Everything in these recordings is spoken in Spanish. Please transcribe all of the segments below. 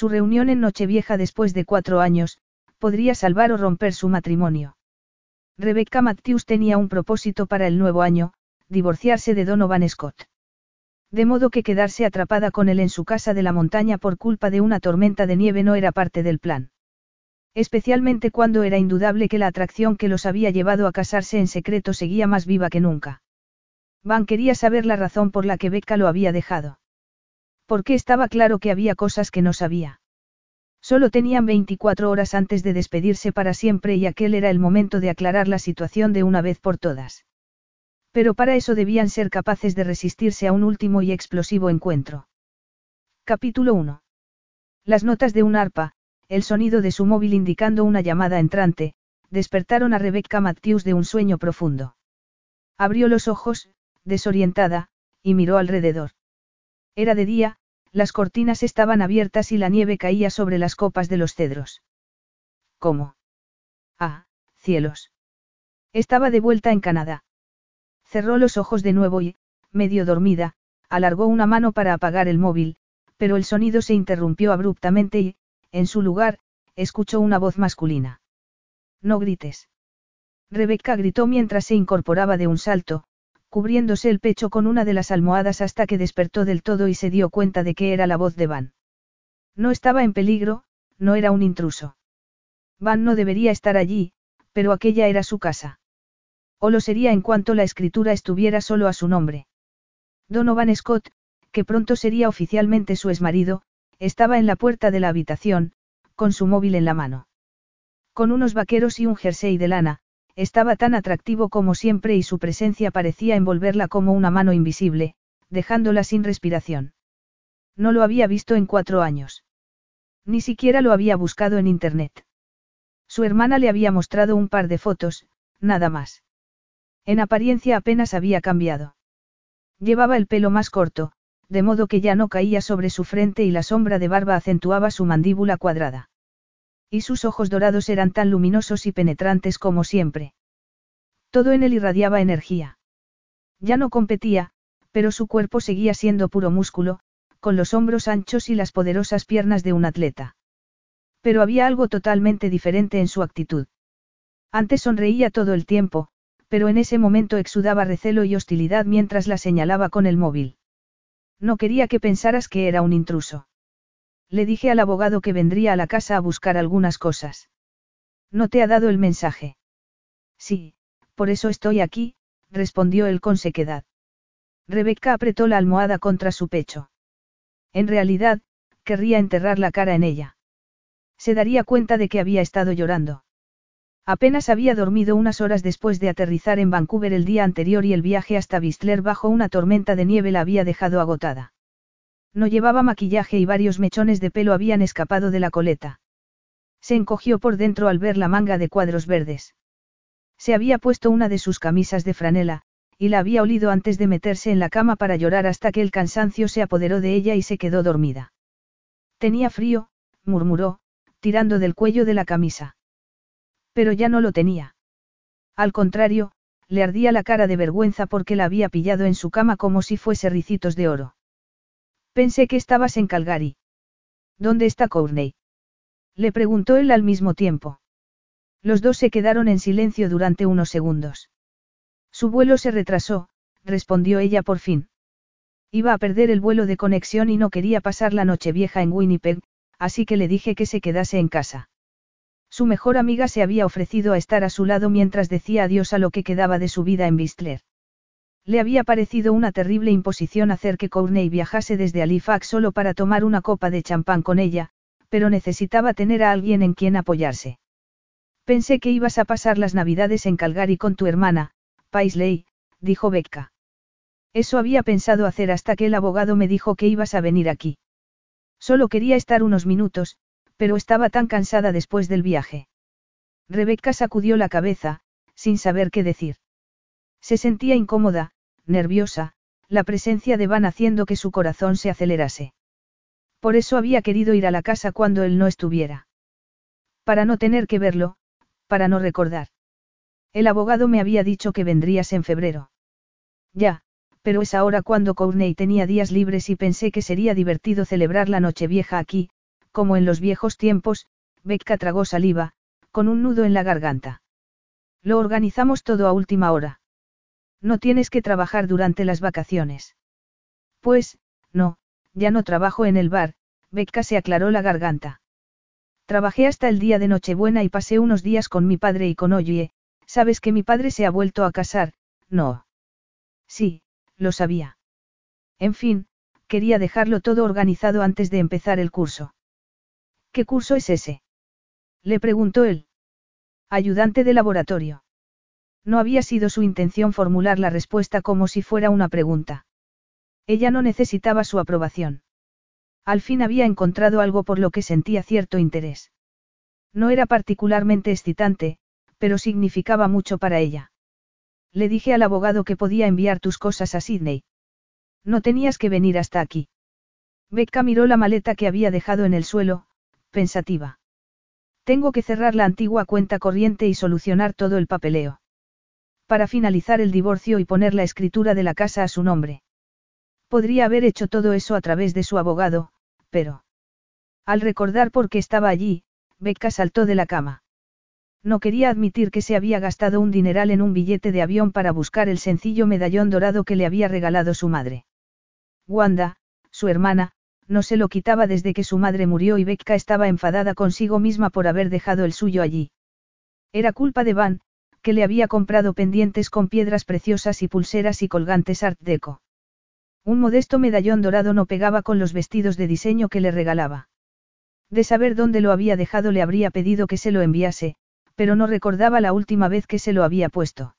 Su reunión en Nochevieja después de cuatro años, podría salvar o romper su matrimonio. Rebecca Matthews tenía un propósito para el nuevo año, divorciarse de Donovan Scott. De modo que quedarse atrapada con él en su casa de la montaña por culpa de una tormenta de nieve no era parte del plan. Especialmente cuando era indudable que la atracción que los había llevado a casarse en secreto seguía más viva que nunca. Van quería saber la razón por la que Becca lo había dejado. Porque estaba claro que había cosas que no sabía. Solo tenían 24 horas antes de despedirse para siempre y aquel era el momento de aclarar la situación de una vez por todas. Pero para eso debían ser capaces de resistirse a un último y explosivo encuentro. Capítulo 1. Las notas de un arpa, el sonido de su móvil indicando una llamada entrante, despertaron a Rebecca Matthews de un sueño profundo. Abrió los ojos, desorientada, y miró alrededor. Era de día, las cortinas estaban abiertas y la nieve caía sobre las copas de los cedros. ¿Cómo? Ah, cielos. Estaba de vuelta en Canadá. Cerró los ojos de nuevo y, medio dormida, alargó una mano para apagar el móvil, pero el sonido se interrumpió abruptamente y, en su lugar, escuchó una voz masculina. No grites. Rebeca gritó mientras se incorporaba de un salto, cubriéndose el pecho con una de las almohadas hasta que despertó del todo y se dio cuenta de que era la voz de Van. No estaba en peligro, no era un intruso. Van no debería estar allí, pero aquella era su casa. O lo sería en cuanto la escritura estuviera solo a su nombre. Donovan Scott, que pronto sería oficialmente su exmarido, estaba en la puerta de la habitación, con su móvil en la mano. Con unos vaqueros y un jersey de lana, estaba tan atractivo como siempre y su presencia parecía envolverla como una mano invisible, dejándola sin respiración. No lo había visto en cuatro años. Ni siquiera lo había buscado en Internet. Su hermana le había mostrado un par de fotos, nada más. En apariencia apenas había cambiado. Llevaba el pelo más corto, de modo que ya no caía sobre su frente y la sombra de barba acentuaba su mandíbula cuadrada. Y sus ojos dorados eran tan luminosos y penetrantes como siempre. Todo en él irradiaba energía. Ya no competía, pero su cuerpo seguía siendo puro músculo, con los hombros anchos y las poderosas piernas de un atleta. Pero había algo totalmente diferente en su actitud. Antes sonreía todo el tiempo, pero en ese momento exudaba recelo y hostilidad mientras la señalaba con el móvil. No quería que pensaras que era un intruso. Le dije al abogado que vendría a la casa a buscar algunas cosas. ¿No te ha dado el mensaje? Sí, por eso estoy aquí, respondió él con sequedad. Rebeca apretó la almohada contra su pecho. En realidad, querría enterrar la cara en ella. Se daría cuenta de que había estado llorando. Apenas había dormido unas horas después de aterrizar en Vancouver el día anterior y el viaje hasta Whistler bajo una tormenta de nieve la había dejado agotada. No llevaba maquillaje y varios mechones de pelo habían escapado de la coleta. Se encogió por dentro al ver la manga de cuadros verdes. Se había puesto una de sus camisas de franela, y la había olido antes de meterse en la cama para llorar hasta que el cansancio se apoderó de ella y se quedó dormida. Tenía frío, murmuró, tirando del cuello de la camisa. Pero ya no lo tenía. Al contrario, le ardía la cara de vergüenza porque la había pillado en su cama como si fuese ricitos de oro. Pensé que estabas en Calgary. ¿Dónde está Courtney? Le preguntó él al mismo tiempo. Los dos se quedaron en silencio durante unos segundos. Su vuelo se retrasó, respondió ella por fin. Iba a perder el vuelo de conexión y no quería pasar la noche vieja en Winnipeg, así que le dije que se quedase en casa. Su mejor amiga se había ofrecido a estar a su lado mientras decía adiós a lo que quedaba de su vida en Bistler. Le había parecido una terrible imposición hacer que Courtney viajase desde Halifax solo para tomar una copa de champán con ella, pero necesitaba tener a alguien en quien apoyarse. Pensé que ibas a pasar las navidades en Calgary con tu hermana, Paisley, dijo Becca. Eso había pensado hacer hasta que el abogado me dijo que ibas a venir aquí. Solo quería estar unos minutos, Pero estaba tan cansada después del viaje. Rebecca sacudió la cabeza, sin saber qué decir. Se sentía incómoda, nerviosa, la presencia de Van haciendo que su corazón se acelerase. Por eso había querido ir a la casa cuando él no estuviera. Para no tener que verlo, para no recordar. El abogado me había dicho que vendrías en febrero. Ya, pero es ahora cuando Courtney tenía días libres y pensé que sería divertido celebrar la Nochevieja aquí, como en los viejos tiempos, Becca tragó saliva, con un nudo en la garganta. Lo organizamos todo a última hora. No tienes que trabajar durante las vacaciones. Pues, no, ya no trabajo en el bar, Becca se aclaró la garganta. Trabajé hasta el día de Nochebuena y pasé unos días con mi padre y con Oye, sabes que mi padre se ha vuelto a casar, no. Sí, lo sabía. En fin, quería dejarlo todo organizado antes de empezar el curso. ¿Qué curso es ese? Le preguntó él. Ayudante de laboratorio. No había sido su intención formular la respuesta como si fuera una pregunta. Ella no necesitaba su aprobación. Al fin había encontrado algo por lo que sentía cierto interés. No era particularmente excitante, pero significaba mucho para ella. Le dije al abogado que podía enviar tus cosas a Sydney. No tenías que venir hasta aquí. Becca miró la maleta que había dejado en el suelo, pensativa. Tengo que cerrar la antigua cuenta corriente y solucionar todo el papeleo. Para finalizar el divorcio y poner la escritura de la casa a su nombre. Podría haber hecho todo eso a través de su abogado, pero... Al recordar por qué estaba allí, Becca saltó de la cama. No quería admitir que se había gastado un dineral en un billete de avión para buscar el sencillo medallón dorado que le había regalado su madre. Wanda, su hermana, no se lo quitaba desde que su madre murió y Becca estaba enfadada consigo misma por haber dejado el suyo allí. Era culpa de Van, que le había comprado pendientes con piedras preciosas y pulseras y colgantes Art Deco. Un modesto medallón dorado no pegaba con los vestidos de diseño que le regalaba. De saber dónde lo había dejado le habría pedido que se lo enviase, pero no recordaba la última vez que se lo había puesto.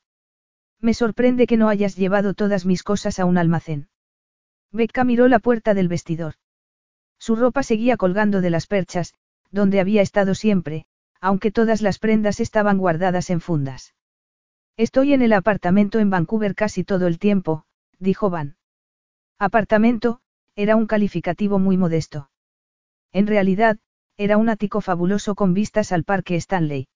Me sorprende que no hayas llevado todas mis cosas a un almacén. Becca miró la puerta del vestidor. Su ropa seguía colgando de las perchas, donde había estado siempre, aunque todas las prendas estaban guardadas en fundas. Estoy en el apartamento en Vancouver casi todo el tiempo, dijo Van. Apartamento, era un calificativo muy modesto. En realidad, era un ático fabuloso con vistas al parque Stanley.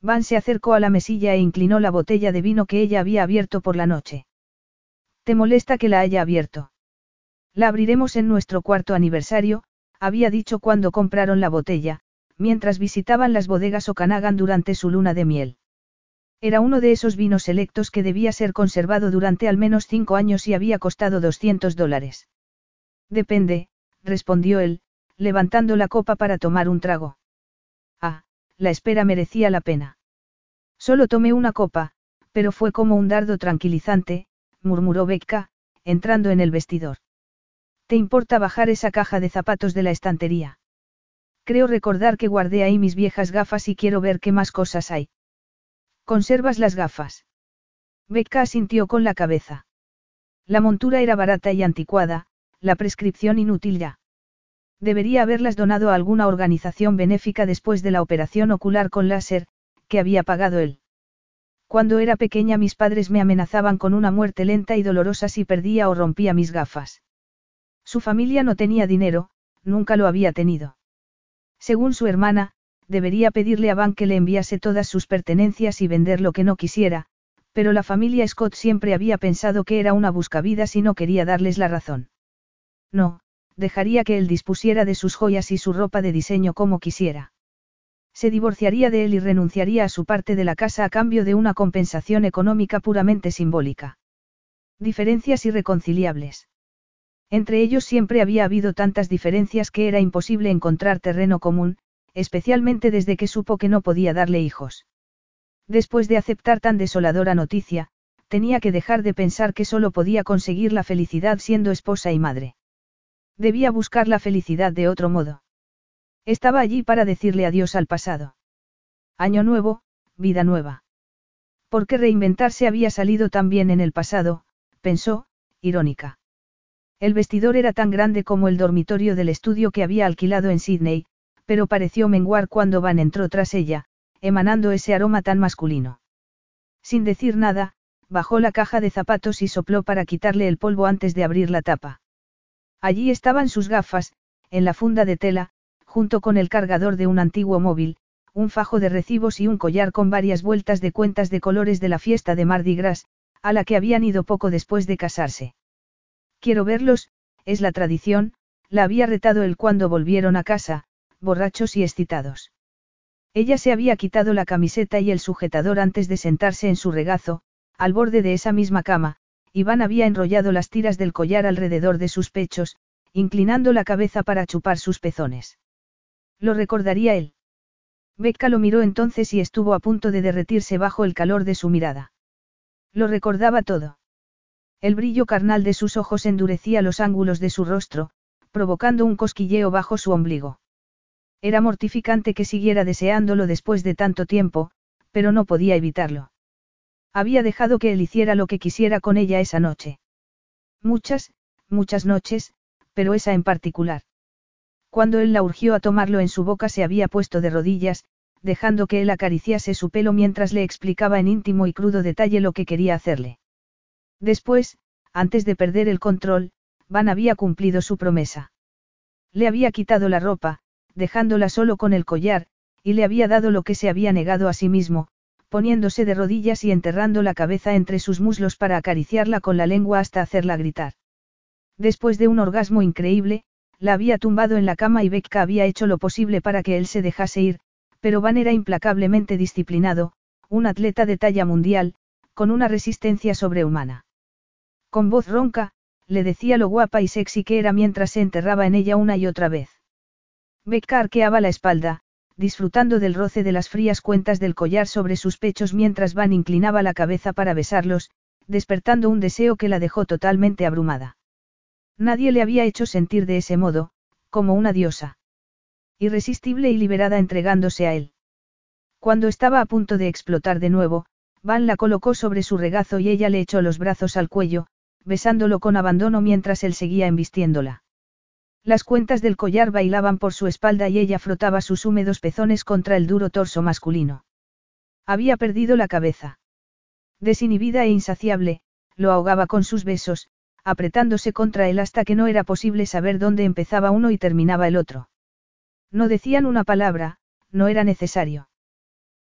Van se acercó a la mesilla e inclinó la botella de vino que ella había abierto por la noche. ¿Te molesta que la haya abierto? La abriremos en nuestro cuarto aniversario, había dicho cuando compraron la botella, mientras visitaban las bodegas Okanagan durante su luna de miel. Era uno de esos vinos selectos que debía ser conservado durante al menos cinco años y había costado 200 dólares. Depende, respondió él, levantando la copa para tomar un trago. Ah, la espera merecía la pena. Solo tomé una copa, pero fue como un dardo tranquilizante, murmuró Becca, entrando en el vestidor. ¿Te importa bajar esa caja de zapatos de la estantería? Creo recordar que guardé ahí mis viejas gafas y quiero ver qué más cosas hay. ¿Conservas las gafas? Becca asintió con la cabeza. La montura era barata y anticuada, la prescripción inútil ya. Debería haberlas donado a alguna organización benéfica después de la operación ocular con láser, que había pagado él. Cuando era pequeña mis padres me amenazaban con una muerte lenta y dolorosa si perdía o rompía mis gafas. Su familia no tenía dinero, nunca lo había tenido. Según su hermana, debería pedirle a Van que le enviase todas sus pertenencias y vender lo que no quisiera, pero la familia Scott siempre había pensado que era una buscavidas y no quería darles la razón. No, dejaría que él dispusiera de sus joyas y su ropa de diseño como quisiera. Se divorciaría de él y renunciaría a su parte de la casa a cambio de una compensación económica puramente simbólica. Diferencias irreconciliables. Entre ellos siempre había habido tantas diferencias que era imposible encontrar terreno común, especialmente desde que supo que no podía darle hijos. Después de aceptar tan desoladora noticia, tenía que dejar de pensar que solo podía conseguir la felicidad siendo esposa y madre. Debía buscar la felicidad de otro modo. Estaba allí para decirle adiós al pasado. Año nuevo, vida nueva. ¿Por qué reinventarse había salido tan bien en el pasado? pensó, irónica. El vestidor era tan grande como el dormitorio del estudio que había alquilado en Sydney, pero pareció menguar cuando Van entró tras ella, emanando ese aroma tan masculino. Sin decir nada, bajó la caja de zapatos y sopló para quitarle el polvo antes de abrir la tapa. Allí estaban sus gafas, en la funda de tela, junto con el cargador de un antiguo móvil, un fajo de recibos y un collar con varias vueltas de cuentas de colores de la fiesta de Mardi Gras, a la que habían ido poco después de casarse. Quiero verlos, es la tradición, la había retado él cuando volvieron a casa, borrachos y excitados. Ella se había quitado la camiseta y el sujetador antes de sentarse en su regazo, al borde de esa misma cama, Iván había enrollado las tiras del collar alrededor de sus pechos, inclinando la cabeza para chupar sus pezones. Lo recordaría él. Becca lo miró entonces y estuvo a punto de derretirse bajo el calor de su mirada. Lo recordaba todo. El brillo carnal de sus ojos endurecía los ángulos de su rostro, provocando un cosquilleo bajo su ombligo. Era mortificante que siguiera deseándolo después de tanto tiempo, pero no podía evitarlo. Había dejado que él hiciera lo que quisiera con ella esa noche. Muchas, muchas noches, pero esa en particular. Cuando él la urgió a tomarlo en su boca se había puesto de rodillas, dejando que él acariciase su pelo mientras le explicaba en íntimo y crudo detalle lo que quería hacerle. Después, antes de perder el control, Van había cumplido su promesa. Le había quitado la ropa, dejándola solo con el collar, y le había dado lo que se había negado a sí mismo, poniéndose de rodillas y enterrando la cabeza entre sus muslos para acariciarla con la lengua hasta hacerla gritar. Después de un orgasmo increíble, la había tumbado en la cama y Becca había hecho lo posible para que él se dejase ir, pero Van era implacablemente disciplinado, un atleta de talla mundial, con una resistencia sobrehumana. Con voz ronca, le decía lo guapa y sexy que era mientras se enterraba en ella una y otra vez. Becca arqueaba la espalda, disfrutando del roce de las frías cuentas del collar sobre sus pechos mientras Van inclinaba la cabeza para besarlos, despertando un deseo que la dejó totalmente abrumada. Nadie le había hecho sentir de ese modo, como una diosa. Irresistible y liberada entregándose a él. Cuando estaba a punto de explotar de nuevo, Van la colocó sobre su regazo y ella le echó los brazos al cuello, besándolo con abandono mientras él seguía embistiéndola. Las cuentas del collar bailaban por su espalda y ella frotaba sus húmedos pezones contra el duro torso masculino. Había perdido la cabeza. Desinhibida e insaciable, lo ahogaba con sus besos, apretándose contra él hasta que no era posible saber dónde empezaba uno y terminaba el otro. No decían una palabra, no era necesario.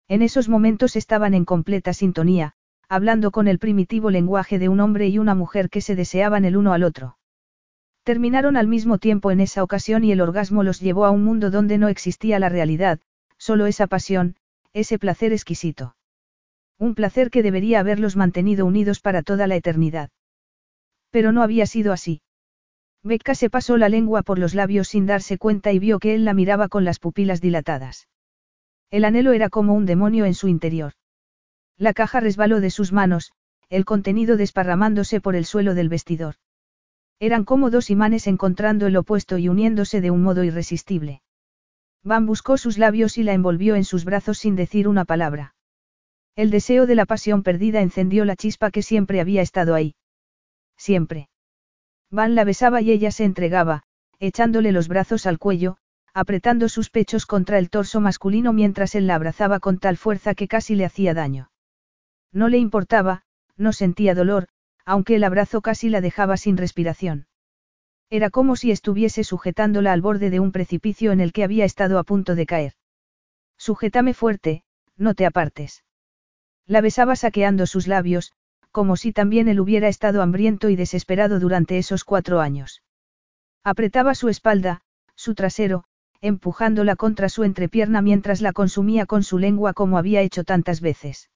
En esos momentos estaban en completa sintonía, hablando con el primitivo lenguaje de un hombre y una mujer que se deseaban el uno al otro. Terminaron al mismo tiempo en esa ocasión y el orgasmo los llevó a un mundo donde no existía la realidad, solo esa pasión, ese placer exquisito. Un placer que debería haberlos mantenido unidos para toda la eternidad. Pero no había sido así. Becca se pasó la lengua por los labios sin darse cuenta y vio que él la miraba con las pupilas dilatadas. El anhelo era como un demonio en su interior. La caja resbaló de sus manos, el contenido desparramándose por el suelo del vestidor. Eran como dos imanes encontrando el opuesto y uniéndose de un modo irresistible. Van buscó sus labios y la envolvió en sus brazos sin decir una palabra. El deseo de la pasión perdida encendió la chispa que siempre había estado ahí siempre. Van la besaba y ella se entregaba, echándole los brazos al cuello, apretando sus pechos contra el torso masculino mientras él la abrazaba con tal fuerza que casi le hacía daño. No le importaba, no sentía dolor, aunque el abrazo casi la dejaba sin respiración. Era como si estuviese sujetándola al borde de un precipicio en el que había estado a punto de caer. Sujétame fuerte, no te apartes. La besaba saqueando sus labios, como si también él hubiera estado hambriento y desesperado durante esos cuatro años. Apretaba su espalda, su trasero, empujándola contra su entrepierna mientras la consumía con su lengua como había hecho tantas veces.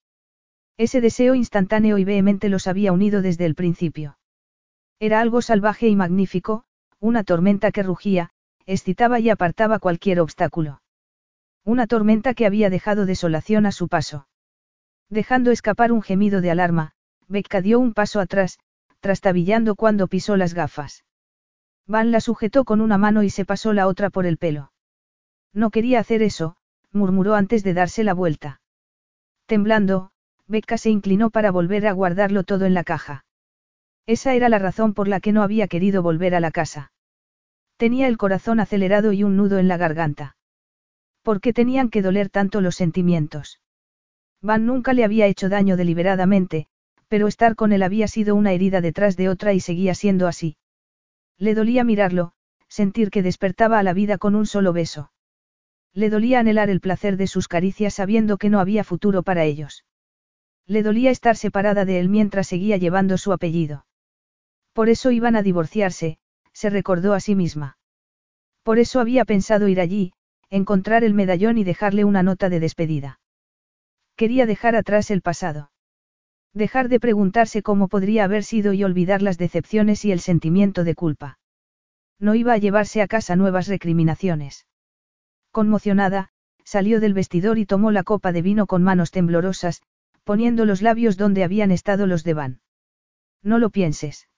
Ese deseo instantáneo y vehemente los había unido desde el principio. Era algo salvaje y magnífico, una tormenta que rugía, excitaba y apartaba cualquier obstáculo. Una tormenta que había dejado desolación a su paso. Dejando escapar un gemido de alarma, Becca dio un paso atrás, trastabillando cuando pisó las gafas. Van la sujetó con una mano y se pasó la otra por el pelo. No quería hacer eso, murmuró antes de darse la vuelta. Temblando, Becca se inclinó para volver a guardarlo todo en la caja. Esa era la razón por la que no había querido volver a la casa. Tenía el corazón acelerado y un nudo en la garganta. ¿Por qué tenían que doler tanto los sentimientos? Van nunca le había hecho daño deliberadamente, pero estar con él había sido una herida detrás de otra y seguía siendo así. Le dolía mirarlo, sentir que despertaba a la vida con un solo beso. Le dolía anhelar el placer de sus caricias sabiendo que no había futuro para ellos. Le dolía estar separada de él mientras seguía llevando su apellido. Por eso iban a divorciarse, se recordó a sí misma. Por eso había pensado ir allí, encontrar el medallón y dejarle una nota de despedida. Quería dejar atrás el pasado. Dejar de preguntarse cómo podría haber sido y olvidar las decepciones y el sentimiento de culpa. No iba a llevarse a casa nuevas recriminaciones. Conmocionada, salió del vestidor y tomó la copa de vino con manos temblorosas, poniendo los labios donde habían estado los de Van. No lo pienses.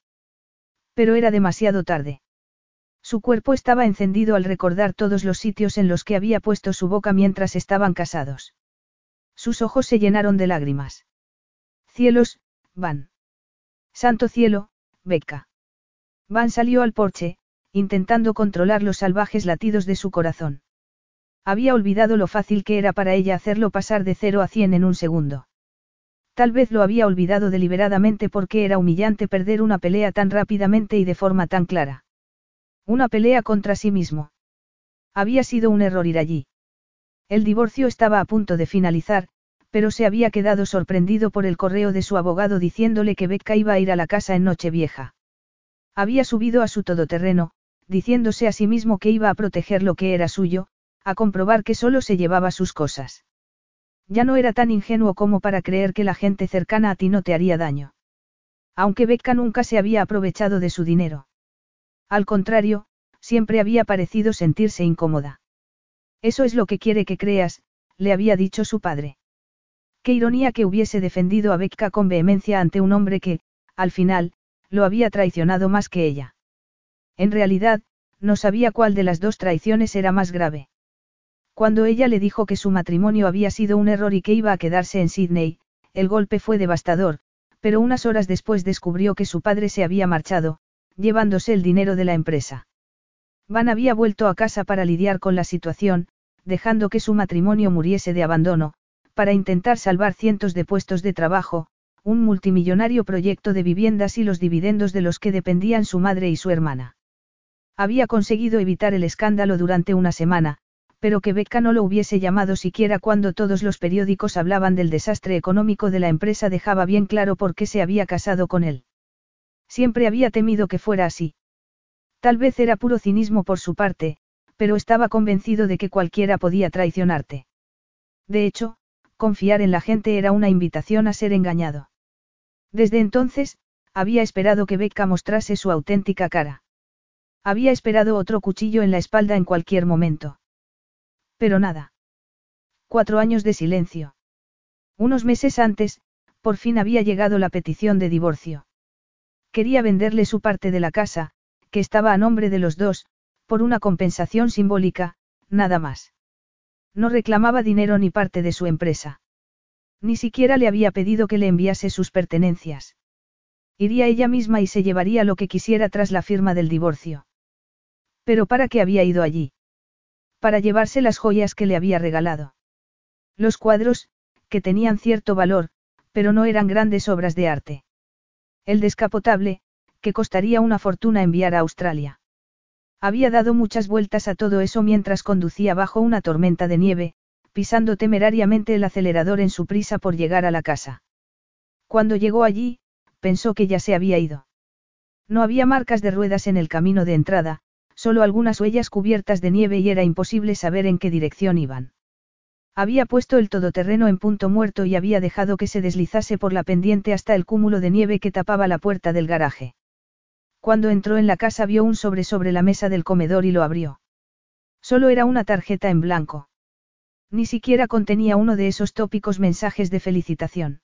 Pero era demasiado tarde. Su cuerpo estaba encendido al recordar todos los sitios en los que había puesto su boca mientras estaban casados. Sus ojos se llenaron de lágrimas. Cielos, Van. Santo cielo, Becca. Van salió al porche, intentando controlar los salvajes latidos de su corazón. Había olvidado lo fácil que era para ella hacerlo pasar de cero a cien en un segundo. Tal vez lo había olvidado deliberadamente porque era humillante perder una pelea tan rápidamente y de forma tan clara. Una pelea contra sí mismo. Había sido un error ir allí. El divorcio estaba a punto de finalizar, pero se había quedado sorprendido por el correo de su abogado diciéndole que Becca iba a ir a la casa en Nochevieja. Había subido a su todoterreno, diciéndose a sí mismo que iba a proteger lo que era suyo, a comprobar que solo se llevaba sus cosas. Ya no era tan ingenuo como para creer que la gente cercana a ti no te haría daño. Aunque Becca nunca se había aprovechado de su dinero. Al contrario, siempre había parecido sentirse incómoda. Eso es lo que quiere que creas, le había dicho su padre. Qué ironía que hubiese defendido a Becca con vehemencia ante un hombre que, al final, lo había traicionado más que ella. En realidad, no sabía cuál de las dos traiciones era más grave. Cuando ella le dijo que su matrimonio había sido un error y que iba a quedarse en Sydney, el golpe fue devastador, pero unas horas después descubrió que su padre se había marchado, llevándose el dinero de la empresa. Van había vuelto a casa para lidiar con la situación, dejando que su matrimonio muriese de abandono, para intentar salvar cientos de puestos de trabajo, un multimillonario proyecto de viviendas y los dividendos de los que dependían su madre y su hermana. Había conseguido evitar el escándalo durante una semana, pero que Becca no lo hubiese llamado siquiera cuando todos los periódicos hablaban del desastre económico de la empresa dejaba bien claro por qué se había casado con él. Siempre había temido que fuera así. Tal vez era puro cinismo por su parte, pero estaba convencido de que cualquiera podía traicionarte. De hecho, confiar en la gente era una invitación a ser engañado. Desde entonces, había esperado que Becca mostrase su auténtica cara. Había esperado otro cuchillo en la espalda en cualquier momento. Pero nada. Cuatro años de silencio. Unos meses antes, por fin había llegado la petición de divorcio. Quería venderle su parte de la casa, que estaba a nombre de los dos, por una compensación simbólica, nada más. No reclamaba dinero ni parte de su empresa. Ni siquiera le había pedido que le enviase sus pertenencias. Iría ella misma y se llevaría lo que quisiera tras la firma del divorcio. Pero ¿para qué había ido allí? Para llevarse las joyas que le había regalado. Los cuadros, que tenían cierto valor, pero no eran grandes obras de arte. El descapotable, que costaría una fortuna enviar a Australia. Había dado muchas vueltas a todo eso mientras conducía bajo una tormenta de nieve, pisando temerariamente el acelerador en su prisa por llegar a la casa. Cuando llegó allí, pensó que ya se había ido. No había marcas de ruedas en el camino de entrada, solo algunas huellas cubiertas de nieve y era imposible saber en qué dirección iban. Había puesto el todoterreno en punto muerto y había dejado que se deslizase por la pendiente hasta el cúmulo de nieve que tapaba la puerta del garaje. Cuando entró en la casa vio un sobre sobre la mesa del comedor y lo abrió. Solo era una tarjeta en blanco. Ni siquiera contenía uno de esos tópicos mensajes de felicitación.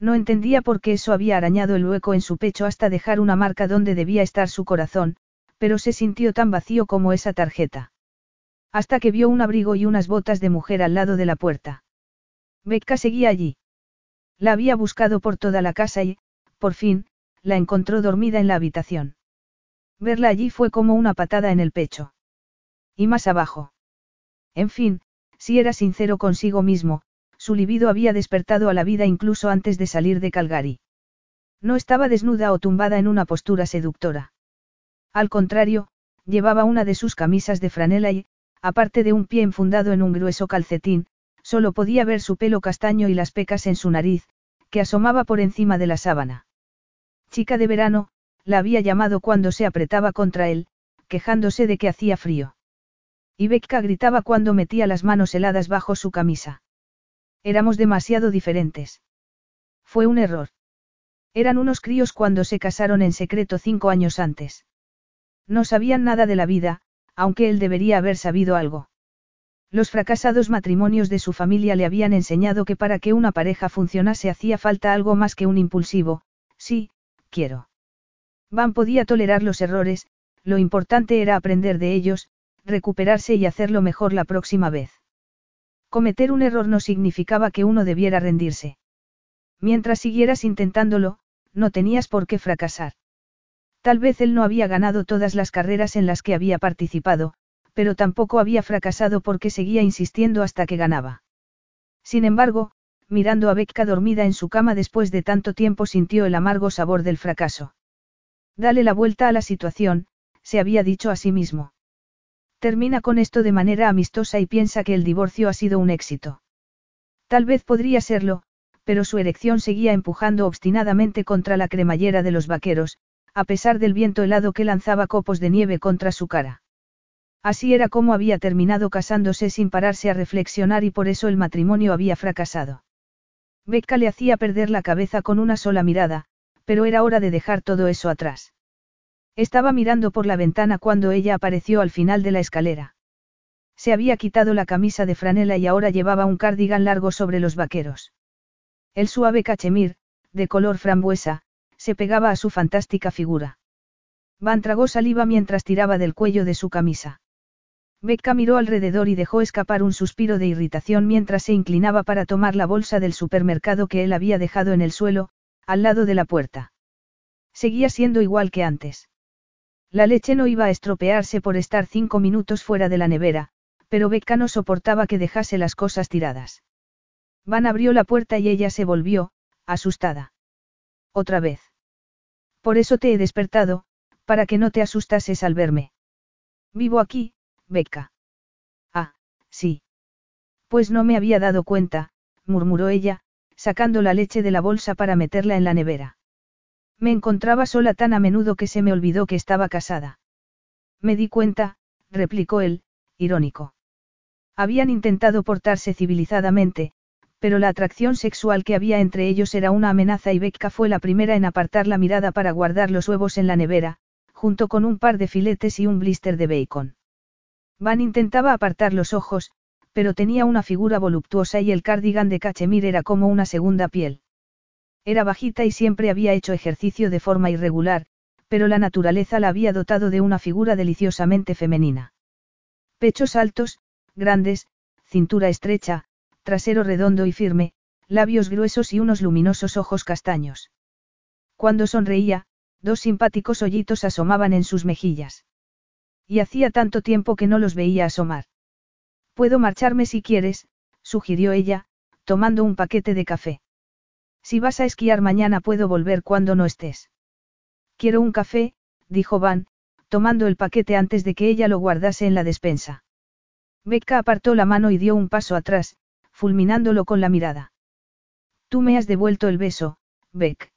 No entendía por qué eso había arañado el hueco en su pecho hasta dejar una marca donde debía estar su corazón, pero se sintió tan vacío como esa tarjeta. Hasta que vio un abrigo y unas botas de mujer al lado de la puerta. Becca seguía allí. La había buscado por toda la casa y, por fin, la encontró dormida en la habitación. Verla allí fue como una patada en el pecho. Y más abajo. En fin, Si era sincero consigo mismo, su libido había despertado a la vida incluso antes de salir de Calgary. No estaba desnuda o tumbada en una postura seductora. Al contrario, llevaba una de sus camisas de franela y, aparte de un pie enfundado en un grueso calcetín, solo podía ver su pelo castaño y las pecas en su nariz, que asomaba por encima de la sábana. Chica de verano, la había llamado cuando se apretaba contra él, quejándose de que hacía frío. Y gritaba cuando metía las manos heladas bajo su camisa. Éramos demasiado diferentes. Fue un error. Eran unos críos cuando se casaron en secreto cinco años antes. No sabían nada de la vida, aunque él debería haber sabido algo. Los fracasados matrimonios de su familia le habían enseñado que para que una pareja funcionase hacía falta algo más que un impulsivo, sí, quiero. Van podía tolerar los errores, lo importante era aprender de ellos, recuperarse y hacerlo mejor la próxima vez. Cometer un error no significaba que uno debiera rendirse. Mientras siguieras intentándolo, no tenías por qué fracasar. Tal vez él no había ganado todas las carreras en las que había participado, pero tampoco había fracasado porque seguía insistiendo hasta que ganaba. Sin embargo, mirando a Becca dormida en su cama después de tanto tiempo sintió el amargo sabor del fracaso. Dale la vuelta a la situación, se había dicho a sí mismo. Termina con esto de manera amistosa y piensa que el divorcio ha sido un éxito. Tal vez podría serlo, pero su erección seguía empujando obstinadamente contra la cremallera de los vaqueros, a pesar del viento helado que lanzaba copos de nieve contra su cara. Así era como había terminado casándose sin pararse a reflexionar y por eso el matrimonio había fracasado. Becca le hacía perder la cabeza con una sola mirada, pero era hora de dejar todo eso atrás. Estaba mirando por la ventana cuando ella apareció al final de la escalera. Se había quitado la camisa de franela y ahora llevaba un cardigan largo sobre los vaqueros. El suave cachemir, de color frambuesa, se pegaba a su fantástica figura. Van tragó saliva mientras tiraba del cuello de su camisa. Becca miró alrededor y dejó escapar un suspiro de irritación mientras se inclinaba para tomar la bolsa del supermercado que él había dejado en el suelo, al lado de la puerta. Seguía siendo igual que antes. La leche no iba a estropearse por estar cinco minutos fuera de la nevera, pero Becca no soportaba que dejase las cosas tiradas. Van abrió la puerta y ella se volvió, asustada. Otra vez. Por eso te he despertado, para que no te asustases al verme. Vivo aquí, Becca. Ah, sí. Pues no me había dado cuenta, murmuró ella, sacando la leche de la bolsa para meterla en la nevera. Me encontraba sola tan a menudo que se me olvidó que estaba casada. Me di cuenta, replicó él, irónico. Habían intentado portarse civilizadamente, pero la atracción sexual que había entre ellos era una amenaza y Becca fue la primera en apartar la mirada para guardar los huevos en la nevera, junto con un par de filetes y un blister de bacon. Van intentaba apartar los ojos, pero tenía una figura voluptuosa y el cardigan de cachemir era como una segunda piel. Era bajita y siempre había hecho ejercicio de forma irregular, pero la naturaleza la había dotado de una figura deliciosamente femenina. Pechos altos, grandes, cintura estrecha, trasero redondo y firme, labios gruesos y unos luminosos ojos castaños. Cuando sonreía, dos simpáticos hoyitos asomaban en sus mejillas. Y hacía tanto tiempo que no los veía asomar. Puedo marcharme si quieres, sugirió ella, tomando un paquete de café. Si vas a esquiar mañana puedo volver cuando no estés. Quiero un café, dijo Van, tomando el paquete antes de que ella lo guardase en la despensa. Becca apartó la mano y dio un paso atrás, fulminándolo con la mirada. Tú me has devuelto el beso, Beck.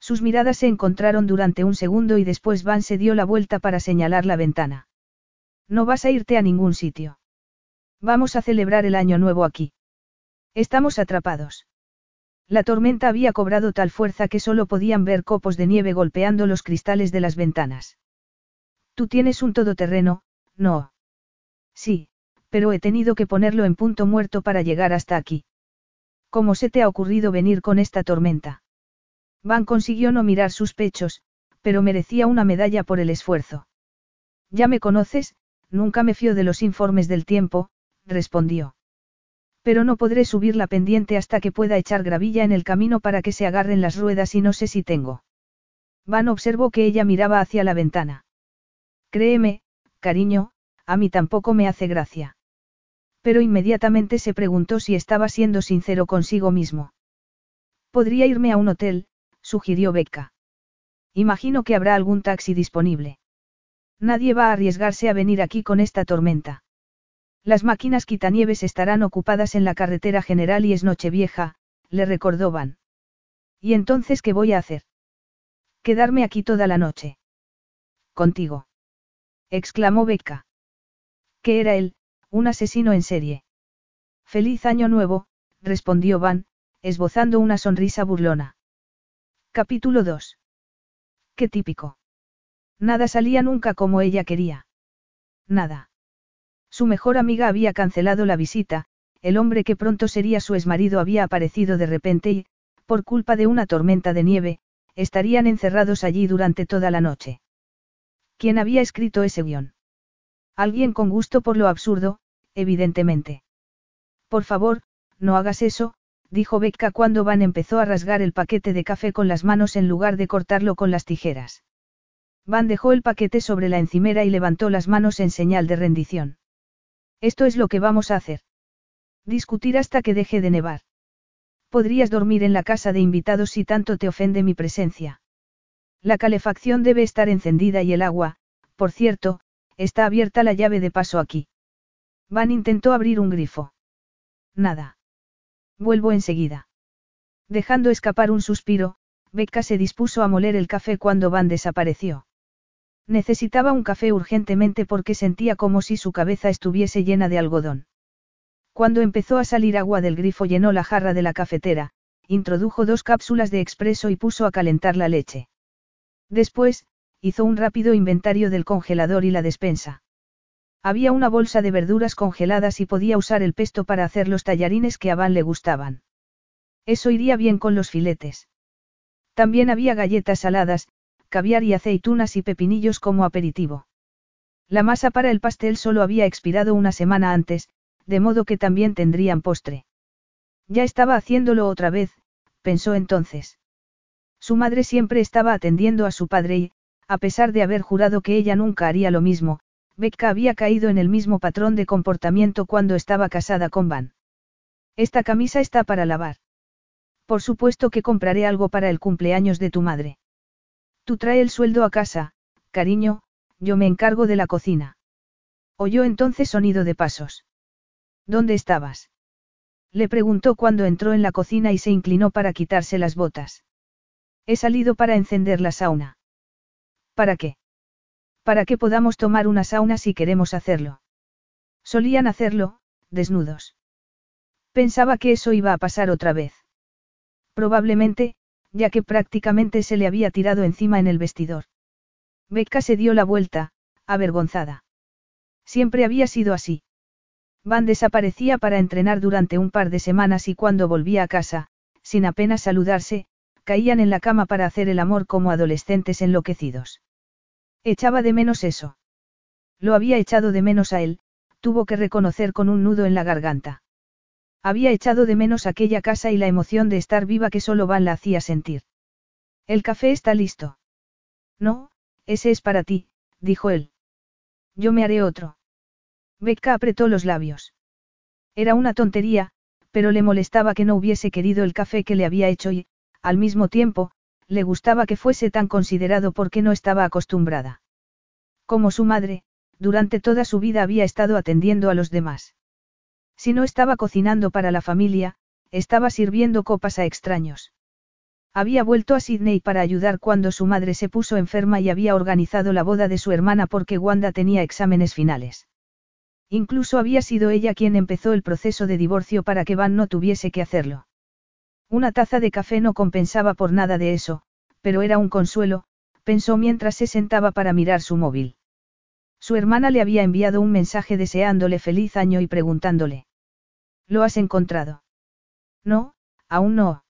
Sus miradas se encontraron durante un segundo y después Van se dio la vuelta para señalar la ventana. No vas a irte a ningún sitio. Vamos a celebrar el año nuevo aquí. Estamos atrapados. La tormenta había cobrado tal fuerza que solo podían ver copos de nieve golpeando los cristales de las ventanas. Tú tienes un todoterreno, no. Sí, pero he tenido que ponerlo en punto muerto para llegar hasta aquí. ¿Cómo se te ha ocurrido venir con esta tormenta? Van consiguió no mirar sus pechos, pero merecía una medalla por el esfuerzo. Ya me conoces, nunca me fío de los informes del tiempo, respondió. Pero no podré subir la pendiente hasta que pueda echar gravilla en el camino para que se agarren las ruedas y no sé si tengo. Van observó que ella miraba hacia la ventana. Créeme, cariño, a mí tampoco me hace gracia. Pero inmediatamente se preguntó si estaba siendo sincero consigo mismo. Podría irme a un hotel, sugirió Becca. Imagino que habrá algún taxi disponible. Nadie va a arriesgarse a venir aquí con esta tormenta. Las máquinas quitanieves estarán ocupadas en la carretera general y es Nochevieja, le recordó Van. ¿Y entonces qué voy a hacer? Quedarme aquí toda la noche. Contigo. exclamó Becca. ¿Qué era él, un asesino en serie? Feliz año nuevo, respondió Van, esbozando una sonrisa burlona. Capítulo 2. Qué típico. Nada salía nunca como ella quería. Nada. Su mejor amiga había cancelado la visita, el hombre que pronto sería su exmarido había aparecido de repente y, por culpa de una tormenta de nieve, estarían encerrados allí durante toda la noche. ¿Quién había escrito ese guion? Alguien con gusto por lo absurdo, evidentemente. Por favor, no hagas eso, dijo Becca cuando Van empezó a rasgar el paquete de café con las manos en lugar de cortarlo con las tijeras. Van dejó el paquete sobre la encimera y levantó las manos en señal de rendición. Esto es lo que vamos a hacer. Discutir hasta que deje de nevar. Podrías dormir en la casa de invitados si tanto te ofende mi presencia. La calefacción debe estar encendida y el agua, por cierto, está abierta la llave de paso aquí. Van intentó abrir un grifo. Nada. Vuelvo enseguida. Dejando escapar un suspiro, Becca se dispuso a moler el café cuando Van desapareció. Necesitaba un café urgentemente porque sentía como si su cabeza estuviese llena de algodón. Cuando empezó a salir agua del grifo llenó la jarra de la cafetera, introdujo dos cápsulas de expreso y puso a calentar la leche. Después, hizo un rápido inventario del congelador y la despensa. Había una bolsa de verduras congeladas y podía usar el pesto para hacer los tallarines que a Van le gustaban. Eso iría bien con los filetes. También había galletas saladas, caviar y aceitunas y pepinillos como aperitivo. La masa para el pastel solo había expirado una semana antes, de modo que también tendrían postre. Ya estaba haciéndolo otra vez, pensó entonces. Su madre siempre estaba atendiendo a su padre y, a pesar de haber jurado que ella nunca haría lo mismo, Becca había caído en el mismo patrón de comportamiento cuando estaba casada con Van. Esta camisa está para lavar. Por supuesto que compraré algo para el cumpleaños de tu madre. Tú trae el sueldo a casa, cariño, yo me encargo de la cocina. Oyó entonces sonido de pasos. ¿Dónde estabas? Le preguntó cuando entró en la cocina y se inclinó para quitarse las botas. He salido para encender la sauna. ¿Para qué? Para que podamos tomar una sauna si queremos hacerlo. Solían hacerlo, desnudos. Pensaba que eso iba a pasar otra vez. Probablemente, ya que prácticamente se le había tirado encima en el vestidor. Becca se dio la vuelta, avergonzada. Siempre había sido así. Van desaparecía para entrenar durante un par de semanas y cuando volvía a casa, sin apenas saludarse, caían en la cama para hacer el amor como adolescentes enloquecidos. Echaba de menos eso. Lo había echado de menos a él, tuvo que reconocer con un nudo en la garganta. Había echado de menos aquella casa y la emoción de estar viva que solo Van la hacía sentir. El café está listo. No, ese es para ti, dijo él. Yo me haré otro. Becca apretó los labios. Era una tontería, pero le molestaba que no hubiese querido el café que le había hecho y, al mismo tiempo, le gustaba que fuese tan considerado porque no estaba acostumbrada. Como su madre, durante toda su vida había estado atendiendo a los demás. Si no estaba cocinando para la familia, estaba sirviendo copas a extraños. Había vuelto a Sydney para ayudar cuando su madre se puso enferma y había organizado la boda de su hermana porque Wanda tenía exámenes finales. Incluso había sido ella quien empezó el proceso de divorcio para que Van no tuviese que hacerlo. Una taza de café no compensaba por nada de eso, pero era un consuelo, pensó mientras se sentaba para mirar su móvil. Su hermana le había enviado un mensaje deseándole feliz año y preguntándole. ¿Lo has encontrado? No, aún no.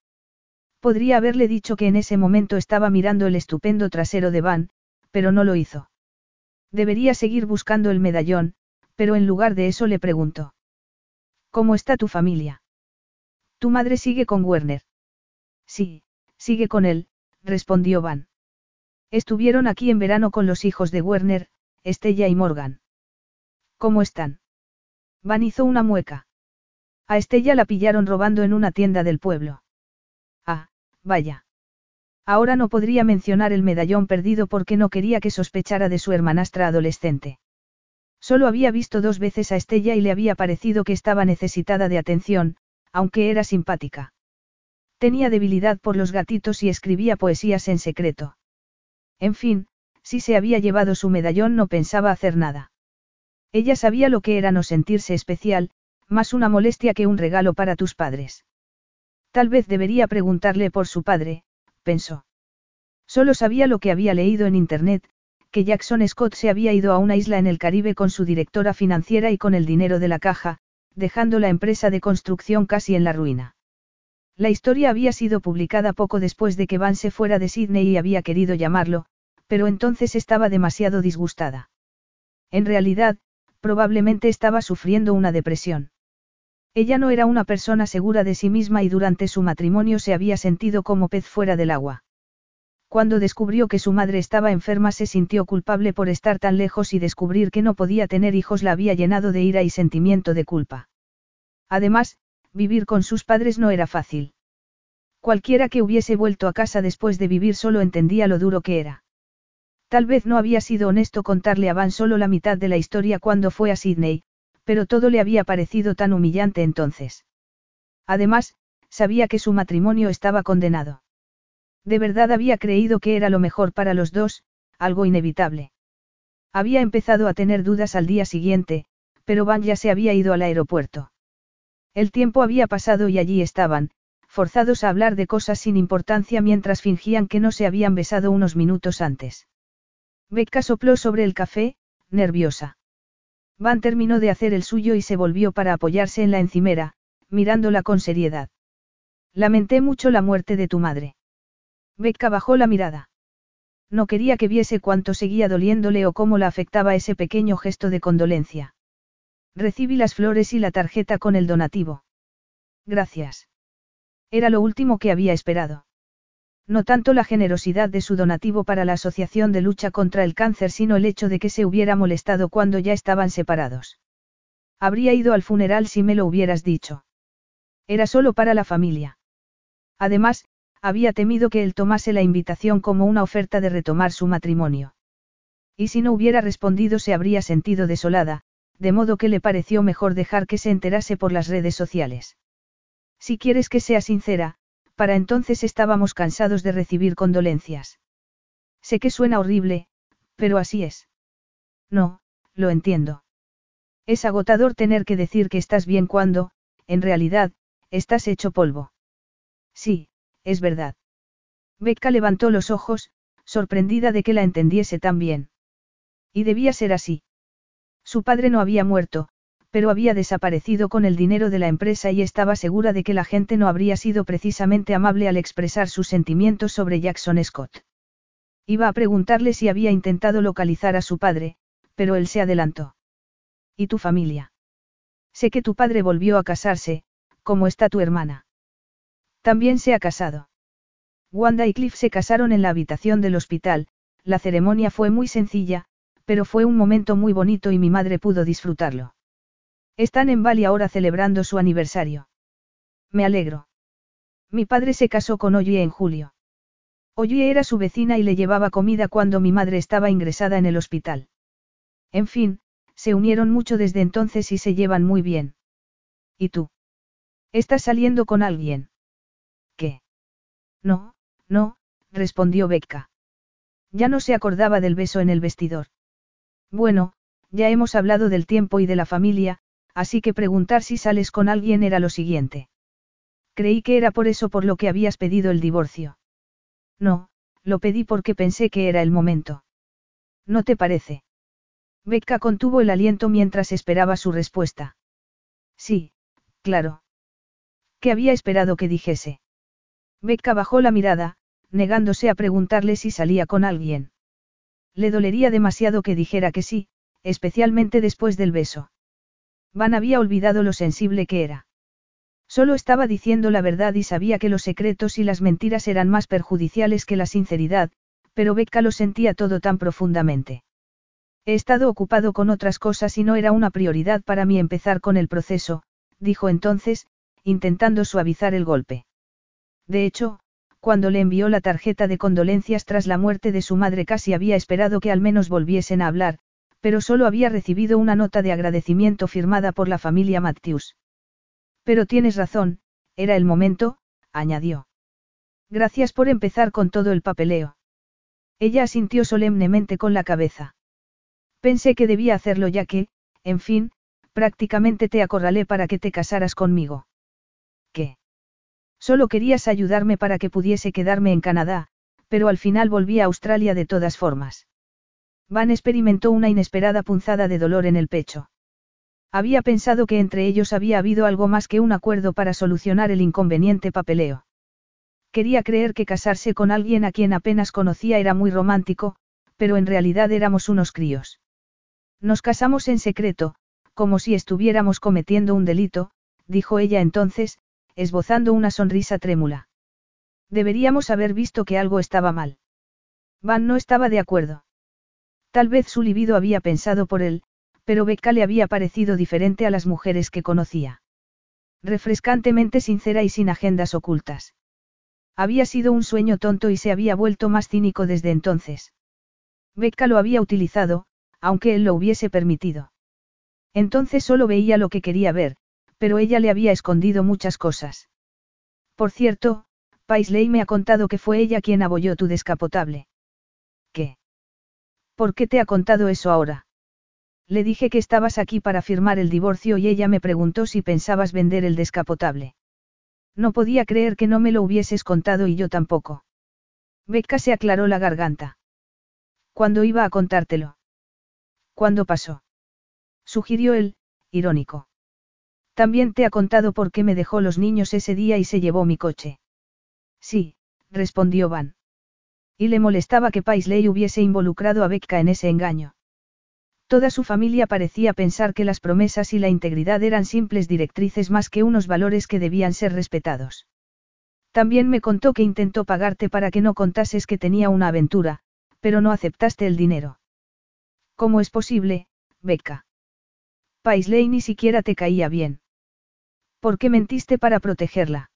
Podría haberle dicho que en ese momento estaba mirando el estupendo trasero de Van, pero no lo hizo. Debería seguir buscando el medallón, pero en lugar de eso le preguntó. ¿Cómo está tu familia? ¿Tu madre sigue con Werner? Sí, sigue con él, respondió Van. Estuvieron aquí en verano con los hijos de Werner, Estella y Morgan. ¿Cómo están? Van hizo una mueca. A Estella la pillaron robando en una tienda del pueblo. Ah, vaya. Ahora no podría mencionar el medallón perdido porque no quería que sospechara de su hermanastra adolescente. Solo había visto dos veces a Estella y le había parecido que estaba necesitada de atención, aunque era simpática. Tenía debilidad por los gatitos y escribía poesías en secreto. En fin, si se había llevado su medallón no pensaba hacer nada. Ella sabía lo que era no sentirse especial, más una molestia que un regalo para tus padres. Tal vez debería preguntarle por su padre, pensó. Solo sabía lo que había leído en Internet, que Jackson Scott se había ido a una isla en el Caribe con su directora financiera y con el dinero de la caja, dejando la empresa de construcción casi en la ruina. La historia había sido publicada poco después de que Van se fuera de Sydney y había querido llamarlo, pero entonces estaba demasiado disgustada. En realidad, probablemente estaba sufriendo una depresión. Ella no era una persona segura de sí misma y durante su matrimonio se había sentido como pez fuera del agua. Cuando descubrió que su madre estaba enferma se sintió culpable por estar tan lejos y descubrir que no podía tener hijos la había llenado de ira y sentimiento de culpa. Además, vivir con sus padres no era fácil. Cualquiera que hubiese vuelto a casa después de vivir solo entendía lo duro que era. Tal vez no había sido honesto contarle a Van solo la mitad de la historia cuando fue a Sydney, pero todo le había parecido tan humillante entonces. Además, sabía que su matrimonio estaba condenado. De verdad había creído que era lo mejor para los dos, algo inevitable. Había empezado a tener dudas al día siguiente, pero Van ya se había ido al aeropuerto. El tiempo había pasado y allí estaban, forzados a hablar de cosas sin importancia mientras fingían que no se habían besado unos minutos antes. Becca sopló sobre el café, nerviosa. Van terminó de hacer el suyo y se volvió para apoyarse en la encimera, mirándola con seriedad. Lamenté mucho la muerte de tu madre. Becca bajó la mirada. No quería que viese cuánto seguía doliéndole o cómo la afectaba ese pequeño gesto de condolencia. Recibí las flores y la tarjeta con el donativo. Gracias. Era lo último que había esperado. No tanto la generosidad de su donativo para la Asociación de Lucha contra el Cáncer, sino el hecho de que se hubiera molestado cuando ya estaban separados. Habría ido al funeral si me lo hubieras dicho. Era solo para la familia. Además, había temido que él tomase la invitación como una oferta de retomar su matrimonio. Y si no hubiera respondido se habría sentido desolada, de modo que le pareció mejor dejar que se enterase por las redes sociales. Si quieres que sea sincera, para entonces estábamos cansados de recibir condolencias. Sé que suena horrible, pero así es. No, lo entiendo. Es agotador tener que decir que estás bien cuando, en realidad, estás hecho polvo. Sí, es verdad. Becca levantó los ojos, sorprendida de que la entendiese tan bien. Y debía ser así. Su padre no había muerto, pero había desaparecido con el dinero de la empresa y estaba segura de que la gente no habría sido precisamente amable al expresar sus sentimientos sobre Jackson Scott. Iba a preguntarle si había intentado localizar a su padre, pero él se adelantó. ¿Y tu familia? Sé que tu padre volvió a casarse, ¿cómo está tu hermana? También se ha casado. Wanda y Cliff se casaron en la habitación del hospital, la ceremonia fue muy sencilla, pero fue un momento muy bonito y mi madre pudo disfrutarlo. Están en Bali ahora celebrando su aniversario. Me alegro. Mi padre se casó con Oye en julio. Oye era su vecina y le llevaba comida cuando mi madre estaba ingresada en el hospital. En fin, se unieron mucho desde entonces y se llevan muy bien. ¿Y tú? ¿Estás saliendo con alguien? No, no, respondió Becca. Ya no se acordaba del beso en el vestidor. Bueno, ya hemos hablado del tiempo y de la familia, así que preguntar si sales con alguien era lo siguiente. Creí que era por eso por lo que habías pedido el divorcio. No, lo pedí porque pensé que era el momento. ¿No te parece? Becca contuvo el aliento mientras esperaba su respuesta. Sí, claro. ¿Qué había esperado que dijese? Becca bajó la mirada, negándose a preguntarle si salía con alguien. Le dolería demasiado que dijera que sí, especialmente después del beso. Van había olvidado lo sensible que era. Solo estaba diciendo la verdad y sabía que los secretos y las mentiras eran más perjudiciales que la sinceridad, pero Becca lo sentía todo tan profundamente. He estado ocupado con otras cosas y no era una prioridad para mí empezar con el proceso, dijo entonces, intentando suavizar el golpe. De hecho, cuando le envió la tarjeta de condolencias tras la muerte de su madre casi había esperado que al menos volviesen a hablar, pero solo había recibido una nota de agradecimiento firmada por la familia Matthews. Pero tienes razón, era el momento, añadió. Gracias por empezar con todo el papeleo. Ella asintió solemnemente con la cabeza. Pensé que debía hacerlo ya que, en fin, prácticamente te acorralé para que te casaras conmigo. ¿Qué? Solo querías ayudarme para que pudiese quedarme en Canadá, pero al final volví a Australia de todas formas. Van experimentó una inesperada punzada de dolor en el pecho. Había pensado que entre ellos había habido algo más que un acuerdo para solucionar el inconveniente papeleo. Quería creer que casarse con alguien a quien apenas conocía era muy romántico, pero en realidad éramos unos críos. Nos casamos en secreto, como si estuviéramos cometiendo un delito, dijo ella entonces, esbozando una sonrisa trémula. Deberíamos haber visto que algo estaba mal. Van no estaba de acuerdo. Tal vez su libido había pensado por él, pero Becca le había parecido diferente a las mujeres que conocía. Refrescantemente sincera y sin agendas ocultas. Había sido un sueño tonto y se había vuelto más cínico desde entonces. Becca lo había utilizado, aunque él lo hubiese permitido. Entonces solo veía lo que quería ver, pero ella le había escondido muchas cosas. Por cierto, Paisley me ha contado que fue ella quien abolló tu descapotable. ¿Qué? ¿Por qué te ha contado eso ahora? Le dije que estabas aquí para firmar el divorcio y ella me preguntó si pensabas vender el descapotable. No podía creer que no me lo hubieses contado y yo tampoco. Becca se aclaró la garganta. ¿Cuándo iba a contártelo? ¿Cuándo pasó? Sugirió él, irónico. También te ha contado por qué me dejó los niños ese día y se llevó mi coche. Sí, respondió Van. Y le molestaba que Paisley hubiese involucrado a Becca en ese engaño. Toda su familia parecía pensar que las promesas y la integridad eran simples directrices más que unos valores que debían ser respetados. También me contó que intentó pagarte para que no contases que tenía una aventura, pero no aceptaste el dinero. ¿Cómo es posible, Becca? Paisley ni siquiera te caía bien. ¿Por qué mentiste para protegerla?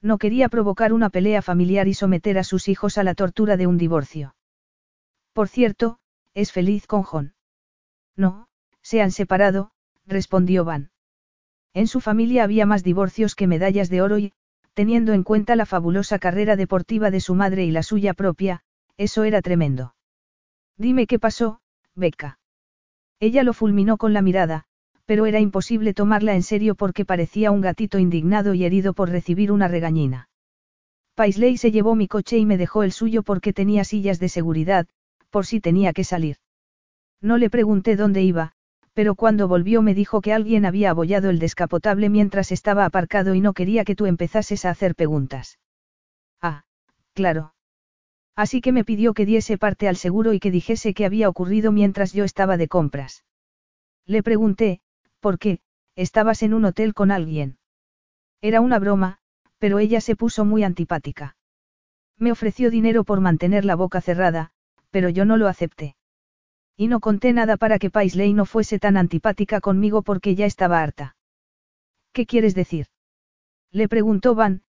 No quería provocar una pelea familiar y someter a sus hijos a la tortura de un divorcio. Por cierto, es feliz con John. No, se han separado, respondió Van. En su familia había más divorcios que medallas de oro y, teniendo en cuenta la fabulosa carrera deportiva de su madre y la suya propia, eso era tremendo. Dime qué pasó, Becca. Ella lo fulminó con la mirada, pero era imposible tomarla en serio porque parecía un gatito indignado y herido por recibir una regañina. Paisley se llevó mi coche y me dejó el suyo porque tenía sillas de seguridad, por si tenía que salir. No le pregunté dónde iba, pero cuando volvió me dijo que alguien había abollado el descapotable mientras estaba aparcado y no quería que tú empezases a hacer preguntas. Ah, claro. Así que me pidió que diese parte al seguro y que dijese qué había ocurrido mientras yo estaba de compras. Le pregunté, ¿por qué? ¿Estabas en un hotel con alguien? Era una broma, pero ella se puso muy antipática. Me ofreció dinero por mantener la boca cerrada, pero yo no lo acepté. Y no conté nada para que Paisley no fuese tan antipática conmigo porque ya estaba harta. ¿Qué quieres decir? Le preguntó Van,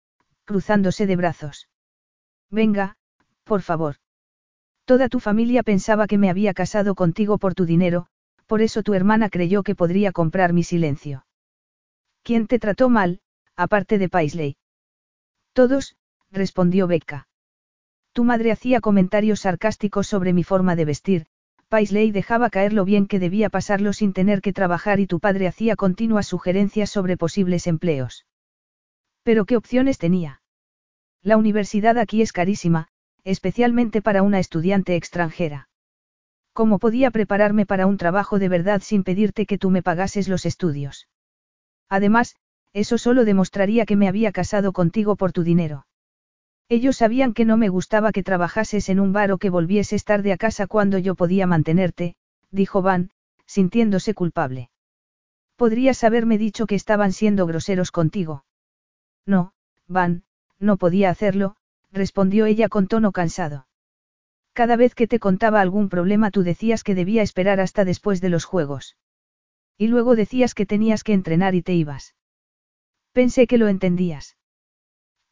cruzándose de brazos. Venga, por favor. Toda tu familia pensaba que me había casado contigo por tu dinero, por eso tu hermana creyó que podría comprar mi silencio. ¿Quién te trató mal, aparte de Paisley? Todos, respondió Becca. Tu madre hacía comentarios sarcásticos sobre mi forma de vestir, Paisley dejaba caer lo bien que debía pasarlo sin tener que trabajar y tu padre hacía continuas sugerencias sobre posibles empleos. Pero ¿qué opciones tenía? La universidad aquí es carísima, especialmente para una estudiante extranjera. ¿Cómo podía prepararme para un trabajo de verdad sin pedirte que tú me pagases los estudios? Además, eso solo demostraría que me había casado contigo por tu dinero. Ellos sabían que no me gustaba que trabajases en un bar o que volvieses tarde a casa cuando yo podía mantenerte, dijo Van, sintiéndose culpable. Podrías haberme dicho que estaban siendo groseros contigo. No, Van, no podía hacerlo, respondió ella con tono cansado. Cada vez que te contaba algún problema tú decías que debía esperar hasta después de los juegos. Y luego decías que tenías que entrenar y te ibas. Pensé que lo entendías.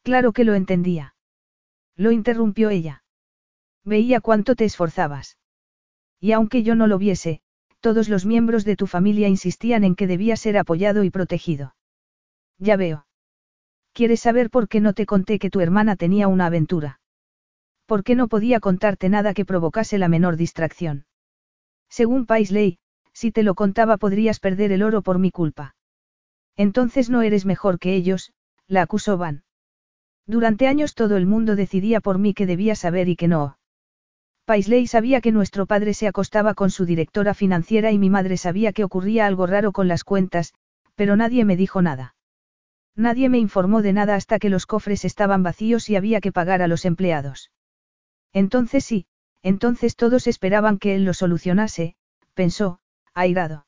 Claro que lo entendía. Lo interrumpió ella. Veía cuánto te esforzabas. Y aunque yo no lo viese, todos los miembros de tu familia insistían en que debía ser apoyado y protegido. Ya veo. ¿Quieres saber por qué no te conté que tu hermana tenía una aventura? ¿Por qué no podía contarte nada que provocase la menor distracción? Según Paisley, si te lo contaba podrías perder el oro por mi culpa. Entonces no eres mejor que ellos, la acusó Van. Durante años todo el mundo decidía por mí que debía saber y que no. Paisley sabía que nuestro padre se acostaba con su directora financiera y mi madre sabía que ocurría algo raro con las cuentas, pero nadie me dijo nada. Nadie me informó de nada hasta que los cofres estaban vacíos y había que pagar a los empleados. Entonces sí, entonces todos esperaban que él lo solucionase, pensó, airado.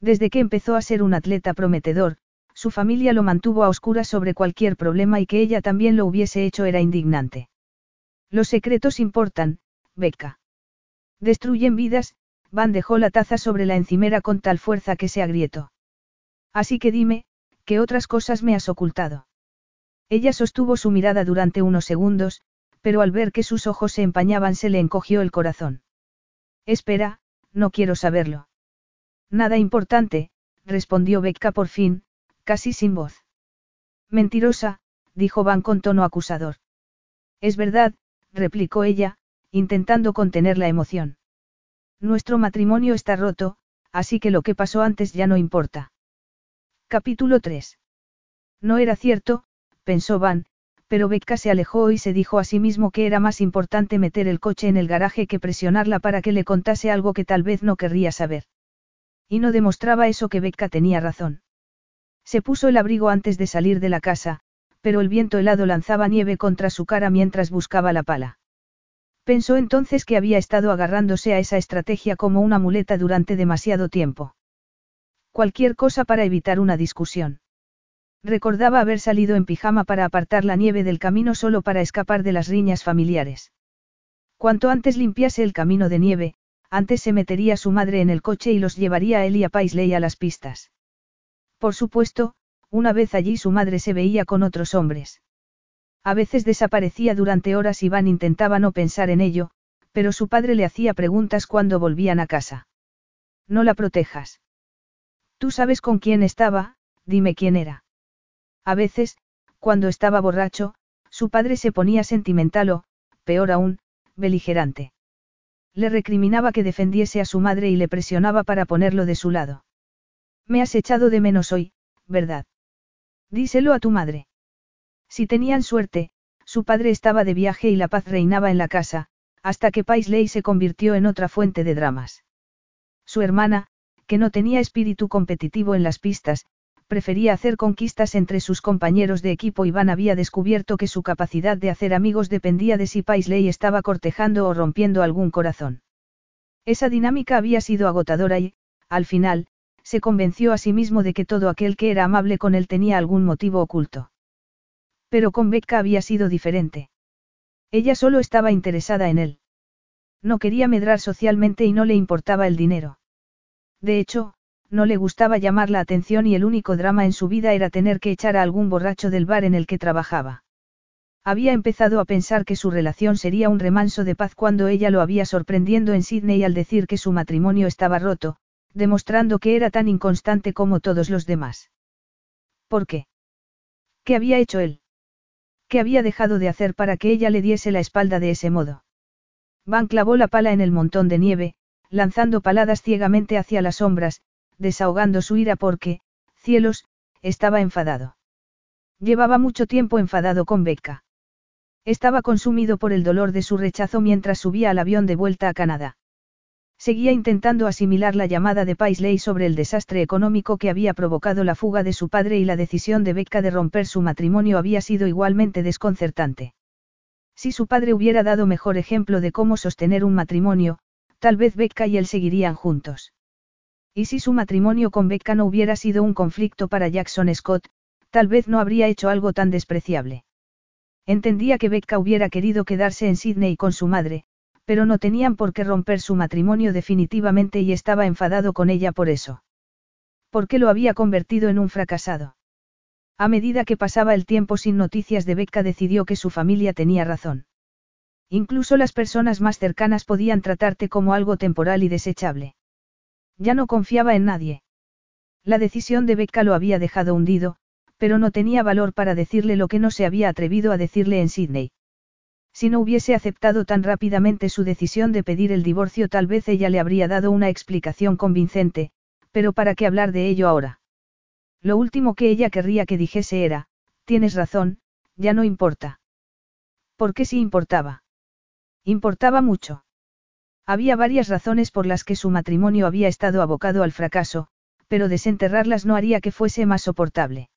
Desde que empezó a ser un atleta prometedor, su familia lo mantuvo a oscuras sobre cualquier problema y que ella también lo hubiese hecho era indignante. Los secretos importan, Becca. Destruyen vidas, Van dejó la taza sobre la encimera con tal fuerza que se agrietó. Así que dime, ¿qué otras cosas me has ocultado? Ella sostuvo su mirada durante unos segundos, pero al ver que sus ojos se empañaban se le encogió el corazón. Espera, no quiero saberlo. Nada importante, respondió Becca por fin, casi sin voz. Mentirosa, dijo Van con tono acusador. Es verdad, replicó ella, intentando contener la emoción. Nuestro matrimonio está roto, así que lo que pasó antes ya no importa. Capítulo 3. No era cierto, pensó Van, pero Becca se alejó y se dijo a sí mismo que era más importante meter el coche en el garaje que presionarla para que le contase algo que tal vez no querría saber. Y no demostraba eso que Becca tenía razón. Se puso el abrigo antes de salir de la casa, pero el viento helado lanzaba nieve contra su cara mientras buscaba la pala. Pensó entonces que había estado agarrándose a esa estrategia como una muleta durante demasiado tiempo. Cualquier cosa para evitar una discusión. Recordaba haber salido en pijama para apartar la nieve del camino solo para escapar de las riñas familiares. Cuanto antes limpiase el camino de nieve, antes se metería su madre en el coche y los llevaría a él y a Paisley a las pistas. Por supuesto, una vez allí su madre se veía con otros hombres. A veces desaparecía durante horas y Van intentaba no pensar en ello, pero su padre le hacía preguntas cuando volvían a casa. No la protejas. Tú sabes con quién estaba, dime quién era. A veces, cuando estaba borracho, su padre se ponía sentimental o, peor aún, beligerante. Le recriminaba que defendiese a su madre y le presionaba para ponerlo de su lado. Me has echado de menos hoy, ¿verdad? Díselo a tu madre. Si tenían suerte, su padre estaba de viaje y la paz reinaba en la casa, hasta que Paisley se convirtió en otra fuente de dramas. Su hermana, que no tenía espíritu competitivo en las pistas, prefería hacer conquistas entre sus compañeros de equipo y Van había descubierto que su capacidad de hacer amigos dependía de si Paisley estaba cortejando o rompiendo algún corazón. Esa dinámica había sido agotadora y, al final, se convenció a sí mismo de que todo aquel que era amable con él tenía algún motivo oculto. Pero con Becca había sido diferente. Ella solo estaba interesada en él. No quería medrar socialmente y no le importaba el dinero. De hecho, no le gustaba llamar la atención y el único drama en su vida era tener que echar a algún borracho del bar en el que trabajaba. Había empezado a pensar que su relación sería un remanso de paz cuando ella lo había sorprendiendo en Sydney al decir que su matrimonio estaba roto, demostrando que era tan inconstante como todos los demás. ¿Por qué? ¿Qué había hecho él? ¿Qué había dejado de hacer para que ella le diese la espalda de ese modo? Van clavó la pala en el montón de nieve, lanzando paladas ciegamente hacia las sombras, desahogando su ira porque, cielos, estaba enfadado. Llevaba mucho tiempo enfadado con Becca. Estaba consumido por el dolor de su rechazo mientras subía al avión de vuelta a Canadá. Seguía intentando asimilar la llamada de Paisley sobre el desastre económico que había provocado la fuga de su padre y la decisión de Becca de romper su matrimonio había sido igualmente desconcertante. Si su padre hubiera dado mejor ejemplo de cómo sostener un matrimonio, tal vez Becca y él seguirían juntos. Y si su matrimonio con Becca no hubiera sido un conflicto para Jackson Scott, tal vez no habría hecho algo tan despreciable. Entendía que Becca hubiera querido quedarse en Sydney con su madre, pero no tenían por qué romper su matrimonio definitivamente y estaba enfadado con ella por eso. ¿Por qué lo había convertido en un fracasado? A medida que pasaba el tiempo sin noticias de Becca decidió que su familia tenía razón. Incluso las personas más cercanas podían tratarte como algo temporal y desechable. Ya no confiaba en nadie. La decisión de Becca lo había dejado hundido, pero no tenía valor para decirle lo que no se había atrevido a decirle en Sydney. Si no hubiese aceptado tan rápidamente su decisión de pedir el divorcio tal vez ella le habría dado una explicación convincente, pero ¿para qué hablar de ello ahora? Lo último que ella querría que dijese era, tienes razón, ya no importa. ¿Por qué sí importaba? Importaba mucho. Había varias razones por las que su matrimonio había estado abocado al fracaso, pero desenterrarlas no haría que fuese más soportable.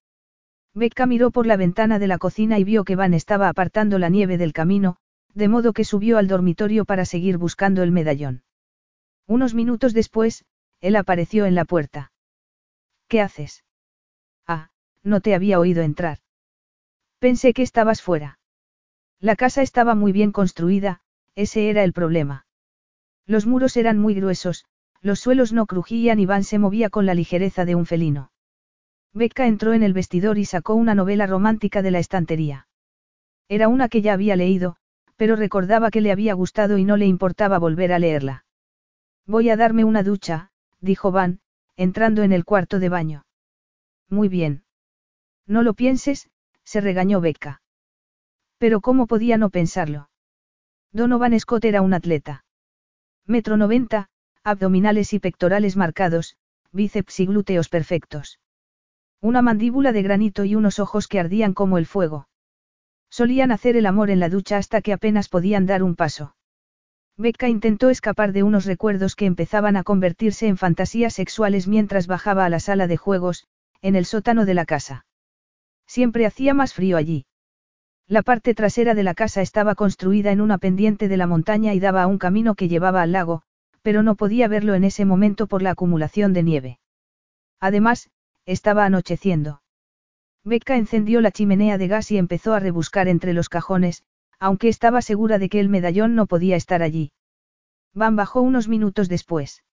Becca miró por la ventana de la cocina y vio que Van estaba apartando la nieve del camino, de modo que subió al dormitorio para seguir buscando el medallón. Unos minutos después, él apareció en la puerta. ¿Qué haces? Ah, no te había oído entrar. Pensé que estabas fuera. La casa estaba muy bien construida, ese era el problema. Los muros eran muy gruesos, los suelos no crujían y Van se movía con la ligereza de un felino. Becca entró en el vestidor y sacó una novela romántica de la estantería. Era una que ya había leído, pero recordaba que le había gustado y no le importaba volver a leerla. Voy a darme una ducha, dijo Van, entrando en el cuarto de baño. Muy bien. No lo pienses, se regañó Becca. Pero ¿cómo podía no pensarlo? Donovan Scott era un atleta. Metro 90, abdominales y pectorales marcados, bíceps y glúteos perfectos. Una mandíbula de granito y unos ojos que ardían como el fuego. Solían hacer el amor en la ducha hasta que apenas podían dar un paso. Becca intentó escapar de unos recuerdos que empezaban a convertirse en fantasías sexuales mientras bajaba a la sala de juegos, en el sótano de la casa. Siempre hacía más frío allí. La parte trasera de la casa estaba construida en una pendiente de la montaña y daba a un camino que llevaba al lago, pero no podía verlo en ese momento por la acumulación de nieve. Además, estaba anocheciendo. Becca encendió la chimenea de gas y empezó a rebuscar entre los cajones, aunque estaba segura de que el medallón no podía estar allí. Van bajó unos minutos después.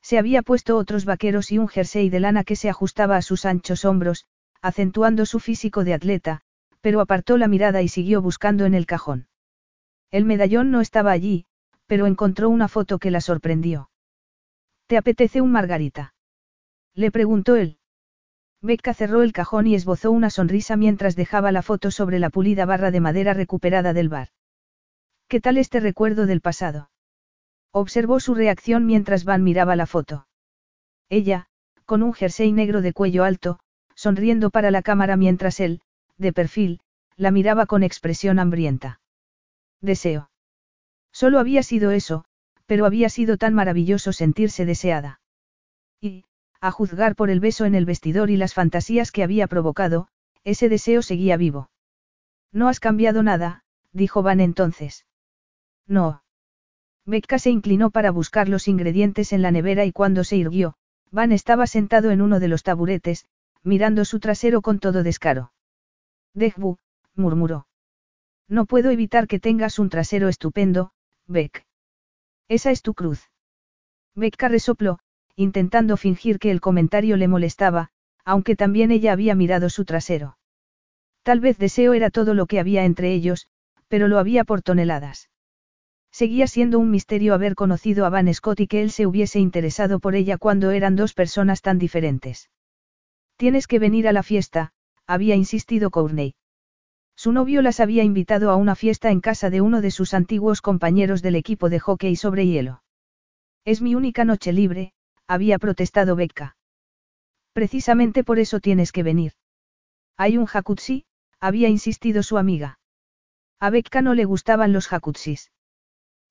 Se había puesto otros vaqueros y un jersey de lana que se ajustaba a sus anchos hombros, acentuando su físico de atleta, pero apartó la mirada y siguió buscando en el cajón. El medallón no estaba allí, pero encontró una foto que la sorprendió. ¿Te apetece un margarita? Le preguntó él. Becca cerró el cajón y esbozó una sonrisa mientras dejaba la foto sobre la pulida barra de madera recuperada del bar. ¿Qué tal este recuerdo del pasado? Observó su reacción mientras Van miraba la foto. Ella, con un jersey negro de cuello alto, sonriendo para la cámara mientras él, de perfil, la miraba con expresión hambrienta. Deseo. Solo había sido eso, pero había sido tan maravilloso sentirse deseada. Y, a juzgar por el beso en el vestidor y las fantasías que había provocado, ese deseo seguía vivo. No has cambiado nada, dijo Van entonces. No. Becca se inclinó para buscar los ingredientes en la nevera y cuando se irguió, Van estaba sentado en uno de los taburetes, mirando su trasero con todo descaro. Dejbu, murmuró. No puedo evitar que tengas un trasero estupendo, Beck. Esa es tu cruz. Becca resopló, intentando fingir que el comentario le molestaba, aunque también ella había mirado su trasero. Tal vez deseo era todo lo que había entre ellos, pero lo había por toneladas. Seguía siendo un misterio haber conocido a Van Scott y que él se hubiese interesado por ella cuando eran dos personas tan diferentes. Tienes que venir a la fiesta, había insistido Courtney. Su novio las había invitado a una fiesta en casa de uno de sus antiguos compañeros del equipo de hockey sobre hielo. Es mi única noche libre, había protestado Becca. Precisamente por eso tienes que venir. Hay un jacuzzi, había insistido su amiga. A Becca no le gustaban los jacuzzis.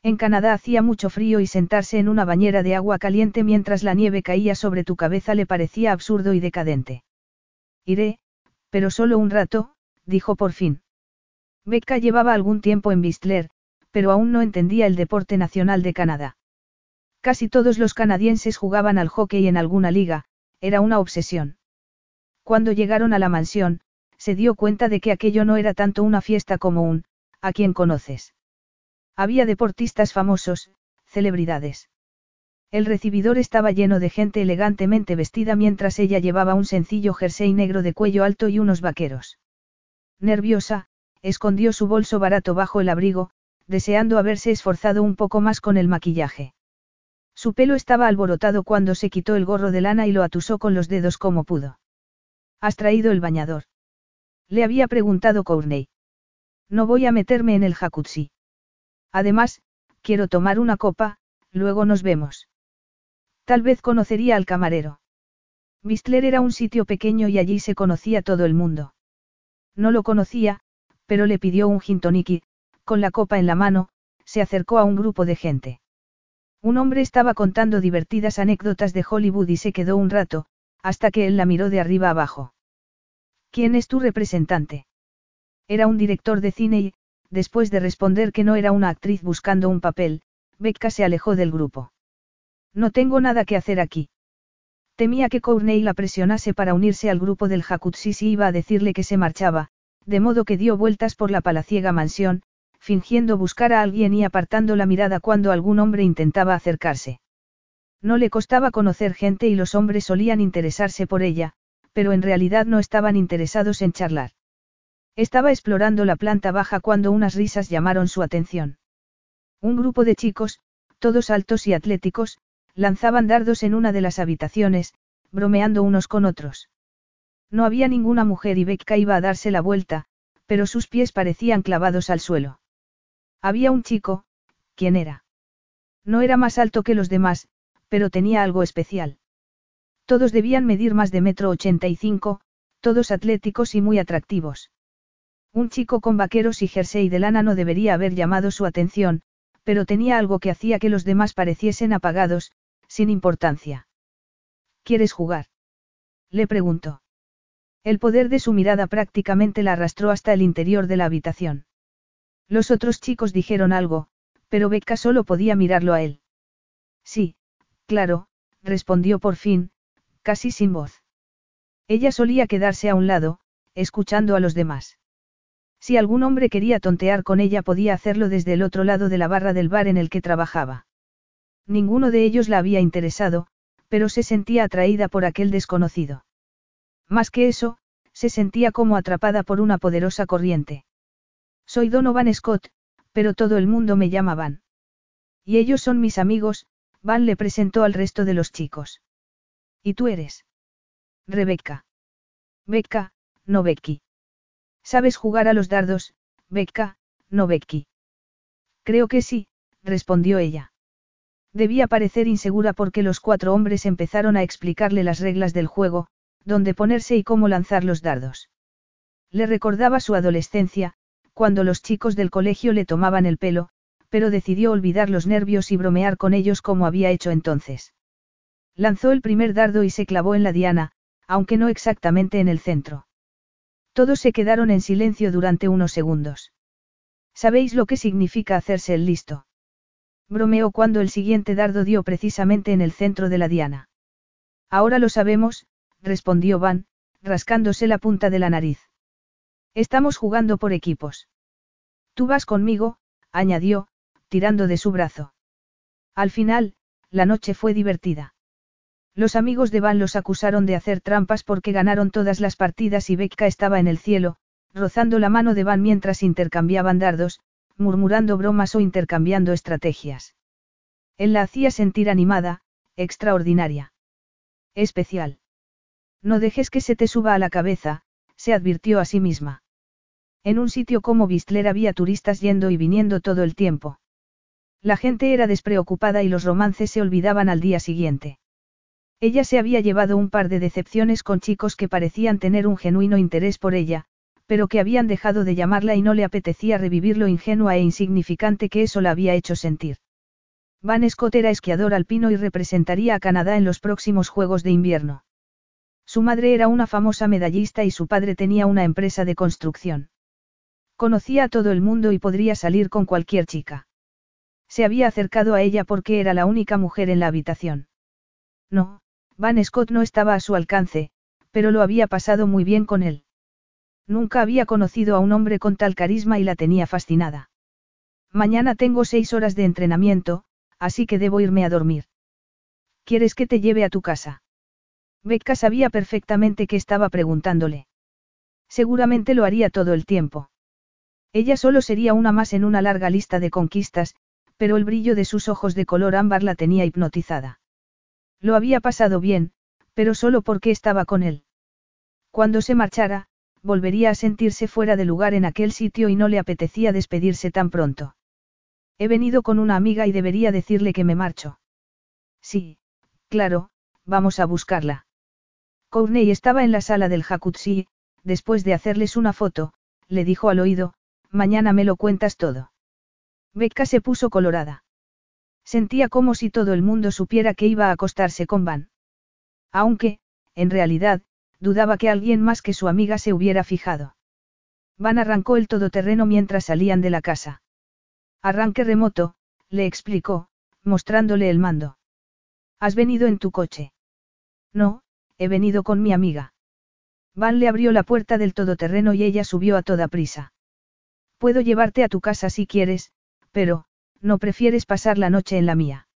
En Canadá hacía mucho frío y sentarse en una bañera de agua caliente mientras la nieve caía sobre tu cabeza le parecía absurdo y decadente. Iré, pero solo un rato, dijo por fin. Becca llevaba algún tiempo en Bistler, pero aún no entendía el deporte nacional de Canadá. Casi todos los canadienses jugaban al hockey en alguna liga, era una obsesión. Cuando llegaron a la mansión, se dio cuenta de que aquello no era tanto una fiesta como un, ¿a quién conoces? Había deportistas famosos, celebridades. El recibidor estaba lleno de gente elegantemente vestida mientras ella llevaba un sencillo jersey negro de cuello alto y unos vaqueros. Nerviosa, escondió su bolso barato bajo el abrigo, deseando haberse esforzado un poco más con el maquillaje. Su pelo estaba alborotado cuando se quitó el gorro de lana y lo atusó con los dedos como pudo. ¿Has traído el bañador? Le había preguntado Courtney. No voy a meterme en el jacuzzi. Además, quiero tomar una copa, luego nos vemos. Tal vez conocería al camarero. Bistler era un sitio pequeño y allí se conocía todo el mundo. No lo conocía, pero le pidió un gin y, con la copa en la mano, se acercó a un grupo de gente. Un hombre estaba contando divertidas anécdotas de Hollywood y se quedó un rato, hasta que él la miró de arriba abajo. ¿Quién es tu representante? Era un director de cine y, después de responder que no era una actriz buscando un papel, Becca se alejó del grupo. No tengo nada que hacer aquí. Temía que Courtney la presionase para unirse al grupo del jacuzzi si iba a decirle que se marchaba, de modo que dio vueltas por la palaciega mansión, fingiendo buscar a alguien y apartando la mirada cuando algún hombre intentaba acercarse. No le costaba conocer gente y los hombres solían interesarse por ella, pero en realidad no estaban interesados en charlar. Estaba explorando la planta baja cuando unas risas llamaron su atención. Un grupo de chicos, todos altos y atléticos, lanzaban dardos en una de las habitaciones, bromeando unos con otros. No había ninguna mujer y Becca iba a darse la vuelta, pero sus pies parecían clavados al suelo. Había un chico, ¿quién era? No era más alto que los demás, pero tenía algo especial. Todos debían medir más de metro ochenta y cinco, todos atléticos y muy atractivos. Un chico con vaqueros y jersey de lana no debería haber llamado su atención, pero tenía algo que hacía que los demás pareciesen apagados, sin importancia. ¿Quieres jugar? Le preguntó. El poder de su mirada prácticamente la arrastró hasta el interior de la habitación. Los otros chicos dijeron algo, pero Becca solo podía mirarlo a él. Sí, claro, respondió por fin, casi sin voz. Ella solía quedarse a un lado, escuchando a los demás. Si algún hombre quería tontear con ella podía hacerlo desde el otro lado de la barra del bar en el que trabajaba. Ninguno de ellos la había interesado, pero se sentía atraída por aquel desconocido. Más que eso, se sentía como atrapada por una poderosa corriente. Soy Donovan Scott, pero todo el mundo me llama Van. Y ellos son mis amigos, Van le presentó al resto de los chicos. ¿Y tú eres? Rebecca. Becca, no Becky. ¿Sabes jugar a los dardos, Becca, no Becky? Creo que sí, respondió ella. Debía parecer insegura porque los cuatro hombres empezaron a explicarle las reglas del juego, dónde ponerse y cómo lanzar los dardos. Le recordaba su adolescencia, cuando los chicos del colegio le tomaban el pelo, pero decidió olvidar los nervios y bromear con ellos como había hecho entonces. Lanzó el primer dardo y se clavó en la diana, aunque no exactamente en el centro. Todos se quedaron en silencio durante unos segundos. ¿Sabéis lo que significa hacerse el listo? Bromeó cuando el siguiente dardo dio precisamente en el centro de la diana. Ahora lo sabemos, respondió Van, rascándose la punta de la nariz. Estamos jugando por equipos. Tú vas conmigo, añadió, tirando de su brazo. Al final, la noche fue divertida. Los amigos de Van los acusaron de hacer trampas porque ganaron todas las partidas y Becca estaba en el cielo, rozando la mano de Van mientras intercambiaban dardos, murmurando bromas o intercambiando estrategias. Él la hacía sentir animada, extraordinaria. Especial. No dejes que se te suba a la cabeza, se advirtió a sí misma. En un sitio como Bistler había turistas yendo y viniendo todo el tiempo. La gente era despreocupada y los romances se olvidaban al día siguiente. Ella se había llevado un par de decepciones con chicos que parecían tener un genuino interés por ella, pero que habían dejado de llamarla y no le apetecía revivir lo ingenua e insignificante que eso la había hecho sentir. Van Scott era esquiador alpino y representaría a Canadá en los próximos Juegos de Invierno. Su madre era una famosa medallista y su padre tenía una empresa de construcción. Conocía a todo el mundo y podría salir con cualquier chica. Se había acercado a ella porque era la única mujer en la habitación. No, Van Scott no estaba a su alcance, pero lo había pasado muy bien con él. Nunca había conocido a un hombre con tal carisma y la tenía fascinada. Mañana tengo seis horas de entrenamiento, así que debo irme a dormir. ¿Quieres que te lleve a tu casa? Becca sabía perfectamente que estaba preguntándole. Seguramente lo haría todo el tiempo. Ella solo sería una más en una larga lista de conquistas, pero el brillo de sus ojos de color ámbar la tenía hipnotizada. Lo había pasado bien, pero solo porque estaba con él. Cuando se marchara, volvería a sentirse fuera de lugar en aquel sitio y no le apetecía despedirse tan pronto. He venido con una amiga y debería decirle que me marcho. Sí, claro, vamos a buscarla. Courtney estaba en la sala del jacuzzi, después de hacerles una foto, le dijo al oído, mañana me lo cuentas todo. Becca se puso colorada. Sentía como si todo el mundo supiera que iba a acostarse con Van. Aunque, en realidad, dudaba que alguien más que su amiga se hubiera fijado. Van arrancó el todoterreno mientras salían de la casa. Arranque remoto, le explicó, mostrándole el mando. ¿Has venido en tu coche? No, he venido con mi amiga. Van le abrió la puerta del todoterreno y ella subió a toda prisa. Puedo llevarte a tu casa si quieres, pero, no prefieres pasar la noche en la mía.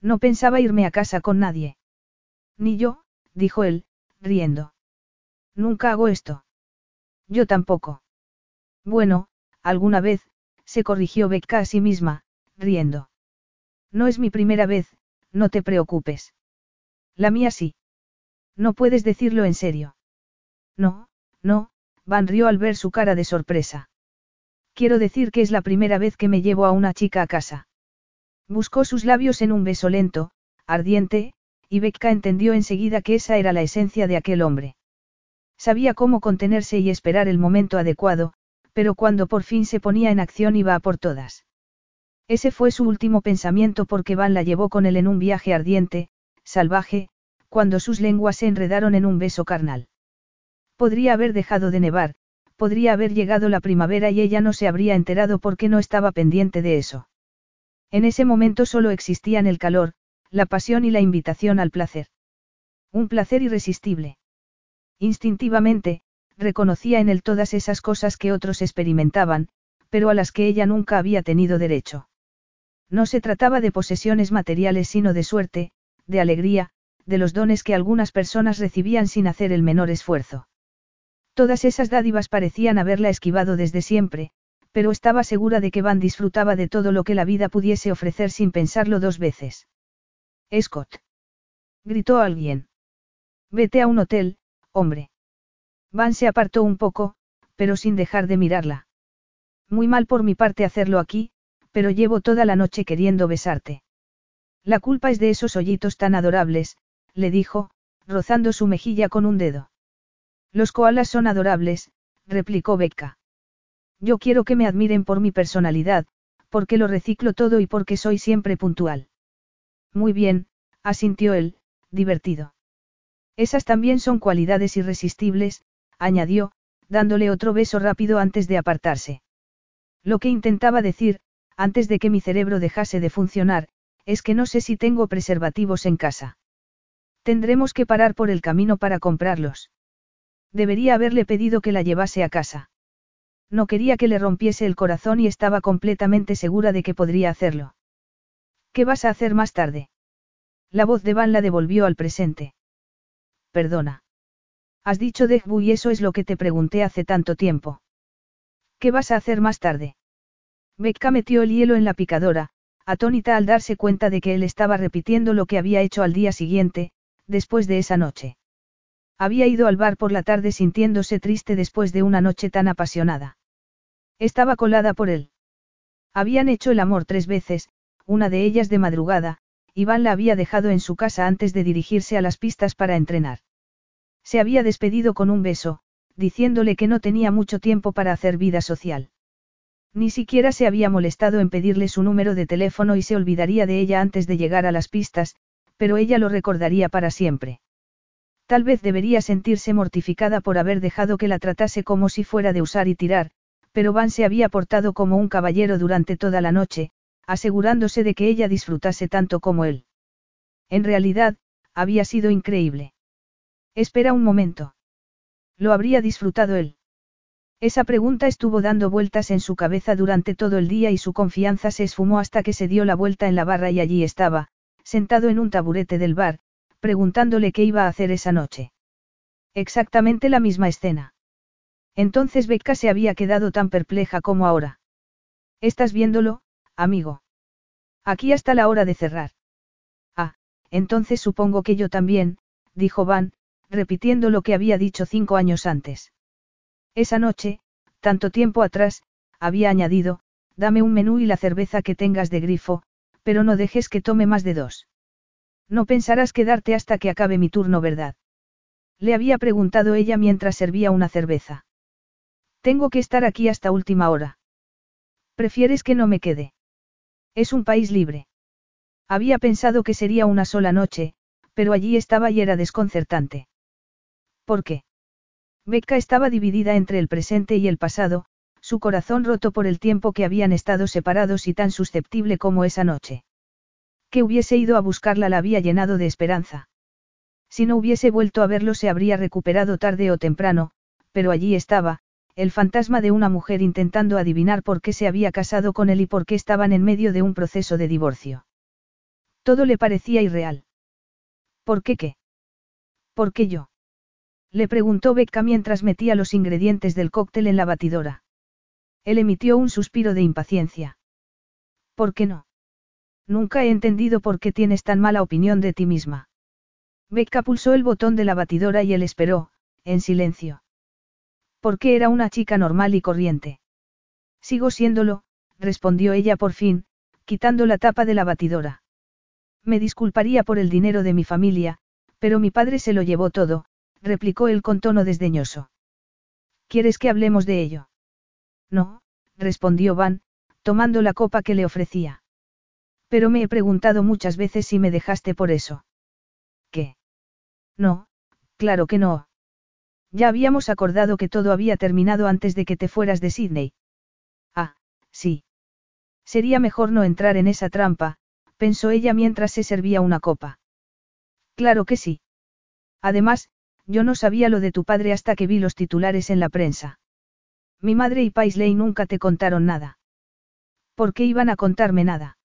No pensaba irme a casa con nadie. Ni yo, dijo él, riendo. Nunca hago esto. Yo tampoco. Bueno, alguna vez, se corrigió Becca a sí misma, riendo. No es mi primera vez, no te preocupes. La mía sí. No puedes decirlo en serio. No, no, Van rió al ver su cara de sorpresa. Quiero decir que es la primera vez que me llevo a una chica a casa. Buscó sus labios en un beso lento, ardiente, y Becca entendió enseguida que esa era la esencia de aquel hombre. Sabía cómo contenerse y esperar el momento adecuado, pero cuando por fin se ponía en acción iba a por todas. Ese fue su último pensamiento porque Van la llevó con él en un viaje ardiente, salvaje, cuando sus lenguas se enredaron en un beso carnal. Podría haber dejado de nevar, podría haber llegado la primavera y ella no se habría enterado porque no estaba pendiente de eso. En ese momento solo existían el calor, la pasión y la invitación al placer. Un placer irresistible. Instintivamente, reconocía en él todas esas cosas que otros experimentaban, pero a las que ella nunca había tenido derecho. No se trataba de posesiones materiales sino de suerte, de alegría, de los dones que algunas personas recibían sin hacer el menor esfuerzo. Todas esas dádivas parecían haberla esquivado desde siempre, pero estaba segura de que Van disfrutaba de todo lo que la vida pudiese ofrecer sin pensarlo dos veces. Scott. Gritó alguien. Vete a un hotel, hombre. Van se apartó un poco, pero sin dejar de mirarla. Muy mal por mi parte hacerlo aquí, pero llevo toda la noche queriendo besarte. La culpa es de esos hoyitos tan adorables, le dijo, rozando su mejilla con un dedo. Los koalas son adorables, replicó Becca. Yo quiero que me admiren por mi personalidad, porque lo reciclo todo y porque soy siempre puntual. Muy bien, asintió él, divertido. Esas también son cualidades irresistibles, añadió, dándole otro beso rápido antes de apartarse. Lo que intentaba decir, antes de que mi cerebro dejase de funcionar, es que no sé si tengo preservativos en casa. Tendremos que parar por el camino para comprarlos. Debería haberle pedido que la llevase a casa. No quería que le rompiese el corazón y estaba completamente segura de que podría hacerlo. ¿Qué vas a hacer más tarde? La voz de Van la devolvió al presente. Perdona. Has dicho Degbu y eso es lo que te pregunté hace tanto tiempo. ¿Qué vas a hacer más tarde? Becca metió el hielo en la picadora, atónita al darse cuenta de que él estaba repitiendo lo que había hecho al día siguiente, después de esa noche. Había ido al bar por la tarde sintiéndose triste después de una noche tan apasionada. Estaba colada por él. Habían hecho el amor tres veces, una de ellas de madrugada, Iván la había dejado en su casa antes de dirigirse a las pistas para entrenar. Se había despedido con un beso, diciéndole que no tenía mucho tiempo para hacer vida social. Ni siquiera se había molestado en pedirle su número de teléfono y se olvidaría de ella antes de llegar a las pistas, pero ella lo recordaría para siempre. Tal vez debería sentirse mortificada por haber dejado que la tratase como si fuera de usar y tirar, pero Van se había portado como un caballero durante toda la noche, asegurándose de que ella disfrutase tanto como él. En realidad, había sido increíble. Espera un momento. Lo habría disfrutado él. Esa pregunta estuvo dando vueltas en su cabeza durante todo el día y su confianza se esfumó hasta que se dio la vuelta en la barra y allí estaba, sentado en un taburete del bar, preguntándole qué iba a hacer esa noche. Exactamente la misma escena. Entonces Becca se había quedado tan perpleja como ahora. ¿Estás viéndolo, amigo? Aquí hasta la hora de cerrar. Ah, entonces supongo que yo también, dijo Van, repitiendo lo que había dicho cinco años antes. Esa noche, tanto tiempo atrás, había añadido, dame un menú y la cerveza que tengas de grifo, pero no dejes que tome más de dos. No pensarás quedarte hasta que acabe mi turno, ¿verdad? Le había preguntado ella mientras servía una cerveza. Tengo que estar aquí hasta última hora. ¿Prefieres que no me quede? Es un país libre. Había pensado que sería una sola noche, pero allí estaba y era desconcertante. ¿Por qué? Becca estaba dividida entre el presente y el pasado, su corazón roto por el tiempo que habían estado separados y tan susceptible como esa noche. Que hubiese ido a buscarla la había llenado de esperanza. Si no hubiese vuelto a verlo se habría recuperado tarde o temprano, pero allí estaba, el fantasma de una mujer intentando adivinar por qué se había casado con él y por qué estaban en medio de un proceso de divorcio. Todo le parecía irreal. ¿Por qué qué? ¿Por qué yo? Le preguntó Becca mientras metía los ingredientes del cóctel en la batidora. Él emitió un suspiro de impaciencia. ¿Por qué no? Nunca he entendido por qué tienes tan mala opinión de ti misma. Becca pulsó el botón de la batidora y él esperó, en silencio. Porque era una chica normal y corriente. Sigo siéndolo, respondió ella por fin, quitando la tapa de la batidora. Me disculparía por el dinero de mi familia, pero mi padre se lo llevó todo, replicó él con tono desdeñoso. ¿Quieres que hablemos de ello? No, respondió Van, tomando la copa que le ofrecía. Pero me he preguntado muchas veces si me dejaste por eso. ¿Qué? No, claro que no. Ya habíamos acordado que todo había terminado antes de que te fueras de Sydney. Ah, sí. Sería mejor no entrar en esa trampa, pensó ella mientras se servía una copa. Claro que sí. Además, yo no sabía lo de tu padre hasta que vi los titulares en la prensa. Mi madre y Paisley nunca te contaron nada. ¿Por qué iban a contarme nada?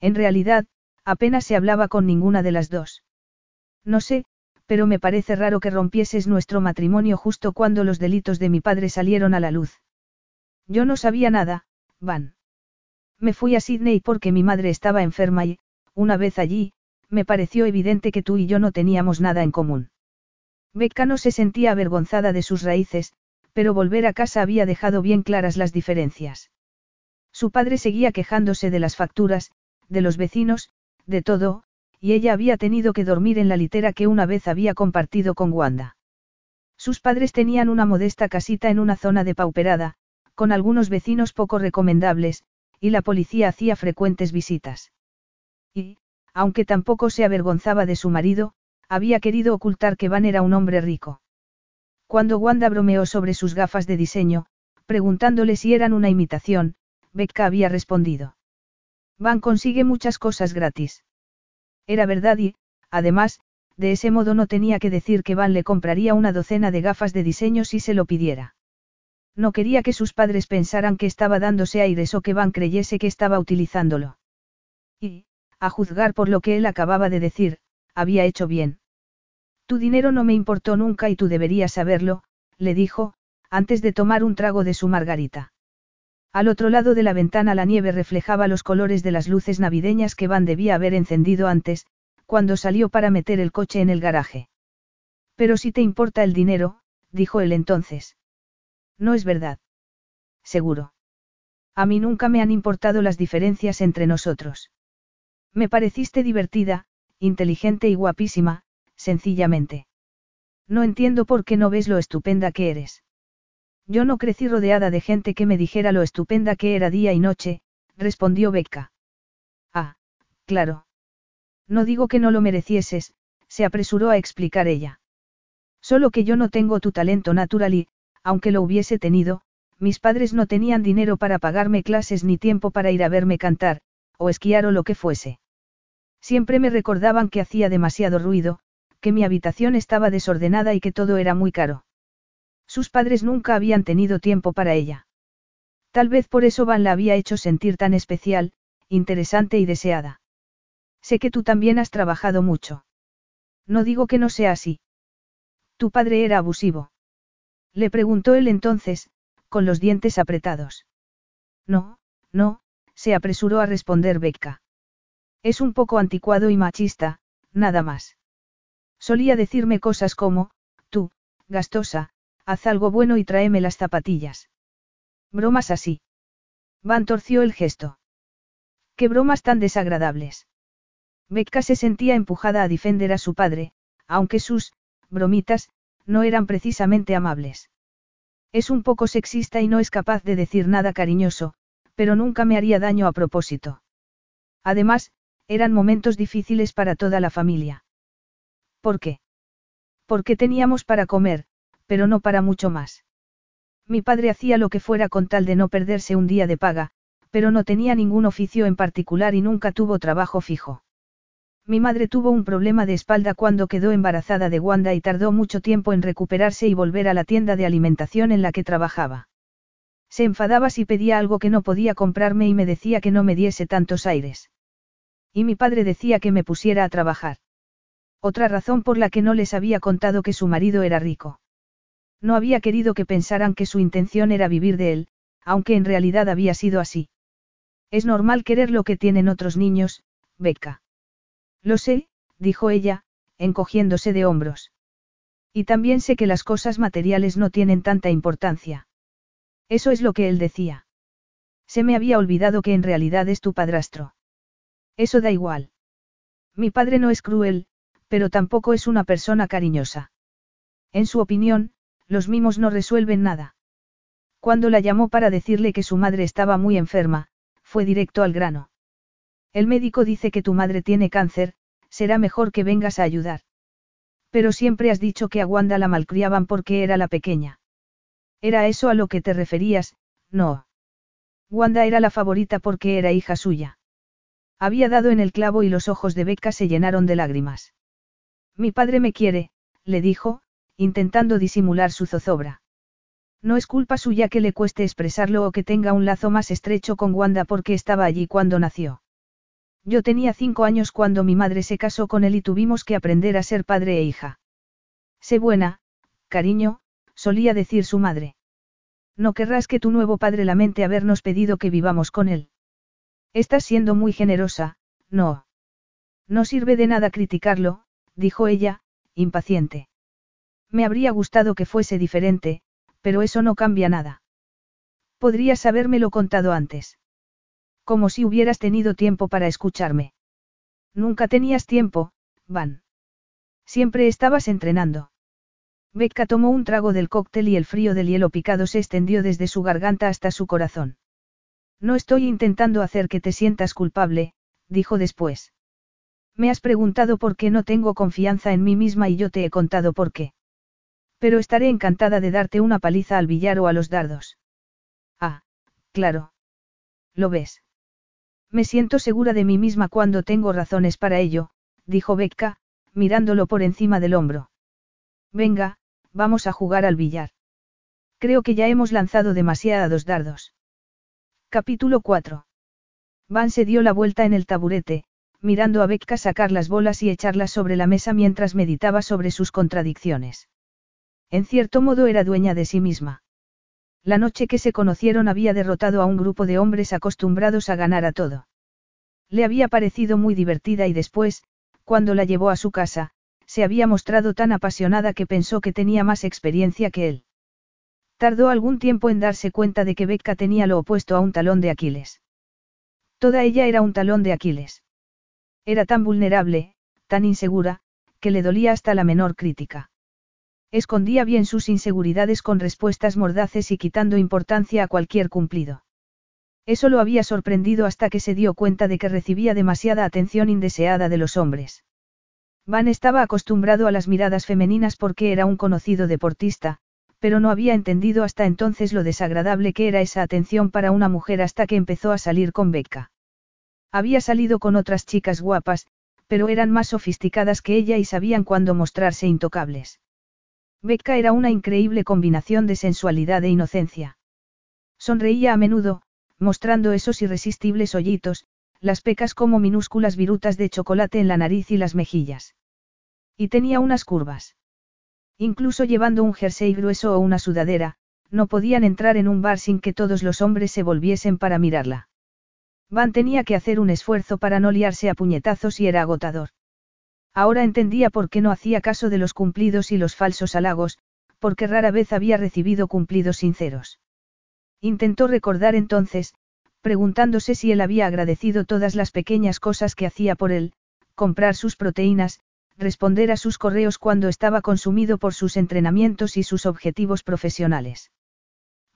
En realidad, apenas se hablaba con ninguna de las dos. No sé, pero me parece raro que rompieses nuestro matrimonio justo cuando los delitos de mi padre salieron a la luz. Yo no sabía nada, Van. Me fui a Sydney porque mi madre estaba enferma y, una vez allí, me pareció evidente que tú y yo no teníamos nada en común. Becca no se sentía avergonzada de sus raíces, pero volver a casa había dejado bien claras las diferencias. Su padre seguía quejándose de las facturas, de los vecinos, de todo, y ella había tenido que dormir en la litera que una vez había compartido con Wanda. Sus padres tenían una modesta casita en una zona depauperada, con algunos vecinos poco recomendables, y la policía hacía frecuentes visitas. Y, aunque tampoco se avergonzaba de su marido, había querido ocultar que Van era un hombre rico. Cuando Wanda bromeó sobre sus gafas de diseño, preguntándole si eran una imitación, Becca había respondido. Van consigue muchas cosas gratis. Era verdad y, además, de ese modo no tenía que decir que Van le compraría una docena de gafas de diseño si se lo pidiera. No quería que sus padres pensaran que estaba dándose aires o que Van creyese que estaba utilizándolo. Y, a juzgar por lo que él acababa de decir, había hecho bien. Tu dinero no me importó nunca y tú deberías saberlo, le dijo, antes de tomar un trago de su margarita. Al otro lado de la ventana la nieve reflejaba los colores de las luces navideñas que Van debía haber encendido antes, cuando salió para meter el coche en el garaje. Pero si te importa el dinero, dijo él entonces. No es verdad. Seguro. A mí nunca me han importado las diferencias entre nosotros. Me pareciste divertida, inteligente y guapísima, sencillamente. No entiendo por qué no ves lo estupenda que eres. Yo no crecí rodeada de gente que me dijera lo estupenda que era día y noche, respondió Becca. Ah, claro. No digo que no lo merecieses, se apresuró a explicar ella. Solo que yo no tengo tu talento natural y, aunque lo hubiese tenido, mis padres no tenían dinero para pagarme clases ni tiempo para ir a verme cantar, o esquiar o lo que fuese. Siempre me recordaban que hacía demasiado ruido, que mi habitación estaba desordenada y que todo era muy caro. Sus padres nunca habían tenido tiempo para ella. Tal vez por eso Van la había hecho sentir tan especial, interesante y deseada. Sé que tú también has trabajado mucho. No digo que no sea así. Tu padre era abusivo. Le preguntó él entonces, con los dientes apretados. No, no, se apresuró a responder Becca. Es un poco anticuado y machista, nada más. Solía decirme cosas como, tú, gastosa, haz algo bueno y tráeme las zapatillas. Bromas así. Van torció el gesto. Qué bromas tan desagradables. Becca se sentía empujada a defender a su padre, aunque sus, bromitas, no eran precisamente amables. Es un poco sexista y no es capaz de decir nada cariñoso, pero nunca me haría daño a propósito. Además, eran momentos difíciles para toda la familia. ¿Por qué? Porque teníamos para comer, pero no para mucho más. Mi padre hacía lo que fuera con tal de no perderse un día de paga, pero no tenía ningún oficio en particular y nunca tuvo trabajo fijo. Mi madre tuvo un problema de espalda cuando quedó embarazada de Wanda y tardó mucho tiempo en recuperarse y volver a la tienda de alimentación en la que trabajaba. Se enfadaba si pedía algo que no podía comprarme y me decía que no me diese tantos aires. Y mi padre decía que me pusiera a trabajar. Otra razón por la que no les había contado que su marido era rico. No había querido que pensaran que su intención era vivir de él, aunque en realidad había sido así. Es normal querer lo que tienen otros niños, Becca. Lo sé, dijo ella, encogiéndose de hombros. Y también sé que las cosas materiales no tienen tanta importancia. Eso es lo que él decía. Se me había olvidado que en realidad es tu padrastro. Eso da igual. Mi padre no es cruel, pero tampoco es una persona cariñosa. En su opinión, los mimos no resuelven nada. Cuando la llamó para decirle que su madre estaba muy enferma, fue directo al grano. El médico dice que tu madre tiene cáncer, será mejor que vengas a ayudar. Pero siempre has dicho que a Wanda la malcriaban porque era la pequeña. ¿Era eso a lo que te referías? No. Wanda era la favorita porque era hija suya. Había dado en el clavo y los ojos de Becca se llenaron de lágrimas. Mi padre me quiere, le dijo, intentando disimular su zozobra. No es culpa suya que le cueste expresarlo o que tenga un lazo más estrecho con Wanda porque estaba allí cuando nació. Yo tenía cinco años cuando mi madre se casó con él y tuvimos que aprender a ser padre e hija. Sé buena, cariño, solía decir su madre. No querrás que tu nuevo padre lamente habernos pedido que vivamos con él. Estás siendo muy generosa, no. No sirve de nada criticarlo, dijo ella, impaciente. Me habría gustado que fuese diferente, pero eso no cambia nada. Podrías habérmelo contado antes. Como si hubieras tenido tiempo para escucharme. Nunca tenías tiempo, Van. Siempre estabas entrenando. Becca tomó un trago del cóctel y el frío del hielo picado se extendió desde su garganta hasta su corazón. No estoy intentando hacer que te sientas culpable, dijo después. Me has preguntado por qué no tengo confianza en mí misma y yo te he contado por qué. Pero estaré encantada de darte una paliza al billar o a los dardos. Ah, claro. ¿Lo ves? Me siento segura de mí misma cuando tengo razones para ello, dijo Becca, mirándolo por encima del hombro. Venga, vamos a jugar al billar. Creo que ya hemos lanzado demasiados dardos. Capítulo 4. Van se dio la vuelta en el taburete, mirando a Becca sacar las bolas y echarlas sobre la mesa mientras meditaba sobre sus contradicciones. En cierto modo era dueña de sí misma. La noche que se conocieron había derrotado a un grupo de hombres acostumbrados a ganar a todo. Le había parecido muy divertida y después, cuando la llevó a su casa, se había mostrado tan apasionada que pensó que tenía más experiencia que él. Tardó algún tiempo en darse cuenta de que Becca tenía lo opuesto a un talón de Aquiles. Toda ella era un talón de Aquiles. Era tan vulnerable, tan insegura, que le dolía hasta la menor crítica. Escondía bien sus inseguridades con respuestas mordaces y quitando importancia a cualquier cumplido. Eso lo había sorprendido hasta que se dio cuenta de que recibía demasiada atención indeseada de los hombres. Van estaba acostumbrado a las miradas femeninas porque era un conocido deportista, pero no había entendido hasta entonces lo desagradable que era esa atención para una mujer hasta que empezó a salir con Becca. Había salido con otras chicas guapas, pero eran más sofisticadas que ella y sabían cuándo mostrarse intocables. Becca era una increíble combinación de sensualidad e inocencia. Sonreía a menudo, mostrando esos irresistibles hoyitos, las pecas como minúsculas virutas de chocolate en la nariz y las mejillas. Y tenía unas curvas. Incluso llevando un jersey grueso o una sudadera, no podían entrar en un bar sin que todos los hombres se volviesen para mirarla. Van tenía que hacer un esfuerzo para no liarse a puñetazos y era agotador. Ahora entendía por qué no hacía caso de los cumplidos y los falsos halagos, porque rara vez había recibido cumplidos sinceros. Intentó recordar entonces, preguntándose si él había agradecido todas las pequeñas cosas que hacía por él, comprar sus proteínas, responder a sus correos cuando estaba consumido por sus entrenamientos y sus objetivos profesionales.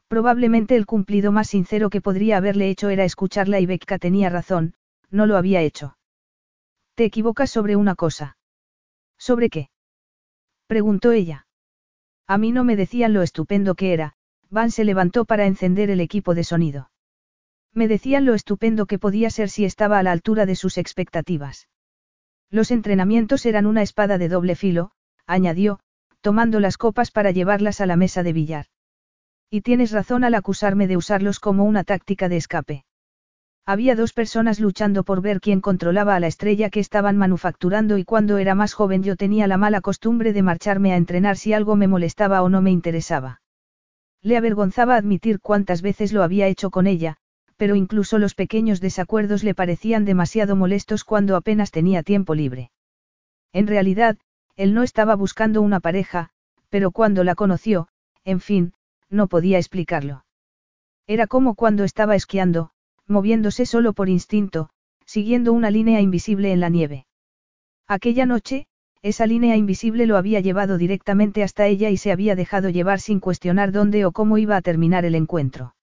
Probablemente el cumplido más sincero que podría haberle hecho era escucharla y Becca tenía razón, no lo había hecho. Te equivocas sobre una cosa. ¿Sobre qué? preguntó ella. A mí no me decían lo estupendo que era, Van se levantó para encender el equipo de sonido. Me decían lo estupendo que podía ser si estaba a la altura de sus expectativas. Los entrenamientos eran una espada de doble filo, añadió, tomando las copas para llevarlas a la mesa de billar. Y tienes razón al acusarme de usarlos como una táctica de escape. Había dos personas luchando por ver quién controlaba a la estrella que estaban manufacturando y cuando era más joven yo tenía la mala costumbre de marcharme a entrenar si algo me molestaba o no me interesaba. Le avergonzaba admitir cuántas veces lo había hecho con ella, pero incluso los pequeños desacuerdos le parecían demasiado molestos cuando apenas tenía tiempo libre. En realidad, él no estaba buscando una pareja, pero cuando la conoció, en fin, no podía explicarlo. Era como cuando estaba esquiando, moviéndose solo por instinto, siguiendo una línea invisible en la nieve. Aquella noche, esa línea invisible lo había llevado directamente hasta ella y se había dejado llevar sin cuestionar dónde o cómo iba a terminar el encuentro.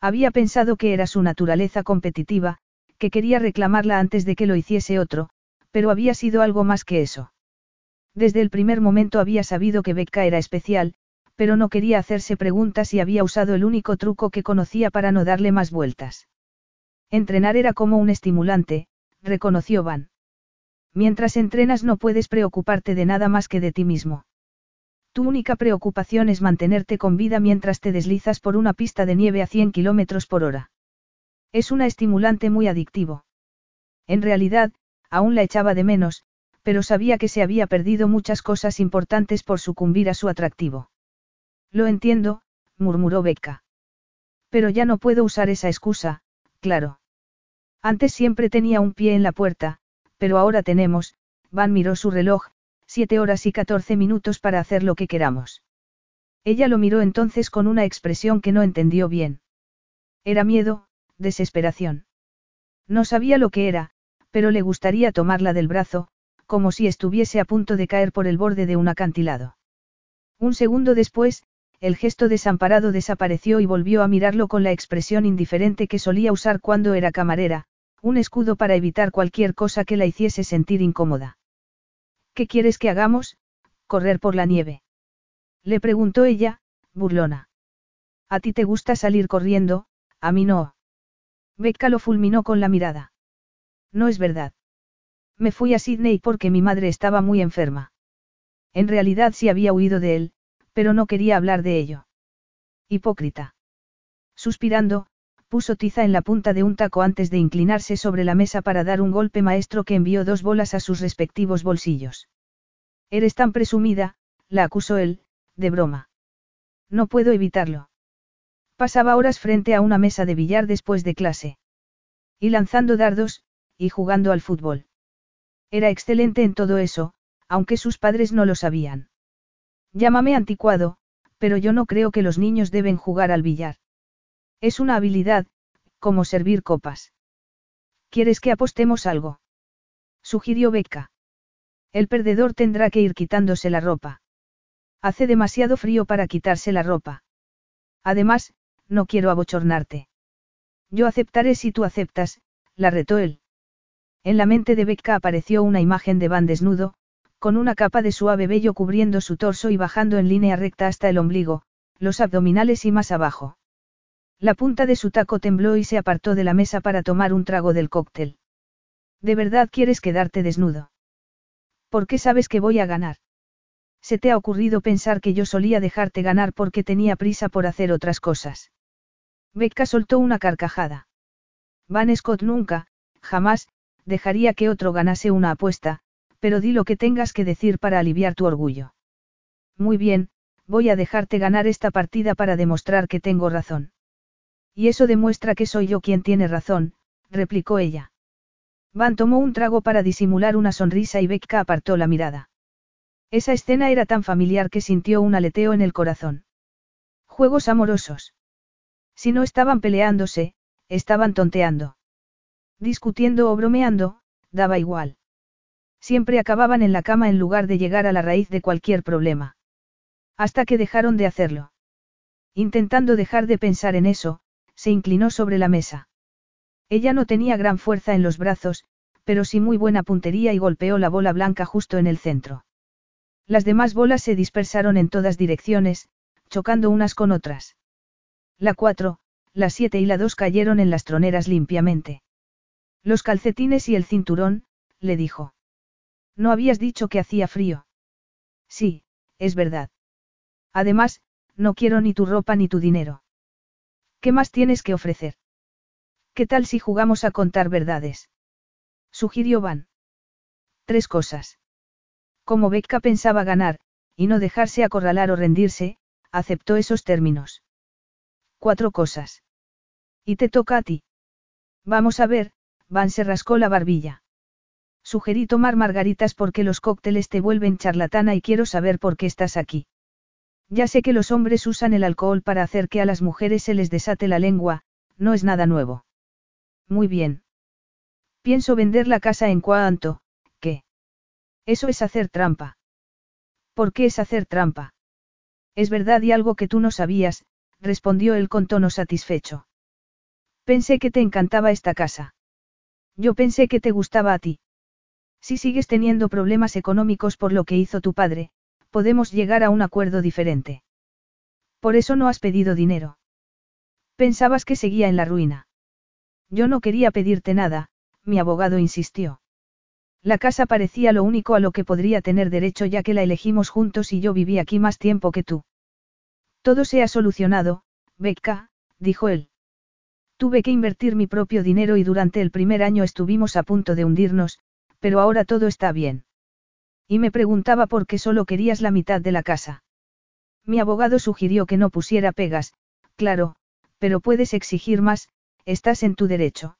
Había pensado que era su naturaleza competitiva, que quería reclamarla antes de que lo hiciese otro, pero había sido algo más que eso. Desde el primer momento había sabido que Becca era especial, pero no quería hacerse preguntas y había usado el único truco que conocía para no darle más vueltas. Entrenar era como un estimulante, reconoció Van. Mientras entrenas no puedes preocuparte de nada más que de ti mismo. Tu única preocupación es mantenerte con vida mientras te deslizas por una pista de nieve a 100 km por hora. Es una estimulante muy adictivo. En realidad, aún la echaba de menos, pero sabía que se había perdido muchas cosas importantes por sucumbir a su atractivo. Lo entiendo, murmuró Becca. Pero ya no puedo usar esa excusa, claro. Antes siempre tenía un pie en la puerta, pero ahora tenemos, Van miró su reloj, siete horas y catorce minutos para hacer lo que queramos. Ella lo miró entonces con una expresión que no entendió bien. Era miedo, desesperación. No sabía lo que era, pero le gustaría tomarla del brazo, como si estuviese a punto de caer por el borde de un acantilado. Un segundo después, el gesto desamparado desapareció y volvió a mirarlo con la expresión indiferente que solía usar cuando era camarera, un escudo para evitar cualquier cosa que la hiciese sentir incómoda. ¿Qué quieres que hagamos? Correr por la nieve. Le preguntó ella, burlona. A ti te gusta salir corriendo, a mí no. Becca lo fulminó con la mirada. No es verdad. Me fui a Sydney porque mi madre estaba muy enferma. En realidad sí había huido de él, pero no quería hablar de ello. Hipócrita. Suspirando, puso tiza en la punta de un taco antes de inclinarse sobre la mesa para dar un golpe maestro que envió dos bolas a sus respectivos bolsillos. Eres tan presumida, la acusó él, de broma. No puedo evitarlo. Pasaba horas frente a una mesa de billar después de clase. Y lanzando dardos, y jugando al fútbol. Era excelente en todo eso, aunque sus padres no lo sabían. Llámame anticuado, pero yo no creo que los niños deben jugar al billar. Es una habilidad, como servir copas. ¿Quieres que apostemos algo? Sugirió Becca. El perdedor tendrá que ir quitándose la ropa. Hace demasiado frío para quitarse la ropa. Además, no quiero abochornarte. Yo aceptaré si tú aceptas, la retó él. En la mente de Becca apareció una imagen de Van desnudo, con una capa de suave vello cubriendo su torso y bajando en línea recta hasta el ombligo, los abdominales y más abajo. La punta de su taco tembló y se apartó de la mesa para tomar un trago del cóctel. ¿De verdad quieres quedarte desnudo? ¿Por qué sabes que voy a ganar? Se te ha ocurrido pensar que yo solía dejarte ganar porque tenía prisa por hacer otras cosas. Becca soltó una carcajada. Van Scott nunca, jamás, dejaría que otro ganase una apuesta, pero di lo que tengas que decir para aliviar tu orgullo. Muy bien, voy a dejarte ganar esta partida para demostrar que tengo razón. Y eso demuestra que soy yo quien tiene razón, replicó ella. Van tomó un trago para disimular una sonrisa y Becca apartó la mirada. Esa escena era tan familiar que sintió un aleteo en el corazón. Juegos amorosos. Si no estaban peleándose, estaban tonteando. Discutiendo o bromeando, daba igual. Siempre acababan en la cama en lugar de llegar a la raíz de cualquier problema. Hasta que dejaron de hacerlo. Intentando dejar de pensar en eso, se inclinó sobre la mesa. Ella no tenía gran fuerza en los brazos, pero sí muy buena puntería y golpeó la bola blanca justo en el centro. Las demás bolas se dispersaron en todas direcciones, chocando unas con otras. La cuatro, la siete y la dos cayeron en las troneras limpiamente. Los calcetines y el cinturón, le dijo. No habías dicho que hacía frío. Sí, es verdad. Además, no quiero ni tu ropa ni tu dinero. ¿Qué más tienes que ofrecer? ¿Qué tal si jugamos a contar verdades? Sugirió Van. Tres cosas. Como Becca pensaba ganar, y no dejarse acorralar o rendirse, aceptó esos términos. Cuatro cosas. Y te toca a ti. Vamos a ver, Van se rascó la barbilla. Sugerí tomar margaritas porque los cócteles te vuelven charlatana y quiero saber por qué estás aquí. Ya sé que los hombres usan el alcohol para hacer que a las mujeres se les desate la lengua, no es nada nuevo. Muy bien. Pienso vender la casa en cuanto, ¿qué? Eso es hacer trampa. ¿Por qué es hacer trampa? Es verdad y algo que tú no sabías, respondió él con tono satisfecho. Pensé que te encantaba esta casa. Yo pensé que te gustaba a ti. Si sigues teniendo problemas económicos por lo que hizo tu padre, podemos llegar a un acuerdo diferente. Por eso no has pedido dinero. Pensabas que seguía en la ruina. Yo no quería pedirte nada, mi abogado insistió. La casa parecía lo único a lo que podría tener derecho ya que la elegimos juntos y yo viví aquí más tiempo que tú. Todo se ha solucionado, Becca, dijo él. Tuve que invertir mi propio dinero y durante el primer año estuvimos a punto de hundirnos, pero ahora todo está bien. Y me preguntaba por qué solo querías la mitad de la casa. Mi abogado sugirió que no pusiera pegas, claro, pero puedes exigir más, estás en tu derecho.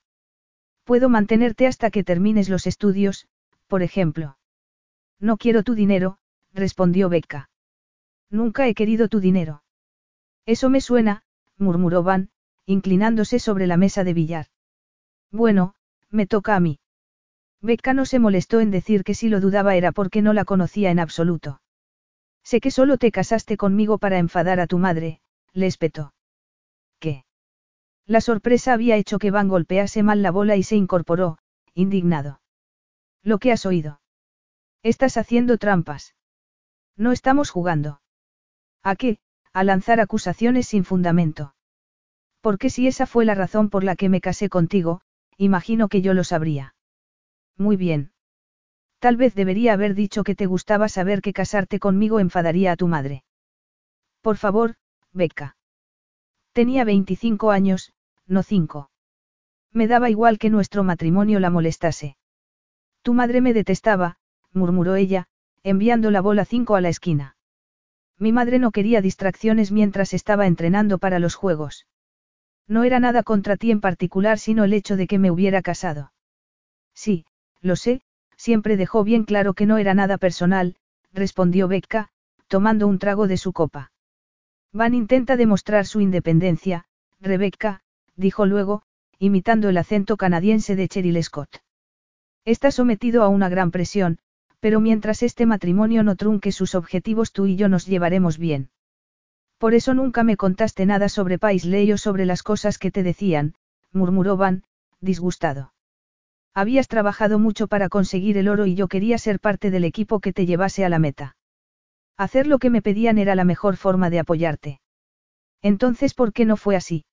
Puedo mantenerte hasta que termines los estudios, por ejemplo. No quiero tu dinero, respondió Becca. Nunca he querido tu dinero. Eso me suena, murmuró Van, inclinándose sobre la mesa de billar. Bueno, me toca a mí. Becca no se molestó en decir que si lo dudaba era porque no la conocía en absoluto. Sé que solo te casaste conmigo para enfadar a tu madre, le espetó. ¿Qué? La sorpresa había hecho que Van golpease mal la bola y se incorporó, indignado. Lo que has oído. Estás haciendo trampas. No estamos jugando. ¿A qué? A lanzar acusaciones sin fundamento. Porque si esa fue la razón por la que me casé contigo, imagino que yo lo sabría. Muy bien. Tal vez debería haber dicho que te gustaba saber que casarte conmigo enfadaría a tu madre. Por favor, Becca. Tenía 25 años, no cinco. Me daba igual que nuestro matrimonio la molestase. Tu madre me detestaba, murmuró ella, enviando la bola cinco a la esquina. Mi madre no quería distracciones mientras estaba entrenando para los juegos. No era nada contra ti en particular sino el hecho de que me hubiera casado. Sí, lo sé, siempre dejó bien claro que no era nada personal, respondió Becca, tomando un trago de su copa. Van intenta demostrar su independencia, Rebecca, dijo luego, imitando el acento canadiense de Cheryl Scott. Está sometido a una gran presión, pero mientras este matrimonio no trunque sus objetivos tú y yo nos llevaremos bien. Por eso nunca me contaste nada sobre Paisley o sobre las cosas que te decían, murmuró Van, disgustado. Habías trabajado mucho para conseguir el oro y yo quería ser parte del equipo que te llevase a la meta. Hacer lo que me pedían era la mejor forma de apoyarte. Entonces, ¿por qué no fue así?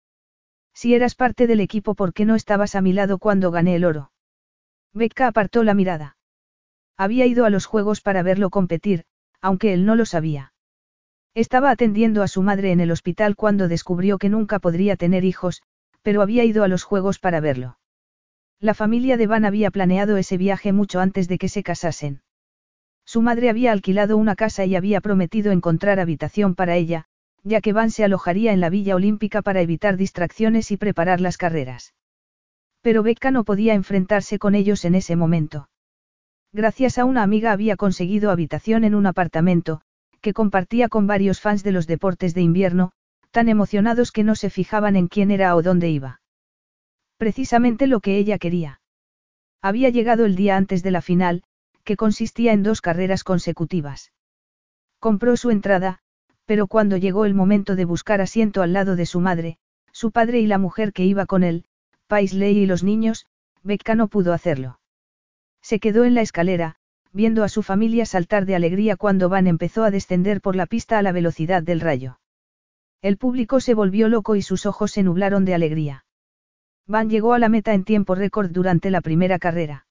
Si eras parte del equipo, ¿por qué no estabas a mi lado cuando gané el oro? Becca apartó la mirada. Había ido a los juegos para verlo competir, aunque él no lo sabía. Estaba atendiendo a su madre en el hospital cuando descubrió que nunca podría tener hijos, pero había ido a los juegos para verlo. La familia de Van había planeado ese viaje mucho antes de que se casasen. Su madre había alquilado una casa y había prometido encontrar habitación para ella, ya que Van se alojaría en la Villa Olímpica para evitar distracciones y preparar las carreras. Pero Becca no podía enfrentarse con ellos en ese momento. Gracias a una amiga había conseguido habitación en un apartamento, que compartía con varios fans de los deportes de invierno, tan emocionados que no se fijaban en quién era o dónde iba. Precisamente lo que ella quería. Había llegado el día antes de la final, que consistía en dos carreras consecutivas. Compró su entrada, pero cuando llegó el momento de buscar asiento al lado de su madre, su padre y la mujer que iba con él, Paisley y los niños, Becca no pudo hacerlo. Se quedó en la escalera, viendo a su familia saltar de alegría cuando Van empezó a descender por la pista a la velocidad del rayo. El público se volvió loco y sus ojos se nublaron de alegría. Van llegó a la meta en tiempo récord durante la primera carrera.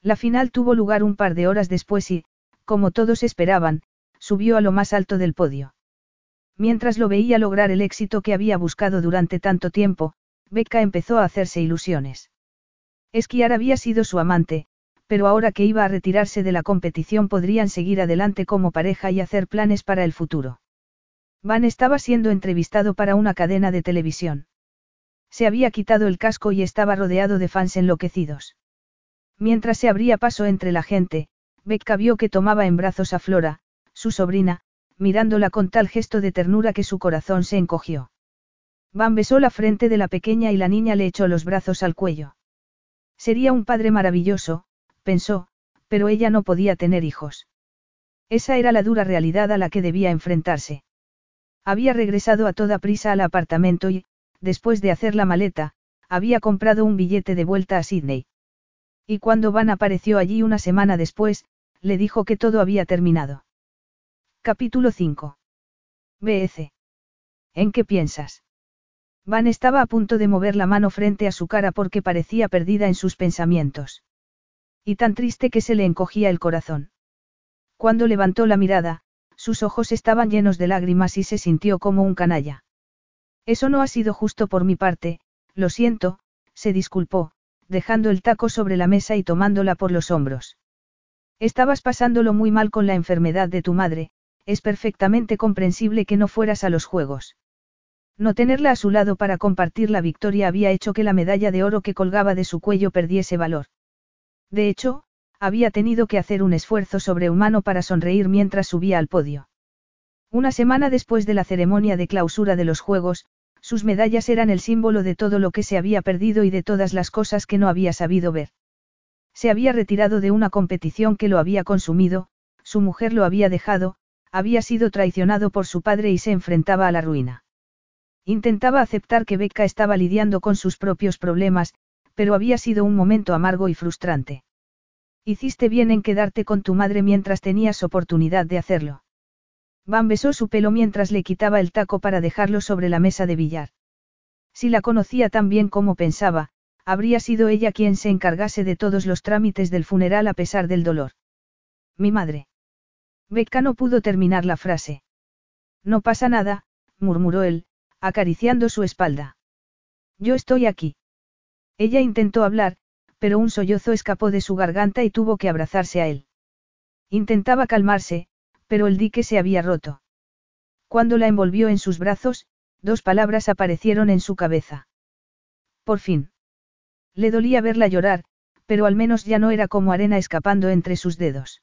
La final tuvo lugar un par de horas después y, como todos esperaban, subió a lo más alto del podio. Mientras lo veía lograr el éxito que había buscado durante tanto tiempo, Becca empezó a hacerse ilusiones. Esquiar había sido su amante, pero ahora que iba a retirarse de la competición podrían seguir adelante como pareja y hacer planes para el futuro. Van estaba siendo entrevistado para una cadena de televisión. Se había quitado el casco y estaba rodeado de fans enloquecidos. Mientras se abría paso entre la gente, Becca vio que tomaba en brazos a Flora, su sobrina, mirándola con tal gesto de ternura que su corazón se encogió. Van besó la frente de la pequeña y la niña le echó los brazos al cuello. Sería un padre maravilloso, pensó, pero ella no podía tener hijos. Esa era la dura realidad a la que debía enfrentarse. Había regresado a toda prisa al apartamento y, después de hacer la maleta, había comprado un billete de vuelta a Sydney. Y cuando Van apareció allí una semana después, le dijo que todo había terminado. Capítulo 5. BS. ¿En qué piensas? Van estaba a punto de mover la mano frente a su cara porque parecía perdida en sus pensamientos. Y tan triste que se le encogía el corazón. Cuando levantó la mirada, sus ojos estaban llenos de lágrimas y se sintió como un canalla. Eso no ha sido justo por mi parte, lo siento, se disculpó, dejando el taco sobre la mesa y tomándola por los hombros. Estabas pasándolo muy mal con la enfermedad de tu madre, es perfectamente comprensible que no fueras a los juegos. No tenerla a su lado para compartir la victoria había hecho que la medalla de oro que colgaba de su cuello perdiese valor. De hecho, había tenido que hacer un esfuerzo sobrehumano para sonreír mientras subía al podio. Una semana después de la ceremonia de clausura de los Juegos, sus medallas eran el símbolo de todo lo que se había perdido y de todas las cosas que no había sabido ver. Se había retirado de una competición que lo había consumido, su mujer lo había dejado, había sido traicionado por su padre y se enfrentaba a la ruina. Intentaba aceptar que Becca estaba lidiando con sus propios problemas, pero había sido un momento amargo y frustrante. Hiciste bien en quedarte con tu madre mientras tenías oportunidad de hacerlo. Van besó su pelo mientras le quitaba el taco para dejarlo sobre la mesa de billar. Si la conocía tan bien como pensaba, habría sido ella quien se encargase de todos los trámites del funeral a pesar del dolor. Mi madre. Becca no pudo terminar la frase. No pasa nada, murmuró él, acariciando su espalda. Yo estoy aquí. Ella intentó hablar, pero un sollozo escapó de su garganta y tuvo que abrazarse a él. Intentaba calmarse, pero el dique se había roto. Cuando la envolvió en sus brazos, dos palabras aparecieron en su cabeza. Por fin. Le dolía verla llorar, pero al menos ya no era como arena escapando entre sus dedos.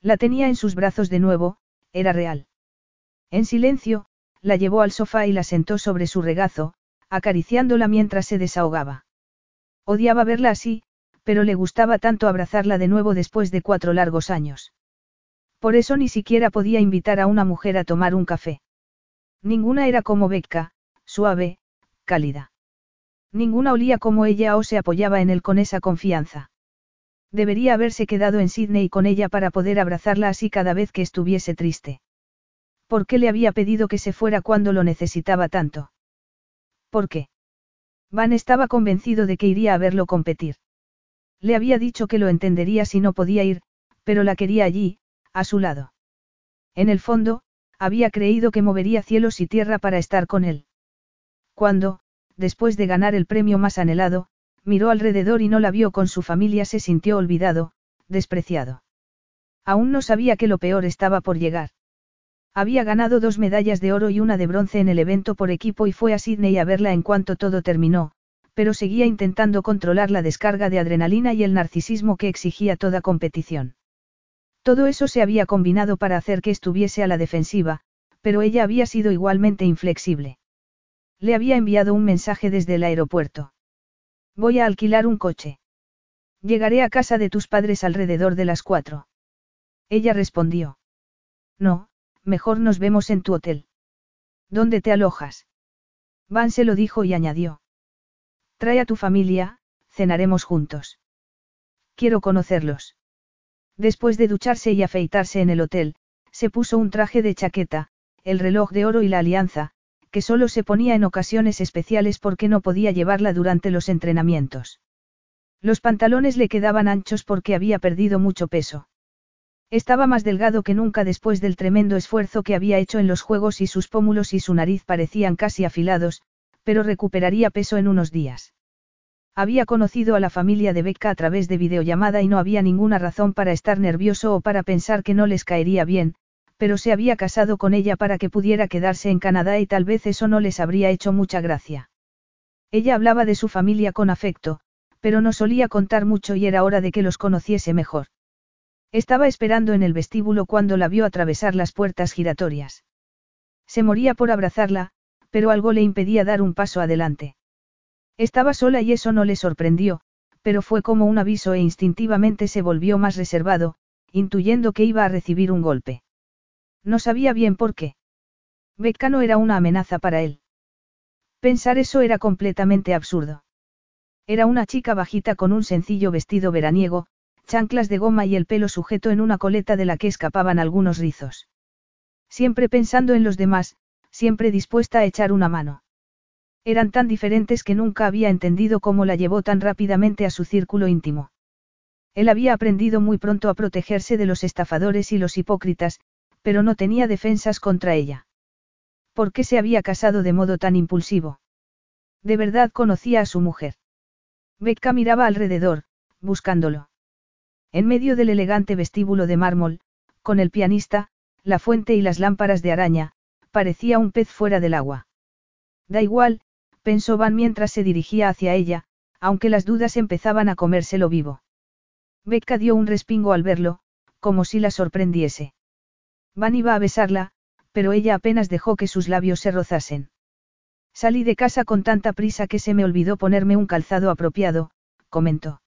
La tenía en sus brazos de nuevo, era real. En silencio, la llevó al sofá y la sentó sobre su regazo, acariciándola mientras se desahogaba. Odiaba verla así, pero le gustaba tanto abrazarla de nuevo después de cuatro largos años. Por eso ni siquiera podía invitar a una mujer a tomar un café. Ninguna era como Becca, suave, cálida. Ninguna olía como ella o se apoyaba en él con esa confianza. Debería haberse quedado en Sydney con ella para poder abrazarla así cada vez que estuviese triste. ¿Por qué le había pedido que se fuera cuando lo necesitaba tanto? ¿Por qué? Van estaba convencido de que iría a verlo competir. Le había dicho que lo entendería si no podía ir, pero la quería allí, a su lado. En el fondo, había creído que movería cielos y tierra para estar con él. Cuando, después de ganar el premio más anhelado, miró alrededor y no la vio con su familia, se sintió olvidado, despreciado. Aún no sabía que lo peor estaba por llegar. Había ganado dos medallas de oro y una de bronce en el evento por equipo y fue a Sydney a verla en cuanto todo terminó, pero seguía intentando controlar la descarga de adrenalina y el narcisismo que exigía toda competición. Todo eso se había combinado para hacer que estuviese a la defensiva, pero ella había sido igualmente inflexible. Le había enviado un mensaje desde el aeropuerto. Voy a alquilar un coche. Llegaré a casa de tus padres alrededor de las cuatro. Ella respondió. No, mejor nos vemos en tu hotel. ¿Dónde te alojas? Van se lo dijo y añadió. Trae a tu familia, cenaremos juntos. Quiero conocerlos. Después de ducharse y afeitarse en el hotel, se puso un traje de chaqueta, el reloj de oro y la alianza, que solo se ponía en ocasiones especiales porque no podía llevarla durante los entrenamientos. Los pantalones le quedaban anchos porque había perdido mucho peso. Estaba más delgado que nunca después del tremendo esfuerzo que había hecho en los juegos y sus pómulos y su nariz parecían casi afilados, pero recuperaría peso en unos días. Había conocido a la familia de Becca a través de videollamada y no había ninguna razón para estar nervioso o para pensar que no les caería bien, pero se había casado con ella para que pudiera quedarse en Canadá y tal vez eso no les habría hecho mucha gracia. Ella hablaba de su familia con afecto, pero no solía contar mucho y era hora de que los conociese mejor. Estaba esperando en el vestíbulo cuando la vio atravesar las puertas giratorias. Se moría por abrazarla, pero algo le impedía dar un paso adelante. Estaba sola y eso no le sorprendió, pero fue como un aviso e instintivamente se volvió más reservado, intuyendo que iba a recibir un golpe. No sabía bien por qué. Becca no era una amenaza para él. Pensar eso era completamente absurdo. Era una chica bajita con un sencillo vestido veraniego, chanclas de goma y el pelo sujeto en una coleta de la que escapaban algunos rizos. Siempre pensando en los demás, siempre dispuesta a echar una mano. Eran tan diferentes que nunca había entendido cómo la llevó tan rápidamente a su círculo íntimo. Él había aprendido muy pronto a protegerse de los estafadores y los hipócritas, pero no tenía defensas contra ella. ¿Por qué se había casado de modo tan impulsivo? De verdad conocía a su mujer. Becca miraba alrededor, buscándolo. En medio del elegante vestíbulo de mármol, con el pianista, la fuente y las lámparas de araña, parecía un pez fuera del agua. Da igual, pensó Van mientras se dirigía hacia ella, aunque las dudas empezaban a comérselo vivo. Becca dio un respingo al verlo, como si la sorprendiese. Van iba a besarla, pero ella apenas dejó que sus labios se rozasen. Salí de casa con tanta prisa que se me olvidó ponerme un calzado apropiado, comentó.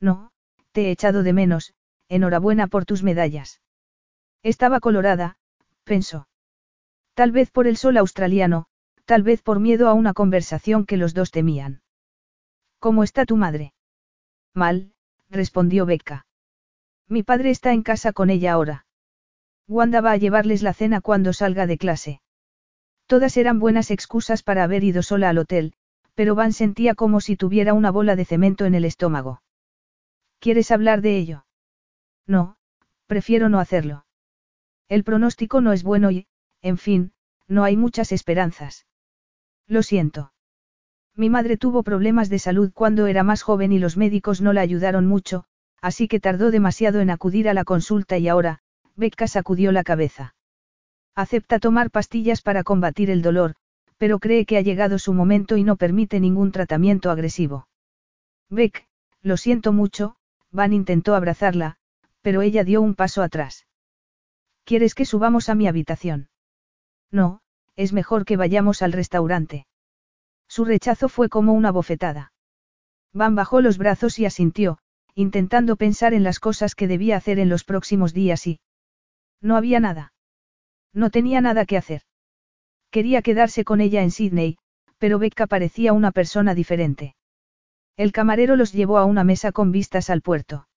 No, te he echado de menos, enhorabuena por tus medallas. Estaba colorada, pensó. Tal vez por el sol australiano, tal vez por miedo a una conversación que los dos temían. ¿Cómo está tu madre? Mal, respondió Becca. Mi padre está en casa con ella ahora. Wanda va a llevarles la cena cuando salga de clase. Todas eran buenas excusas para haber ido sola al hotel, pero Van sentía como si tuviera una bola de cemento en el estómago. ¿Quieres hablar de ello? No, prefiero no hacerlo. El pronóstico no es bueno y, en fin, no hay muchas esperanzas. Lo siento. Mi madre tuvo problemas de salud cuando era más joven y los médicos no la ayudaron mucho, así que tardó demasiado en acudir a la consulta y ahora, Becca sacudió la cabeza. Acepta tomar pastillas para combatir el dolor, pero cree que ha llegado su momento y no permite ningún tratamiento agresivo. Beck, lo siento mucho, Van intentó abrazarla, pero ella dio un paso atrás. ¿Quieres que subamos a mi habitación? No, es mejor que vayamos al restaurante. Su rechazo fue como una bofetada. Van bajó los brazos y asintió, intentando pensar en las cosas que debía hacer en los próximos días y... No había nada. No tenía nada que hacer. Quería quedarse con ella en Sydney, pero Becca parecía una persona diferente. El camarero los llevó a una mesa con vistas al puerto.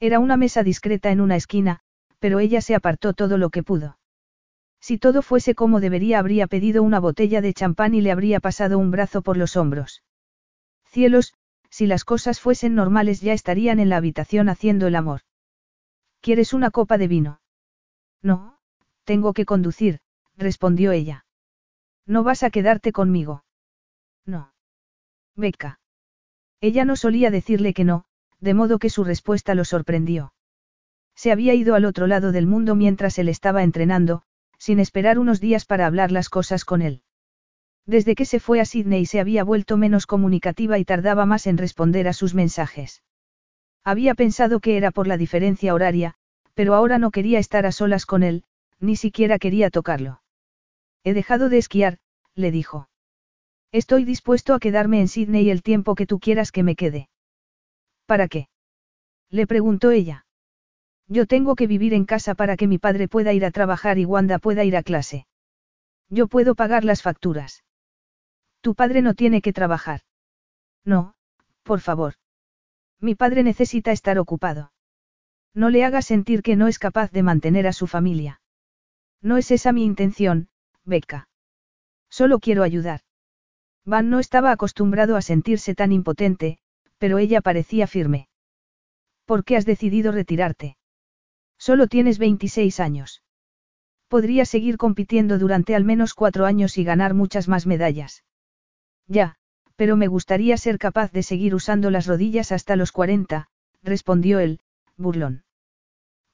Era una mesa discreta en una esquina, pero ella se apartó todo lo que pudo. Si todo fuese como debería habría pedido una botella de champán y le habría pasado un brazo por los hombros. Cielos, si las cosas fuesen normales ya estarían en la habitación haciendo el amor. ¿Quieres una copa de vino? No, Tengo que conducir, respondió ella. ¿No vas a quedarte conmigo? No. Beca. Ella no solía decirle que no, de modo que su respuesta lo sorprendió. Se había ido al otro lado del mundo mientras él estaba entrenando, sin esperar unos días para hablar las cosas con él. Desde que se fue a Sydney se había vuelto menos comunicativa y tardaba más en responder a sus mensajes. Había pensado que era por la diferencia horaria, pero ahora no quería estar a solas con él, ni siquiera quería tocarlo. He dejado de esquiar, le dijo. Estoy dispuesto a quedarme en Sydney el tiempo que tú quieras que me quede. ¿Para qué? Le preguntó ella. Yo tengo que vivir en casa para que mi padre pueda ir a trabajar y Wanda pueda ir a clase. Yo puedo pagar las facturas. Tu padre no tiene que trabajar. No, por favor. Mi padre necesita estar ocupado. No le hagas sentir que no es capaz de mantener a su familia. No es esa mi intención, Becca. Solo quiero ayudar. Van no estaba acostumbrado a sentirse tan impotente, pero ella parecía firme. ¿Por qué has decidido retirarte? Solo tienes 26 años. Podrías seguir compitiendo durante al menos cuatro años y ganar muchas más medallas. Ya, pero me gustaría ser capaz de seguir usando las rodillas hasta los 40, respondió él, burlón.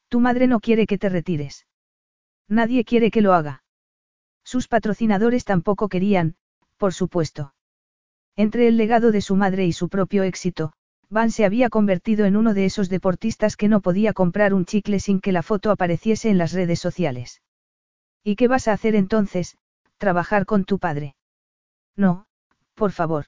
Tu madre no quiere que te retires. Nadie quiere que lo haga. Sus patrocinadores tampoco querían, por supuesto. Entre el legado de su madre y su propio éxito, Van se había convertido en uno de esos deportistas que no podía comprar un chicle sin que la foto apareciese en las redes sociales. ¿Y qué vas a hacer entonces? ¿Trabajar con tu padre? No, por favor.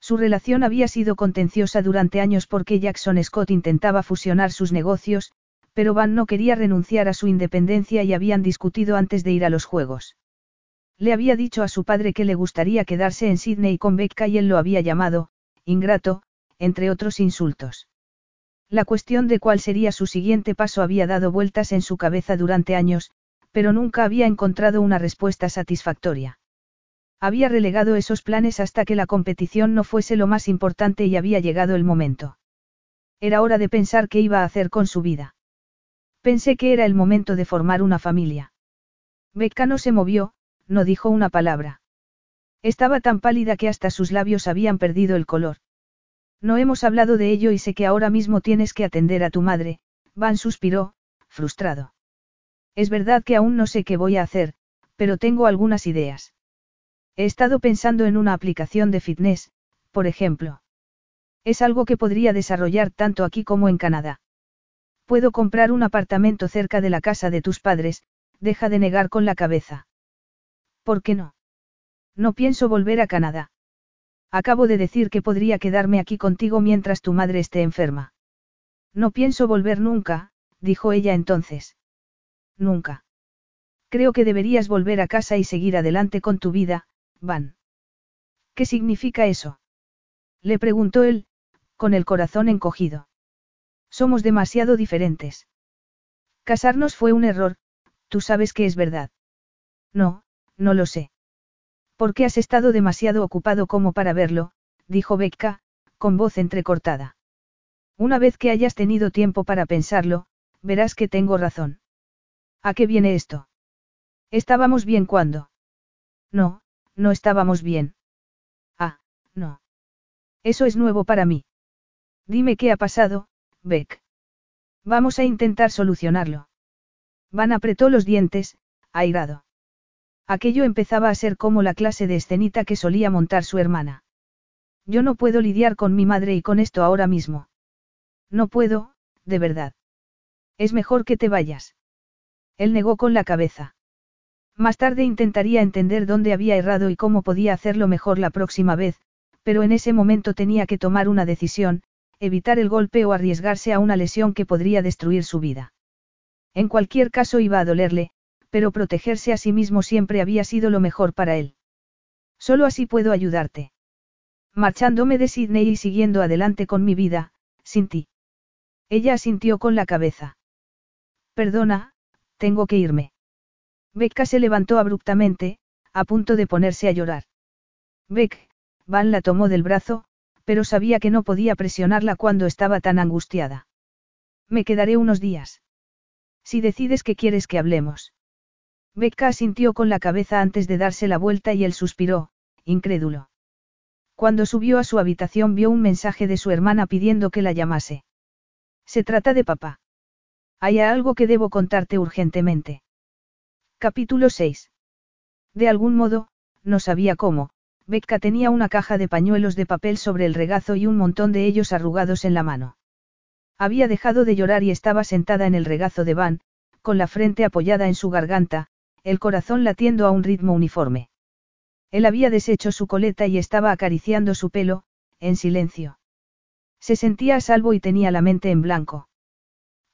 Su relación había sido contenciosa durante años porque Jackson Scott intentaba fusionar sus negocios, pero Van no quería renunciar a su independencia y habían discutido antes de ir a los Juegos. Le había dicho a su padre que le gustaría quedarse en Sydney con Becca y él lo había llamado, ingrato, entre otros insultos. La cuestión de cuál sería su siguiente paso había dado vueltas en su cabeza durante años, pero nunca había encontrado una respuesta satisfactoria. Había relegado esos planes hasta que la competición no fuese lo más importante y había llegado el momento. Era hora de pensar qué iba a hacer con su vida. Pensé que era el momento de formar una familia. Becca no se movió, no dijo una palabra. Estaba tan pálida que hasta sus labios habían perdido el color. No hemos hablado de ello y sé que ahora mismo tienes que atender a tu madre, Van suspiró, frustrado. Es verdad que aún no sé qué voy a hacer, pero tengo algunas ideas. He estado pensando en una aplicación de fitness, por ejemplo. Es algo que podría desarrollar tanto aquí como en Canadá. Puedo comprar un apartamento cerca de la casa de tus padres, deja de negar con la cabeza. ¿Por qué no? No pienso volver a Canadá. Acabo de decir que podría quedarme aquí contigo mientras tu madre esté enferma. No pienso volver nunca, dijo ella entonces. Nunca. Creo que deberías volver a casa y seguir adelante con tu vida, Van. ¿Qué significa eso? Le preguntó él, con el corazón encogido. Somos demasiado diferentes. Casarnos fue un error, tú sabes que es verdad. No, no lo sé. ¿Por qué has estado demasiado ocupado como para verlo? dijo Becca, con voz entrecortada. Una vez que hayas tenido tiempo para pensarlo, verás que tengo razón. ¿A qué viene esto? Estábamos bien cuando. No, no estábamos bien. Ah, no. Eso es nuevo para mí. Dime qué ha pasado, Beck. Vamos a intentar solucionarlo. Van apretó los dientes, airado. Aquello empezaba a ser como la clase de escenita que solía montar su hermana. Yo no puedo lidiar con mi madre y con esto ahora mismo. No puedo, de verdad. Es mejor que te vayas. Él negó con la cabeza. Más tarde intentaría entender dónde había errado y cómo podía hacerlo mejor la próxima vez, pero en ese momento tenía que tomar una decisión, evitar el golpe o arriesgarse a una lesión que podría destruir su vida. En cualquier caso iba a dolerle, pero protegerse a sí mismo siempre había sido lo mejor para él. Solo así puedo ayudarte. Marchándome de Sydney y siguiendo adelante con mi vida, sin ti. Ella asintió con la cabeza. Perdona, tengo que irme. Becca se levantó abruptamente, a punto de ponerse a llorar. Beck, Van la tomó del brazo, pero sabía que no podía presionarla cuando estaba tan angustiada. Me quedaré unos días. Si decides que quieres que hablemos. Becca asintió con la cabeza antes de darse la vuelta y él suspiró, incrédulo. Cuando subió a su habitación vio un mensaje de su hermana pidiendo que la llamase. Se trata de papá. Hay algo que debo contarte urgentemente. Capítulo 6. De algún modo, no sabía cómo, Becca tenía una caja de pañuelos de papel sobre el regazo y un montón de ellos arrugados en la mano. Había dejado de llorar y estaba sentada en el regazo de Van, con la frente apoyada en su garganta, el corazón latiendo a un ritmo uniforme. Él había deshecho su coleta y estaba acariciando su pelo, en silencio. Se sentía a salvo y tenía la mente en blanco.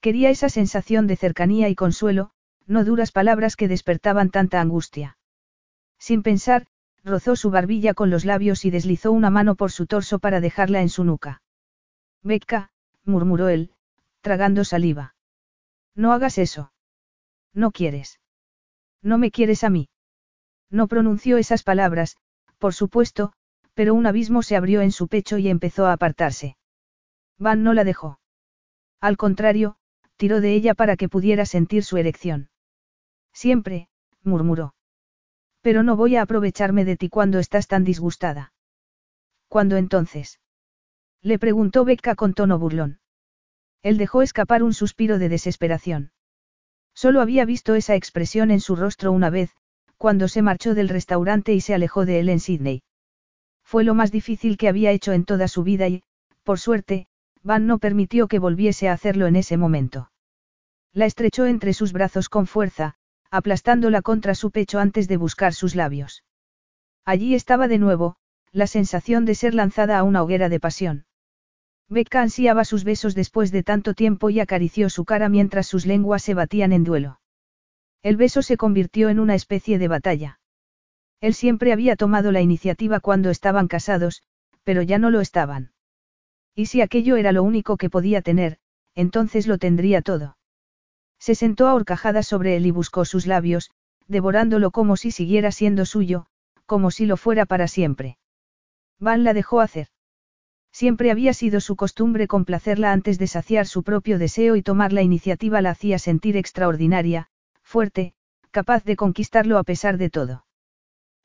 Quería esa sensación de cercanía y consuelo, no duras palabras que despertaban tanta angustia. Sin pensar, rozó su barbilla con los labios y deslizó una mano por su torso para dejarla en su nuca. Becca, murmuró él, tragando saliva. No hagas eso. No quieres. No me quieres a mí. No pronunció esas palabras, por supuesto, pero un abismo se abrió en su pecho y empezó a apartarse. Van no la dejó. Al contrario, tiró de ella para que pudiera sentir su erección. Siempre, murmuró. Pero no voy a aprovecharme de ti cuando estás tan disgustada. ¿Cuándo entonces? Le preguntó Becca con tono burlón. Él dejó escapar un suspiro de desesperación. Solo había visto esa expresión en su rostro una vez, cuando se marchó del restaurante y se alejó de él en Sydney. Fue lo más difícil que había hecho en toda su vida y, por suerte, Van no permitió que volviese a hacerlo en ese momento. La estrechó entre sus brazos con fuerza, aplastándola contra su pecho antes de buscar sus labios. Allí estaba de nuevo, la sensación de ser lanzada a una hoguera de pasión. Becca ansiaba sus besos después de tanto tiempo y acarició su cara mientras sus lenguas se batían en duelo. El beso se convirtió en una especie de batalla. Él siempre había tomado la iniciativa cuando estaban casados, pero ya no lo estaban. Y si aquello era lo único que podía tener, entonces lo tendría todo. Se sentó a horcajadas sobre él y buscó sus labios, devorándolo como si siguiera siendo suyo, como si lo fuera para siempre. Van la dejó hacer. Siempre había sido su costumbre complacerla antes de saciar su propio deseo y tomar la iniciativa la hacía sentir extraordinaria, fuerte, capaz de conquistarlo a pesar de todo.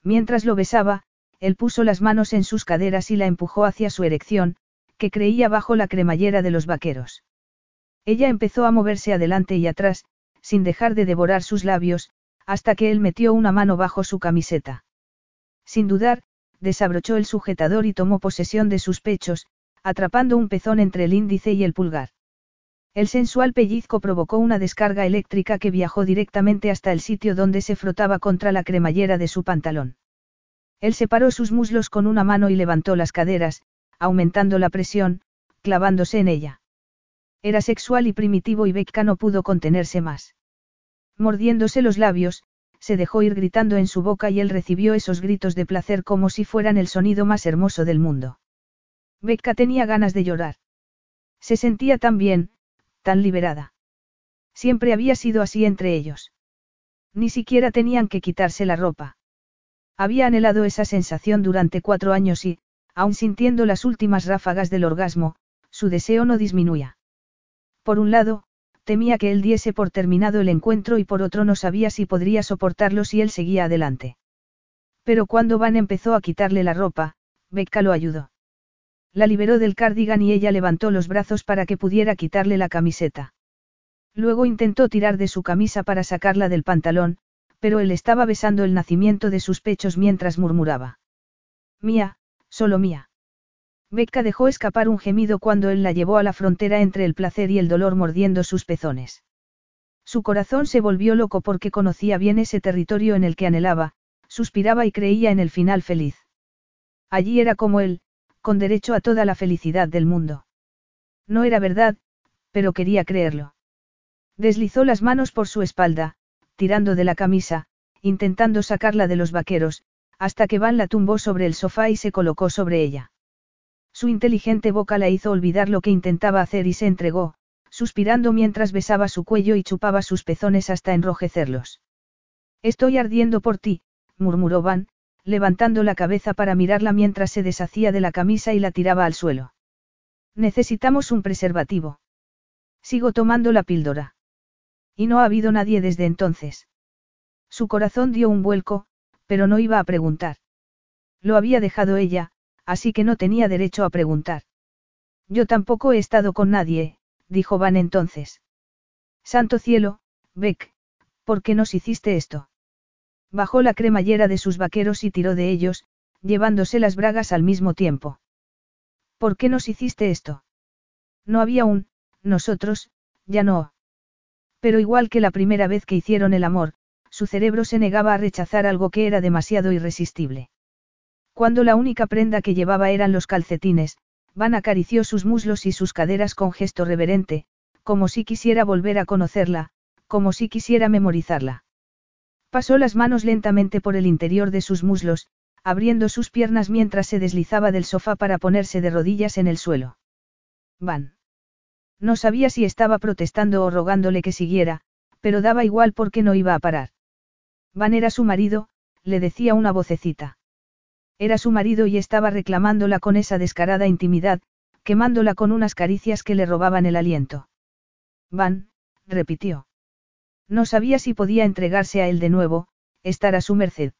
Mientras lo besaba, él puso las manos en sus caderas y la empujó hacia su erección, que creía bajo la cremallera de los vaqueros. Ella empezó a moverse adelante y atrás, sin dejar de devorar sus labios, hasta que él metió una mano bajo su camiseta. Sin dudar, desabrochó el sujetador y tomó posesión de sus pechos, atrapando un pezón entre el índice y el pulgar. El sensual pellizco provocó una descarga eléctrica que viajó directamente hasta el sitio donde se frotaba contra la cremallera de su pantalón. Él separó sus muslos con una mano y levantó las caderas, aumentando la presión, clavándose en ella. Era sexual y primitivo y Becca no pudo contenerse más. Mordiéndose los labios, se dejó ir gritando en su boca y él recibió esos gritos de placer como si fueran el sonido más hermoso del mundo. Becca tenía ganas de llorar. Se sentía tan bien, tan liberada. Siempre había sido así entre ellos. Ni siquiera tenían que quitarse la ropa. Había anhelado esa sensación durante cuatro años y, aun sintiendo las últimas ráfagas del orgasmo, su deseo no disminuía. Por un lado, temía que él diese por terminado el encuentro y por otro no sabía si podría soportarlo si él seguía adelante. Pero cuando Van empezó a quitarle la ropa, Becca lo ayudó. La liberó del cardigan y ella levantó los brazos para que pudiera quitarle la camiseta. Luego intentó tirar de su camisa para sacarla del pantalón, pero él estaba besando el nacimiento de sus pechos mientras murmuraba. Mía, solo mía. Becca dejó escapar un gemido cuando él la llevó a la frontera entre el placer y el dolor mordiendo sus pezones. Su corazón se volvió loco porque conocía bien ese territorio en el que anhelaba, suspiraba y creía en el final feliz. Allí era como él, con derecho a toda la felicidad del mundo. No era verdad, pero quería creerlo. Deslizó las manos por su espalda, tirando de la camisa, intentando sacarla de los vaqueros, hasta que Van la tumbó sobre el sofá y se colocó sobre ella. Su inteligente boca la hizo olvidar lo que intentaba hacer y se entregó, suspirando mientras besaba su cuello y chupaba sus pezones hasta enrojecerlos. Estoy ardiendo por ti, murmuró Van, levantando la cabeza para mirarla mientras se deshacía de la camisa y la tiraba al suelo. Necesitamos un preservativo. Sigo tomando la píldora. Y no ha habido nadie desde entonces. Su corazón dio un vuelco, pero no iba a preguntar. Lo había dejado ella, así que no tenía derecho a preguntar. Yo tampoco he estado con nadie, dijo Van entonces. Santo cielo, Beck, ¿por qué nos hiciste esto? Bajó la cremallera de sus vaqueros y tiró de ellos, llevándose las bragas al mismo tiempo. ¿Por qué nos hiciste esto? No había un, nosotros, ya no. Pero igual que la primera vez que hicieron el amor, su cerebro se negaba a rechazar algo que era demasiado irresistible. Cuando la única prenda que llevaba eran los calcetines, Van acarició sus muslos y sus caderas con gesto reverente, como si quisiera volver a conocerla, como si quisiera memorizarla. Pasó las manos lentamente por el interior de sus muslos, abriendo sus piernas mientras se deslizaba del sofá para ponerse de rodillas en el suelo. Van. No sabía si estaba protestando o rogándole que siguiera, pero daba igual porque no iba a parar. Van era su marido, le decía una vocecita. Era su marido y estaba reclamándola con esa descarada intimidad, quemándola con unas caricias que le robaban el aliento. Van, repitió. No sabía si podía entregarse a él de nuevo, estar a su merced.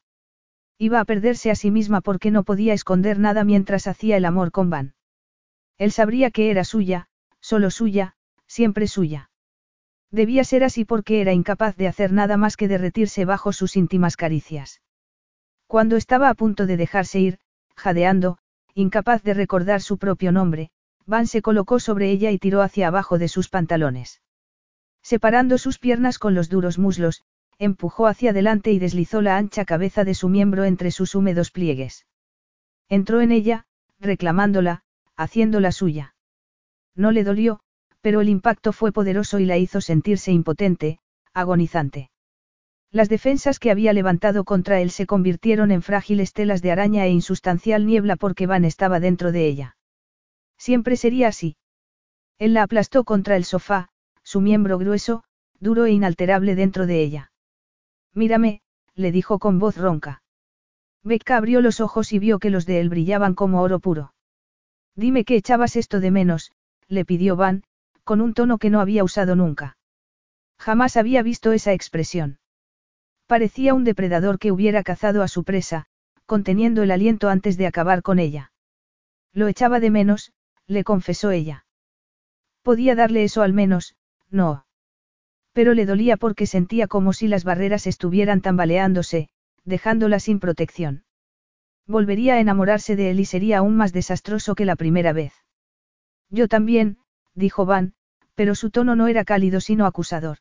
Iba a perderse a sí misma porque no podía esconder nada mientras hacía el amor con Van. Él sabría que era suya, solo suya, siempre suya. Debía ser así porque era incapaz de hacer nada más que derretirse bajo sus íntimas caricias. Cuando estaba a punto de dejarse ir, jadeando, incapaz de recordar su propio nombre, Van se colocó sobre ella y tiró hacia abajo de sus pantalones. Separando sus piernas con los duros muslos, empujó hacia adelante y deslizó la ancha cabeza de su miembro entre sus húmedos pliegues. Entró en ella, reclamándola, haciéndola suya. No le dolió, pero el impacto fue poderoso y la hizo sentirse impotente, agonizante. Las defensas que había levantado contra él se convirtieron en frágiles telas de araña e insustancial niebla porque Van estaba dentro de ella. Siempre sería así. Él la aplastó contra el sofá, su miembro grueso, duro e inalterable dentro de ella. Mírame, le dijo con voz ronca. Becca abrió los ojos y vio que los de él brillaban como oro puro. Dime que echabas esto de menos, le pidió Van, con un tono que no había usado nunca. Jamás había visto esa expresión. Parecía un depredador que hubiera cazado a su presa, conteniendo el aliento antes de acabar con ella. Lo echaba de menos, le confesó ella. Podía darle eso al menos, no. Pero le dolía porque sentía como si las barreras estuvieran tambaleándose, dejándola sin protección. Volvería a enamorarse de él y sería aún más desastroso que la primera vez. Yo también, dijo Van, pero su tono no era cálido sino acusador.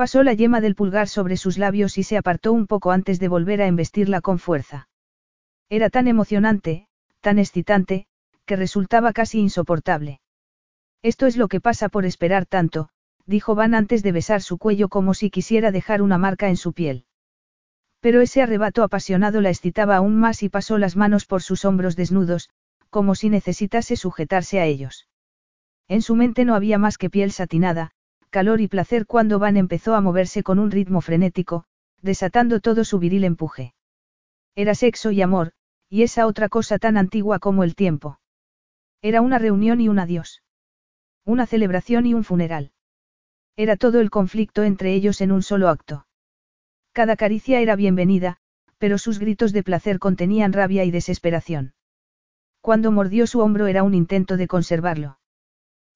Pasó la yema del pulgar sobre sus labios y se apartó un poco antes de volver a embestirla con fuerza. Era tan emocionante, tan excitante, que resultaba casi insoportable. Esto es lo que pasa por esperar tanto, dijo Van antes de besar su cuello como si quisiera dejar una marca en su piel. Pero ese arrebato apasionado la excitaba aún más y pasó las manos por sus hombros desnudos, como si necesitase sujetarse a ellos. En su mente no había más que piel satinada, calor y placer cuando Van empezó a moverse con un ritmo frenético, desatando todo su viril empuje. Era sexo y amor, y esa otra cosa tan antigua como el tiempo. Era una reunión y un adiós. Una celebración y un funeral. Era todo el conflicto entre ellos en un solo acto. Cada caricia era bienvenida, pero sus gritos de placer contenían rabia y desesperación. Cuando mordió su hombro era un intento de conservarlo.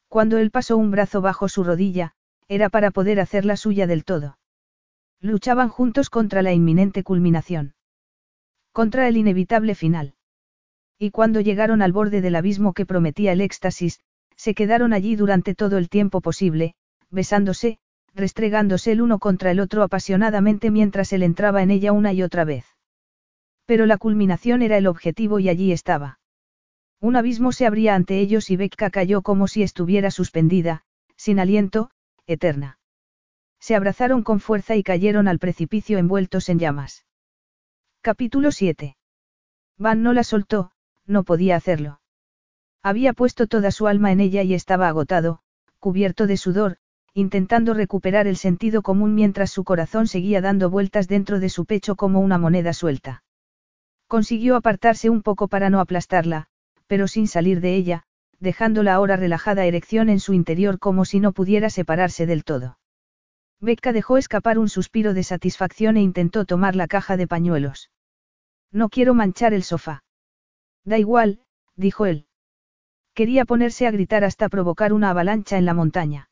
Cuando él pasó un brazo bajo su rodilla, era para poder hacerla suya del todo. Luchaban juntos contra la inminente culminación. Contra el inevitable final. Y cuando llegaron al borde del abismo que prometía el éxtasis, se quedaron allí durante todo el tiempo posible, besándose, restregándose el uno contra el otro apasionadamente mientras él entraba en ella una y otra vez. Pero la culminación era el objetivo y allí estaba. Un abismo se abría ante ellos y Becca cayó como si estuviera suspendida, sin aliento, eterna. Se abrazaron con fuerza y cayeron al precipicio envueltos en llamas. Capítulo 7. Van no la soltó, no podía hacerlo. Había puesto toda su alma en ella y estaba agotado, cubierto de sudor, intentando recuperar el sentido común mientras su corazón seguía dando vueltas dentro de su pecho como una moneda suelta. Consiguió apartarse un poco para no aplastarla, pero sin salir de ella, dejando la ahora relajada erección en su interior como si no pudiera separarse del todo. Becca dejó escapar un suspiro de satisfacción e intentó tomar la caja de pañuelos. No quiero manchar el sofá. Da igual, dijo él. Quería ponerse a gritar hasta provocar una avalancha en la montaña.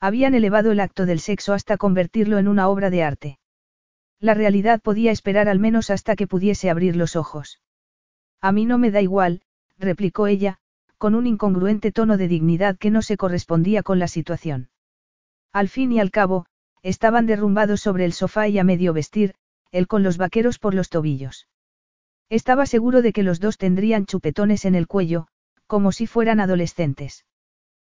Habían elevado el acto del sexo hasta convertirlo en una obra de arte. La realidad podía esperar al menos hasta que pudiese abrir los ojos. A mí no me da igual, replicó ella, con un incongruente tono de dignidad que no se correspondía con la situación. Al fin y al cabo, estaban derrumbados sobre el sofá y a medio vestir, él con los vaqueros por los tobillos. Estaba seguro de que los dos tendrían chupetones en el cuello, como si fueran adolescentes.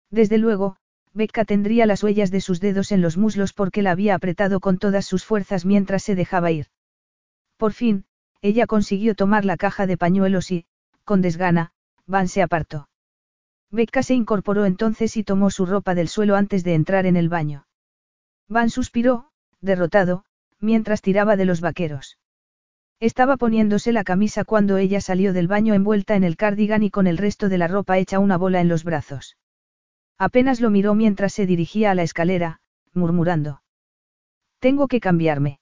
Desde luego, Becca tendría las huellas de sus dedos en los muslos porque la había apretado con todas sus fuerzas mientras se dejaba ir. Por fin, ella consiguió tomar la caja de pañuelos y, con desgana, Van se apartó. Becca se incorporó entonces y tomó su ropa del suelo antes de entrar en el baño. Van suspiró, derrotado, mientras tiraba de los vaqueros. Estaba poniéndose la camisa cuando ella salió del baño envuelta en el cardigan y con el resto de la ropa hecha una bola en los brazos. Apenas lo miró mientras se dirigía a la escalera, murmurando. Tengo que cambiarme.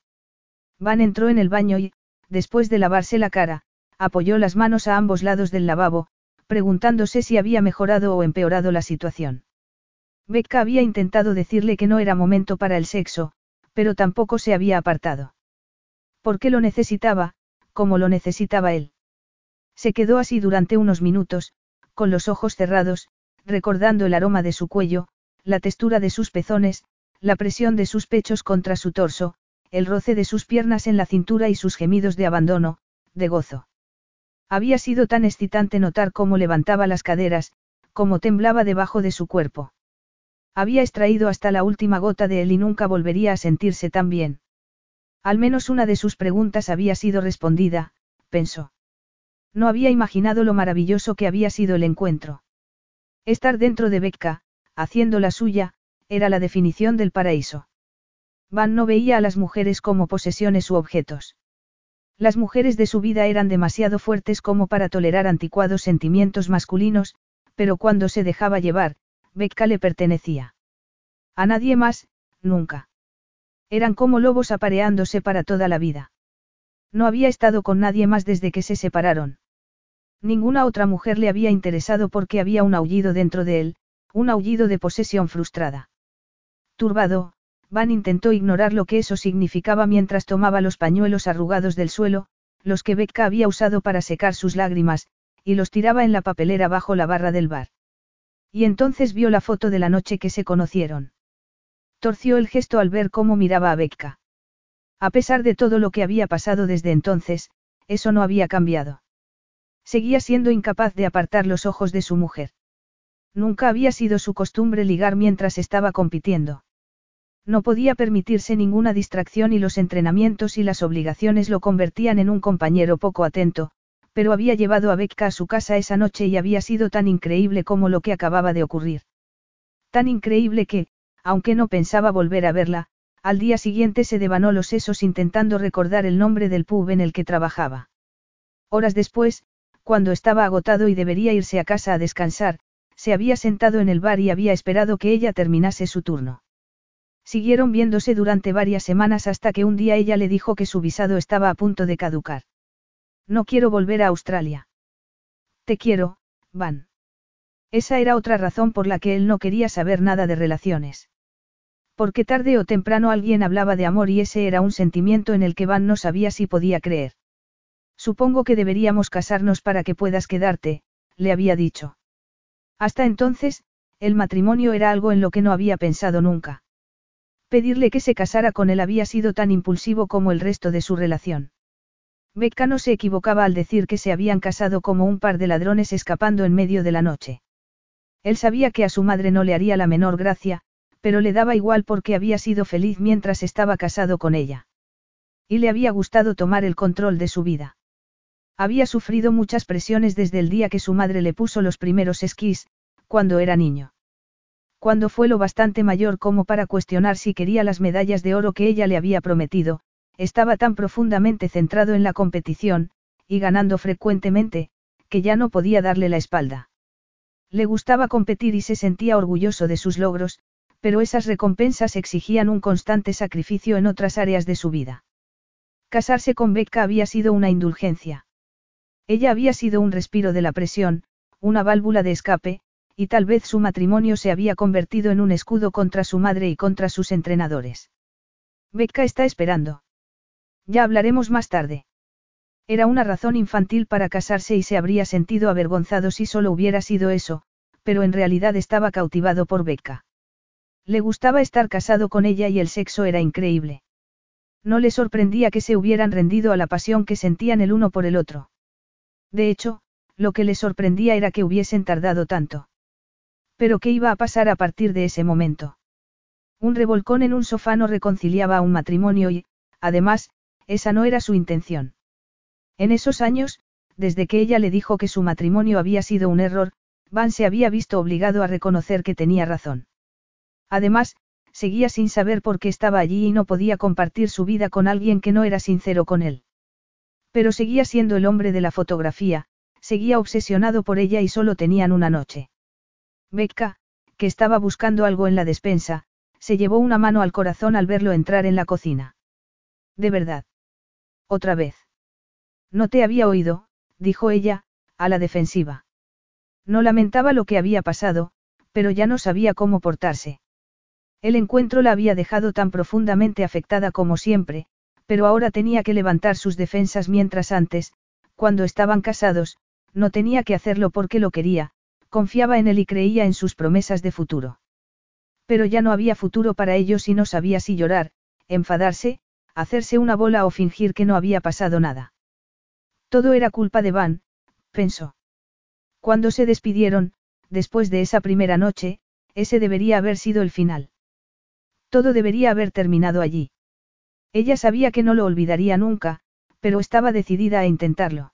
Van entró en el baño y, después de lavarse la cara, apoyó las manos a ambos lados del lavabo, preguntándose si había mejorado o empeorado la situación. Becca había intentado decirle que no era momento para el sexo, pero tampoco se había apartado. Porque lo necesitaba, como lo necesitaba él. Se quedó así durante unos minutos, con los ojos cerrados, recordando el aroma de su cuello, la textura de sus pezones, la presión de sus pechos contra su torso, el roce de sus piernas en la cintura y sus gemidos de abandono, de gozo. Había sido tan excitante notar cómo levantaba las caderas, cómo temblaba debajo de su cuerpo. Había extraído hasta la última gota de él y nunca volvería a sentirse tan bien. Al menos una de sus preguntas había sido respondida, pensó. No había imaginado lo maravilloso que había sido el encuentro. Estar dentro de Becca, haciendo la suya, era la definición del paraíso. Van no veía a las mujeres como posesiones u objetos. Las mujeres de su vida eran demasiado fuertes como para tolerar anticuados sentimientos masculinos, pero cuando se dejaba llevar, Becca le pertenecía. A nadie más, nunca. Eran como lobos apareándose para toda la vida. No había estado con nadie más desde que se separaron. Ninguna otra mujer le había interesado porque había un aullido dentro de él, un aullido de posesión frustrada. Turbado, Van intentó ignorar lo que eso significaba mientras tomaba los pañuelos arrugados del suelo, los que Becca había usado para secar sus lágrimas, y los tiraba en la papelera bajo la barra del bar. Y entonces vio la foto de la noche que se conocieron. Torció el gesto al ver cómo miraba a Becca. A pesar de todo lo que había pasado desde entonces, eso no había cambiado. Seguía siendo incapaz de apartar los ojos de su mujer. Nunca había sido su costumbre ligar mientras estaba compitiendo. No podía permitirse ninguna distracción y los entrenamientos y las obligaciones lo convertían en un compañero poco atento, pero había llevado a Becca a su casa esa noche y había sido tan increíble como lo que acababa de ocurrir. Tan increíble que, aunque no pensaba volver a verla, al día siguiente se devanó los sesos intentando recordar el nombre del pub en el que trabajaba. Horas después, cuando estaba agotado y debería irse a casa a descansar, se había sentado en el bar y había esperado que ella terminase su turno. Siguieron viéndose durante varias semanas hasta que un día ella le dijo que su visado estaba a punto de caducar. No quiero volver a Australia. Te quiero, Van. Esa era otra razón por la que él no quería saber nada de relaciones. Porque tarde o temprano alguien hablaba de amor y ese era un sentimiento en el que Van no sabía si podía creer. Supongo que deberíamos casarnos para que puedas quedarte, le había dicho. Hasta entonces, el matrimonio era algo en lo que no había pensado nunca. Pedirle que se casara con él había sido tan impulsivo como el resto de su relación. Becca no se equivocaba al decir que se habían casado como un par de ladrones escapando en medio de la noche. Él sabía que a su madre no le haría la menor gracia, pero le daba igual porque había sido feliz mientras estaba casado con ella. Y le había gustado tomar el control de su vida. Había sufrido muchas presiones desde el día que su madre le puso los primeros esquís, cuando era niño. Cuando fue lo bastante mayor como para cuestionar si quería las medallas de oro que ella le había prometido, estaba tan profundamente centrado en la competición, y ganando frecuentemente, que ya no podía darle la espalda. Le gustaba competir y se sentía orgulloso de sus logros, pero esas recompensas exigían un constante sacrificio en otras áreas de su vida. Casarse con Becca había sido una indulgencia. Ella había sido un respiro de la presión, una válvula de escape, y tal vez su matrimonio se había convertido en un escudo contra su madre y contra sus entrenadores. Becca está esperando. Ya hablaremos más tarde. Era una razón infantil para casarse y se habría sentido avergonzado si solo hubiera sido eso, pero en realidad estaba cautivado por Becca. Le gustaba estar casado con ella y el sexo era increíble. No le sorprendía que se hubieran rendido a la pasión que sentían el uno por el otro. De hecho, lo que le sorprendía era que hubiesen tardado tanto. Pero ¿qué iba a pasar a partir de ese momento? Un revolcón en un sofá no reconciliaba a un matrimonio y, además, esa no era su intención. En esos años, desde que ella le dijo que su matrimonio había sido un error, Van se había visto obligado a reconocer que tenía razón. Además, seguía sin saber por qué estaba allí y no podía compartir su vida con alguien que no era sincero con él. Pero seguía siendo el hombre de la fotografía, seguía obsesionado por ella y solo tenían una noche. Becca, que estaba buscando algo en la despensa, se llevó una mano al corazón al verlo entrar en la cocina. De verdad. Otra vez. No te había oído, dijo ella, a la defensiva. No lamentaba lo que había pasado, pero ya no sabía cómo portarse. El encuentro la había dejado tan profundamente afectada como siempre, pero ahora tenía que levantar sus defensas mientras antes, cuando estaban casados, no tenía que hacerlo porque lo quería, confiaba en él y creía en sus promesas de futuro. Pero ya no había futuro para ellos y no sabía si llorar, enfadarse, hacerse una bola o fingir que no había pasado nada. Todo era culpa de Van, pensó. Cuando se despidieron, después de esa primera noche, ese debería haber sido el final. Todo debería haber terminado allí. Ella sabía que no lo olvidaría nunca, pero estaba decidida a intentarlo.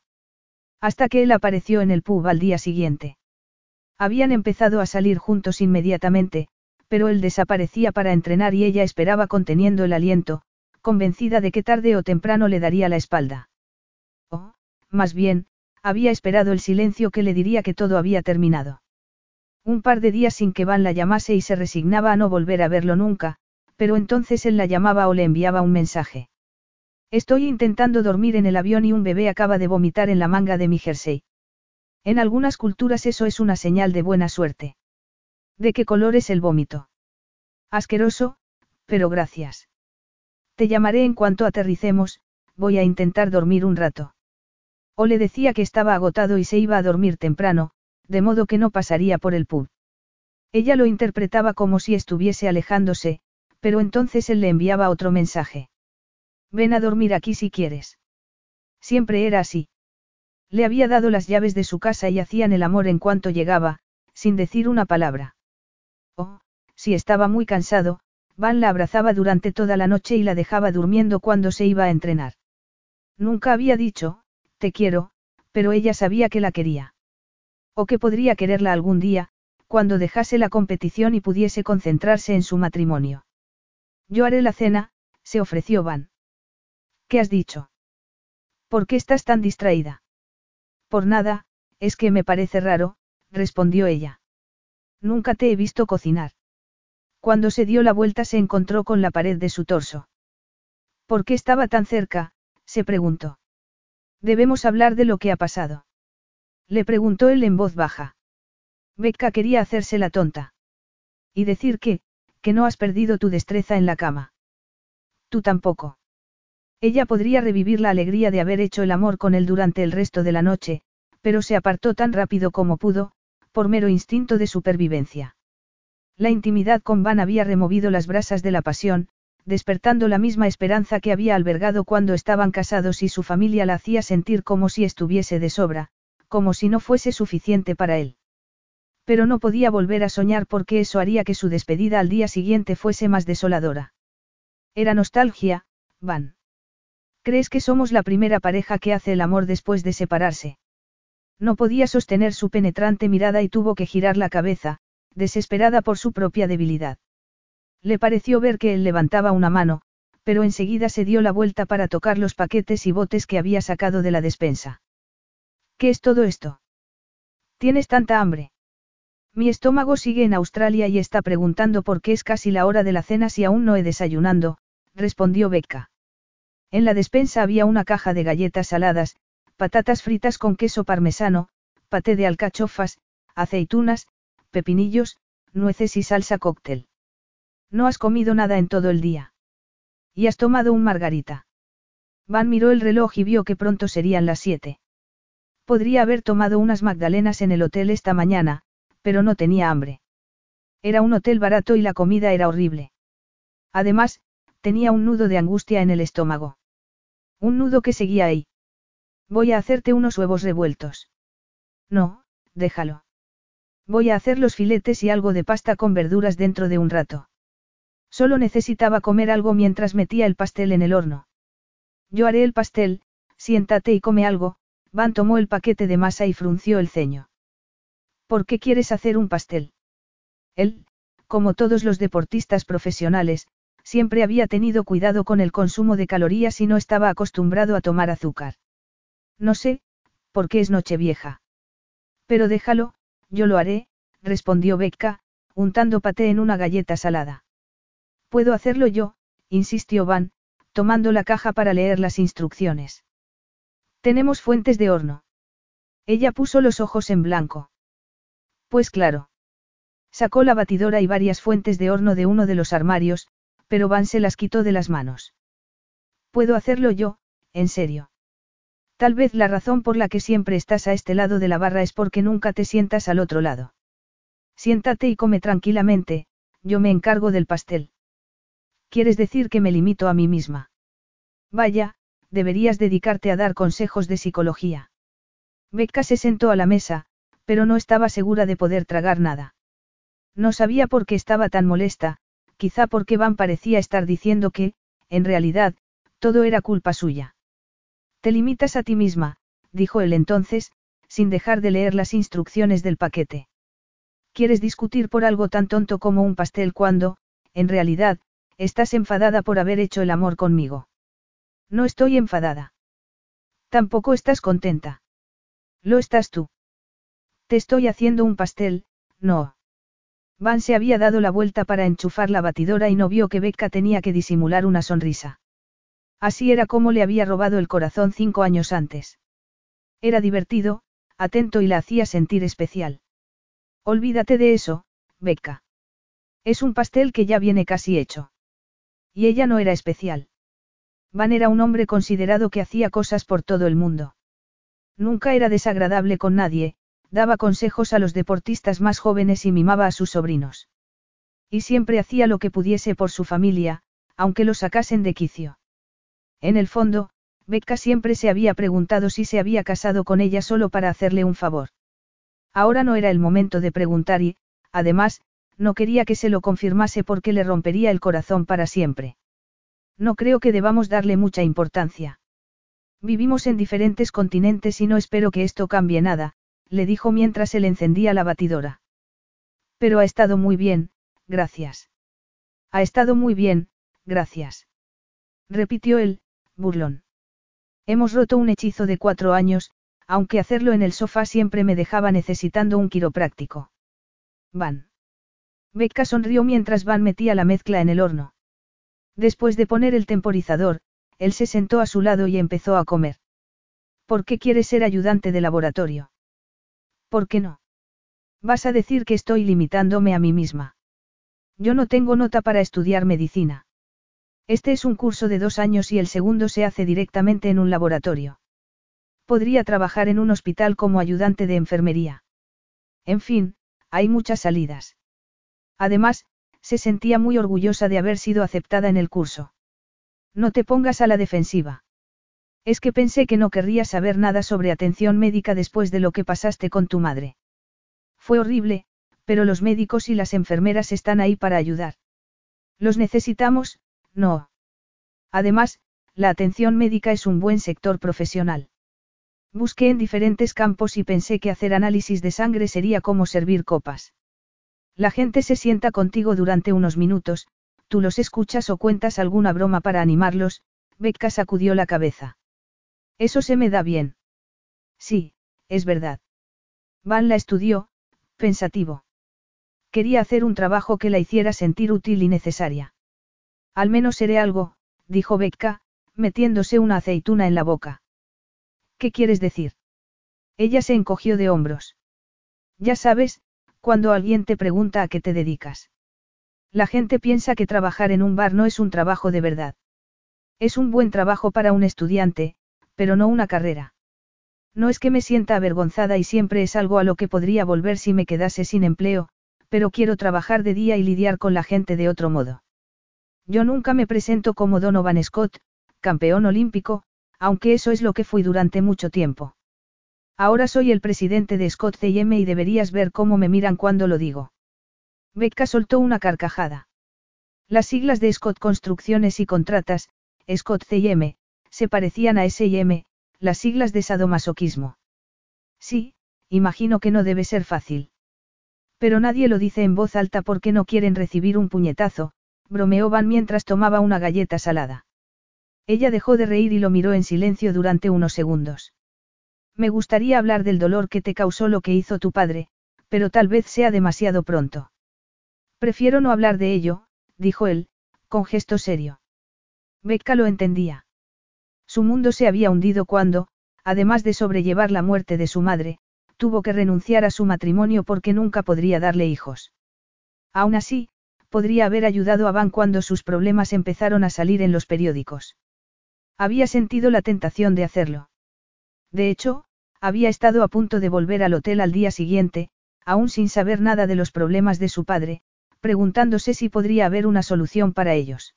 Hasta que él apareció en el pub al día siguiente. Habían empezado a salir juntos inmediatamente, pero él desaparecía para entrenar y ella esperaba conteniendo el aliento, convencida de que tarde o temprano le daría la espalda. O, más bien, había esperado el silencio que le diría que todo había terminado. Un par de días sin que Van la llamase y se resignaba a no volver a verlo nunca, pero entonces él la llamaba o le enviaba un mensaje. Estoy intentando dormir en el avión y un bebé acaba de vomitar en la manga de mi jersey. En algunas culturas eso es una señal de buena suerte. ¿De qué color es el vómito? Asqueroso, pero gracias. Te llamaré en cuanto aterricemos, voy a intentar dormir un rato. O le decía que estaba agotado y se iba a dormir temprano, de modo que no pasaría por el pub. Ella lo interpretaba como si estuviese alejándose, pero entonces él le enviaba otro mensaje. Ven a dormir aquí si quieres. Siempre era así. Le había dado las llaves de su casa y hacían el amor en cuanto llegaba, sin decir una palabra. Oh, si estaba muy cansado, Van la abrazaba durante toda la noche y la dejaba durmiendo cuando se iba a entrenar. Nunca había dicho, te quiero, pero ella sabía que la quería. O que podría quererla algún día, cuando dejase la competición y pudiese concentrarse en su matrimonio. Yo haré la cena, se ofreció Van. ¿Qué has dicho? ¿Por qué estás tan distraída? Por nada, es que me parece raro, respondió ella. Nunca te he visto cocinar. Cuando se dio la vuelta se encontró con la pared de su torso. ¿Por qué estaba tan cerca? se preguntó. Debemos hablar de lo que ha pasado. Le preguntó él en voz baja. Becca quería hacerse la tonta. Y decir que, que no has perdido tu destreza en la cama. Tú tampoco. Ella podría revivir la alegría de haber hecho el amor con él durante el resto de la noche, pero se apartó tan rápido como pudo, por mero instinto de supervivencia. La intimidad con Van había removido las brasas de la pasión, despertando la misma esperanza que había albergado cuando estaban casados y su familia la hacía sentir como si estuviese de sobra, como si no fuese suficiente para él. Pero no podía volver a soñar porque eso haría que su despedida al día siguiente fuese más desoladora. Era nostalgia, Van. ¿Crees que somos la primera pareja que hace el amor después de separarse? No podía sostener su penetrante mirada y tuvo que girar la cabeza, desesperada por su propia debilidad. Le pareció ver que él levantaba una mano, pero enseguida se dio la vuelta para tocar los paquetes y botes que había sacado de la despensa. ¿Qué es todo esto? ¿Tienes tanta hambre? Mi estómago sigue en Australia y está preguntando por qué es casi la hora de la cena si aún no he desayunando, respondió Becca. En la despensa había una caja de galletas saladas, patatas fritas con queso parmesano, paté de alcachofas, aceitunas, pepinillos, nueces y salsa cóctel. No has comido nada en todo el día. Y has tomado un margarita. Van miró el reloj y vio que pronto serían las siete. Podría haber tomado unas magdalenas en el hotel esta mañana, pero no tenía hambre. Era un hotel barato y la comida era horrible. Además, tenía un nudo de angustia en el estómago. Un nudo que seguía ahí. Voy a hacerte unos huevos revueltos. No, déjalo. Voy a hacer los filetes y algo de pasta con verduras dentro de un rato. Solo necesitaba comer algo mientras metía el pastel en el horno. Yo haré el pastel, siéntate y come algo, Van tomó el paquete de masa y frunció el ceño. ¿Por qué quieres hacer un pastel? Él, como todos los deportistas profesionales, siempre había tenido cuidado con el consumo de calorías y no estaba acostumbrado a tomar azúcar. No sé, porque es Nochevieja. Pero déjalo, yo lo haré, respondió Becca, untando paté en una galleta salada. Puedo hacerlo yo, insistió Van, tomando la caja para leer las instrucciones. Tenemos fuentes de horno. Ella puso los ojos en blanco. Pues claro. Sacó la batidora y varias fuentes de horno de uno de los armarios, pero Van se las quitó de las manos. Puedo hacerlo yo, en serio. Tal vez la razón por la que siempre estás a este lado de la barra es porque nunca te sientas al otro lado. Siéntate y come tranquilamente, yo me encargo del pastel. ¿Quieres decir que me limito a mí misma? Vaya, deberías dedicarte a dar consejos de psicología. Becca se sentó a la mesa, pero no estaba segura de poder tragar nada. No sabía por qué estaba tan molesta, quizá porque Van parecía estar diciendo que, en realidad, todo era culpa suya. Te limitas a ti misma, dijo él entonces, sin dejar de leer las instrucciones del paquete. Quieres discutir por algo tan tonto como un pastel cuando, en realidad, estás enfadada por haber hecho el amor conmigo. No estoy enfadada. Tampoco estás contenta. Lo estás tú. Te estoy haciendo un pastel, no. Van se había dado la vuelta para enchufar la batidora y no vio que Becca tenía que disimular una sonrisa. Así era como le había robado el corazón cinco años antes. Era divertido, atento y la hacía sentir especial. Olvídate de eso, Becca. Es un pastel que ya viene casi hecho. Y ella no era especial. Van era un hombre considerado que hacía cosas por todo el mundo. Nunca era desagradable con nadie, daba consejos a los deportistas más jóvenes y mimaba a sus sobrinos. Y siempre hacía lo que pudiese por su familia, aunque lo sacasen de quicio. En el fondo, Becca siempre se había preguntado si se había casado con ella solo para hacerle un favor. Ahora no era el momento de preguntar y, además, no quería que se lo confirmase porque le rompería el corazón para siempre. No creo que debamos darle mucha importancia. Vivimos en diferentes continentes y no espero que esto cambie nada, le dijo mientras él encendía la batidora. Pero ha estado muy bien, gracias. Ha estado muy bien, gracias. Repitió él, burlón. Hemos roto un hechizo de cuatro años, aunque hacerlo en el sofá siempre me dejaba necesitando un quiropráctico. Van. Becca sonrió mientras Van metía la mezcla en el horno. Después de poner el temporizador, él se sentó a su lado y empezó a comer. ¿Por qué quieres ser ayudante de laboratorio? ¿Por qué no? Vas a decir que estoy limitándome a mí misma. Yo no tengo nota para estudiar medicina. Este es un curso de dos años y el segundo se hace directamente en un laboratorio. Podría trabajar en un hospital como ayudante de enfermería. En fin, hay muchas salidas. Además, se sentía muy orgullosa de haber sido aceptada en el curso. No te pongas a la defensiva. Es que pensé que no querrías saber nada sobre atención médica después de lo que pasaste con tu madre. Fue horrible, pero los médicos y las enfermeras están ahí para ayudar. Los necesitamos, no. Además, la atención médica es un buen sector profesional. Busqué en diferentes campos y pensé que hacer análisis de sangre sería como servir copas. La gente se sienta contigo durante unos minutos, tú los escuchas o cuentas alguna broma para animarlos, Becca sacudió la cabeza. Eso se me da bien. Sí, es verdad. Van la estudió, pensativo. Quería hacer un trabajo que la hiciera sentir útil y necesaria. Al menos seré algo, dijo Becca, metiéndose una aceituna en la boca. ¿Qué quieres decir? Ella se encogió de hombros. Ya sabes, cuando alguien te pregunta a qué te dedicas. La gente piensa que trabajar en un bar no es un trabajo de verdad. Es un buen trabajo para un estudiante, pero no una carrera. No es que me sienta avergonzada y siempre es algo a lo que podría volver si me quedase sin empleo, pero quiero trabajar de día y lidiar con la gente de otro modo. Yo nunca me presento como Donovan Scott, campeón olímpico, aunque eso es lo que fui durante mucho tiempo. Ahora soy el presidente de Scott CM y deberías ver cómo me miran cuando lo digo. Becca soltó una carcajada. Las siglas de Scott Construcciones y Contratas, Scott CM, se parecían a S&M, las siglas de sadomasoquismo. Sí, imagino que no debe ser fácil. Pero nadie lo dice en voz alta porque no quieren recibir un puñetazo, bromeó Van mientras tomaba una galleta salada. Ella dejó de reír y lo miró en silencio durante unos segundos. Me gustaría hablar del dolor que te causó lo que hizo tu padre, pero tal vez sea demasiado pronto. Prefiero no hablar de ello, dijo él, con gesto serio. Becca lo entendía. Su mundo se había hundido cuando, además de sobrellevar la muerte de su madre, tuvo que renunciar a su matrimonio porque nunca podría darle hijos. Aún así, podría haber ayudado a Van cuando sus problemas empezaron a salir en los periódicos. Había sentido la tentación de hacerlo. De hecho, había estado a punto de volver al hotel al día siguiente, aún sin saber nada de los problemas de su padre, preguntándose si podría haber una solución para ellos.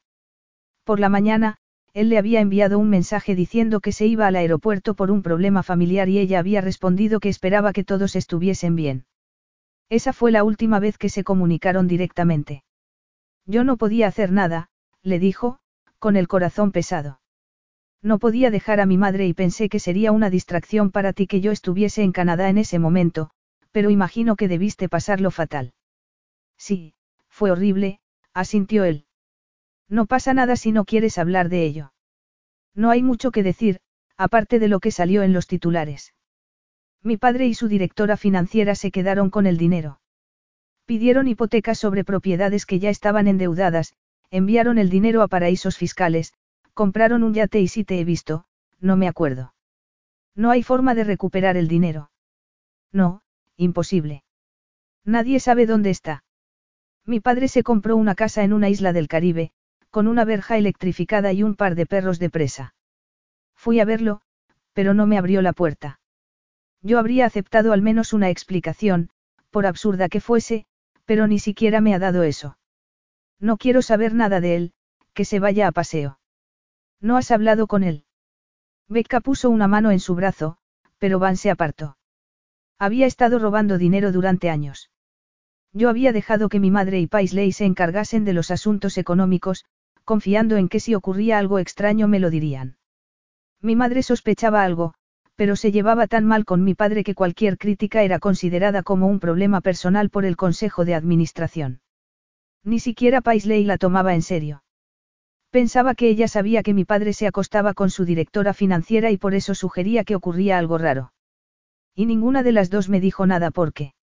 Por la mañana, él le había enviado un mensaje diciendo que se iba al aeropuerto por un problema familiar y ella había respondido que esperaba que todos estuviesen bien. Esa fue la última vez que se comunicaron directamente. Yo no podía hacer nada, le dijo, con el corazón pesado. No podía dejar a mi madre y pensé que sería una distracción para ti que yo estuviese en Canadá en ese momento, pero imagino que debiste pasarlo fatal. Sí, fue horrible, asintió él. No pasa nada si no quieres hablar de ello. No hay mucho que decir, aparte de lo que salió en los titulares. Mi padre y su directora financiera se quedaron con el dinero. Pidieron hipotecas sobre propiedades que ya estaban endeudadas, enviaron el dinero a paraísos fiscales, compraron un yate y si te he visto, no me acuerdo. No hay forma de recuperar el dinero. No, imposible. Nadie sabe dónde está. Mi padre se compró una casa en una isla del Caribe, con una verja electrificada y un par de perros de presa. Fui a verlo, pero no me abrió la puerta. Yo habría aceptado al menos una explicación, por absurda que fuese, pero ni siquiera me ha dado eso. No quiero saber nada de él, que se vaya a paseo. ¿No has hablado con él? Becca puso una mano en su brazo, pero Van se apartó. Había estado robando dinero durante años. Yo había dejado que mi madre y Paisley se encargasen de los asuntos económicos, confiando en que si ocurría algo extraño me lo dirían. Mi madre sospechaba algo, pero se llevaba tan mal con mi padre que cualquier crítica era considerada como un problema personal por el Consejo de Administración. Ni siquiera Paisley la tomaba en serio. Pensaba que ella sabía que mi padre se acostaba con su directora financiera y por eso sugería que ocurría algo raro. Y ninguna de las dos me dijo nada porque.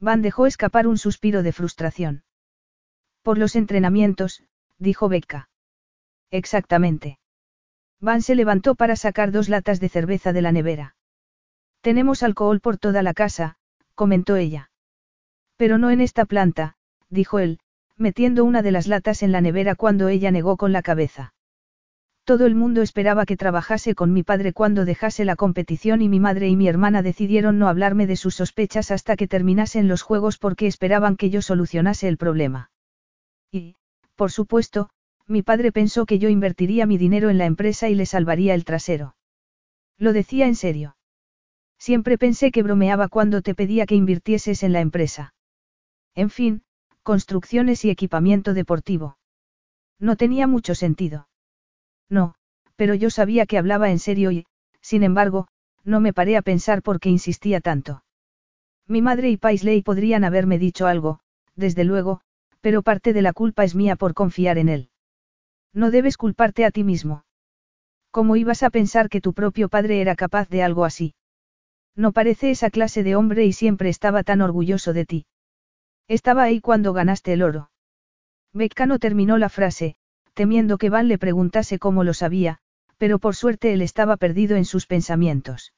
Van dejó escapar un suspiro de frustración. Por los entrenamientos, dijo Becca. Exactamente. Van se levantó para sacar dos latas de cerveza de la nevera. Tenemos alcohol por toda la casa, comentó ella. Pero no en esta planta, dijo él, metiendo una de las latas en la nevera cuando ella negó con la cabeza. Todo el mundo esperaba que trabajase con mi padre cuando dejase la competición y mi madre y mi hermana decidieron no hablarme de sus sospechas hasta que terminasen los juegos porque esperaban que yo solucionase el problema. Y, por supuesto, mi padre pensó que yo invertiría mi dinero en la empresa y le salvaría el trasero. Lo decía en serio. Siempre pensé que bromeaba cuando te pedía que invirtieses en la empresa. En fin, construcciones y equipamiento deportivo. No tenía mucho sentido. No, pero yo sabía que hablaba en serio y, sin embargo, no me paré a pensar por qué insistía tanto. Mi madre y Paisley podrían haberme dicho algo, desde luego, pero parte de la culpa es mía por confiar en él. No debes culparte a ti mismo. ¿Cómo ibas a pensar que tu propio padre era capaz de algo así? No parece esa clase de hombre y siempre estaba tan orgulloso de ti. Estaba ahí cuando ganaste el oro. Becca no terminó la frase, temiendo que Van le preguntase cómo lo sabía, pero por suerte él estaba perdido en sus pensamientos.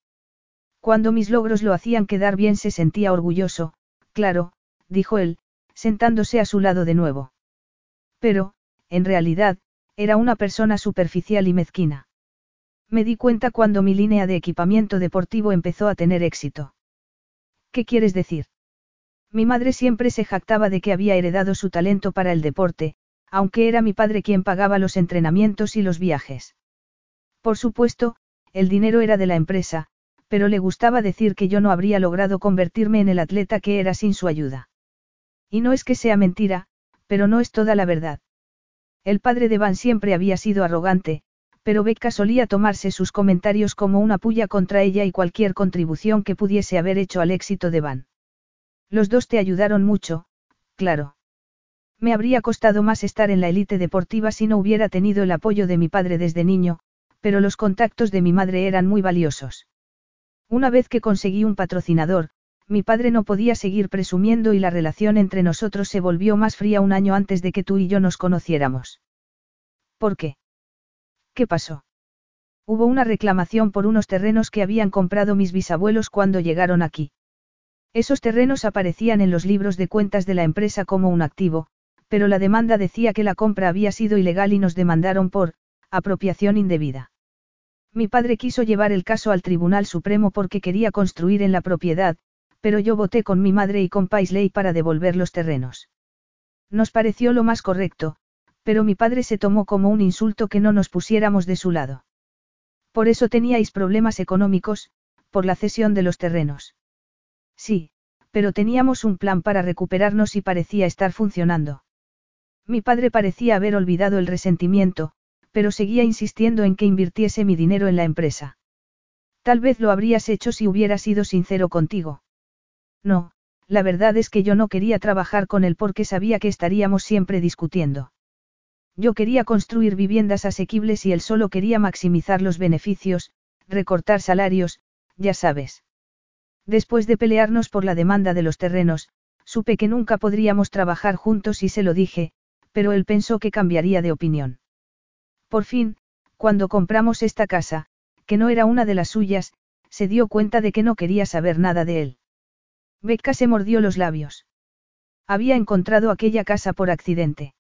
Cuando mis logros lo hacían quedar bien se sentía orgulloso, claro, dijo él, sentándose a su lado de nuevo. Pero, en realidad, era una persona superficial y mezquina. Me di cuenta cuando mi línea de equipamiento deportivo empezó a tener éxito. ¿Qué quieres decir? Mi madre siempre se jactaba de que había heredado su talento para el deporte, aunque era mi padre quien pagaba los entrenamientos y los viajes. Por supuesto, el dinero era de la empresa, pero le gustaba decir que yo no habría logrado convertirme en el atleta que era sin su ayuda. Y no es que sea mentira, pero no es toda la verdad. El padre de Van siempre había sido arrogante, pero Becca solía tomarse sus comentarios como una puya contra ella y cualquier contribución que pudiese haber hecho al éxito de Van. Los dos te ayudaron mucho, claro. Me habría costado más estar en la élite deportiva si no hubiera tenido el apoyo de mi padre desde niño, pero los contactos de mi madre eran muy valiosos. Una vez que conseguí un patrocinador, mi padre no podía seguir presumiendo y la relación entre nosotros se volvió más fría un año antes de que tú y yo nos conociéramos. ¿Por qué? ¿Qué pasó? Hubo una reclamación por unos terrenos que habían comprado mis bisabuelos cuando llegaron aquí. Esos terrenos aparecían en los libros de cuentas de la empresa como un activo, pero la demanda decía que la compra había sido ilegal y nos demandaron por apropiación indebida. Mi padre quiso llevar el caso al Tribunal Supremo porque quería construir en la propiedad, pero yo voté con mi madre y con Paisley para devolver los terrenos. Nos pareció lo más correcto, pero mi padre se tomó como un insulto que no nos pusiéramos de su lado. Por eso teníais problemas económicos, por la cesión de los terrenos. Sí, pero teníamos un plan para recuperarnos y parecía estar funcionando. Mi padre parecía haber olvidado el resentimiento, pero seguía insistiendo en que invirtiese mi dinero en la empresa. Tal vez lo habrías hecho si hubiera sido sincero contigo. No, la verdad es que yo no quería trabajar con él porque sabía que estaríamos siempre discutiendo. Yo quería construir viviendas asequibles y él solo quería maximizar los beneficios, recortar salarios, ya sabes. Después de pelearnos por la demanda de los terrenos, supe que nunca podríamos trabajar juntos y se lo dije, pero él pensó que cambiaría de opinión. Por fin, cuando compramos esta casa, que no era una de las suyas, se dio cuenta de que no quería saber nada de él. Becca se mordió los labios. Había encontrado aquella casa por accidente.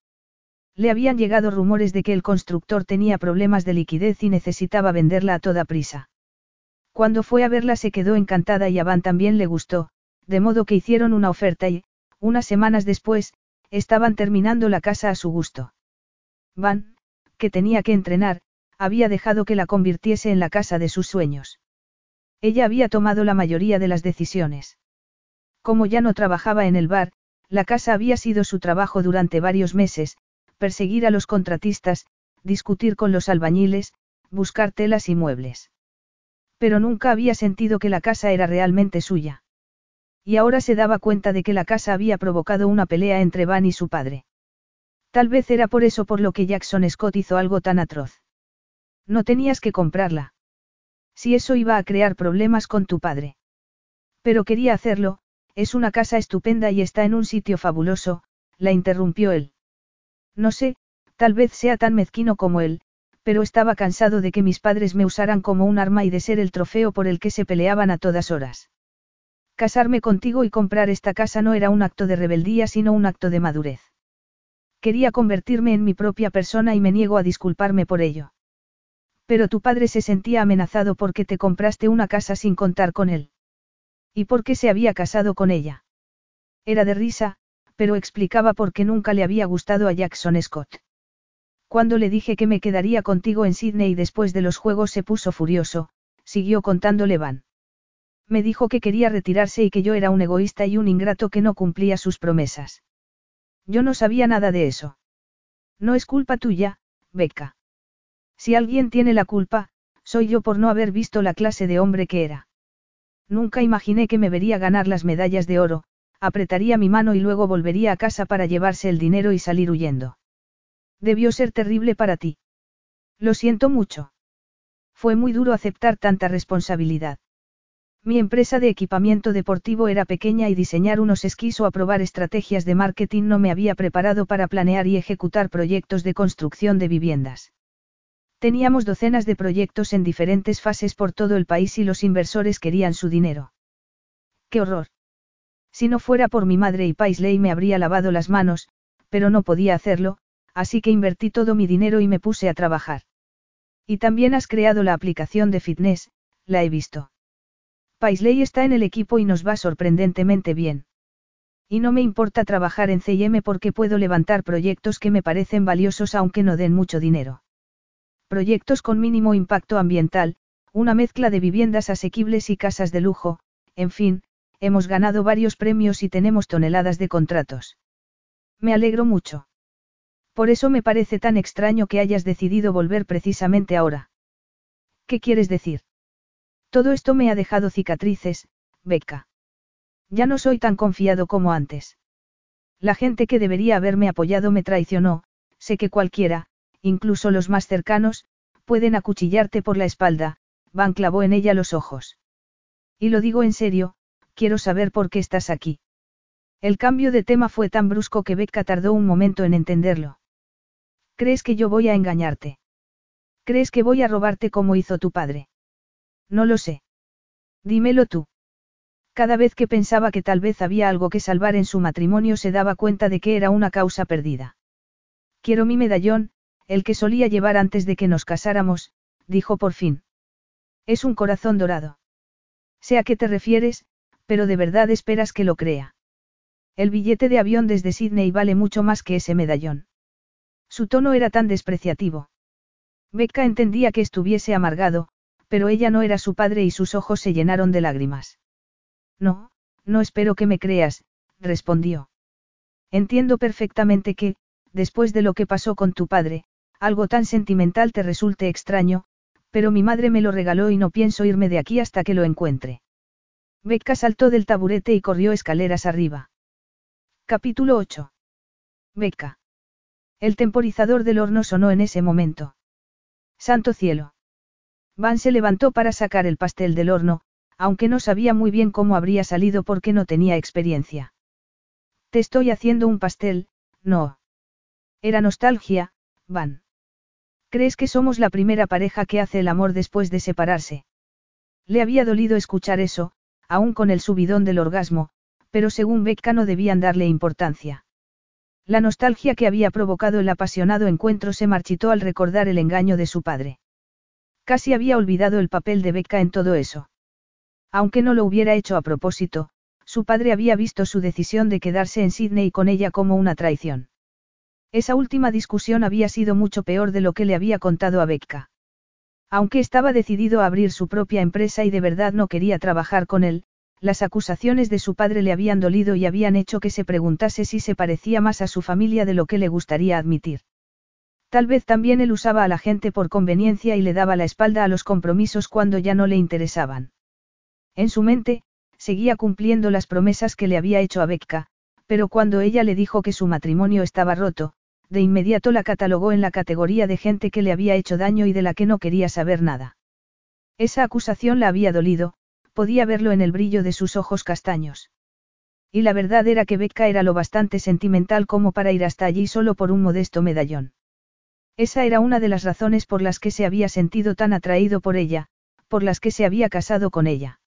Le habían llegado rumores de que el constructor tenía problemas de liquidez y necesitaba venderla a toda prisa. Cuando fue a verla se quedó encantada y a Van también le gustó, de modo que hicieron una oferta y, unas semanas después, estaban terminando la casa a su gusto. Van, que tenía que entrenar, había dejado que la convirtiese en la casa de sus sueños. Ella había tomado la mayoría de las decisiones. Como ya no trabajaba en el bar, la casa había sido su trabajo durante varios meses, perseguir a los contratistas, discutir con los albañiles, buscar telas y muebles. Pero nunca había sentido que la casa era realmente suya. Y ahora se daba cuenta de que la casa había provocado una pelea entre Van y su padre. Tal vez era por eso por lo que Jackson Scott hizo algo tan atroz. No tenías que comprarla. Si eso iba a crear problemas con tu padre. Pero quería hacerlo, es una casa estupenda y está en un sitio fabuloso, la interrumpió él. No sé, tal vez sea tan mezquino como él, pero estaba cansado de que mis padres me usaran como un arma y de ser el trofeo por el que se peleaban a todas horas. Casarme contigo y comprar esta casa no era un acto de rebeldía sino un acto de madurez. Quería convertirme en mi propia persona y me niego a disculparme por ello. Pero tu padre se sentía amenazado porque te compraste una casa sin contar con él. ¿Y por qué se había casado con ella? Era de risa, pero explicaba por qué nunca le había gustado a Jackson Scott. Cuando le dije que me quedaría contigo en Sydney después de los juegos se puso furioso, siguió contándole Van. Me dijo que quería retirarse y que yo era un egoísta y un ingrato que no cumplía sus promesas. Yo no sabía nada de eso. No es culpa tuya, Becca. Si alguien tiene la culpa, soy yo por no haber visto la clase de hombre que era. Nunca imaginé que me vería ganar las medallas de oro, apretaría mi mano y luego volvería a casa para llevarse el dinero y salir huyendo. Debió ser terrible para ti. Lo siento mucho. Fue muy duro aceptar tanta responsabilidad. Mi empresa de equipamiento deportivo era pequeña y diseñar unos esquís o aprobar estrategias de marketing no me había preparado para planear y ejecutar proyectos de construcción de viviendas. Teníamos docenas de proyectos en diferentes fases por todo el país y los inversores querían su dinero. ¡Qué horror! Si no fuera por mi madre y Paisley me habría lavado las manos, pero no podía hacerlo, así que invertí todo mi dinero y me puse a trabajar. Y también has creado la aplicación de fitness, la he visto. Paisley está en el equipo y nos va sorprendentemente bien. Y no me importa trabajar en CM porque puedo levantar proyectos que me parecen valiosos aunque no den mucho dinero. Proyectos con mínimo impacto ambiental, una mezcla de viviendas asequibles y casas de lujo, en fin, hemos ganado varios premios y tenemos toneladas de contratos. Me alegro mucho. Por eso me parece tan extraño que hayas decidido volver precisamente ahora. ¿Qué quieres decir? Todo esto me ha dejado cicatrices, Becca. Ya no soy tan confiado como antes. La gente que debería haberme apoyado me traicionó, sé que cualquiera, incluso los más cercanos, pueden acuchillarte por la espalda, Van clavó en ella los ojos. Y lo digo en serio, quiero saber por qué estás aquí. El cambio de tema fue tan brusco que Becca tardó un momento en entenderlo. ¿Crees que yo voy a engañarte? ¿Crees que voy a robarte como hizo tu padre? No lo sé. Dímelo tú. Cada vez que pensaba que tal vez había algo que salvar en su matrimonio se daba cuenta de que era una causa perdida. Quiero mi medallón, el que solía llevar antes de que nos casáramos, dijo por fin. Es un corazón dorado. Sé a qué te refieres, pero de verdad esperas que lo crea. El billete de avión desde Sydney vale mucho más que ese medallón. Su tono era tan despreciativo. Becca entendía que estuviese amargado, pero ella no era su padre y sus ojos se llenaron de lágrimas. No, no espero que me creas, respondió. Entiendo perfectamente que, después de lo que pasó con tu padre, algo tan sentimental te resulte extraño, pero mi madre me lo regaló y no pienso irme de aquí hasta que lo encuentre. Becca saltó del taburete y corrió escaleras arriba. Capítulo 8. Becca. El temporizador del horno sonó en ese momento. Santo cielo. Van se levantó para sacar el pastel del horno, aunque no sabía muy bien cómo habría salido porque no tenía experiencia. Te estoy haciendo un pastel, no. Era nostalgia, Van. ¿Crees que somos la primera pareja que hace el amor después de separarse? Le había dolido escuchar eso, aún con el subidón del orgasmo, pero según Becca no debían darle importancia. La nostalgia que había provocado el apasionado encuentro se marchitó al recordar el engaño de su padre. Casi había olvidado el papel de Becca en todo eso. Aunque no lo hubiera hecho a propósito, su padre había visto su decisión de quedarse en Sydney con ella como una traición. Esa última discusión había sido mucho peor de lo que le había contado a Becca. Aunque estaba decidido a abrir su propia empresa y de verdad no quería trabajar con él, las acusaciones de su padre le habían dolido y habían hecho que se preguntase si se parecía más a su familia de lo que le gustaría admitir. Tal vez también él usaba a la gente por conveniencia y le daba la espalda a los compromisos cuando ya no le interesaban. En su mente, seguía cumpliendo las promesas que le había hecho a Becca, pero cuando ella le dijo que su matrimonio estaba roto, de inmediato la catalogó en la categoría de gente que le había hecho daño y de la que no quería saber nada. Esa acusación la había dolido, podía verlo en el brillo de sus ojos castaños. Y la verdad era que Becca era lo bastante sentimental como para ir hasta allí solo por un modesto medallón. Esa era una de las razones por las que se había sentido tan atraído por ella, por las que se había casado con ella.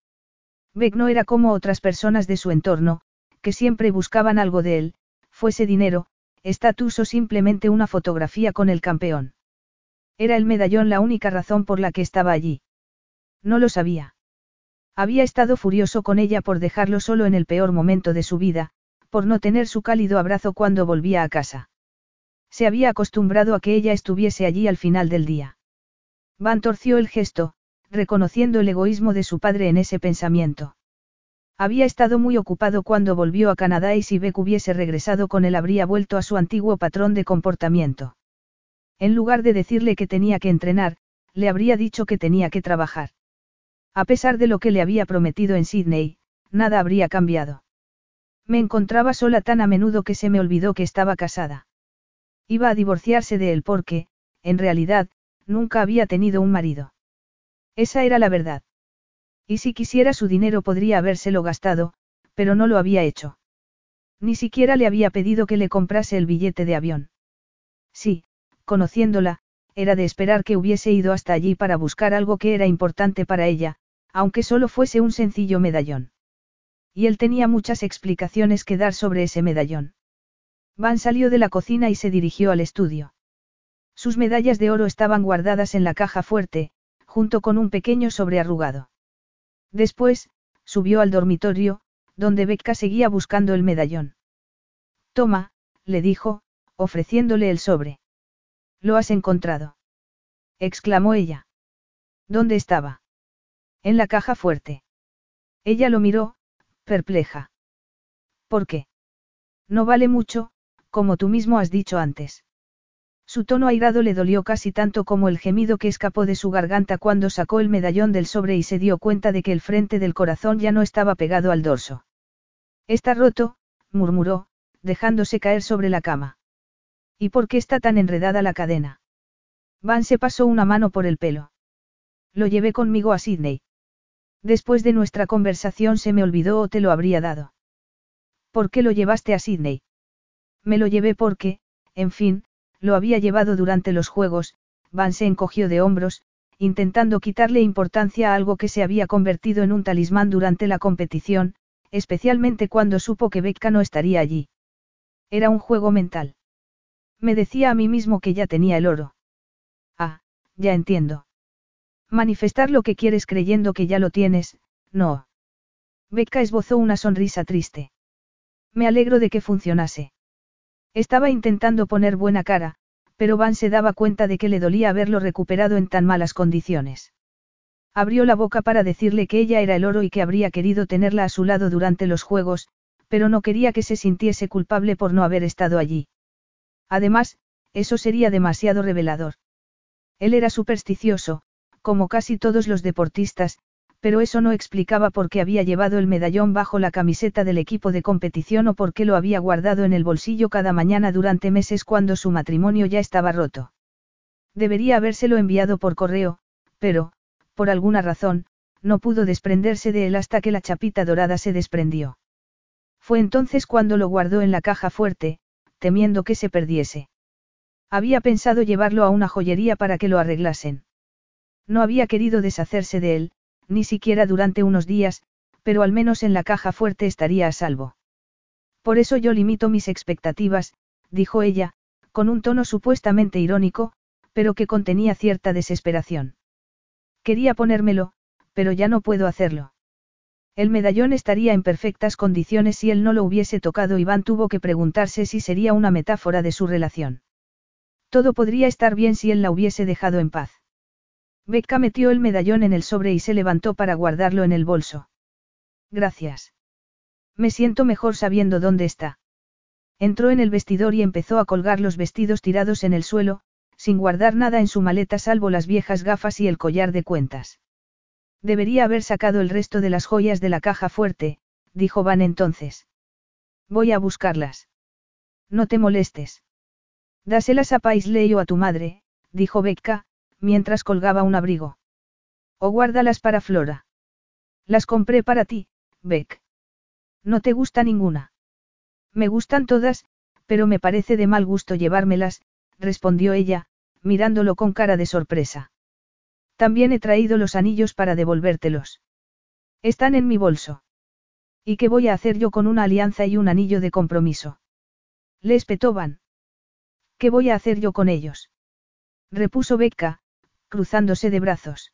Beck no era como otras personas de su entorno, que siempre buscaban algo de él, fuese dinero, estatus o simplemente una fotografía con el campeón. Era el medallón la única razón por la que estaba allí. No lo sabía. Había estado furioso con ella por dejarlo solo en el peor momento de su vida, por no tener su cálido abrazo cuando volvía a casa. Se había acostumbrado a que ella estuviese allí al final del día. Van torció el gesto, reconociendo el egoísmo de su padre en ese pensamiento. Había estado muy ocupado cuando volvió a Canadá y si Beck hubiese regresado con él habría vuelto a su antiguo patrón de comportamiento. En lugar de decirle que tenía que entrenar, le habría dicho que tenía que trabajar. A pesar de lo que le había prometido en Sydney, nada habría cambiado. Me encontraba sola tan a menudo que se me olvidó que estaba casada. Iba a divorciarse de él porque, en realidad, nunca había tenido un marido. Esa era la verdad. Y si quisiera su dinero podría habérselo gastado, pero no lo había hecho. Ni siquiera le había pedido que le comprase el billete de avión. Sí, conociéndola, era de esperar que hubiese ido hasta allí para buscar algo que era importante para ella, aunque solo fuese un sencillo medallón. Y él tenía muchas explicaciones que dar sobre ese medallón. Van salió de la cocina y se dirigió al estudio. Sus medallas de oro estaban guardadas en la caja fuerte, junto con un pequeño sobrearrugado. Después, subió al dormitorio, donde Becca seguía buscando el medallón. Toma, le dijo, ofreciéndole el sobre. Lo has encontrado. exclamó ella. ¿Dónde estaba? En la caja fuerte. Ella lo miró, perpleja. ¿Por qué? No vale mucho, como tú mismo has dicho antes. Su tono airado le dolió casi tanto como el gemido que escapó de su garganta cuando sacó el medallón del sobre y se dio cuenta de que el frente del corazón ya no estaba pegado al dorso. Está roto, murmuró, dejándose caer sobre la cama. ¿Y por qué está tan enredada la cadena? Van se pasó una mano por el pelo. Lo llevé conmigo a Sydney. Después de nuestra conversación se me olvidó o te lo habría dado. ¿Por qué lo llevaste a Sydney? Me lo llevé porque, en fin, lo había llevado durante los juegos, Van se encogió de hombros, intentando quitarle importancia a algo que se había convertido en un talismán durante la competición, especialmente cuando supo que Becca no estaría allí. Era un juego mental. Me decía a mí mismo que ya tenía el oro. Ah, ya entiendo. Manifestar lo que quieres creyendo que ya lo tienes, no. Becca esbozó una sonrisa triste. Me alegro de que funcionase. Estaba intentando poner buena cara, pero Van se daba cuenta de que le dolía haberlo recuperado en tan malas condiciones. Abrió la boca para decirle que ella era el oro y que habría querido tenerla a su lado durante los juegos, pero no quería que se sintiese culpable por no haber estado allí. Además, eso sería demasiado revelador. Él era supersticioso, como casi todos los deportistas, pero eso no explicaba por qué había llevado el medallón bajo la camiseta del equipo de competición o por qué lo había guardado en el bolsillo cada mañana durante meses cuando su matrimonio ya estaba roto. Debería habérselo enviado por correo, pero, por alguna razón, no pudo desprenderse de él hasta que la chapita dorada se desprendió. Fue entonces cuando lo guardó en la caja fuerte, temiendo que se perdiese. Había pensado llevarlo a una joyería para que lo arreglasen. No había querido deshacerse de él, ni siquiera durante unos días, pero al menos en la caja fuerte estaría a salvo. Por eso yo limito mis expectativas, dijo ella, con un tono supuestamente irónico, pero que contenía cierta desesperación. Quería ponérmelo, pero ya no puedo hacerlo. El medallón estaría en perfectas condiciones si él no lo hubiese tocado. Iván tuvo que preguntarse si sería una metáfora de su relación. Todo podría estar bien si él la hubiese dejado en paz. Becca metió el medallón en el sobre y se levantó para guardarlo en el bolso. Gracias. Me siento mejor sabiendo dónde está. Entró en el vestidor y empezó a colgar los vestidos tirados en el suelo, sin guardar nada en su maleta salvo las viejas gafas y el collar de cuentas. Debería haber sacado el resto de las joyas de la caja fuerte, dijo Van entonces. Voy a buscarlas. No te molestes. Dáselas a Paisley o a tu madre, dijo Becca, mientras colgaba un abrigo. O guárdalas para Flora. Las compré para ti, Beck. ¿No te gusta ninguna? Me gustan todas, pero me parece de mal gusto llevármelas, respondió ella, mirándolo con cara de sorpresa. También he traído los anillos para devolvértelos. Están en mi bolso. ¿Y qué voy a hacer yo con una alianza y un anillo de compromiso? Le espetó Van. ¿Qué voy a hacer yo con ellos? Repuso Becca, cruzándose de brazos.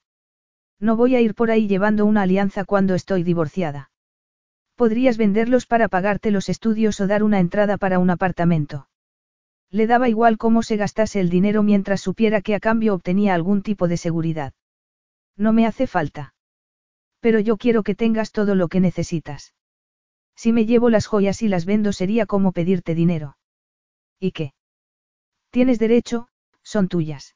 No voy a ir por ahí llevando una alianza cuando estoy divorciada. Podrías venderlos para pagarte los estudios o dar una entrada para un apartamento. Le daba igual cómo se gastase el dinero mientras supiera que a cambio obtenía algún tipo de seguridad. No me hace falta. Pero yo quiero que tengas todo lo que necesitas. Si me llevo las joyas y las vendo sería como pedirte dinero. ¿Y qué? Tienes derecho, son tuyas.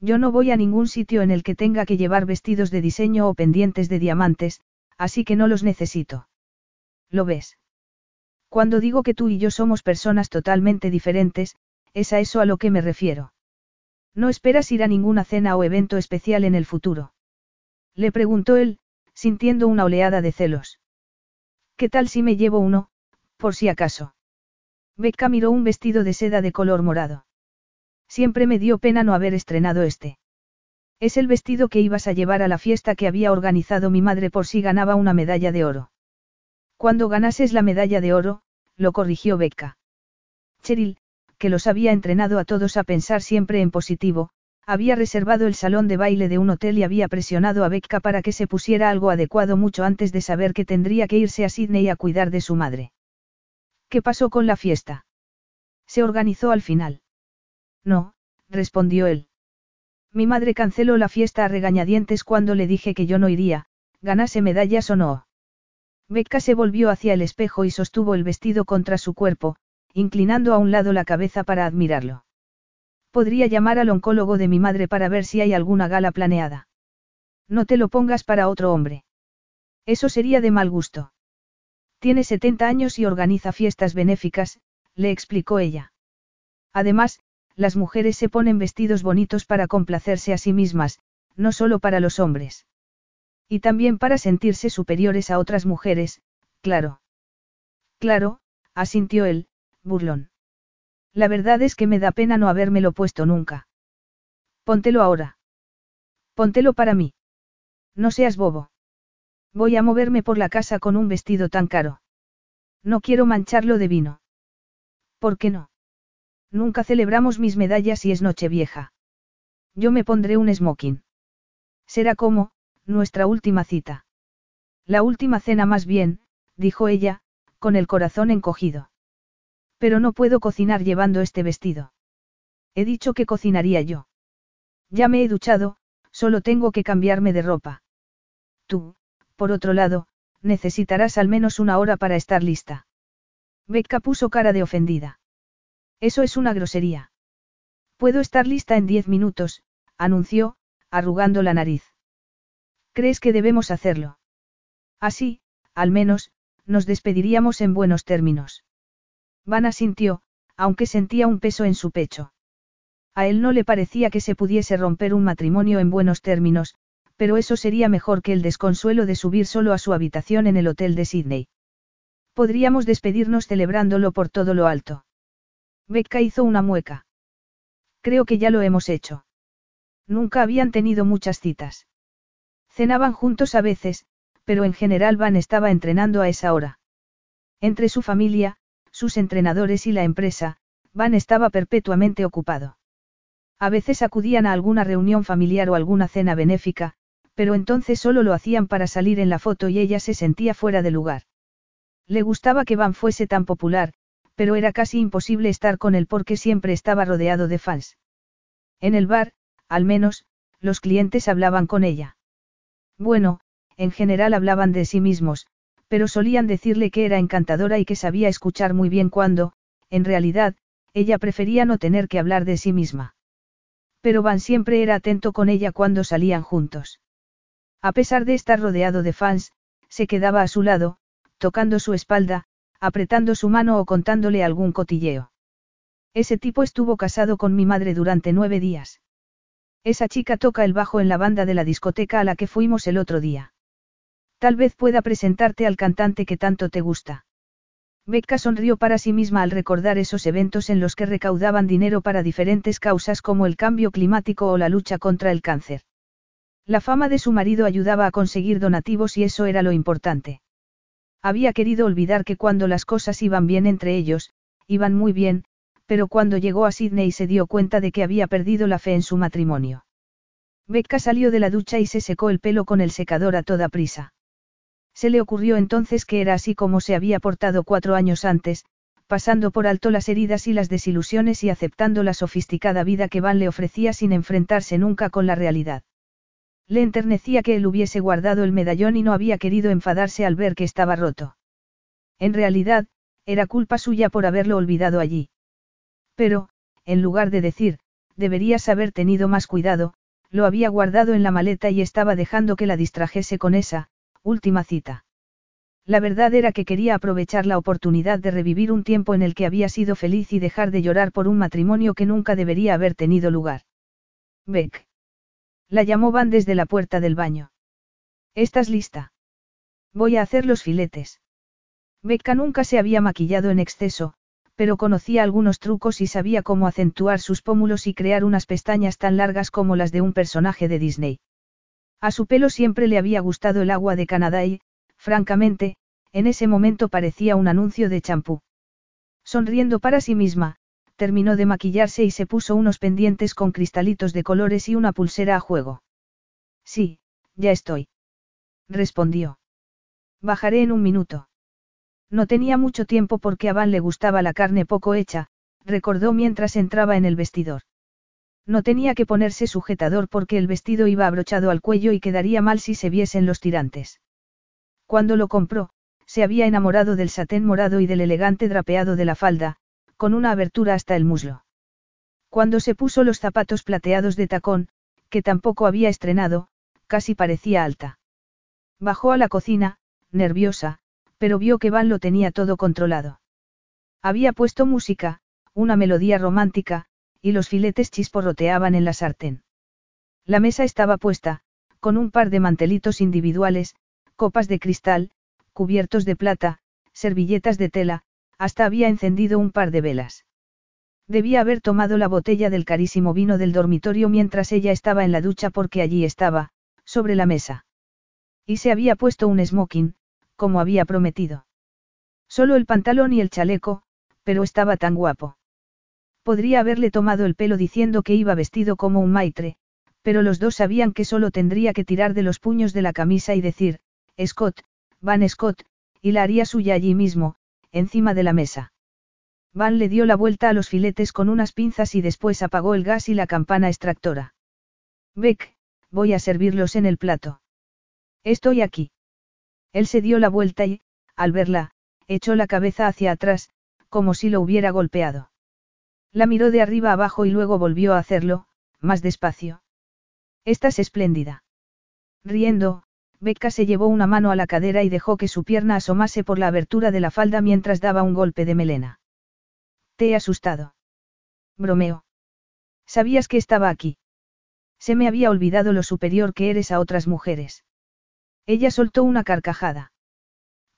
Yo no voy a ningún sitio en el que tenga que llevar vestidos de diseño o pendientes de diamantes, así que no los necesito. ¿Lo ves? Cuando digo que tú y yo somos personas totalmente diferentes, es a eso a lo que me refiero. No esperas ir a ninguna cena o evento especial en el futuro. Le preguntó él, sintiendo una oleada de celos. ¿Qué tal si me llevo uno, por si acaso? Becca miró un vestido de seda de color morado. Siempre me dio pena no haber estrenado este. Es el vestido que ibas a llevar a la fiesta que había organizado mi madre por si ganaba una medalla de oro. Cuando ganases la medalla de oro, lo corrigió Becca. Cheryl, que los había entrenado a todos a pensar siempre en positivo, había reservado el salón de baile de un hotel y había presionado a Becca para que se pusiera algo adecuado mucho antes de saber que tendría que irse a Sydney a cuidar de su madre. ¿Qué pasó con la fiesta? Se organizó al final. No, respondió él. Mi madre canceló la fiesta a regañadientes cuando le dije que yo no iría, ganase medallas o no. Becca se volvió hacia el espejo y sostuvo el vestido contra su cuerpo, inclinando a un lado la cabeza para admirarlo. Podría llamar al oncólogo de mi madre para ver si hay alguna gala planeada. No te lo pongas para otro hombre. Eso sería de mal gusto. Tiene 70 años y organiza fiestas benéficas, le explicó ella. Además, las mujeres se ponen vestidos bonitos para complacerse a sí mismas, no solo para los hombres. Y también para sentirse superiores a otras mujeres, claro. Claro, asintió él, burlón. La verdad es que me da pena no habérmelo puesto nunca. Póntelo ahora. Póntelo para mí. No seas bobo. Voy a moverme por la casa con un vestido tan caro. No quiero mancharlo de vino. ¿Por qué no? Nunca celebramos mis medallas y es noche vieja. Yo me pondré un smoking. Será como, nuestra última cita. La última cena más bien, dijo ella, con el corazón encogido. Pero no puedo cocinar llevando este vestido. He dicho que cocinaría yo. Ya me he duchado, solo tengo que cambiarme de ropa. Tú, por otro lado, necesitarás al menos una hora para estar lista. Becca puso cara de ofendida. Eso es una grosería. Puedo estar lista en diez minutos, anunció, arrugando la nariz. ¿Crees que debemos hacerlo? Así, al menos, nos despediríamos en buenos términos. Van asintió, aunque sentía un peso en su pecho. A él no le parecía que se pudiese romper un matrimonio en buenos términos, pero eso sería mejor que el desconsuelo de subir solo a su habitación en el hotel de Sydney. Podríamos despedirnos celebrándolo por todo lo alto. Becca hizo una mueca. Creo que ya lo hemos hecho. Nunca habían tenido muchas citas. Cenaban juntos a veces, pero en general Van estaba entrenando a esa hora. Entre su familia, sus entrenadores y la empresa, Van estaba perpetuamente ocupado. A veces acudían a alguna reunión familiar o alguna cena benéfica, pero entonces solo lo hacían para salir en la foto y ella se sentía fuera de lugar. Le gustaba que Van fuese tan popular, pero era casi imposible estar con él porque siempre estaba rodeado de fans. En el bar, al menos, los clientes hablaban con ella. Bueno, en general hablaban de sí mismos, pero solían decirle que era encantadora y que sabía escuchar muy bien cuando, en realidad, ella prefería no tener que hablar de sí misma. Pero Van siempre era atento con ella cuando salían juntos. A pesar de estar rodeado de fans, se quedaba a su lado, tocando su espalda, apretando su mano o contándole algún cotilleo. Ese tipo estuvo casado con mi madre durante nueve días. Esa chica toca el bajo en la banda de la discoteca a la que fuimos el otro día. Tal vez pueda presentarte al cantante que tanto te gusta. Becca sonrió para sí misma al recordar esos eventos en los que recaudaban dinero para diferentes causas como el cambio climático o la lucha contra el cáncer. La fama de su marido ayudaba a conseguir donativos y eso era lo importante. Había querido olvidar que cuando las cosas iban bien entre ellos, iban muy bien, pero cuando llegó a Sydney se dio cuenta de que había perdido la fe en su matrimonio. Becca salió de la ducha y se secó el pelo con el secador a toda prisa. Se le ocurrió entonces que era así como se había portado cuatro años antes, pasando por alto las heridas y las desilusiones y aceptando la sofisticada vida que Van le ofrecía sin enfrentarse nunca con la realidad. Le enternecía que él hubiese guardado el medallón y no había querido enfadarse al ver que estaba roto. En realidad, era culpa suya por haberlo olvidado allí. Pero, en lugar de decir, deberías haber tenido más cuidado, lo había guardado en la maleta y estaba dejando que la distrajese con esa, última cita. La verdad era que quería aprovechar la oportunidad de revivir un tiempo en el que había sido feliz y dejar de llorar por un matrimonio que nunca debería haber tenido lugar. Beck. La llamó Van desde la puerta del baño. ¿Estás lista? Voy a hacer los filetes. Becca nunca se había maquillado en exceso, pero conocía algunos trucos y sabía cómo acentuar sus pómulos y crear unas pestañas tan largas como las de un personaje de Disney. A su pelo siempre le había gustado el agua de Canadá y, francamente, en ese momento parecía un anuncio de champú. Sonriendo para sí misma, terminó de maquillarse y se puso unos pendientes con cristalitos de colores y una pulsera a juego. Sí, ya estoy. Respondió. Bajaré en un minuto. No tenía mucho tiempo porque a Van le gustaba la carne poco hecha, recordó mientras entraba en el vestidor. No tenía que ponerse sujetador porque el vestido iba abrochado al cuello y quedaría mal si se viesen los tirantes. Cuando lo compró, se había enamorado del satén morado y del elegante drapeado de la falda, con una abertura hasta el muslo. Cuando se puso los zapatos plateados de tacón, que tampoco había estrenado, casi parecía alta. Bajó a la cocina, nerviosa, pero vio que Van lo tenía todo controlado. Había puesto música, una melodía romántica, y los filetes chisporroteaban en la sartén. La mesa estaba puesta, con un par de mantelitos individuales, copas de cristal, cubiertos de plata, servilletas de tela, hasta había encendido un par de velas. Debía haber tomado la botella del carísimo vino del dormitorio mientras ella estaba en la ducha porque allí estaba, sobre la mesa. Y se había puesto un smoking, como había prometido. Solo el pantalón y el chaleco, pero estaba tan guapo. Podría haberle tomado el pelo diciendo que iba vestido como un maitre, pero los dos sabían que solo tendría que tirar de los puños de la camisa y decir, Scott, Van Scott, y la haría suya allí mismo, encima de la mesa. Van le dio la vuelta a los filetes con unas pinzas y después apagó el gas y la campana extractora. Beck, voy a servirlos en el plato. Estoy aquí. Él se dio la vuelta y, al verla, echó la cabeza hacia atrás, como si lo hubiera golpeado. La miró de arriba abajo y luego volvió a hacerlo, más despacio. Estás espléndida. Riendo, Becca se llevó una mano a la cadera y dejó que su pierna asomase por la abertura de la falda mientras daba un golpe de melena. Te he asustado. Bromeo. ¿Sabías que estaba aquí? Se me había olvidado lo superior que eres a otras mujeres. Ella soltó una carcajada.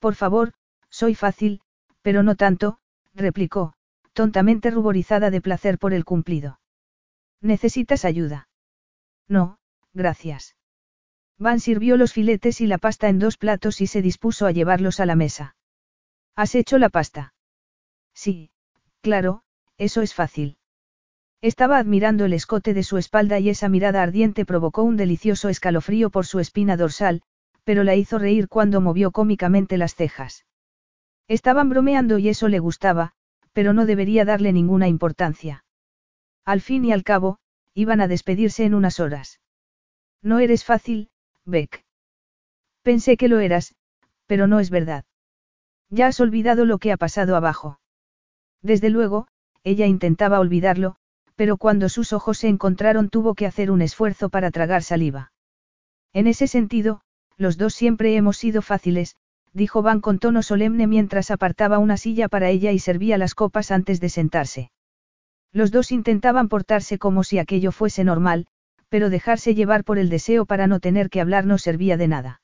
Por favor, soy fácil, pero no tanto, replicó, tontamente ruborizada de placer por el cumplido. ¿Necesitas ayuda? No, gracias. Van sirvió los filetes y la pasta en dos platos y se dispuso a llevarlos a la mesa. ¿Has hecho la pasta? Sí, claro, eso es fácil. Estaba admirando el escote de su espalda y esa mirada ardiente provocó un delicioso escalofrío por su espina dorsal, pero la hizo reír cuando movió cómicamente las cejas. Estaban bromeando y eso le gustaba, pero no debería darle ninguna importancia. Al fin y al cabo, iban a despedirse en unas horas. No eres fácil, Beck. Pensé que lo eras, pero no es verdad. Ya has olvidado lo que ha pasado abajo. Desde luego, ella intentaba olvidarlo, pero cuando sus ojos se encontraron tuvo que hacer un esfuerzo para tragar saliva. En ese sentido, los dos siempre hemos sido fáciles, dijo Van con tono solemne mientras apartaba una silla para ella y servía las copas antes de sentarse. Los dos intentaban portarse como si aquello fuese normal, pero dejarse llevar por el deseo para no tener que hablar no servía de nada.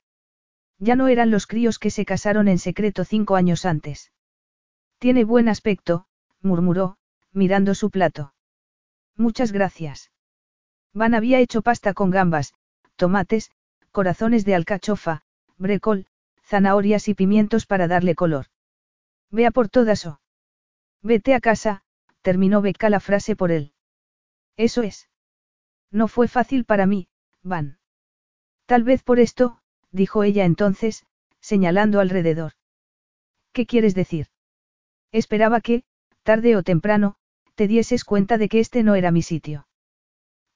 Ya no eran los críos que se casaron en secreto cinco años antes. Tiene buen aspecto, murmuró, mirando su plato. Muchas gracias. Van había hecho pasta con gambas, tomates, corazones de alcachofa, brécol, zanahorias y pimientos para darle color. Vea por todas o. Vete a casa, terminó Beca la frase por él. Eso es. No fue fácil para mí, Van. Tal vez por esto, dijo ella entonces, señalando alrededor. ¿Qué quieres decir? Esperaba que, tarde o temprano, te dieses cuenta de que este no era mi sitio.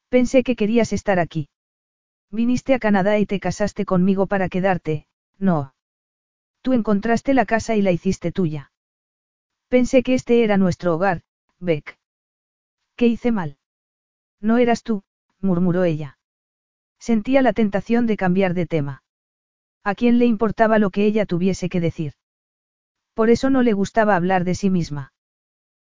Pensé que querías estar aquí. Viniste a Canadá y te casaste conmigo para quedarte, no. Tú encontraste la casa y la hiciste tuya. Pensé que este era nuestro hogar, Beck. ¿Qué hice mal? No eras tú, murmuró ella. Sentía la tentación de cambiar de tema. ¿A quién le importaba lo que ella tuviese que decir? Por eso no le gustaba hablar de sí misma.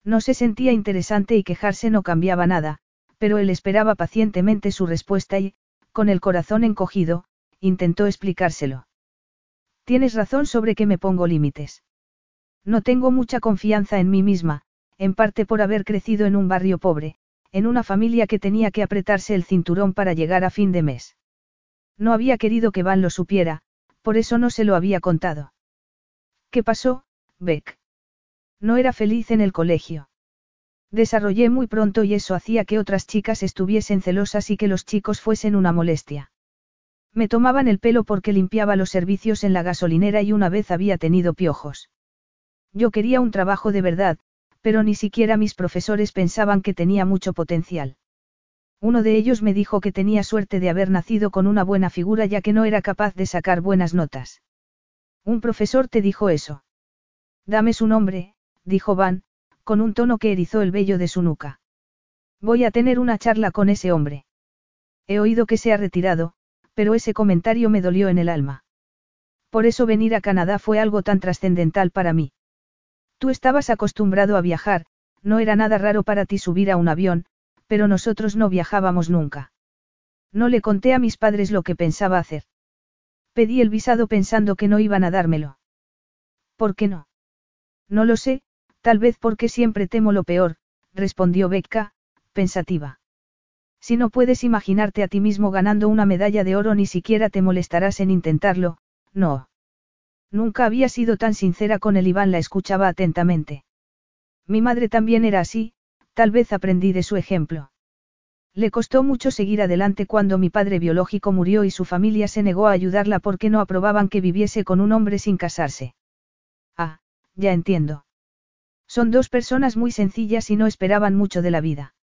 No se sentía interesante y quejarse no cambiaba nada, pero él esperaba pacientemente su respuesta y, con el corazón encogido, intentó explicárselo. Tienes razón sobre que me pongo límites. No tengo mucha confianza en mí misma, en parte por haber crecido en un barrio pobre, en una familia que tenía que apretarse el cinturón para llegar a fin de mes. No había querido que Van lo supiera, por eso no se lo había contado. ¿Qué pasó, Beck? No era feliz en el colegio. Desarrollé muy pronto y eso hacía que otras chicas estuviesen celosas y que los chicos fuesen una molestia. Me tomaban el pelo porque limpiaba los servicios en la gasolinera y una vez había tenido piojos. Yo quería un trabajo de verdad, pero ni siquiera mis profesores pensaban que tenía mucho potencial. Uno de ellos me dijo que tenía suerte de haber nacido con una buena figura ya que no era capaz de sacar buenas notas. Un profesor te dijo eso. Dame su nombre, dijo Van, con un tono que erizó el vello de su nuca. Voy a tener una charla con ese hombre. He oído que se ha retirado, pero ese comentario me dolió en el alma. Por eso venir a Canadá fue algo tan trascendental para mí. Tú estabas acostumbrado a viajar, no era nada raro para ti subir a un avión, pero nosotros no viajábamos nunca. No le conté a mis padres lo que pensaba hacer. Pedí el visado pensando que no iban a dármelo. ¿Por qué no? No lo sé, tal vez porque siempre temo lo peor, respondió Becca, pensativa. Si no puedes imaginarte a ti mismo ganando una medalla de oro ni siquiera te molestarás en intentarlo, no. Nunca había sido tan sincera con el Iván la escuchaba atentamente. Mi madre también era así, tal vez aprendí de su ejemplo. Le costó mucho seguir adelante cuando mi padre biológico murió y su familia se negó a ayudarla porque no aprobaban que viviese con un hombre sin casarse. Ah, ya entiendo. Son dos personas muy sencillas y no esperaban mucho de la vida.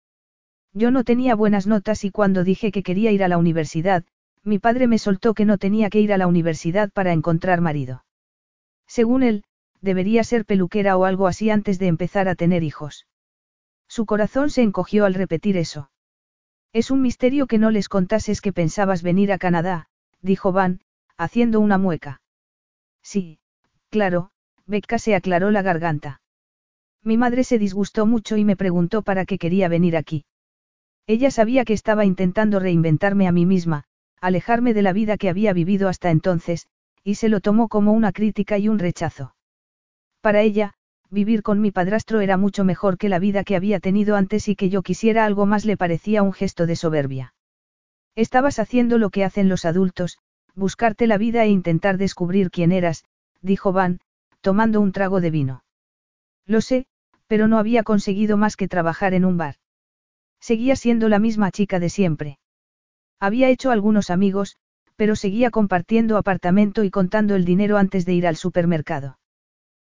Yo no tenía buenas notas y cuando dije que quería ir a la universidad, mi padre me soltó que no tenía que ir a la universidad para encontrar marido. Según él, debería ser peluquera o algo así antes de empezar a tener hijos. Su corazón se encogió al repetir eso. Es un misterio que no les contases que pensabas venir a Canadá, dijo Van, haciendo una mueca. Sí, claro, Becca se aclaró la garganta. Mi madre se disgustó mucho y me preguntó para qué quería venir aquí. Ella sabía que estaba intentando reinventarme a mí misma, alejarme de la vida que había vivido hasta entonces, y se lo tomó como una crítica y un rechazo. Para ella, vivir con mi padrastro era mucho mejor que la vida que había tenido antes y que yo quisiera algo más le parecía un gesto de soberbia. Estabas haciendo lo que hacen los adultos, buscarte la vida e intentar descubrir quién eras, dijo Van, tomando un trago de vino. Lo sé, pero no había conseguido más que trabajar en un bar. Seguía siendo la misma chica de siempre. Había hecho algunos amigos, pero seguía compartiendo apartamento y contando el dinero antes de ir al supermercado.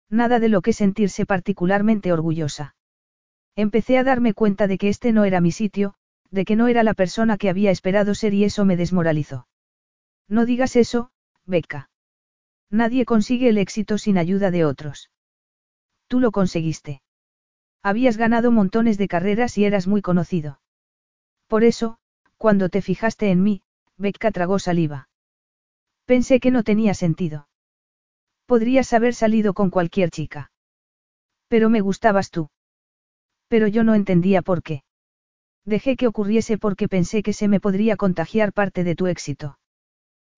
Nada de lo que sentirse particularmente orgullosa. Empecé a darme cuenta de que este no era mi sitio, de que no era la persona que había esperado ser y eso me desmoralizó. No digas eso, Becca. Nadie consigue el éxito sin ayuda de otros. Tú lo conseguiste. Habías ganado montones de carreras y eras muy conocido. Por eso, cuando te fijaste en mí, Becca tragó saliva. Pensé que no tenía sentido. Podrías haber salido con cualquier chica. Pero me gustabas tú. Pero yo no entendía por qué. Dejé que ocurriese porque pensé que se me podría contagiar parte de tu éxito.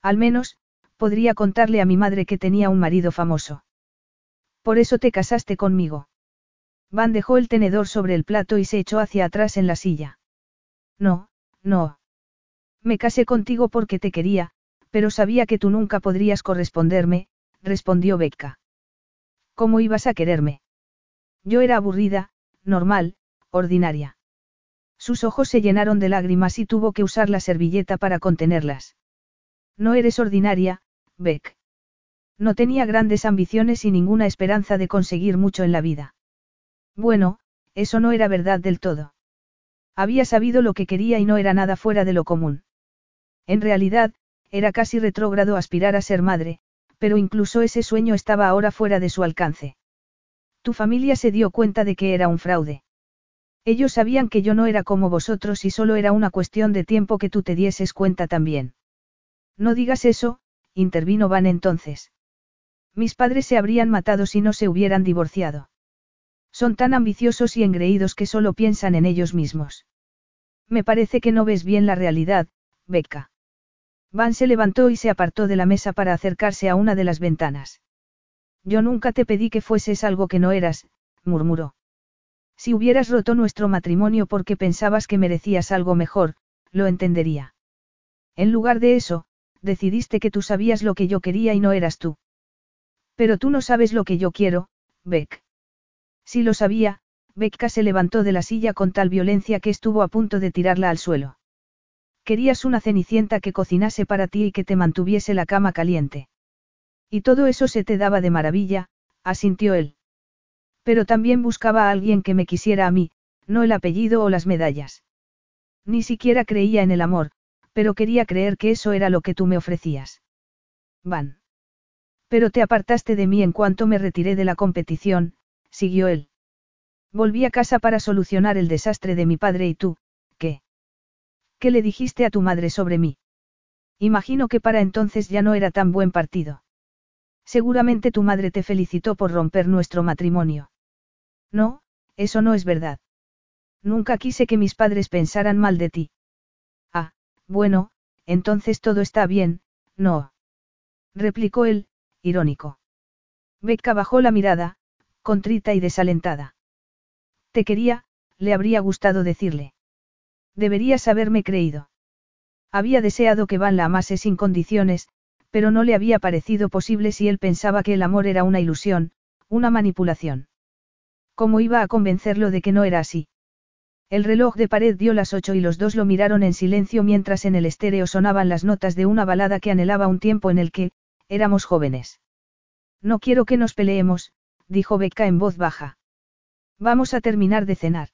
Al menos, podría contarle a mi madre que tenía un marido famoso. Por eso te casaste conmigo. Van dejó el tenedor sobre el plato y se echó hacia atrás en la silla. No, no. Me casé contigo porque te quería, pero sabía que tú nunca podrías corresponderme, respondió Becca. ¿Cómo ibas a quererme? Yo era aburrida, normal, ordinaria. Sus ojos se llenaron de lágrimas y tuvo que usar la servilleta para contenerlas. No eres ordinaria, Beck. No tenía grandes ambiciones y ninguna esperanza de conseguir mucho en la vida. Bueno, eso no era verdad del todo. Había sabido lo que quería y no era nada fuera de lo común. En realidad, era casi retrógrado aspirar a ser madre, pero incluso ese sueño estaba ahora fuera de su alcance. Tu familia se dio cuenta de que era un fraude. Ellos sabían que yo no era como vosotros y solo era una cuestión de tiempo que tú te dieses cuenta también. No digas eso, intervino Van entonces. Mis padres se habrían matado si no se hubieran divorciado. Son tan ambiciosos y engreídos que solo piensan en ellos mismos. Me parece que no ves bien la realidad, Becca. Van se levantó y se apartó de la mesa para acercarse a una de las ventanas. Yo nunca te pedí que fueses algo que no eras, murmuró. Si hubieras roto nuestro matrimonio porque pensabas que merecías algo mejor, lo entendería. En lugar de eso, decidiste que tú sabías lo que yo quería y no eras tú. Pero tú no sabes lo que yo quiero, Beck. Si lo sabía, Becca se levantó de la silla con tal violencia que estuvo a punto de tirarla al suelo. Querías una cenicienta que cocinase para ti y que te mantuviese la cama caliente. Y todo eso se te daba de maravilla, asintió él. Pero también buscaba a alguien que me quisiera a mí, no el apellido o las medallas. Ni siquiera creía en el amor, pero quería creer que eso era lo que tú me ofrecías. Van. Pero te apartaste de mí en cuanto me retiré de la competición, siguió él. Volví a casa para solucionar el desastre de mi padre y tú. ¿Qué le dijiste a tu madre sobre mí? Imagino que para entonces ya no era tan buen partido. Seguramente tu madre te felicitó por romper nuestro matrimonio. No, eso no es verdad. Nunca quise que mis padres pensaran mal de ti. Ah, bueno, entonces todo está bien, no. Replicó él, irónico. Becca bajó la mirada, contrita y desalentada. Te quería, le habría gustado decirle. Deberías haberme creído. Había deseado que Van la amase sin condiciones, pero no le había parecido posible si él pensaba que el amor era una ilusión, una manipulación. ¿Cómo iba a convencerlo de que no era así? El reloj de pared dio las ocho y los dos lo miraron en silencio mientras en el estéreo sonaban las notas de una balada que anhelaba un tiempo en el que, éramos jóvenes. No quiero que nos peleemos, dijo Becca en voz baja. Vamos a terminar de cenar.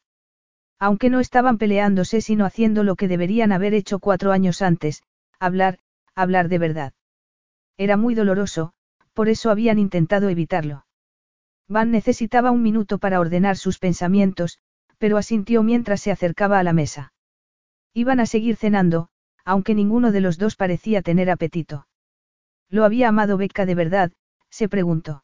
Aunque no estaban peleándose sino haciendo lo que deberían haber hecho cuatro años antes, hablar, hablar de verdad. Era muy doloroso, por eso habían intentado evitarlo. Van necesitaba un minuto para ordenar sus pensamientos, pero asintió mientras se acercaba a la mesa. Iban a seguir cenando, aunque ninguno de los dos parecía tener apetito. ¿Lo había amado Becca de verdad? se preguntó.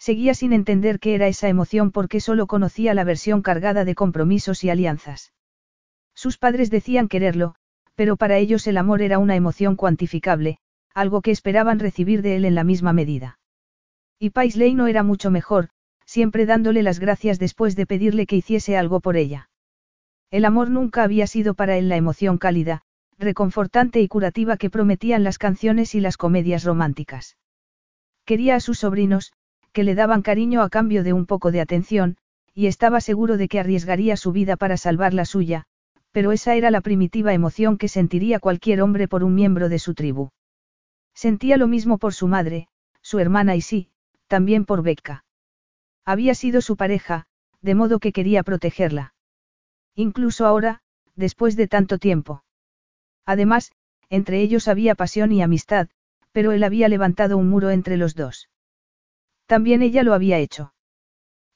Seguía sin entender qué era esa emoción porque solo conocía la versión cargada de compromisos y alianzas. Sus padres decían quererlo, pero para ellos el amor era una emoción cuantificable, algo que esperaban recibir de él en la misma medida. Y Paisley no era mucho mejor, siempre dándole las gracias después de pedirle que hiciese algo por ella. El amor nunca había sido para él la emoción cálida, reconfortante y curativa que prometían las canciones y las comedias románticas. Quería a sus sobrinos, que le daban cariño a cambio de un poco de atención, y estaba seguro de que arriesgaría su vida para salvar la suya, pero esa era la primitiva emoción que sentiría cualquier hombre por un miembro de su tribu. Sentía lo mismo por su madre, su hermana y sí, también por Becca. Había sido su pareja, de modo que quería protegerla. Incluso ahora, después de tanto tiempo. Además, entre ellos había pasión y amistad, pero él había levantado un muro entre los dos. También ella lo había hecho.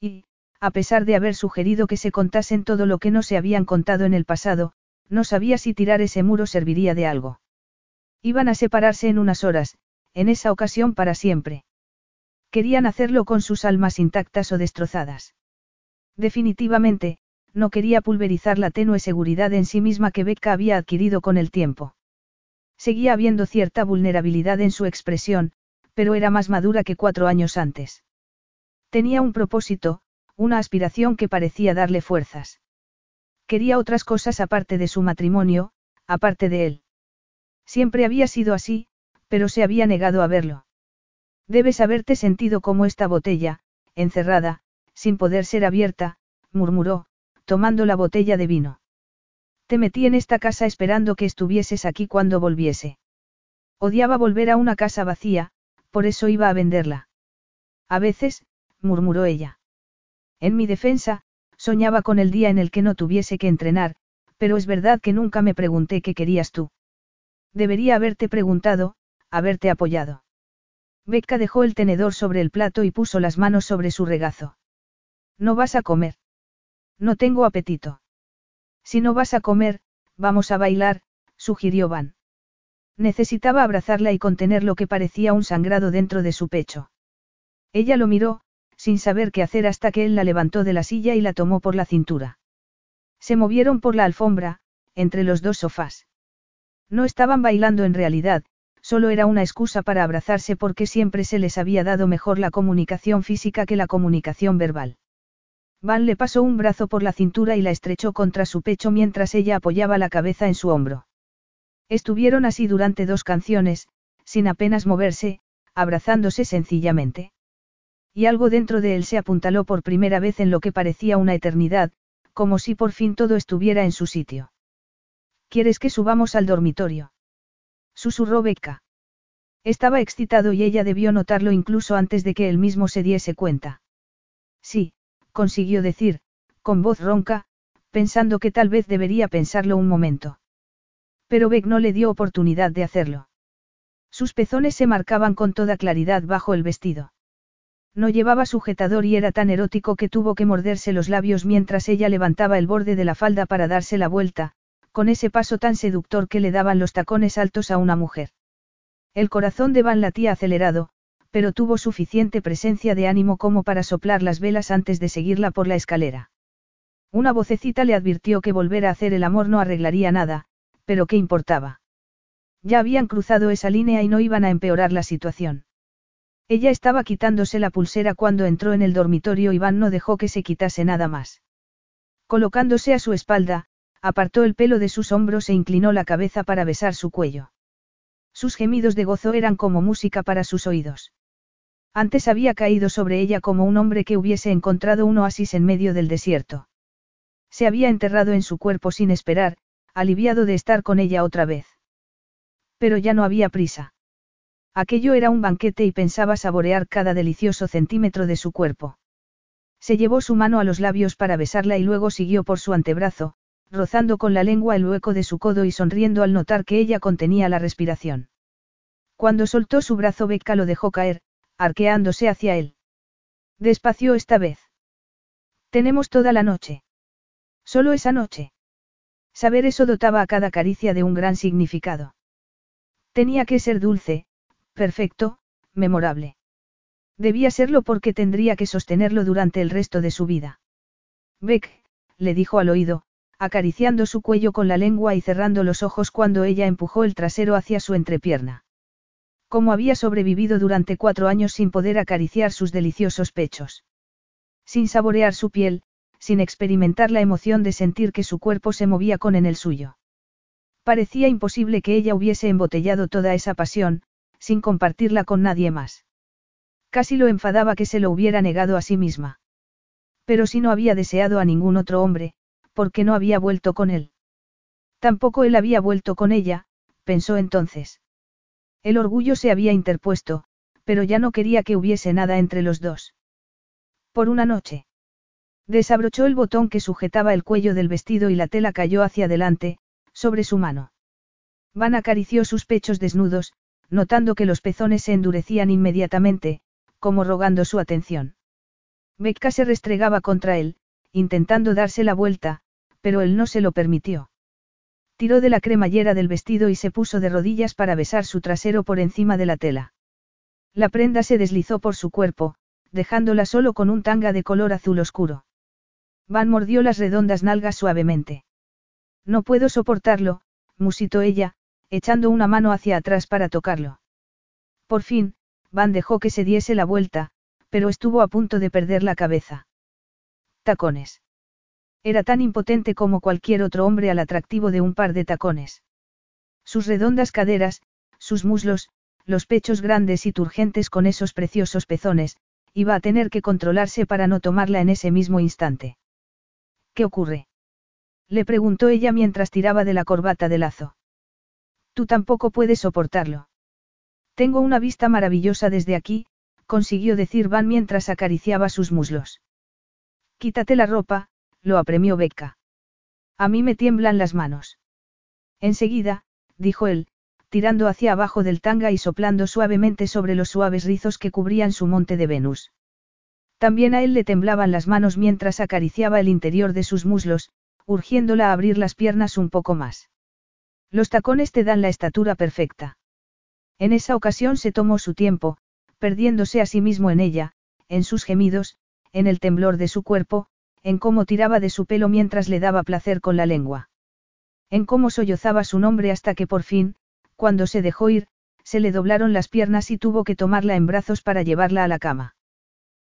Y, a pesar de haber sugerido que se contasen todo lo que no se habían contado en el pasado, no sabía si tirar ese muro serviría de algo. Iban a separarse en unas horas, en esa ocasión para siempre. Querían hacerlo con sus almas intactas o destrozadas. Definitivamente, no quería pulverizar la tenue seguridad en sí misma que Becca había adquirido con el tiempo. Seguía habiendo cierta vulnerabilidad en su expresión, pero era más madura que cuatro años antes. Tenía un propósito, una aspiración que parecía darle fuerzas. Quería otras cosas aparte de su matrimonio, aparte de él. Siempre había sido así, pero se había negado a verlo. Debes haberte sentido como esta botella, encerrada, sin poder ser abierta, murmuró, tomando la botella de vino. Te metí en esta casa esperando que estuvieses aquí cuando volviese. Odiaba volver a una casa vacía, por eso iba a venderla. A veces, murmuró ella. En mi defensa, soñaba con el día en el que no tuviese que entrenar, pero es verdad que nunca me pregunté qué querías tú. Debería haberte preguntado, haberte apoyado. Becca dejó el tenedor sobre el plato y puso las manos sobre su regazo. No vas a comer. No tengo apetito. Si no vas a comer, vamos a bailar, sugirió Van. Necesitaba abrazarla y contener lo que parecía un sangrado dentro de su pecho. Ella lo miró, sin saber qué hacer hasta que él la levantó de la silla y la tomó por la cintura. Se movieron por la alfombra, entre los dos sofás. No estaban bailando en realidad, solo era una excusa para abrazarse porque siempre se les había dado mejor la comunicación física que la comunicación verbal. Van le pasó un brazo por la cintura y la estrechó contra su pecho mientras ella apoyaba la cabeza en su hombro. Estuvieron así durante dos canciones, sin apenas moverse, abrazándose sencillamente. Y algo dentro de él se apuntaló por primera vez en lo que parecía una eternidad, como si por fin todo estuviera en su sitio. ¿Quieres que subamos al dormitorio? Susurró Becca. Estaba excitado y ella debió notarlo incluso antes de que él mismo se diese cuenta. Sí, consiguió decir, con voz ronca, pensando que tal vez debería pensarlo un momento. Pero Beck no le dio oportunidad de hacerlo. Sus pezones se marcaban con toda claridad bajo el vestido. No llevaba sujetador y era tan erótico que tuvo que morderse los labios mientras ella levantaba el borde de la falda para darse la vuelta, con ese paso tan seductor que le daban los tacones altos a una mujer. El corazón de Van latía acelerado, pero tuvo suficiente presencia de ánimo como para soplar las velas antes de seguirla por la escalera. Una vocecita le advirtió que volver a hacer el amor no arreglaría nada, pero ¿qué importaba? Ya habían cruzado esa línea y no iban a empeorar la situación. Ella estaba quitándose la pulsera cuando entró en el dormitorio y Van no dejó que se quitase nada más. Colocándose a su espalda, apartó el pelo de sus hombros e inclinó la cabeza para besar su cuello. Sus gemidos de gozo eran como música para sus oídos. Antes había caído sobre ella como un hombre que hubiese encontrado un oasis en medio del desierto. Se había enterrado en su cuerpo sin esperar, aliviado de estar con ella otra vez. Pero ya no había prisa. Aquello era un banquete y pensaba saborear cada delicioso centímetro de su cuerpo. Se llevó su mano a los labios para besarla y luego siguió por su antebrazo, rozando con la lengua el hueco de su codo y sonriendo al notar que ella contenía la respiración. Cuando soltó su brazo Becca lo dejó caer, arqueándose hacia él. Despacio esta vez. Tenemos toda la noche. Solo esa noche. Saber eso dotaba a cada caricia de un gran significado. Tenía que ser dulce, perfecto, memorable. Debía serlo porque tendría que sostenerlo durante el resto de su vida. Beck, le dijo al oído, acariciando su cuello con la lengua y cerrando los ojos cuando ella empujó el trasero hacia su entrepierna. Cómo había sobrevivido durante cuatro años sin poder acariciar sus deliciosos pechos. Sin saborear su piel, sin experimentar la emoción de sentir que su cuerpo se movía con el suyo. Parecía imposible que ella hubiese embotellado toda esa pasión, sin compartirla con nadie más. Casi lo enfadaba que se lo hubiera negado a sí misma. Pero si no había deseado a ningún otro hombre, porque no había vuelto con él. Tampoco él había vuelto con ella, pensó entonces. El orgullo se había interpuesto, pero ya no quería que hubiese nada entre los dos. Por una noche. Desabrochó el botón que sujetaba el cuello del vestido y la tela cayó hacia adelante, sobre su mano. Van acarició sus pechos desnudos, notando que los pezones se endurecían inmediatamente, como rogando su atención. Becca se restregaba contra él, intentando darse la vuelta, pero él no se lo permitió. Tiró de la cremallera del vestido y se puso de rodillas para besar su trasero por encima de la tela. La prenda se deslizó por su cuerpo, dejándola solo con un tanga de color azul oscuro. Van mordió las redondas nalgas suavemente. No puedo soportarlo, musitó ella, echando una mano hacia atrás para tocarlo. Por fin, Van dejó que se diese la vuelta, pero estuvo a punto de perder la cabeza. Tacones. Era tan impotente como cualquier otro hombre al atractivo de un par de tacones. Sus redondas caderas, sus muslos, los pechos grandes y turgentes con esos preciosos pezones, iba a tener que controlarse para no tomarla en ese mismo instante. ¿Qué ocurre? Le preguntó ella mientras tiraba de la corbata de lazo. Tú tampoco puedes soportarlo. Tengo una vista maravillosa desde aquí, consiguió decir Van mientras acariciaba sus muslos. Quítate la ropa, lo apremió Becca. A mí me tiemblan las manos. Enseguida, dijo él, tirando hacia abajo del tanga y soplando suavemente sobre los suaves rizos que cubrían su monte de Venus. También a él le temblaban las manos mientras acariciaba el interior de sus muslos, urgiéndola a abrir las piernas un poco más. Los tacones te dan la estatura perfecta. En esa ocasión se tomó su tiempo, perdiéndose a sí mismo en ella, en sus gemidos, en el temblor de su cuerpo, en cómo tiraba de su pelo mientras le daba placer con la lengua. En cómo sollozaba su nombre hasta que por fin, cuando se dejó ir, se le doblaron las piernas y tuvo que tomarla en brazos para llevarla a la cama.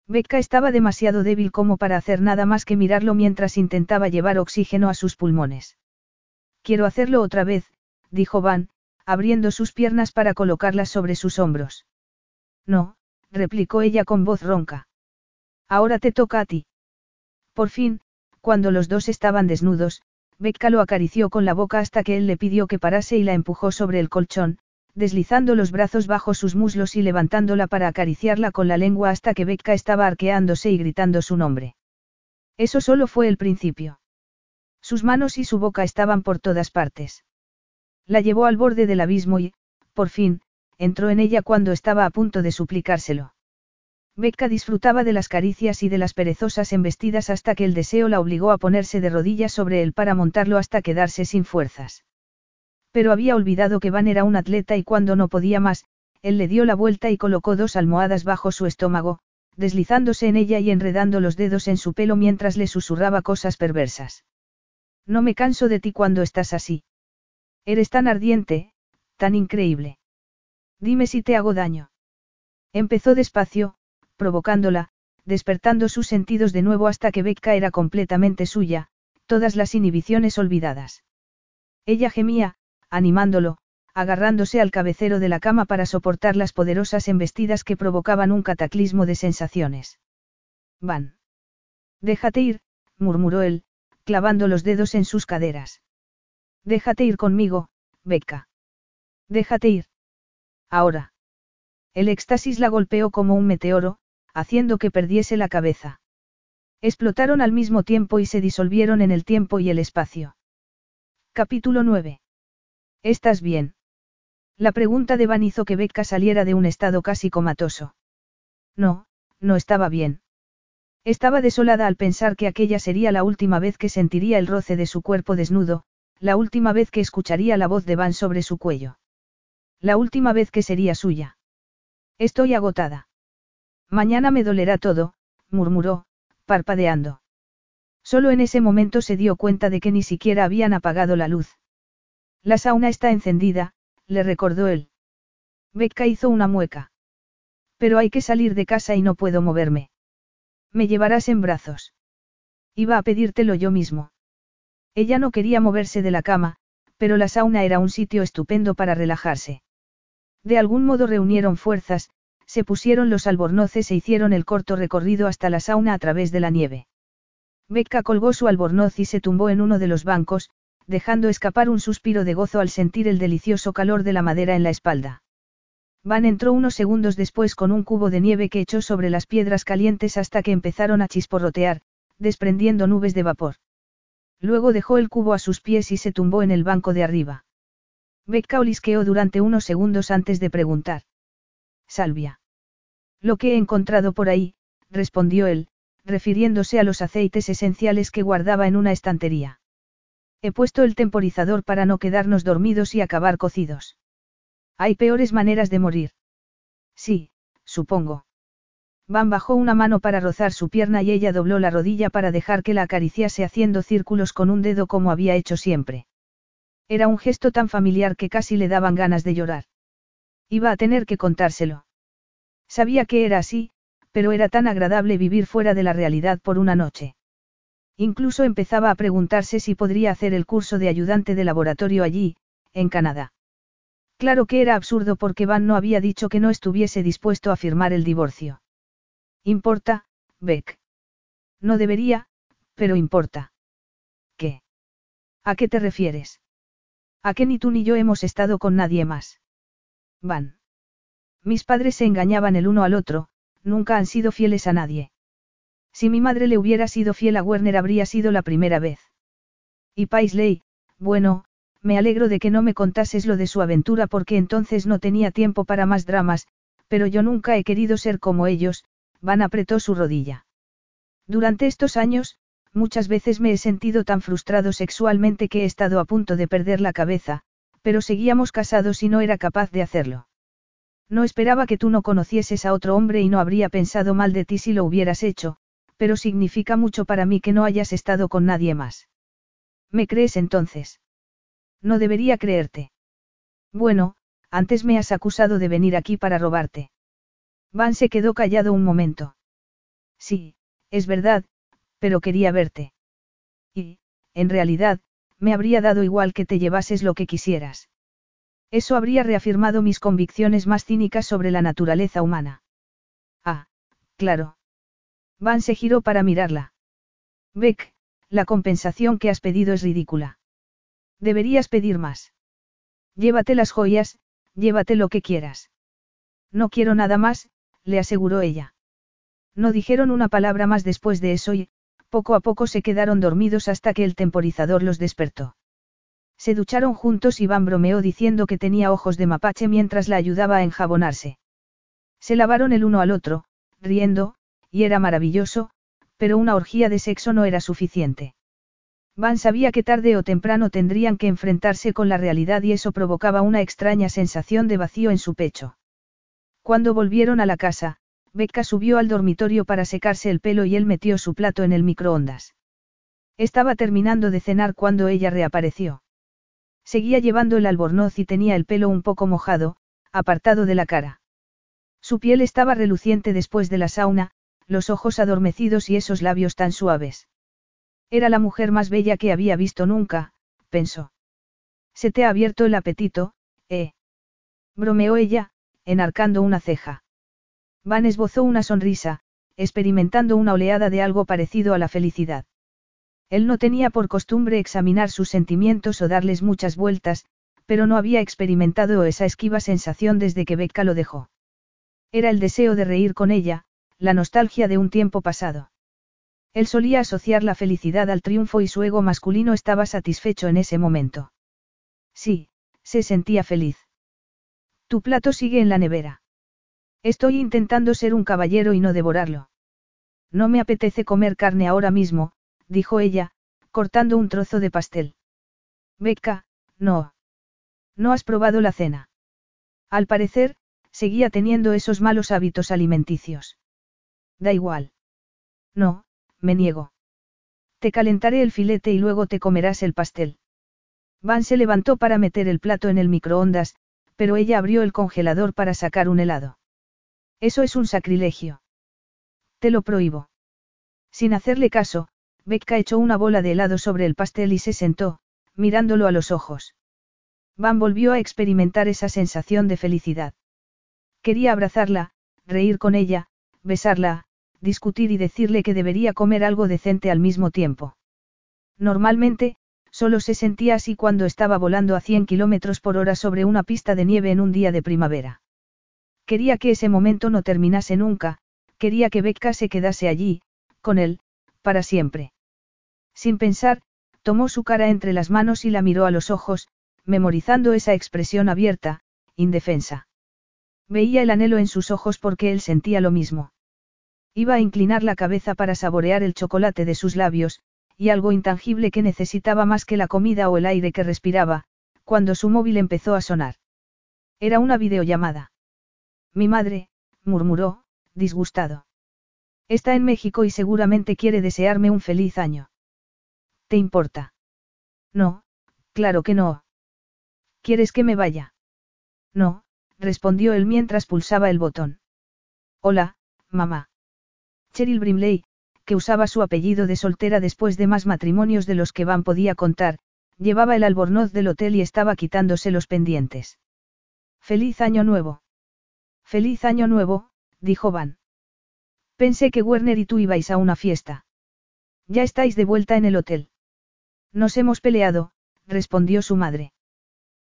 Becca estaba demasiado débil como para hacer nada más que mirarlo mientras intentaba llevar oxígeno a sus pulmones. Quiero hacerlo otra vez, dijo Van, abriendo sus piernas para colocarlas sobre sus hombros. No, replicó ella con voz ronca. Ahora te toca a ti. Por fin, cuando los dos estaban desnudos, Becca lo acarició con la boca hasta que él le pidió que parase y la empujó sobre el colchón, deslizando los brazos bajo sus muslos y levantándola para acariciarla con la lengua hasta que Becca estaba arqueándose y gritando su nombre. Eso solo fue el principio. Sus manos y su boca estaban por todas partes. La llevó al borde del abismo y, por fin, entró en ella cuando estaba a punto de suplicárselo. Becca disfrutaba de las caricias y de las perezosas embestidas hasta que el deseo la obligó a ponerse de rodillas sobre él para montarlo hasta quedarse sin fuerzas. Pero había olvidado que Van era un atleta y cuando no podía más, él le dio la vuelta y colocó dos almohadas bajo su estómago, deslizándose en ella y enredando los dedos en su pelo mientras le susurraba cosas perversas. No me canso de ti cuando estás así. Eres tan ardiente, tan increíble. Dime si te hago daño. Empezó despacio, provocándola, despertando sus sentidos de nuevo hasta que Becca era completamente suya, todas las inhibiciones olvidadas. Ella gemía, animándolo, agarrándose al cabecero de la cama para soportar las poderosas embestidas que provocaban un cataclismo de sensaciones. Van. Déjate ir, murmuró él, clavando los dedos en sus caderas. Déjate ir conmigo, Becca. Déjate ir. Ahora. El éxtasis la golpeó como un meteoro, haciendo que perdiese la cabeza. Explotaron al mismo tiempo y se disolvieron en el tiempo y el espacio. Capítulo 9. ¿Estás bien? La pregunta de Van hizo que Becca saliera de un estado casi comatoso. No, no estaba bien. Estaba desolada al pensar que aquella sería la última vez que sentiría el roce de su cuerpo desnudo, la última vez que escucharía la voz de Van sobre su cuello. La última vez que sería suya. Estoy agotada. Mañana me dolerá todo, murmuró, parpadeando. Solo en ese momento se dio cuenta de que ni siquiera habían apagado la luz. La sauna está encendida, le recordó él. Becca hizo una mueca. Pero hay que salir de casa y no puedo moverme. Me llevarás en brazos. Iba a pedírtelo yo mismo. Ella no quería moverse de la cama, pero la sauna era un sitio estupendo para relajarse. De algún modo reunieron fuerzas, se pusieron los albornoces e hicieron el corto recorrido hasta la sauna a través de la nieve. Becca colgó su albornoz y se tumbó en uno de los bancos, dejando escapar un suspiro de gozo al sentir el delicioso calor de la madera en la espalda. Van entró unos segundos después con un cubo de nieve que echó sobre las piedras calientes hasta que empezaron a chisporrotear, desprendiendo nubes de vapor. Luego dejó el cubo a sus pies y se tumbó en el banco de arriba. Becca olisqueó durante unos segundos antes de preguntar. Salvia. Lo que he encontrado por ahí, respondió él, refiriéndose a los aceites esenciales que guardaba en una estantería. He puesto el temporizador para no quedarnos dormidos y acabar cocidos. Hay peores maneras de morir. Sí, supongo. Van bajó una mano para rozar su pierna y ella dobló la rodilla para dejar que la acariciase haciendo círculos con un dedo como había hecho siempre. Era un gesto tan familiar que casi le daban ganas de llorar. Iba a tener que contárselo. Sabía que era así, pero era tan agradable vivir fuera de la realidad por una noche. Incluso empezaba a preguntarse si podría hacer el curso de ayudante de laboratorio allí, en Canadá. Claro que era absurdo porque Van no había dicho que no estuviese dispuesto a firmar el divorcio. Importa, Beck. No debería, pero importa. ¿Qué? ¿A qué te refieres? A que ni tú ni yo hemos estado con nadie más. Van. Mis padres se engañaban el uno al otro, nunca han sido fieles a nadie. Si mi madre le hubiera sido fiel a Werner habría sido la primera vez. Y Paisley, bueno, me alegro de que no me contases lo de su aventura porque entonces no tenía tiempo para más dramas, pero yo nunca he querido ser como ellos, Van apretó su rodilla. Durante estos años, muchas veces me he sentido tan frustrado sexualmente que he estado a punto de perder la cabeza, pero seguíamos casados y no era capaz de hacerlo. No esperaba que tú no conocieses a otro hombre y no habría pensado mal de ti si lo hubieras hecho, pero significa mucho para mí que no hayas estado con nadie más. ¿Me crees entonces? No debería creerte. Bueno, antes me has acusado de venir aquí para robarte. Van se quedó callado un momento. Sí, es verdad, pero quería verte. Y, en realidad, me habría dado igual que te llevases lo que quisieras. Eso habría reafirmado mis convicciones más cínicas sobre la naturaleza humana. Ah, claro. Van se giró para mirarla. Beck, la compensación que has pedido es ridícula. Deberías pedir más. Llévate las joyas, llévate lo que quieras. No quiero nada más, le aseguró ella. No dijeron una palabra más después de eso y, poco a poco se quedaron dormidos hasta que el temporizador los despertó. Se ducharon juntos y Van bromeó diciendo que tenía ojos de mapache mientras la ayudaba a enjabonarse. Se lavaron el uno al otro, riendo, y era maravilloso, pero una orgía de sexo no era suficiente. Van sabía que tarde o temprano tendrían que enfrentarse con la realidad y eso provocaba una extraña sensación de vacío en su pecho. Cuando volvieron a la casa, Becca subió al dormitorio para secarse el pelo y él metió su plato en el microondas. Estaba terminando de cenar cuando ella reapareció. Seguía llevando el albornoz y tenía el pelo un poco mojado, apartado de la cara. Su piel estaba reluciente después de la sauna, los ojos adormecidos y esos labios tan suaves. Era la mujer más bella que había visto nunca, pensó. Se te ha abierto el apetito, ¿eh? Bromeó ella, enarcando una ceja. Van esbozó una sonrisa, experimentando una oleada de algo parecido a la felicidad. Él no tenía por costumbre examinar sus sentimientos o darles muchas vueltas, pero no había experimentado esa esquiva sensación desde que Becca lo dejó. Era el deseo de reír con ella, la nostalgia de un tiempo pasado. Él solía asociar la felicidad al triunfo y su ego masculino estaba satisfecho en ese momento. Sí, se sentía feliz. Tu plato sigue en la nevera. Estoy intentando ser un caballero y no devorarlo. No me apetece comer carne ahora mismo, dijo ella, cortando un trozo de pastel. Becca, no. No has probado la cena. Al parecer, seguía teniendo esos malos hábitos alimenticios. Da igual. No, me niego. Te calentaré el filete y luego te comerás el pastel. Van se levantó para meter el plato en el microondas, pero ella abrió el congelador para sacar un helado. Eso es un sacrilegio. Te lo prohíbo. Sin hacerle caso, Becca echó una bola de helado sobre el pastel y se sentó, mirándolo a los ojos. Van volvió a experimentar esa sensación de felicidad. Quería abrazarla, reír con ella, besarla, discutir y decirle que debería comer algo decente al mismo tiempo. Normalmente, solo se sentía así cuando estaba volando a 100 kilómetros por hora sobre una pista de nieve en un día de primavera. Quería que ese momento no terminase nunca, quería que Becca se quedase allí, con él, para siempre. Sin pensar, tomó su cara entre las manos y la miró a los ojos, memorizando esa expresión abierta, indefensa. Veía el anhelo en sus ojos porque él sentía lo mismo. Iba a inclinar la cabeza para saborear el chocolate de sus labios, y algo intangible que necesitaba más que la comida o el aire que respiraba, cuando su móvil empezó a sonar. Era una videollamada. Mi madre, murmuró, disgustado. Está en México y seguramente quiere desearme un feliz año. ¿Te importa? No, claro que no. ¿Quieres que me vaya? No, respondió él mientras pulsaba el botón. Hola, mamá. Cheryl Brimley, que usaba su apellido de soltera después de más matrimonios de los que Van podía contar, llevaba el albornoz del hotel y estaba quitándose los pendientes. Feliz año nuevo. Feliz año nuevo, dijo Van. Pensé que Werner y tú ibais a una fiesta. Ya estáis de vuelta en el hotel. Nos hemos peleado, respondió su madre.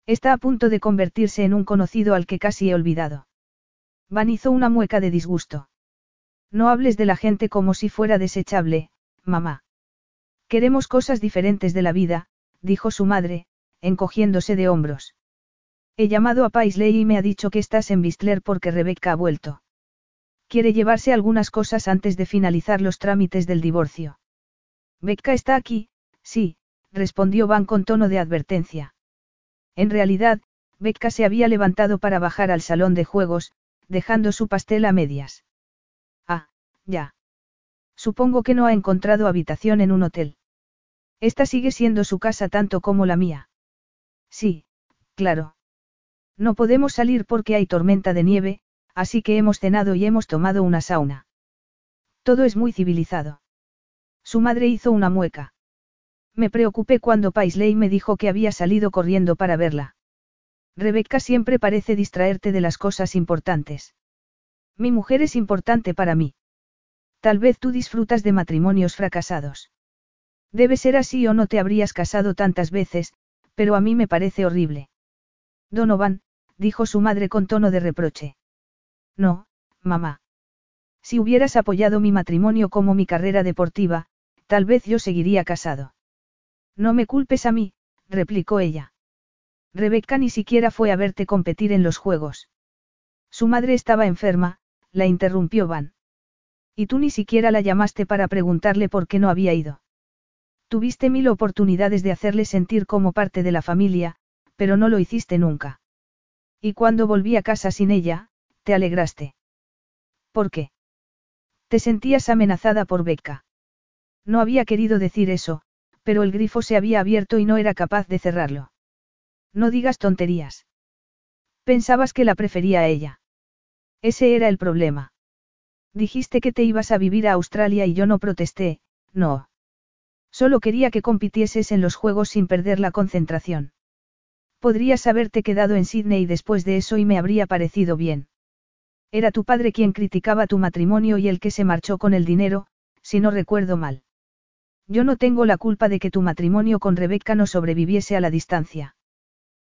Está a punto de convertirse en un conocido al que casi he olvidado. Van hizo una mueca de disgusto. No hables de la gente como si fuera desechable, mamá. Queremos cosas diferentes de la vida, dijo su madre, encogiéndose de hombros. He llamado a Paisley y me ha dicho que estás en Bistler porque Rebecca ha vuelto. Quiere llevarse algunas cosas antes de finalizar los trámites del divorcio. Becca está aquí, sí, respondió Van con tono de advertencia. En realidad, Becca se había levantado para bajar al salón de juegos, dejando su pastel a medias. Ya. Supongo que no ha encontrado habitación en un hotel. Esta sigue siendo su casa tanto como la mía. Sí, claro. No podemos salir porque hay tormenta de nieve, así que hemos cenado y hemos tomado una sauna. Todo es muy civilizado. Su madre hizo una mueca. Me preocupé cuando Paisley me dijo que había salido corriendo para verla. Rebecca siempre parece distraerte de las cosas importantes. Mi mujer es importante para mí. Tal vez tú disfrutas de matrimonios fracasados. Debe ser así o no te habrías casado tantas veces, pero a mí me parece horrible. Donovan, dijo su madre con tono de reproche. No, mamá. Si hubieras apoyado mi matrimonio como mi carrera deportiva, tal vez yo seguiría casado. No me culpes a mí, replicó ella. Rebeca ni siquiera fue a verte competir en los juegos. Su madre estaba enferma, la interrumpió Van. Y tú ni siquiera la llamaste para preguntarle por qué no había ido. Tuviste mil oportunidades de hacerle sentir como parte de la familia, pero no lo hiciste nunca. Y cuando volví a casa sin ella, te alegraste. ¿Por qué? Te sentías amenazada por Becca. No había querido decir eso, pero el grifo se había abierto y no era capaz de cerrarlo. No digas tonterías. Pensabas que la prefería a ella. Ese era el problema. Dijiste que te ibas a vivir a Australia y yo no protesté, no. Solo quería que compitieses en los juegos sin perder la concentración. Podrías haberte quedado en Sydney después de eso y me habría parecido bien. Era tu padre quien criticaba tu matrimonio y el que se marchó con el dinero, si no recuerdo mal. Yo no tengo la culpa de que tu matrimonio con Rebeca no sobreviviese a la distancia.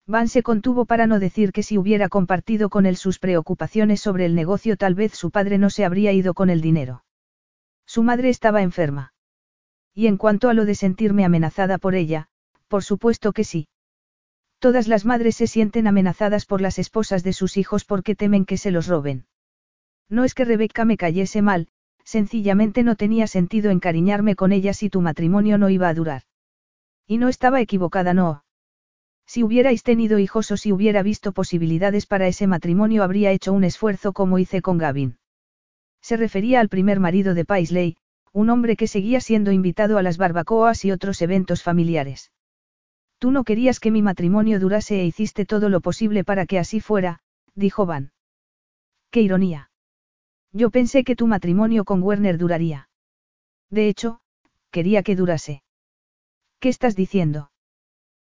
Van se contuvo para no decir que si hubiera compartido con él sus preocupaciones sobre el negocio tal vez su padre no se habría ido con el dinero. Su madre estaba enferma. Y en cuanto a lo de sentirme amenazada por ella, por supuesto que sí. Todas las madres se sienten amenazadas por las esposas de sus hijos porque temen que se los roben. No es que Rebeca me cayese mal, sencillamente no tenía sentido encariñarme con ella si tu matrimonio no iba a durar. Y no estaba equivocada, no. Si hubierais tenido hijos o si hubiera visto posibilidades para ese matrimonio habría hecho un esfuerzo como hice con Gavin. Se refería al primer marido de Paisley, un hombre que seguía siendo invitado a las barbacoas y otros eventos familiares. Tú no querías que mi matrimonio durase e hiciste todo lo posible para que así fuera, dijo Van. Qué ironía. Yo pensé que tu matrimonio con Werner duraría. De hecho, quería que durase. ¿Qué estás diciendo?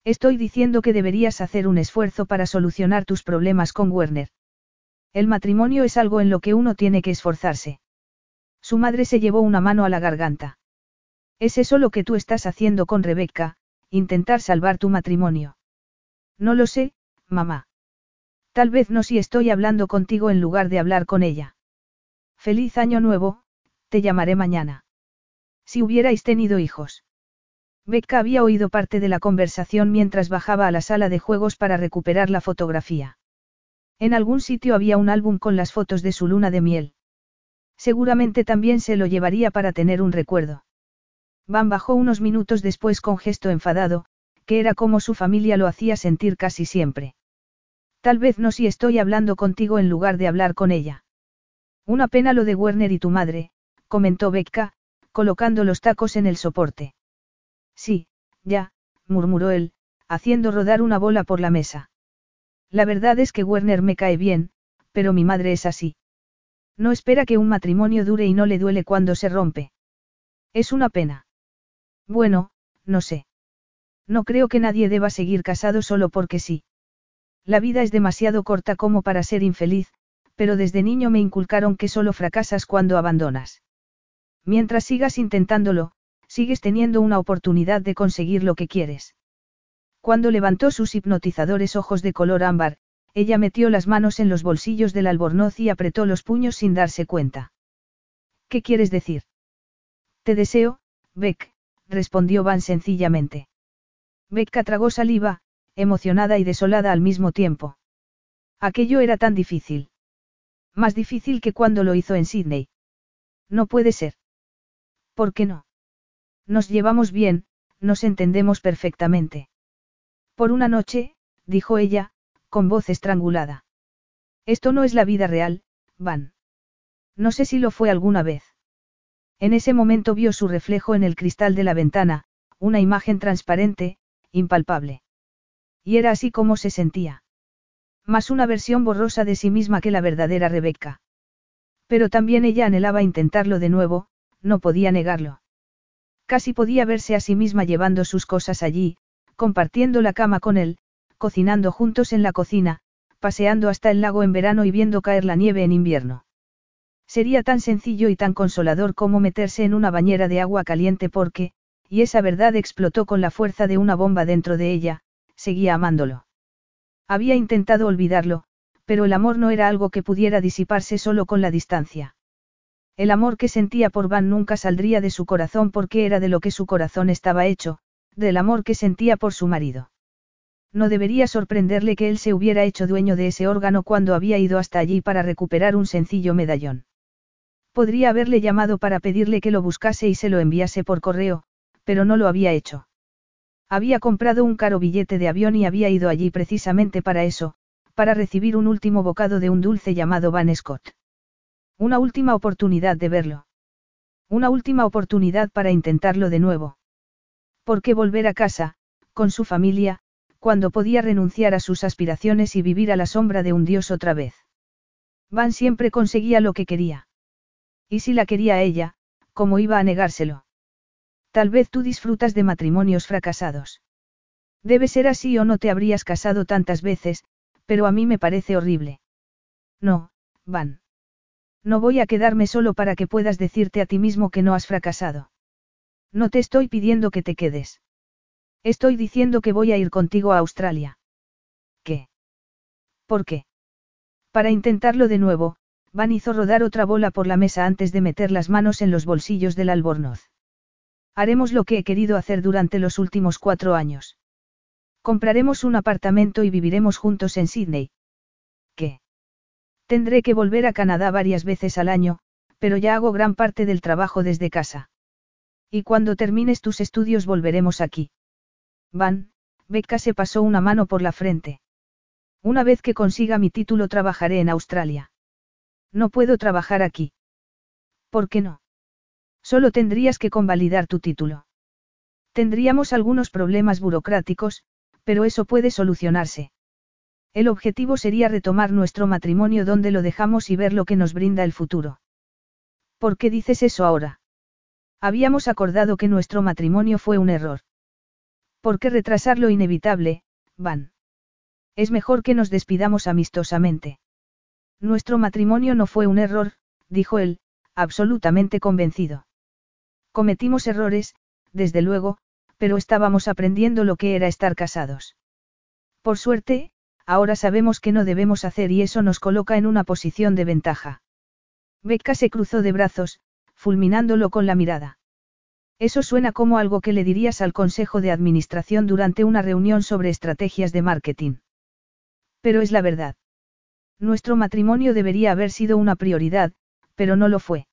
Estoy diciendo que deberías hacer un esfuerzo para solucionar tus problemas con Werner. El matrimonio es algo en lo que uno tiene que esforzarse. Su madre se llevó una mano a la garganta. ¿Es eso lo que tú estás haciendo con Rebeca, intentar salvar tu matrimonio? No lo sé, mamá. Tal vez no si estoy hablando contigo en lugar de hablar con ella. Feliz año nuevo, te llamaré mañana. Si hubierais tenido hijos. Becca había oído parte de la conversación mientras bajaba a la sala de juegos para recuperar la fotografía. En algún sitio había un álbum con las fotos de su luna de miel. Seguramente también se lo llevaría para tener un recuerdo. Van bajó unos minutos después con gesto enfadado, que era como su familia lo hacía sentir casi siempre. Tal vez no si estoy hablando contigo en lugar de hablar con ella. Una pena lo de Werner y tu madre, comentó Becca, colocando los tacos en el soporte. Sí, ya, murmuró él, haciendo rodar una bola por la mesa. La verdad es que Werner me cae bien, pero mi madre es así. No espera que un matrimonio dure y no le duele cuando se rompe. Es una pena. Bueno, no sé. No creo que nadie deba seguir casado solo porque sí. La vida es demasiado corta como para ser infeliz, pero desde niño me inculcaron que solo fracasas cuando abandonas. Mientras sigas intentándolo, sigues teniendo una oportunidad de conseguir lo que quieres. Cuando levantó sus hipnotizadores ojos de color ámbar, ella metió las manos en los bolsillos del albornoz y apretó los puños sin darse cuenta. ¿Qué quieres decir? Te deseo, Beck, respondió Van sencillamente. Becca tragó saliva, emocionada y desolada al mismo tiempo. Aquello era tan difícil. Más difícil que cuando lo hizo en Sydney. No puede ser. ¿Por qué no? Nos llevamos bien, nos entendemos perfectamente. Por una noche, dijo ella, con voz estrangulada. Esto no es la vida real, Van. No sé si lo fue alguna vez. En ese momento vio su reflejo en el cristal de la ventana, una imagen transparente, impalpable. Y era así como se sentía. Más una versión borrosa de sí misma que la verdadera Rebeca. Pero también ella anhelaba intentarlo de nuevo, no podía negarlo. Casi podía verse a sí misma llevando sus cosas allí, compartiendo la cama con él, cocinando juntos en la cocina, paseando hasta el lago en verano y viendo caer la nieve en invierno. Sería tan sencillo y tan consolador como meterse en una bañera de agua caliente porque, y esa verdad explotó con la fuerza de una bomba dentro de ella, seguía amándolo. Había intentado olvidarlo, pero el amor no era algo que pudiera disiparse solo con la distancia. El amor que sentía por Van nunca saldría de su corazón porque era de lo que su corazón estaba hecho, del amor que sentía por su marido. No debería sorprenderle que él se hubiera hecho dueño de ese órgano cuando había ido hasta allí para recuperar un sencillo medallón. Podría haberle llamado para pedirle que lo buscase y se lo enviase por correo, pero no lo había hecho. Había comprado un caro billete de avión y había ido allí precisamente para eso, para recibir un último bocado de un dulce llamado Van Scott. Una última oportunidad de verlo. Una última oportunidad para intentarlo de nuevo. ¿Por qué volver a casa, con su familia, cuando podía renunciar a sus aspiraciones y vivir a la sombra de un dios otra vez? Van siempre conseguía lo que quería. Y si la quería a ella, ¿cómo iba a negárselo? Tal vez tú disfrutas de matrimonios fracasados. Debe ser así o no te habrías casado tantas veces, pero a mí me parece horrible. No, Van. No voy a quedarme solo para que puedas decirte a ti mismo que no has fracasado. No te estoy pidiendo que te quedes. Estoy diciendo que voy a ir contigo a Australia. ¿Qué? ¿Por qué? Para intentarlo de nuevo, Van hizo rodar otra bola por la mesa antes de meter las manos en los bolsillos del albornoz. Haremos lo que he querido hacer durante los últimos cuatro años. Compraremos un apartamento y viviremos juntos en Sydney. ¿Qué? Tendré que volver a Canadá varias veces al año, pero ya hago gran parte del trabajo desde casa. Y cuando termines tus estudios volveremos aquí. Van, Becca se pasó una mano por la frente. Una vez que consiga mi título trabajaré en Australia. No puedo trabajar aquí. ¿Por qué no? Solo tendrías que convalidar tu título. Tendríamos algunos problemas burocráticos, pero eso puede solucionarse. El objetivo sería retomar nuestro matrimonio donde lo dejamos y ver lo que nos brinda el futuro. ¿Por qué dices eso ahora? Habíamos acordado que nuestro matrimonio fue un error. ¿Por qué retrasar lo inevitable, Van? Es mejor que nos despidamos amistosamente. Nuestro matrimonio no fue un error, dijo él, absolutamente convencido. Cometimos errores, desde luego, pero estábamos aprendiendo lo que era estar casados. Por suerte, ahora sabemos que no debemos hacer y eso nos coloca en una posición de ventaja. Becca se cruzó de brazos, fulminándolo con la mirada. Eso suena como algo que le dirías al Consejo de Administración durante una reunión sobre estrategias de marketing. Pero es la verdad. Nuestro matrimonio debería haber sido una prioridad, pero no lo fue.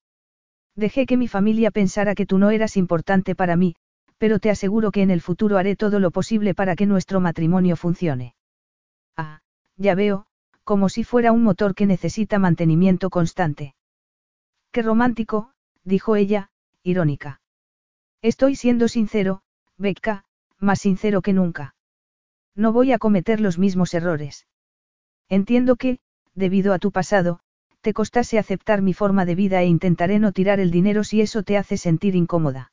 Dejé que mi familia pensara que tú no eras importante para mí, pero te aseguro que en el futuro haré todo lo posible para que nuestro matrimonio funcione. Ah, ya veo, como si fuera un motor que necesita mantenimiento constante. Qué romántico, dijo ella, irónica. Estoy siendo sincero, Becca, más sincero que nunca. No voy a cometer los mismos errores. Entiendo que, debido a tu pasado, te costase aceptar mi forma de vida e intentaré no tirar el dinero si eso te hace sentir incómoda.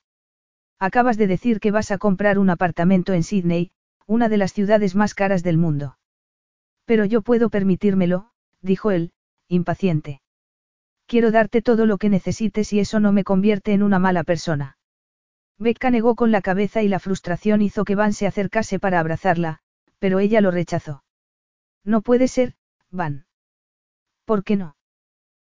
Acabas de decir que vas a comprar un apartamento en Sydney, una de las ciudades más caras del mundo. Pero yo puedo permitírmelo, dijo él, impaciente. Quiero darte todo lo que necesites y eso no me convierte en una mala persona. Becca negó con la cabeza y la frustración hizo que Van se acercase para abrazarla, pero ella lo rechazó. No puede ser, Van. ¿Por qué no?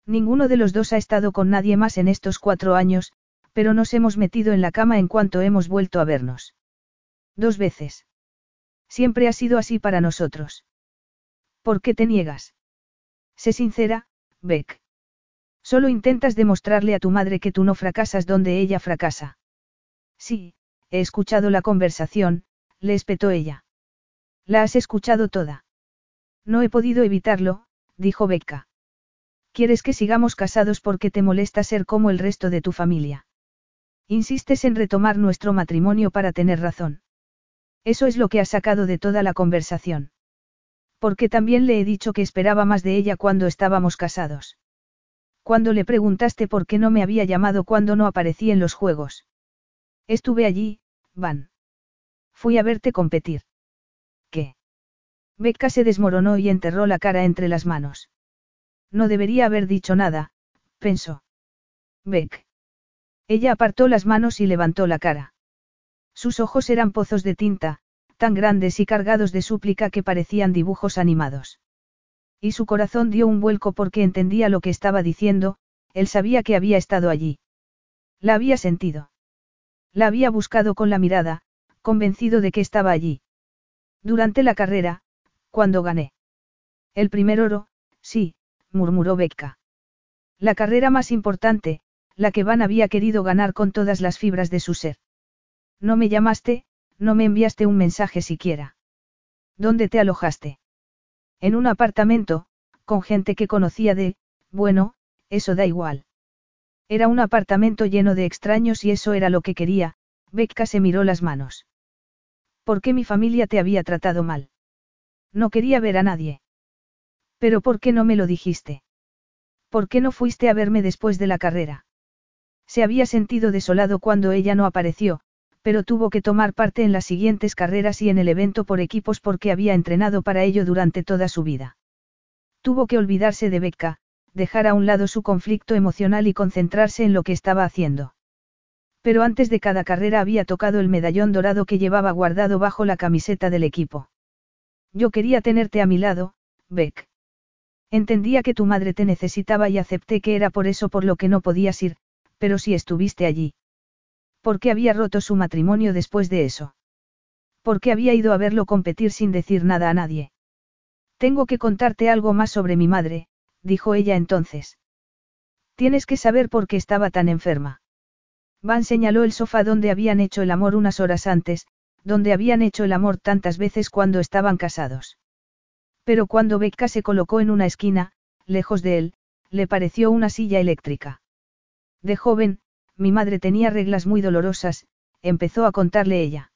Ninguno de los dos ha estado con nadie más en estos cuatro años, pero nos hemos metido en la cama en cuanto hemos vuelto a vernos. Dos veces. Siempre ha sido así para nosotros. ¿Por qué te niegas? Sé sincera, Beck. Solo intentas demostrarle a tu madre que tú no fracasas donde ella fracasa. Sí, he escuchado la conversación, le espetó ella. La has escuchado toda. No he podido evitarlo, dijo Becca. Quieres que sigamos casados porque te molesta ser como el resto de tu familia. Insistes en retomar nuestro matrimonio para tener razón. Eso es lo que ha sacado de toda la conversación. Porque también le he dicho que esperaba más de ella cuando estábamos casados. Cuando le preguntaste por qué no me había llamado cuando no aparecí en los juegos. Estuve allí, Van. Fui a verte competir. ¿Qué? Becca se desmoronó y enterró la cara entre las manos. No debería haber dicho nada, pensó. Beck. Ella apartó las manos y levantó la cara. Sus ojos eran pozos de tinta, tan grandes y cargados de súplica que parecían dibujos animados. Y su corazón dio un vuelco porque entendía lo que estaba diciendo, él sabía que había estado allí. La había sentido. La había buscado con la mirada, convencido de que estaba allí. Durante la carrera, cuando gané. El primer oro, sí, murmuró Becca. La carrera más importante, la que Van había querido ganar con todas las fibras de su ser. No me llamaste, no me enviaste un mensaje siquiera. ¿Dónde te alojaste? En un apartamento, con gente que conocía de, bueno, eso da igual. Era un apartamento lleno de extraños y eso era lo que quería, Becca se miró las manos. ¿Por qué mi familia te había tratado mal? No quería ver a nadie. Pero ¿por qué no me lo dijiste? ¿Por qué no fuiste a verme después de la carrera? Se había sentido desolado cuando ella no apareció, pero tuvo que tomar parte en las siguientes carreras y en el evento por equipos porque había entrenado para ello durante toda su vida. Tuvo que olvidarse de Becca, dejar a un lado su conflicto emocional y concentrarse en lo que estaba haciendo. Pero antes de cada carrera había tocado el medallón dorado que llevaba guardado bajo la camiseta del equipo. Yo quería tenerte a mi lado, Beck. Entendía que tu madre te necesitaba y acepté que era por eso por lo que no podías ir, pero si estuviste allí. ¿Por qué había roto su matrimonio después de eso? ¿Por qué había ido a verlo competir sin decir nada a nadie? Tengo que contarte algo más sobre mi madre, dijo ella entonces. Tienes que saber por qué estaba tan enferma. Van señaló el sofá donde habían hecho el amor unas horas antes, donde habían hecho el amor tantas veces cuando estaban casados. Pero cuando Becca se colocó en una esquina, lejos de él, le pareció una silla eléctrica. De joven, mi madre tenía reglas muy dolorosas, empezó a contarle ella.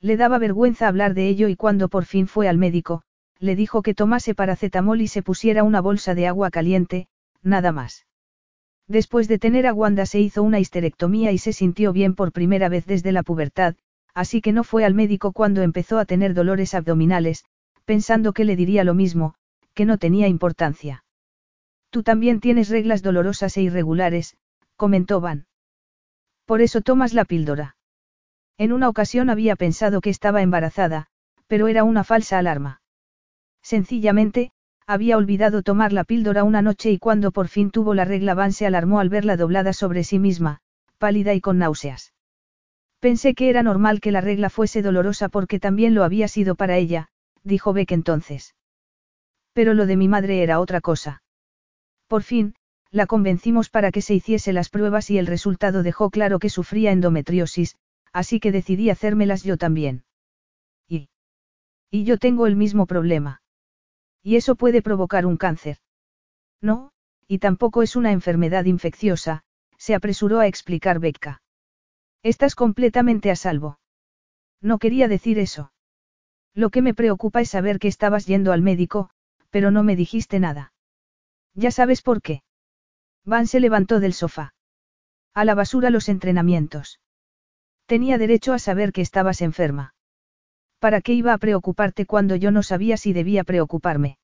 Le daba vergüenza hablar de ello y cuando por fin fue al médico, le dijo que tomase paracetamol y se pusiera una bolsa de agua caliente, nada más. Después de tener a Wanda se hizo una histerectomía y se sintió bien por primera vez desde la pubertad, así que no fue al médico cuando empezó a tener dolores abdominales, pensando que le diría lo mismo, que no tenía importancia. Tú también tienes reglas dolorosas e irregulares, comentó Van. Por eso tomas la píldora. En una ocasión había pensado que estaba embarazada, pero era una falsa alarma. Sencillamente, había olvidado tomar la píldora una noche y cuando por fin tuvo la regla Van se alarmó al verla doblada sobre sí misma, pálida y con náuseas. Pensé que era normal que la regla fuese dolorosa porque también lo había sido para ella, dijo Beck entonces. Pero lo de mi madre era otra cosa. Por fin, la convencimos para que se hiciese las pruebas y el resultado dejó claro que sufría endometriosis, así que decidí hacérmelas yo también. Y. Y yo tengo el mismo problema. Y eso puede provocar un cáncer. No, y tampoco es una enfermedad infecciosa, se apresuró a explicar Becca. Estás completamente a salvo. No quería decir eso. Lo que me preocupa es saber que estabas yendo al médico, pero no me dijiste nada. Ya sabes por qué. Van se levantó del sofá. A la basura los entrenamientos. Tenía derecho a saber que estabas enferma. ¿Para qué iba a preocuparte cuando yo no sabía si debía preocuparme?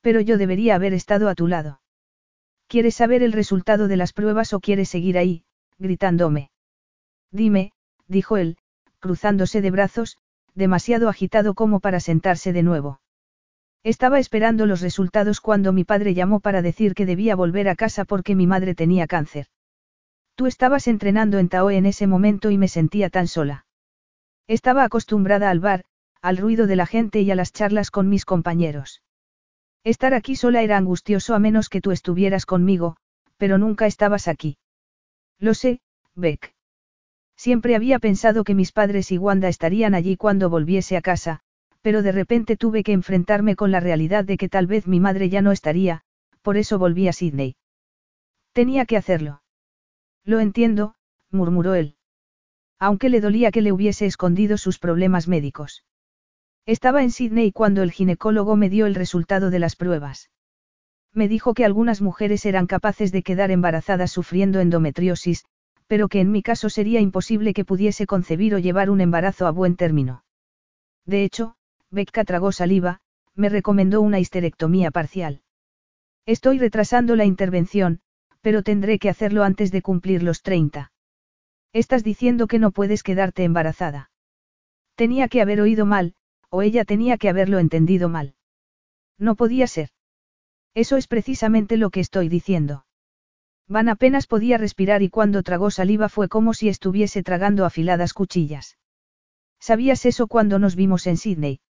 Pero yo debería haber estado a tu lado. ¿Quieres saber el resultado de las pruebas o quieres seguir ahí, gritándome? Dime, dijo él, cruzándose de brazos, demasiado agitado como para sentarse de nuevo. Estaba esperando los resultados cuando mi padre llamó para decir que debía volver a casa porque mi madre tenía cáncer. Tú estabas entrenando en Tao en ese momento y me sentía tan sola. Estaba acostumbrada al bar, al ruido de la gente y a las charlas con mis compañeros. Estar aquí sola era angustioso a menos que tú estuvieras conmigo, pero nunca estabas aquí. Lo sé, Beck. Siempre había pensado que mis padres y Wanda estarían allí cuando volviese a casa, pero de repente tuve que enfrentarme con la realidad de que tal vez mi madre ya no estaría, por eso volví a Sydney. Tenía que hacerlo. Lo entiendo, murmuró él. Aunque le dolía que le hubiese escondido sus problemas médicos. Estaba en Sydney cuando el ginecólogo me dio el resultado de las pruebas. Me dijo que algunas mujeres eran capaces de quedar embarazadas sufriendo endometriosis, pero que en mi caso sería imposible que pudiese concebir o llevar un embarazo a buen término. De hecho, Becca tragó saliva, me recomendó una histerectomía parcial. Estoy retrasando la intervención, pero tendré que hacerlo antes de cumplir los 30. Estás diciendo que no puedes quedarte embarazada. Tenía que haber oído mal, o ella tenía que haberlo entendido mal. No podía ser. Eso es precisamente lo que estoy diciendo. Van apenas podía respirar y cuando tragó saliva fue como si estuviese tragando afiladas cuchillas. ¿Sabías eso cuando nos vimos en Sydney?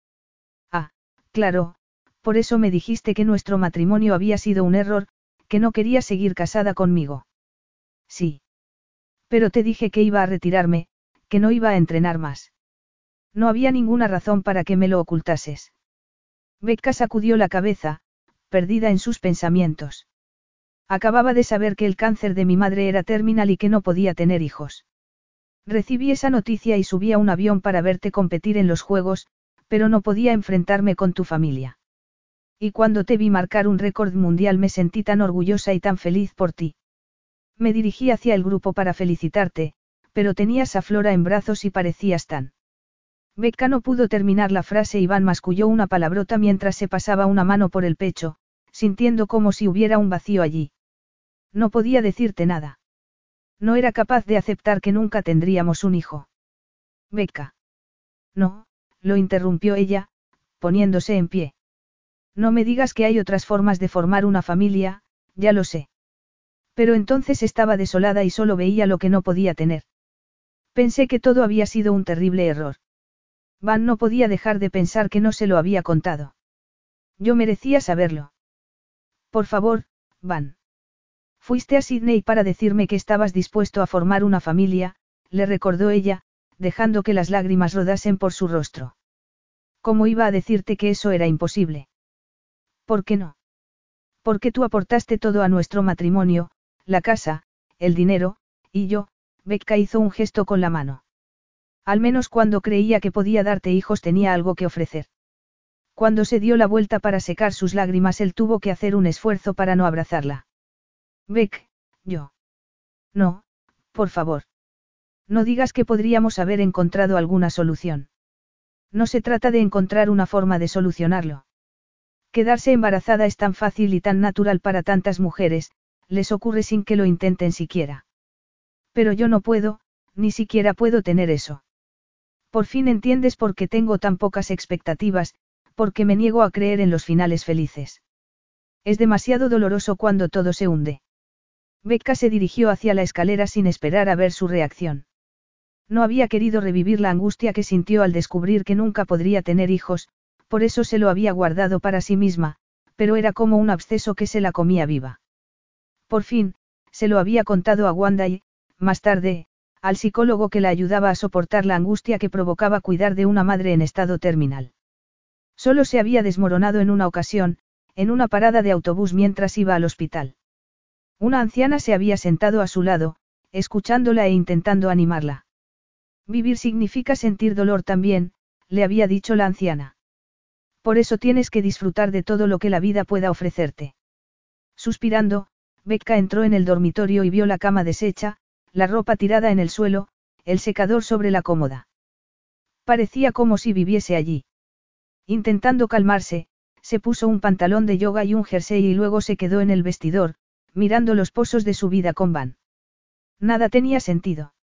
Claro, por eso me dijiste que nuestro matrimonio había sido un error, que no quería seguir casada conmigo. Sí. Pero te dije que iba a retirarme, que no iba a entrenar más. No había ninguna razón para que me lo ocultases. Becca sacudió la cabeza, perdida en sus pensamientos. Acababa de saber que el cáncer de mi madre era terminal y que no podía tener hijos. Recibí esa noticia y subí a un avión para verte competir en los Juegos, pero no podía enfrentarme con tu familia. Y cuando te vi marcar un récord mundial me sentí tan orgullosa y tan feliz por ti. Me dirigí hacia el grupo para felicitarte, pero tenías a Flora en brazos y parecías tan. Becca no pudo terminar la frase y Van masculló una palabrota mientras se pasaba una mano por el pecho, sintiendo como si hubiera un vacío allí. No podía decirte nada. No era capaz de aceptar que nunca tendríamos un hijo. Becca. No, lo interrumpió ella, poniéndose en pie. No me digas que hay otras formas de formar una familia, ya lo sé. Pero entonces estaba desolada y solo veía lo que no podía tener. Pensé que todo había sido un terrible error. Van no podía dejar de pensar que no se lo había contado. Yo merecía saberlo. Por favor, Van. Fuiste a Sydney para decirme que estabas dispuesto a formar una familia, le recordó ella, dejando que las lágrimas rodasen por su rostro. ¿Cómo iba a decirte que eso era imposible? ¿Por qué no? Porque tú aportaste todo a nuestro matrimonio, la casa, el dinero, y yo, Becca hizo un gesto con la mano. Al menos cuando creía que podía darte hijos tenía algo que ofrecer. Cuando se dio la vuelta para secar sus lágrimas él tuvo que hacer un esfuerzo para no abrazarla. Beck, yo. No, por favor. No digas que podríamos haber encontrado alguna solución. No se trata de encontrar una forma de solucionarlo. Quedarse embarazada es tan fácil y tan natural para tantas mujeres, les ocurre sin que lo intenten siquiera. Pero yo no puedo, ni siquiera puedo tener eso. Por fin entiendes por qué tengo tan pocas expectativas, porque me niego a creer en los finales felices. Es demasiado doloroso cuando todo se hunde. Becca se dirigió hacia la escalera sin esperar a ver su reacción. No había querido revivir la angustia que sintió al descubrir que nunca podría tener hijos, por eso se lo había guardado para sí misma, pero era como un absceso que se la comía viva. Por fin, se lo había contado a Wanda y, más tarde, al psicólogo que la ayudaba a soportar la angustia que provocaba cuidar de una madre en estado terminal. Solo se había desmoronado en una ocasión, en una parada de autobús mientras iba al hospital. Una anciana se había sentado a su lado, escuchándola e intentando animarla. Vivir significa sentir dolor también, le había dicho la anciana. Por eso tienes que disfrutar de todo lo que la vida pueda ofrecerte. Suspirando, Becca entró en el dormitorio y vio la cama deshecha, la ropa tirada en el suelo, el secador sobre la cómoda. Parecía como si viviese allí. Intentando calmarse, se puso un pantalón de yoga y un jersey y luego se quedó en el vestidor, mirando los pozos de su vida con Van. Nada tenía sentido.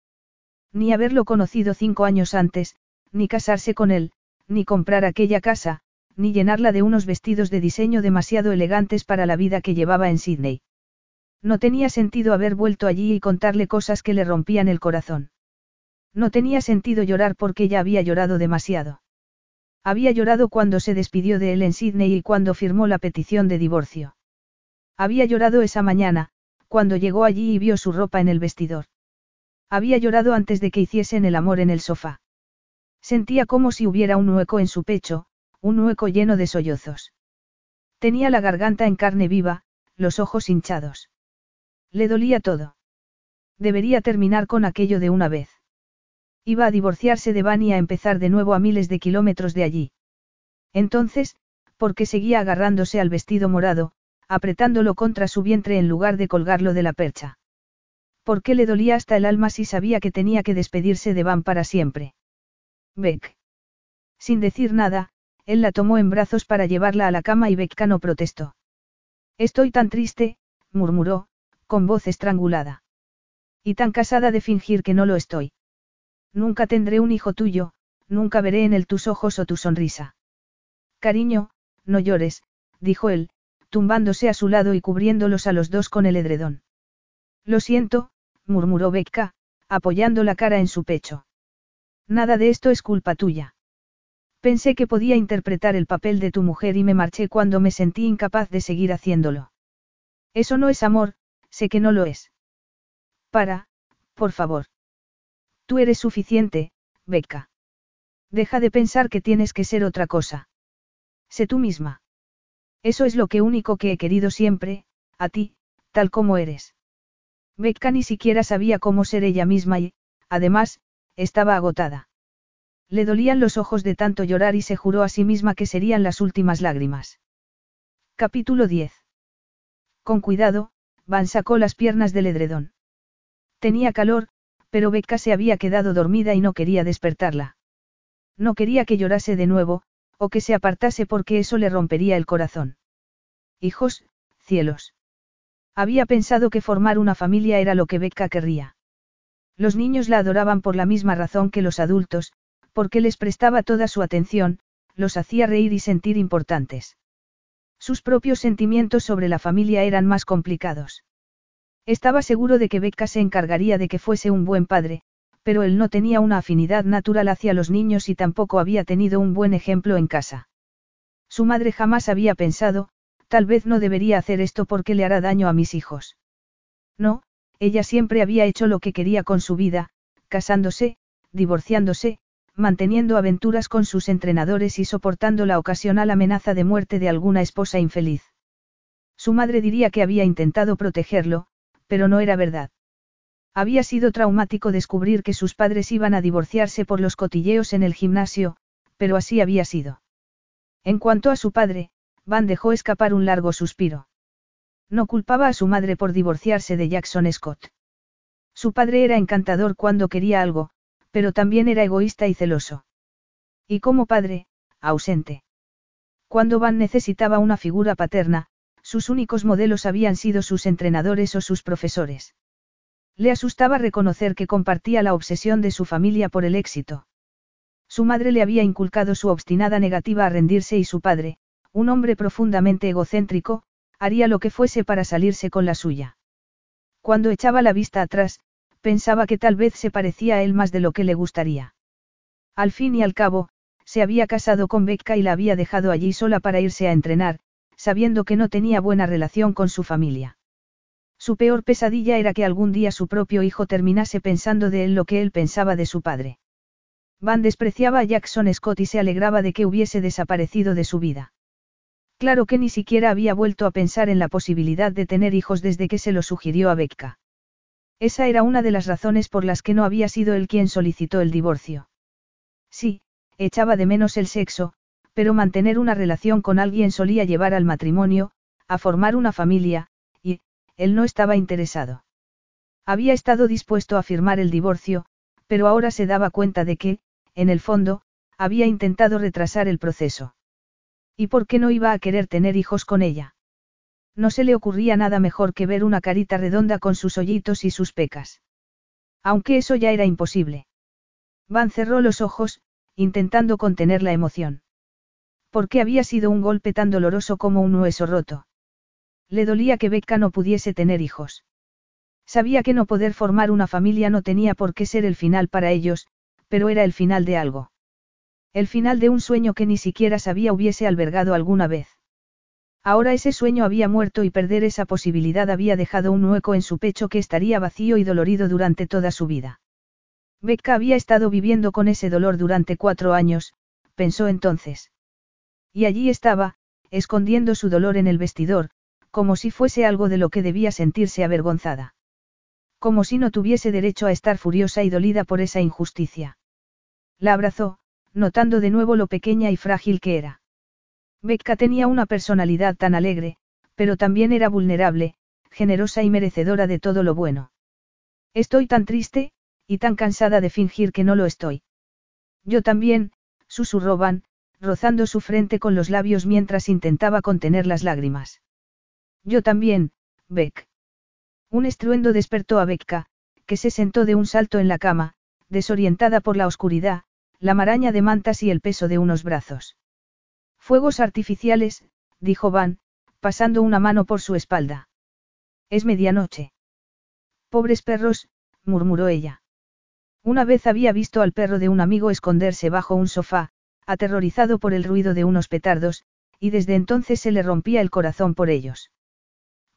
Ni haberlo conocido cinco años antes, ni casarse con él, ni comprar aquella casa, ni llenarla de unos vestidos de diseño demasiado elegantes para la vida que llevaba en Sydney. No tenía sentido haber vuelto allí y contarle cosas que le rompían el corazón. No tenía sentido llorar porque ya había llorado demasiado. Había llorado cuando se despidió de él en Sydney y cuando firmó la petición de divorcio. Había llorado esa mañana, cuando llegó allí y vio su ropa en el vestidor. Había llorado antes de que hiciesen el amor en el sofá. Sentía como si hubiera un hueco en su pecho, un hueco lleno de sollozos. Tenía la garganta en carne viva, los ojos hinchados. Le dolía todo. Debería terminar con aquello de una vez. Iba a divorciarse de Van y a empezar de nuevo a miles de kilómetros de allí. Entonces, ¿por qué seguía agarrándose al vestido morado, apretándolo contra su vientre en lugar de colgarlo de la percha? ¿Por qué le dolía hasta el alma si sabía que tenía que despedirse de Van para siempre? Beck. Sin decir nada, él la tomó en brazos para llevarla a la cama y Becca no protestó. Estoy tan triste, murmuró, con voz estrangulada. Y tan casada de fingir que no lo estoy. Nunca tendré un hijo tuyo, nunca veré en él tus ojos o tu sonrisa. Cariño, no llores, dijo él, tumbándose a su lado y cubriéndolos a los dos con el edredón. Lo siento, murmuró Becca, apoyando la cara en su pecho. Nada de esto es culpa tuya. Pensé que podía interpretar el papel de tu mujer y me marché cuando me sentí incapaz de seguir haciéndolo. Eso no es amor, sé que no lo es. Para, por favor. Tú eres suficiente, Becca. Deja de pensar que tienes que ser otra cosa. Sé tú misma. Eso es lo que único que he querido siempre, a ti, tal como eres. Becca ni siquiera sabía cómo ser ella misma y, además, estaba agotada. Le dolían los ojos de tanto llorar y se juró a sí misma que serían las últimas lágrimas. Capítulo 10. Con cuidado, Van sacó las piernas del edredón. Tenía calor, pero Becca se había quedado dormida y no quería despertarla. No quería que llorase de nuevo, o que se apartase porque eso le rompería el corazón. Hijos, cielos. Había pensado que formar una familia era lo que Becca querría. Los niños la adoraban por la misma razón que los adultos, porque les prestaba toda su atención, los hacía reír y sentir importantes. Sus propios sentimientos sobre la familia eran más complicados. Estaba seguro de que Becca se encargaría de que fuese un buen padre, pero él no tenía una afinidad natural hacia los niños y tampoco había tenido un buen ejemplo en casa. Su madre jamás había pensado, tal vez no debería hacer esto porque le hará daño a mis hijos. No, ella siempre había hecho lo que quería con su vida, casándose, divorciándose, manteniendo aventuras con sus entrenadores y soportando la ocasional amenaza de muerte de alguna esposa infeliz. Su madre diría que había intentado protegerlo, pero no era verdad. Había sido traumático descubrir que sus padres iban a divorciarse por los cotilleos en el gimnasio, pero así había sido. En cuanto a su padre, Van dejó escapar un largo suspiro. No culpaba a su madre por divorciarse de Jackson Scott. Su padre era encantador cuando quería algo, pero también era egoísta y celoso. Y como padre, ausente. Cuando Van necesitaba una figura paterna, sus únicos modelos habían sido sus entrenadores o sus profesores. Le asustaba reconocer que compartía la obsesión de su familia por el éxito. Su madre le había inculcado su obstinada negativa a rendirse y su padre, un hombre profundamente egocéntrico, haría lo que fuese para salirse con la suya. Cuando echaba la vista atrás, pensaba que tal vez se parecía a él más de lo que le gustaría. Al fin y al cabo, se había casado con Becca y la había dejado allí sola para irse a entrenar, sabiendo que no tenía buena relación con su familia. Su peor pesadilla era que algún día su propio hijo terminase pensando de él lo que él pensaba de su padre. Van despreciaba a Jackson Scott y se alegraba de que hubiese desaparecido de su vida. Claro que ni siquiera había vuelto a pensar en la posibilidad de tener hijos desde que se lo sugirió a Becca. Esa era una de las razones por las que no había sido él quien solicitó el divorcio. Sí, echaba de menos el sexo, pero mantener una relación con alguien solía llevar al matrimonio, a formar una familia, y, él no estaba interesado. Había estado dispuesto a firmar el divorcio, pero ahora se daba cuenta de que, en el fondo, había intentado retrasar el proceso. ¿Y por qué no iba a querer tener hijos con ella? No se le ocurría nada mejor que ver una carita redonda con sus hoyitos y sus pecas. Aunque eso ya era imposible. Van cerró los ojos, intentando contener la emoción. ¿Por qué había sido un golpe tan doloroso como un hueso roto? Le dolía que Becca no pudiese tener hijos. Sabía que no poder formar una familia no tenía por qué ser el final para ellos, pero era el final de algo. El final de un sueño que ni siquiera sabía hubiese albergado alguna vez. Ahora ese sueño había muerto y perder esa posibilidad había dejado un hueco en su pecho que estaría vacío y dolorido durante toda su vida. Becca había estado viviendo con ese dolor durante cuatro años, pensó entonces. Y allí estaba, escondiendo su dolor en el vestidor, como si fuese algo de lo que debía sentirse avergonzada. Como si no tuviese derecho a estar furiosa y dolida por esa injusticia. La abrazó, notando de nuevo lo pequeña y frágil que era. Becca tenía una personalidad tan alegre, pero también era vulnerable, generosa y merecedora de todo lo bueno. Estoy tan triste, y tan cansada de fingir que no lo estoy. Yo también, susurró Van, rozando su frente con los labios mientras intentaba contener las lágrimas. Yo también, Beck. Un estruendo despertó a Becca, que se sentó de un salto en la cama, desorientada por la oscuridad, la maraña de mantas y el peso de unos brazos. Fuegos artificiales, dijo Van, pasando una mano por su espalda. Es medianoche. Pobres perros, murmuró ella. Una vez había visto al perro de un amigo esconderse bajo un sofá, aterrorizado por el ruido de unos petardos, y desde entonces se le rompía el corazón por ellos.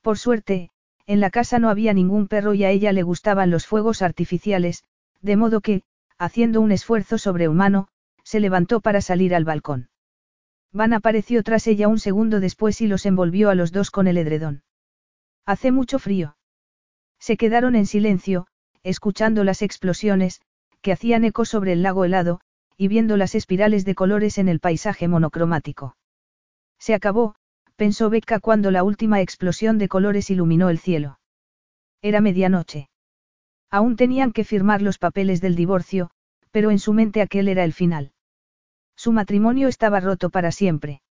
Por suerte, en la casa no había ningún perro y a ella le gustaban los fuegos artificiales, de modo que, haciendo un esfuerzo sobrehumano, se levantó para salir al balcón. Van apareció tras ella un segundo después y los envolvió a los dos con el edredón. Hace mucho frío. Se quedaron en silencio, escuchando las explosiones, que hacían eco sobre el lago helado, y viendo las espirales de colores en el paisaje monocromático. Se acabó, pensó Becca cuando la última explosión de colores iluminó el cielo. Era medianoche. Aún tenían que firmar los papeles del divorcio, pero en su mente aquel era el final. Su matrimonio estaba roto para siempre.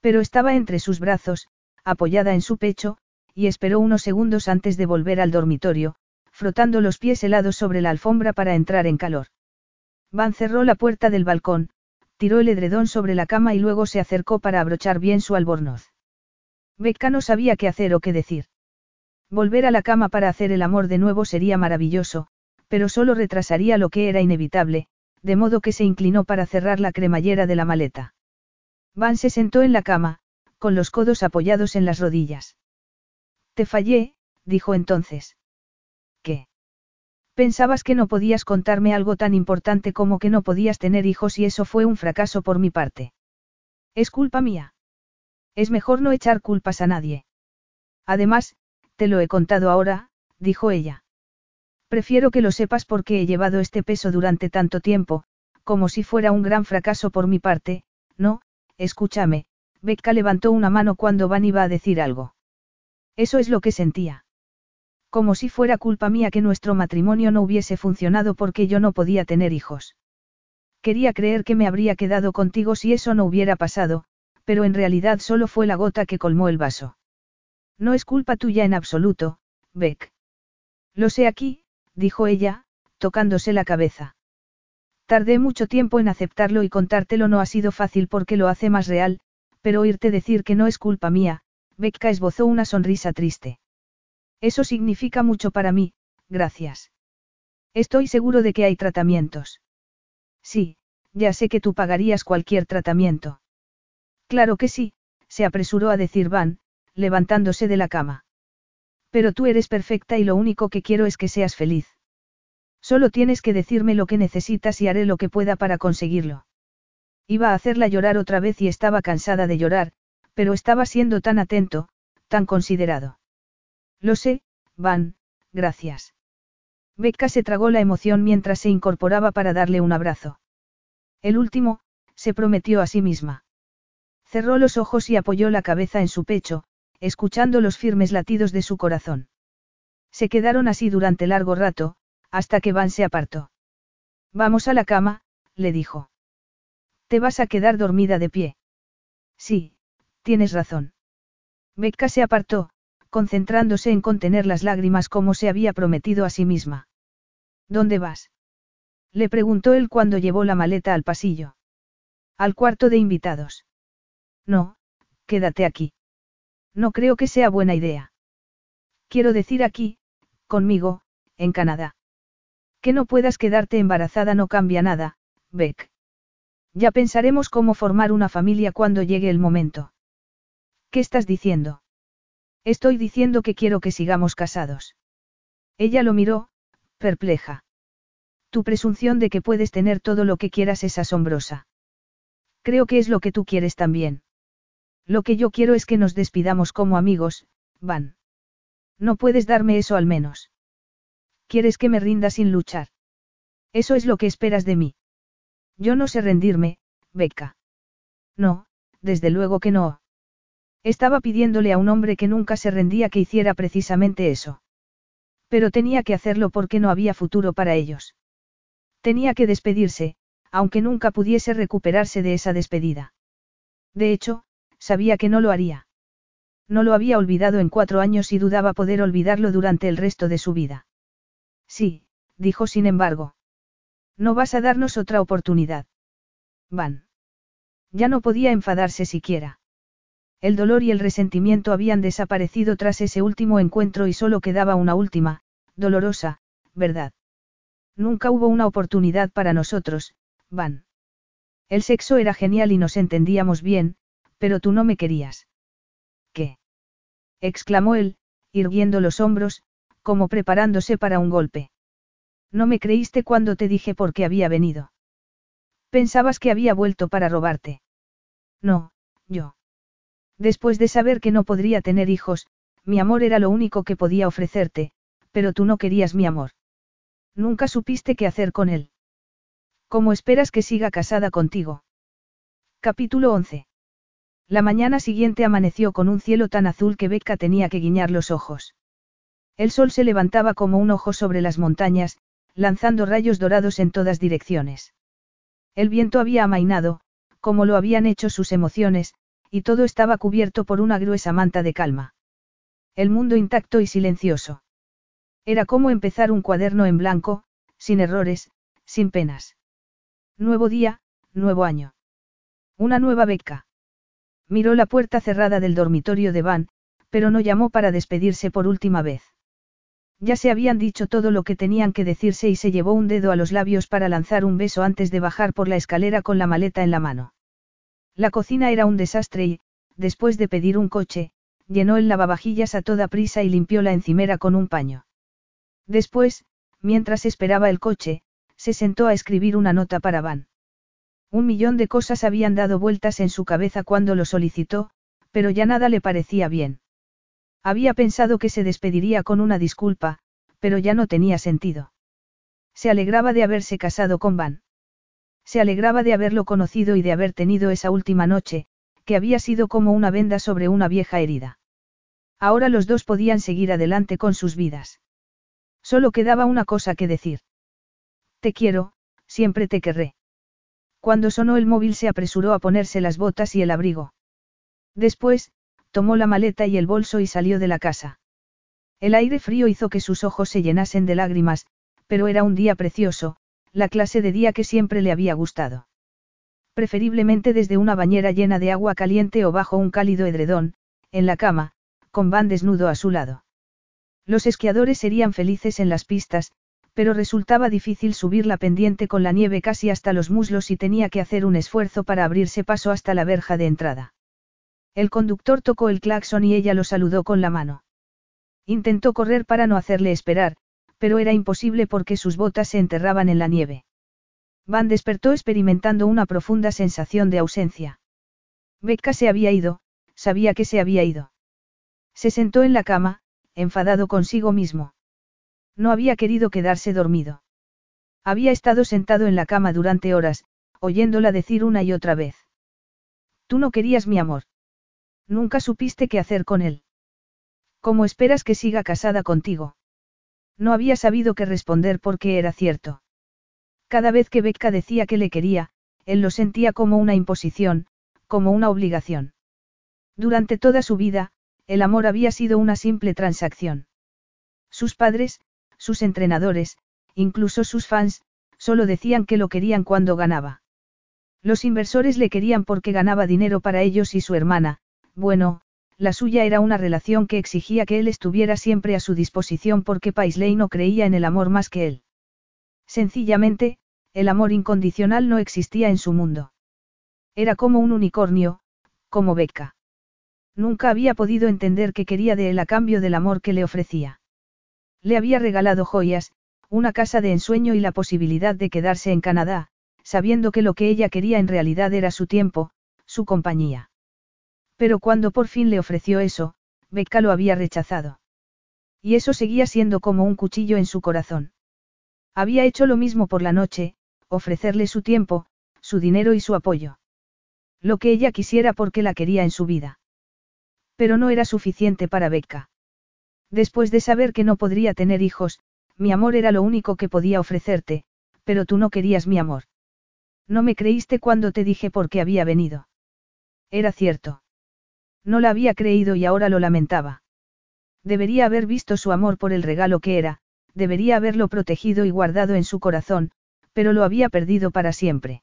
Pero estaba entre sus brazos, apoyada en su pecho, y esperó unos segundos antes de volver al dormitorio, frotando los pies helados sobre la alfombra para entrar en calor. Van cerró la puerta del balcón, tiró el edredón sobre la cama y luego se acercó para abrochar bien su albornoz. Becca no sabía qué hacer o qué decir. Volver a la cama para hacer el amor de nuevo sería maravilloso, pero solo retrasaría lo que era inevitable, de modo que se inclinó para cerrar la cremallera de la maleta. Van se sentó en la cama, con los codos apoyados en las rodillas. Te fallé, dijo entonces. ¿Qué? Pensabas que no podías contarme algo tan importante como que no podías tener hijos y eso fue un fracaso por mi parte. Es culpa mía. Es mejor no echar culpas a nadie. Además, te lo he contado ahora, dijo ella. Prefiero que lo sepas porque he llevado este peso durante tanto tiempo, como si fuera un gran fracaso por mi parte, no, escúchame, Becca levantó una mano cuando Van iba a decir algo. Eso es lo que sentía. Como si fuera culpa mía que nuestro matrimonio no hubiese funcionado porque yo no podía tener hijos. Quería creer que me habría quedado contigo si eso no hubiera pasado, pero en realidad solo fue la gota que colmó el vaso. No es culpa tuya en absoluto, Beck. Lo sé aquí, dijo ella, tocándose la cabeza. Tardé mucho tiempo en aceptarlo y contártelo no ha sido fácil porque lo hace más real, pero oírte decir que no es culpa mía, Becca esbozó una sonrisa triste. Eso significa mucho para mí, gracias. Estoy seguro de que hay tratamientos. Sí, ya sé que tú pagarías cualquier tratamiento. Claro que sí, se apresuró a decir Van, levantándose de la cama. Pero tú eres perfecta y lo único que quiero es que seas feliz. Solo tienes que decirme lo que necesitas y haré lo que pueda para conseguirlo. Iba a hacerla llorar otra vez y estaba cansada de llorar, pero estaba siendo tan atento, tan considerado. Lo sé, Van, gracias. Becca se tragó la emoción mientras se incorporaba para darle un abrazo. El último, se prometió a sí misma. Cerró los ojos y apoyó la cabeza en su pecho, escuchando los firmes latidos de su corazón. Se quedaron así durante largo rato, hasta que Van se apartó. Vamos a la cama, le dijo. Te vas a quedar dormida de pie. Sí, tienes razón. Becca se apartó, concentrándose en contener las lágrimas como se había prometido a sí misma. ¿Dónde vas? Le preguntó él cuando llevó la maleta al pasillo. Al cuarto de invitados. No, quédate aquí. No creo que sea buena idea. Quiero decir aquí, conmigo, en Canadá. Que no puedas quedarte embarazada no cambia nada, Beck. Ya pensaremos cómo formar una familia cuando llegue el momento. ¿Qué estás diciendo? Estoy diciendo que quiero que sigamos casados. Ella lo miró, perpleja. Tu presunción de que puedes tener todo lo que quieras es asombrosa. Creo que es lo que tú quieres también. Lo que yo quiero es que nos despidamos como amigos, Van. No puedes darme eso al menos. ¿Quieres que me rinda sin luchar? Eso es lo que esperas de mí. Yo no sé rendirme, Becca. No, desde luego que no. Estaba pidiéndole a un hombre que nunca se rendía que hiciera precisamente eso. Pero tenía que hacerlo porque no había futuro para ellos. Tenía que despedirse, aunque nunca pudiese recuperarse de esa despedida. De hecho, sabía que no lo haría. No lo había olvidado en cuatro años y dudaba poder olvidarlo durante el resto de su vida. Sí, dijo sin embargo. No vas a darnos otra oportunidad. Van. Ya no podía enfadarse siquiera. El dolor y el resentimiento habían desaparecido tras ese último encuentro y solo quedaba una última, dolorosa, verdad. Nunca hubo una oportunidad para nosotros, Van. El sexo era genial y nos entendíamos bien, pero tú no me querías. ¿Qué? exclamó él, irguiendo los hombros, como preparándose para un golpe. No me creíste cuando te dije por qué había venido. Pensabas que había vuelto para robarte. No, yo. Después de saber que no podría tener hijos, mi amor era lo único que podía ofrecerte, pero tú no querías mi amor. Nunca supiste qué hacer con él. ¿Cómo esperas que siga casada contigo? Capítulo 11. La mañana siguiente amaneció con un cielo tan azul que Becca tenía que guiñar los ojos. El sol se levantaba como un ojo sobre las montañas, lanzando rayos dorados en todas direcciones. El viento había amainado, como lo habían hecho sus emociones, y todo estaba cubierto por una gruesa manta de calma. El mundo intacto y silencioso. Era como empezar un cuaderno en blanco, sin errores, sin penas. Nuevo día, nuevo año. Una nueva beca. Miró la puerta cerrada del dormitorio de Van, pero no llamó para despedirse por última vez. Ya se habían dicho todo lo que tenían que decirse y se llevó un dedo a los labios para lanzar un beso antes de bajar por la escalera con la maleta en la mano. La cocina era un desastre y, después de pedir un coche, llenó el lavavajillas a toda prisa y limpió la encimera con un paño. Después, mientras esperaba el coche, se sentó a escribir una nota para Van. Un millón de cosas habían dado vueltas en su cabeza cuando lo solicitó, pero ya nada le parecía bien. Había pensado que se despediría con una disculpa, pero ya no tenía sentido. Se alegraba de haberse casado con Van. Se alegraba de haberlo conocido y de haber tenido esa última noche, que había sido como una venda sobre una vieja herida. Ahora los dos podían seguir adelante con sus vidas. Solo quedaba una cosa que decir. Te quiero, siempre te querré. Cuando sonó el móvil se apresuró a ponerse las botas y el abrigo. Después, tomó la maleta y el bolso y salió de la casa. El aire frío hizo que sus ojos se llenasen de lágrimas, pero era un día precioso, la clase de día que siempre le había gustado. Preferiblemente desde una bañera llena de agua caliente o bajo un cálido edredón, en la cama, con Van desnudo a su lado. Los esquiadores serían felices en las pistas, pero resultaba difícil subir la pendiente con la nieve casi hasta los muslos y tenía que hacer un esfuerzo para abrirse paso hasta la verja de entrada. El conductor tocó el claxon y ella lo saludó con la mano. Intentó correr para no hacerle esperar, pero era imposible porque sus botas se enterraban en la nieve. Van despertó experimentando una profunda sensación de ausencia. Becca se había ido, sabía que se había ido. Se sentó en la cama, enfadado consigo mismo. No había querido quedarse dormido. Había estado sentado en la cama durante horas, oyéndola decir una y otra vez. Tú no querías mi amor. Nunca supiste qué hacer con él. ¿Cómo esperas que siga casada contigo? No había sabido qué responder porque era cierto. Cada vez que Becca decía que le quería, él lo sentía como una imposición, como una obligación. Durante toda su vida, el amor había sido una simple transacción. Sus padres, sus entrenadores, incluso sus fans, solo decían que lo querían cuando ganaba. Los inversores le querían porque ganaba dinero para ellos y su hermana, bueno, la suya era una relación que exigía que él estuviera siempre a su disposición porque Paisley no creía en el amor más que él. Sencillamente, el amor incondicional no existía en su mundo. Era como un unicornio, como Becca. Nunca había podido entender qué quería de él a cambio del amor que le ofrecía. Le había regalado joyas, una casa de ensueño y la posibilidad de quedarse en Canadá, sabiendo que lo que ella quería en realidad era su tiempo, su compañía. Pero cuando por fin le ofreció eso, Becca lo había rechazado. Y eso seguía siendo como un cuchillo en su corazón. Había hecho lo mismo por la noche, ofrecerle su tiempo, su dinero y su apoyo. Lo que ella quisiera porque la quería en su vida. Pero no era suficiente para Becca. Después de saber que no podría tener hijos, mi amor era lo único que podía ofrecerte, pero tú no querías mi amor. No me creíste cuando te dije por qué había venido. Era cierto. No la había creído y ahora lo lamentaba. Debería haber visto su amor por el regalo que era, debería haberlo protegido y guardado en su corazón, pero lo había perdido para siempre.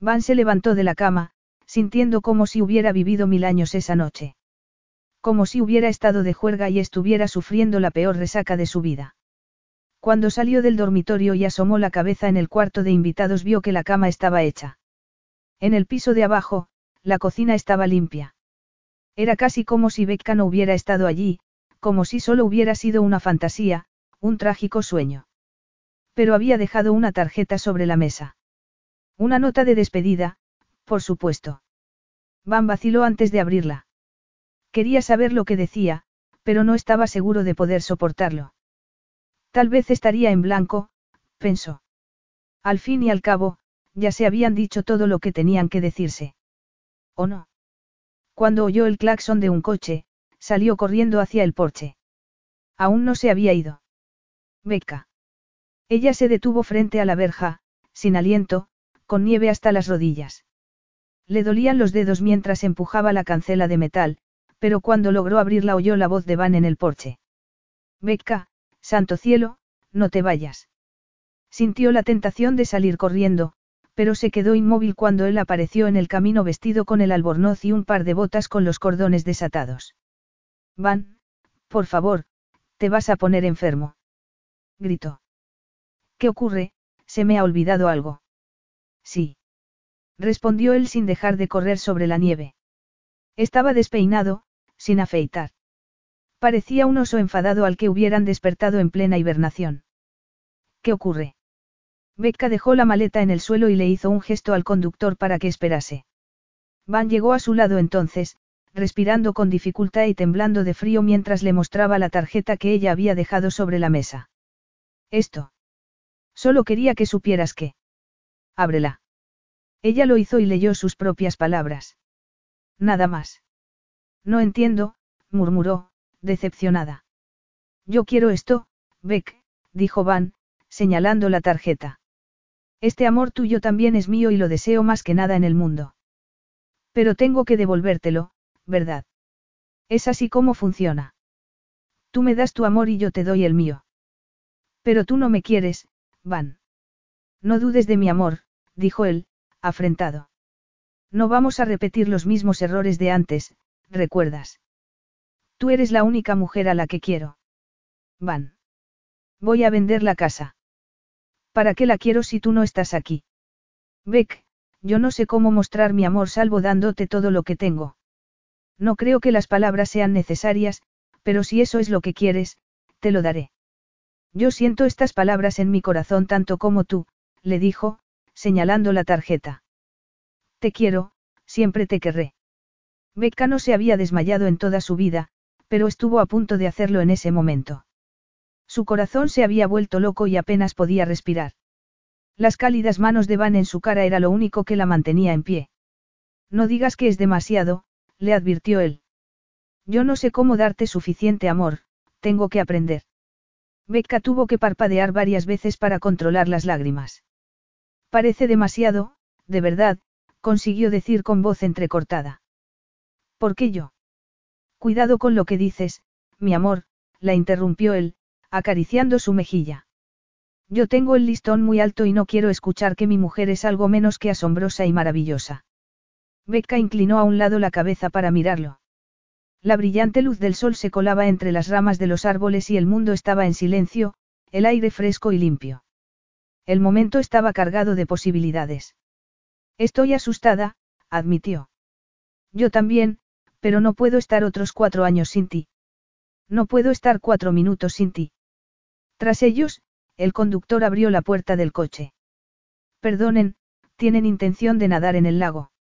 Van se levantó de la cama, sintiendo como si hubiera vivido mil años esa noche. Como si hubiera estado de juerga y estuviera sufriendo la peor resaca de su vida. Cuando salió del dormitorio y asomó la cabeza en el cuarto de invitados vio que la cama estaba hecha. En el piso de abajo, la cocina estaba limpia. Era casi como si Becca no hubiera estado allí, como si solo hubiera sido una fantasía, un trágico sueño. Pero había dejado una tarjeta sobre la mesa. Una nota de despedida, por supuesto. Van vaciló antes de abrirla. Quería saber lo que decía, pero no estaba seguro de poder soportarlo. Tal vez estaría en blanco, pensó. Al fin y al cabo, ya se habían dicho todo lo que tenían que decirse. ¿O no? Cuando oyó el claxon de un coche, salió corriendo hacia el porche. Aún no se había ido. Beca. Ella se detuvo frente a la verja, sin aliento, con nieve hasta las rodillas. Le dolían los dedos mientras empujaba la cancela de metal, pero cuando logró abrirla oyó la voz de Van en el porche. Becca, Santo cielo, no te vayas. Sintió la tentación de salir corriendo, pero se quedó inmóvil cuando él apareció en el camino vestido con el albornoz y un par de botas con los cordones desatados. Van, por favor, te vas a poner enfermo. Gritó. ¿Qué ocurre? Se me ha olvidado algo. Sí. Respondió él sin dejar de correr sobre la nieve. Estaba despeinado, sin afeitar. Parecía un oso enfadado al que hubieran despertado en plena hibernación. ¿Qué ocurre? Becca dejó la maleta en el suelo y le hizo un gesto al conductor para que esperase. Van llegó a su lado entonces, respirando con dificultad y temblando de frío mientras le mostraba la tarjeta que ella había dejado sobre la mesa. Esto. Solo quería que supieras que. Ábrela. Ella lo hizo y leyó sus propias palabras. Nada más. No entiendo, murmuró, decepcionada. Yo quiero esto, Beck, dijo Van, señalando la tarjeta. Este amor tuyo también es mío y lo deseo más que nada en el mundo. Pero tengo que devolvértelo, ¿verdad? Es así como funciona. Tú me das tu amor y yo te doy el mío. Pero tú no me quieres, Van. No dudes de mi amor, dijo él, afrentado. No vamos a repetir los mismos errores de antes, ¿recuerdas? Tú eres la única mujer a la que quiero. Van. Voy a vender la casa. ¿Para qué la quiero si tú no estás aquí? Beck, yo no sé cómo mostrar mi amor salvo dándote todo lo que tengo. No creo que las palabras sean necesarias, pero si eso es lo que quieres, te lo daré. Yo siento estas palabras en mi corazón tanto como tú, le dijo, señalando la tarjeta. Te quiero, siempre te querré. Becca no se había desmayado en toda su vida, pero estuvo a punto de hacerlo en ese momento. Su corazón se había vuelto loco y apenas podía respirar. Las cálidas manos de Van en su cara era lo único que la mantenía en pie. No digas que es demasiado, le advirtió él. Yo no sé cómo darte suficiente amor, tengo que aprender. Becca tuvo que parpadear varias veces para controlar las lágrimas. Parece demasiado, de verdad, consiguió decir con voz entrecortada. ¿Por qué yo? Cuidado con lo que dices, mi amor, la interrumpió él, acariciando su mejilla. Yo tengo el listón muy alto y no quiero escuchar que mi mujer es algo menos que asombrosa y maravillosa. Becca inclinó a un lado la cabeza para mirarlo. La brillante luz del sol se colaba entre las ramas de los árboles y el mundo estaba en silencio, el aire fresco y limpio. El momento estaba cargado de posibilidades. Estoy asustada, admitió. Yo también, pero no puedo estar otros cuatro años sin ti. No puedo estar cuatro minutos sin ti. Tras ellos, el conductor abrió la puerta del coche. Perdonen, ¿tienen intención de nadar en el lago?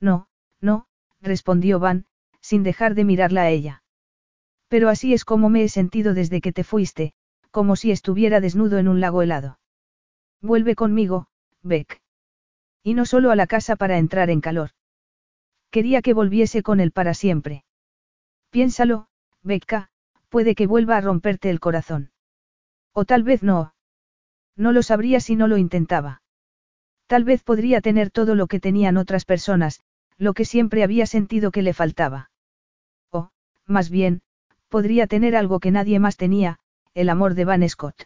No, no, respondió Van, sin dejar de mirarla a ella. Pero así es como me he sentido desde que te fuiste, como si estuviera desnudo en un lago helado. Vuelve conmigo, Beck. Y no solo a la casa para entrar en calor. Quería que volviese con él para siempre. Piénsalo, Becca, puede que vuelva a romperte el corazón. O tal vez no. No lo sabría si no lo intentaba. Tal vez podría tener todo lo que tenían otras personas, lo que siempre había sentido que le faltaba. O, más bien, podría tener algo que nadie más tenía, el amor de Van Scott.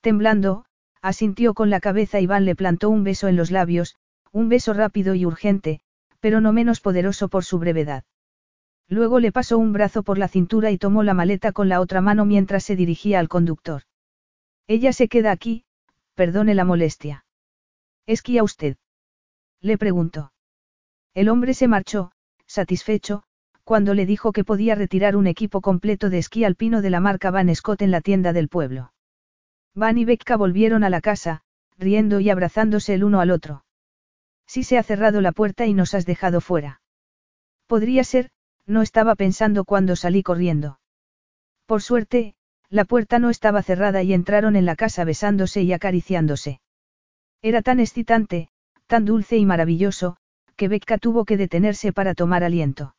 Temblando, asintió con la cabeza y Van le plantó un beso en los labios, un beso rápido y urgente, pero no menos poderoso por su brevedad. Luego le pasó un brazo por la cintura y tomó la maleta con la otra mano mientras se dirigía al conductor. Ella se queda aquí, perdone la molestia. ¿Esquía usted? Le preguntó. El hombre se marchó, satisfecho, cuando le dijo que podía retirar un equipo completo de esquí alpino de la marca Van Scott en la tienda del pueblo. Van y Becca volvieron a la casa, riendo y abrazándose el uno al otro. Si se ha cerrado la puerta y nos has dejado fuera. Podría ser, no estaba pensando cuando salí corriendo. Por suerte, la puerta no estaba cerrada y entraron en la casa besándose y acariciándose. Era tan excitante, tan dulce y maravilloso, que Becca tuvo que detenerse para tomar aliento.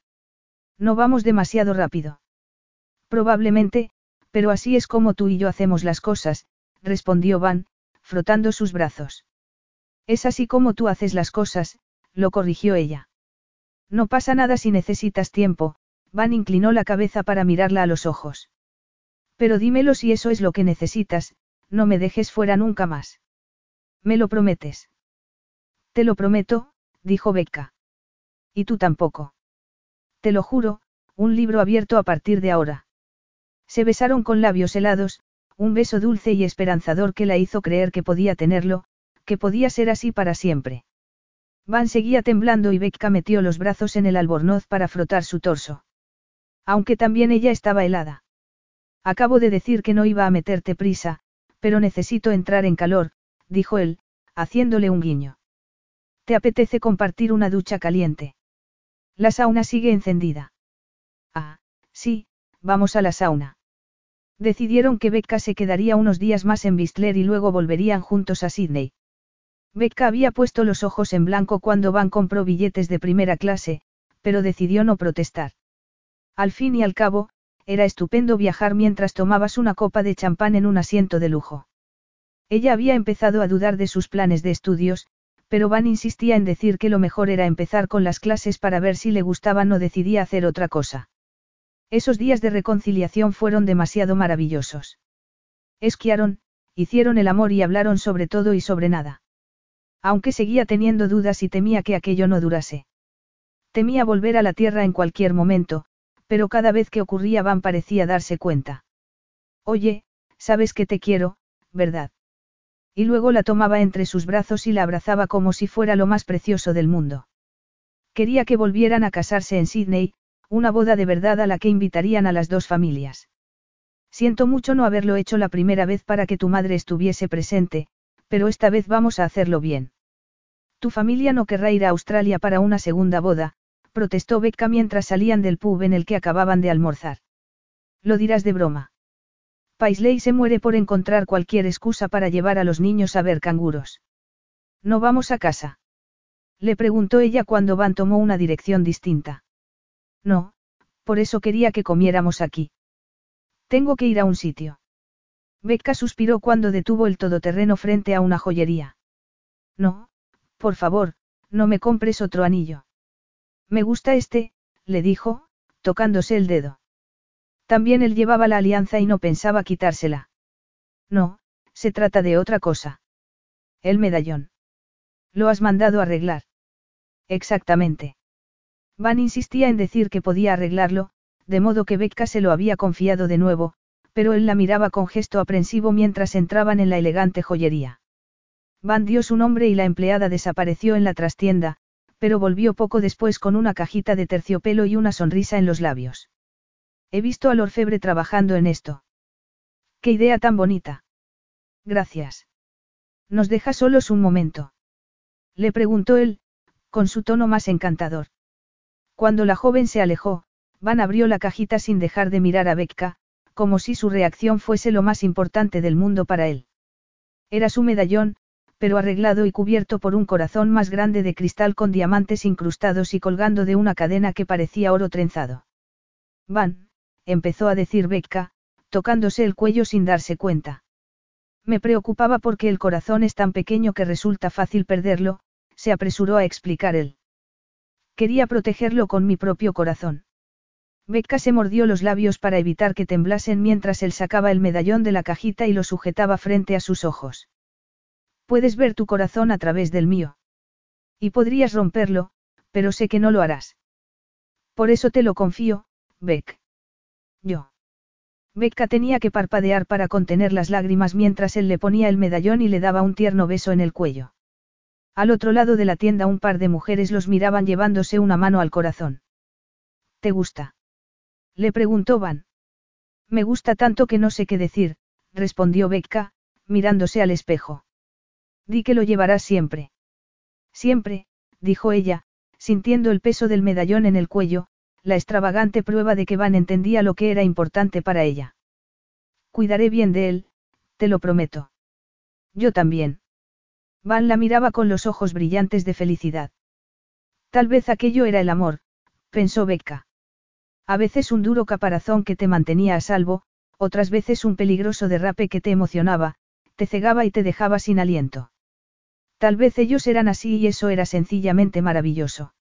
No vamos demasiado rápido. Probablemente, pero así es como tú y yo hacemos las cosas, respondió Van, frotando sus brazos. Es así como tú haces las cosas, lo corrigió ella. No pasa nada si necesitas tiempo, Van inclinó la cabeza para mirarla a los ojos. Pero dímelo si eso es lo que necesitas, no me dejes fuera nunca más. ¿Me lo prometes? Te lo prometo, dijo Becca. Y tú tampoco. Te lo juro, un libro abierto a partir de ahora. Se besaron con labios helados, un beso dulce y esperanzador que la hizo creer que podía tenerlo, que podía ser así para siempre. Van seguía temblando y Becca metió los brazos en el albornoz para frotar su torso. Aunque también ella estaba helada. Acabo de decir que no iba a meterte prisa, pero necesito entrar en calor, dijo él, haciéndole un guiño. ¿Te apetece compartir una ducha caliente? La sauna sigue encendida. Ah, sí, vamos a la sauna. Decidieron que Becca se quedaría unos días más en Bistler y luego volverían juntos a Sydney. Becca había puesto los ojos en blanco cuando Van compró billetes de primera clase, pero decidió no protestar. Al fin y al cabo, era estupendo viajar mientras tomabas una copa de champán en un asiento de lujo. Ella había empezado a dudar de sus planes de estudios, pero Van insistía en decir que lo mejor era empezar con las clases para ver si le gustaban o decidía hacer otra cosa. Esos días de reconciliación fueron demasiado maravillosos. Esquiaron, hicieron el amor y hablaron sobre todo y sobre nada. Aunque seguía teniendo dudas y temía que aquello no durase. Temía volver a la tierra en cualquier momento, pero cada vez que ocurría Van parecía darse cuenta. Oye, sabes que te quiero, ¿verdad? Y luego la tomaba entre sus brazos y la abrazaba como si fuera lo más precioso del mundo. Quería que volvieran a casarse en Sydney, una boda de verdad a la que invitarían a las dos familias. Siento mucho no haberlo hecho la primera vez para que tu madre estuviese presente, pero esta vez vamos a hacerlo bien. Tu familia no querrá ir a Australia para una segunda boda, protestó Becca mientras salían del pub en el que acababan de almorzar. Lo dirás de broma. Paisley se muere por encontrar cualquier excusa para llevar a los niños a ver canguros. ¿No vamos a casa? Le preguntó ella cuando Van tomó una dirección distinta. No, por eso quería que comiéramos aquí. Tengo que ir a un sitio. Becca suspiró cuando detuvo el todoterreno frente a una joyería. No, por favor, no me compres otro anillo. Me gusta este, le dijo, tocándose el dedo. También él llevaba la alianza y no pensaba quitársela. No, se trata de otra cosa. El medallón. Lo has mandado arreglar. Exactamente. Van insistía en decir que podía arreglarlo, de modo que Becca se lo había confiado de nuevo, pero él la miraba con gesto aprensivo mientras entraban en la elegante joyería. Van dio su nombre y la empleada desapareció en la trastienda, pero volvió poco después con una cajita de terciopelo y una sonrisa en los labios. He visto al orfebre trabajando en esto. ¡Qué idea tan bonita! Gracias. ¿Nos deja solos un momento? Le preguntó él, con su tono más encantador. Cuando la joven se alejó, Van abrió la cajita sin dejar de mirar a Becca, como si su reacción fuese lo más importante del mundo para él. Era su medallón, pero arreglado y cubierto por un corazón más grande de cristal con diamantes incrustados y colgando de una cadena que parecía oro trenzado. Van, empezó a decir Becca, tocándose el cuello sin darse cuenta. Me preocupaba porque el corazón es tan pequeño que resulta fácil perderlo, se apresuró a explicar él. Quería protegerlo con mi propio corazón. Becca se mordió los labios para evitar que temblasen mientras él sacaba el medallón de la cajita y lo sujetaba frente a sus ojos. Puedes ver tu corazón a través del mío. Y podrías romperlo, pero sé que no lo harás. Por eso te lo confío, Beck. Yo. Becca tenía que parpadear para contener las lágrimas mientras él le ponía el medallón y le daba un tierno beso en el cuello. Al otro lado de la tienda un par de mujeres los miraban llevándose una mano al corazón. ¿Te gusta? Le preguntó Van. Me gusta tanto que no sé qué decir, respondió Becca, mirándose al espejo. Di que lo llevarás siempre. Siempre, dijo ella, sintiendo el peso del medallón en el cuello, la extravagante prueba de que Van entendía lo que era importante para ella. Cuidaré bien de él, te lo prometo. Yo también. Van la miraba con los ojos brillantes de felicidad. Tal vez aquello era el amor, pensó Becca. A veces un duro caparazón que te mantenía a salvo, otras veces un peligroso derrape que te emocionaba, te cegaba y te dejaba sin aliento. Tal vez ellos eran así y eso era sencillamente maravilloso.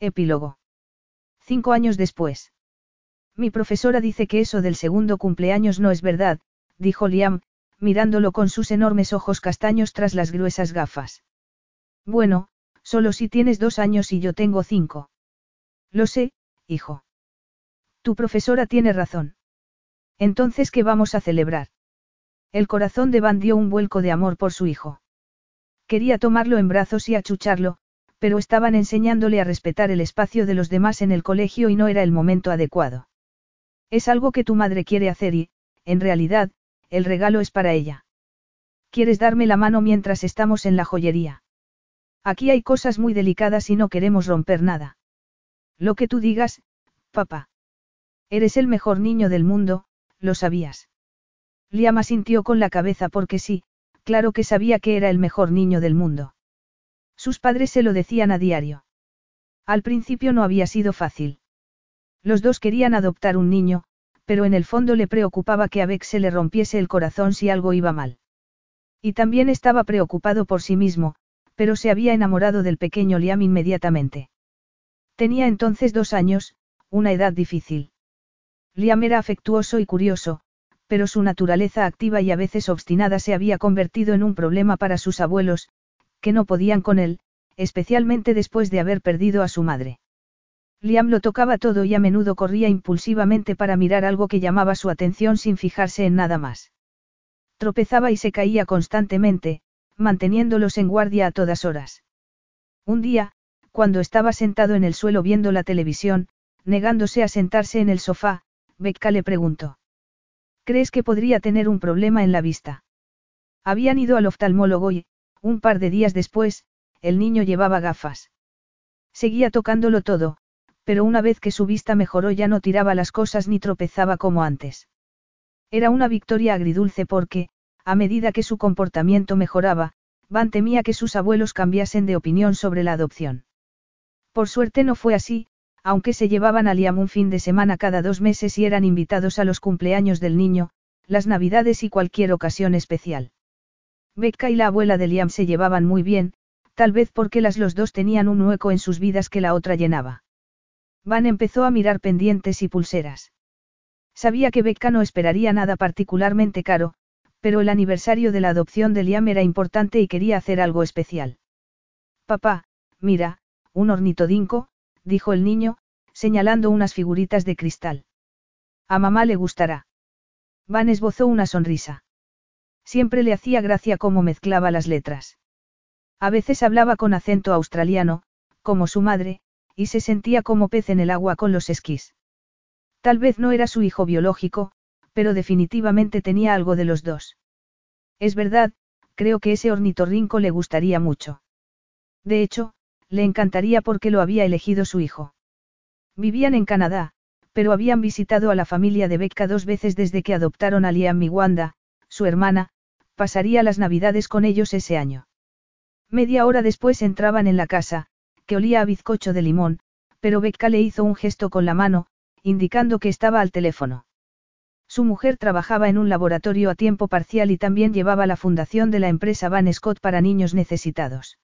Epílogo. Cinco años después. Mi profesora dice que eso del segundo cumpleaños no es verdad, dijo Liam, mirándolo con sus enormes ojos castaños tras las gruesas gafas. Bueno, solo si tienes dos años y yo tengo cinco. Lo sé, hijo. Tu profesora tiene razón. Entonces, ¿qué vamos a celebrar? El corazón de Van dio un vuelco de amor por su hijo. Quería tomarlo en brazos y achucharlo, pero estaban enseñándole a respetar el espacio de los demás en el colegio y no era el momento adecuado. Es algo que tu madre quiere hacer y, en realidad, el regalo es para ella. ¿Quieres darme la mano mientras estamos en la joyería? Aquí hay cosas muy delicadas y no queremos romper nada. Lo que tú digas, papá. Eres el mejor niño del mundo, lo sabías. Liam asintió con la cabeza porque sí, claro que sabía que era el mejor niño del mundo. Sus padres se lo decían a diario. Al principio no había sido fácil. Los dos querían adoptar un niño, pero en el fondo le preocupaba que a Beck se le rompiese el corazón si algo iba mal. Y también estaba preocupado por sí mismo, pero se había enamorado del pequeño Liam inmediatamente. Tenía entonces dos años, una edad difícil. Liam era afectuoso y curioso, pero su naturaleza activa y a veces obstinada se había convertido en un problema para sus abuelos, que no podían con él, especialmente después de haber perdido a su madre. Liam lo tocaba todo y a menudo corría impulsivamente para mirar algo que llamaba su atención sin fijarse en nada más. Tropezaba y se caía constantemente, manteniéndolos en guardia a todas horas. Un día, cuando estaba sentado en el suelo viendo la televisión, negándose a sentarse en el sofá, Becca le preguntó. ¿Crees que podría tener un problema en la vista? Habían ido al oftalmólogo y, un par de días después, el niño llevaba gafas. Seguía tocándolo todo, pero una vez que su vista mejoró ya no tiraba las cosas ni tropezaba como antes. Era una victoria agridulce porque, a medida que su comportamiento mejoraba, Van temía que sus abuelos cambiasen de opinión sobre la adopción. Por suerte no fue así, aunque se llevaban a Liam un fin de semana cada dos meses y eran invitados a los cumpleaños del niño, las navidades y cualquier ocasión especial. Becca y la abuela de Liam se llevaban muy bien, tal vez porque las los dos tenían un hueco en sus vidas que la otra llenaba. Van empezó a mirar pendientes y pulseras. Sabía que Becca no esperaría nada particularmente caro, pero el aniversario de la adopción de Liam era importante y quería hacer algo especial. Papá, mira, un ornitodinco, dijo el niño, señalando unas figuritas de cristal. A mamá le gustará. Van esbozó una sonrisa. Siempre le hacía gracia cómo mezclaba las letras. A veces hablaba con acento australiano, como su madre, y se sentía como pez en el agua con los esquís. Tal vez no era su hijo biológico, pero definitivamente tenía algo de los dos. Es verdad, creo que ese ornitorrinco le gustaría mucho. De hecho, le encantaría porque lo había elegido su hijo. Vivían en Canadá, pero habían visitado a la familia de Becca dos veces desde que adoptaron a Liam y Wanda, su hermana, pasaría las navidades con ellos ese año. Media hora después entraban en la casa, que olía a bizcocho de limón, pero Becca le hizo un gesto con la mano, indicando que estaba al teléfono. Su mujer trabajaba en un laboratorio a tiempo parcial y también llevaba la fundación de la empresa Van Scott para niños necesitados.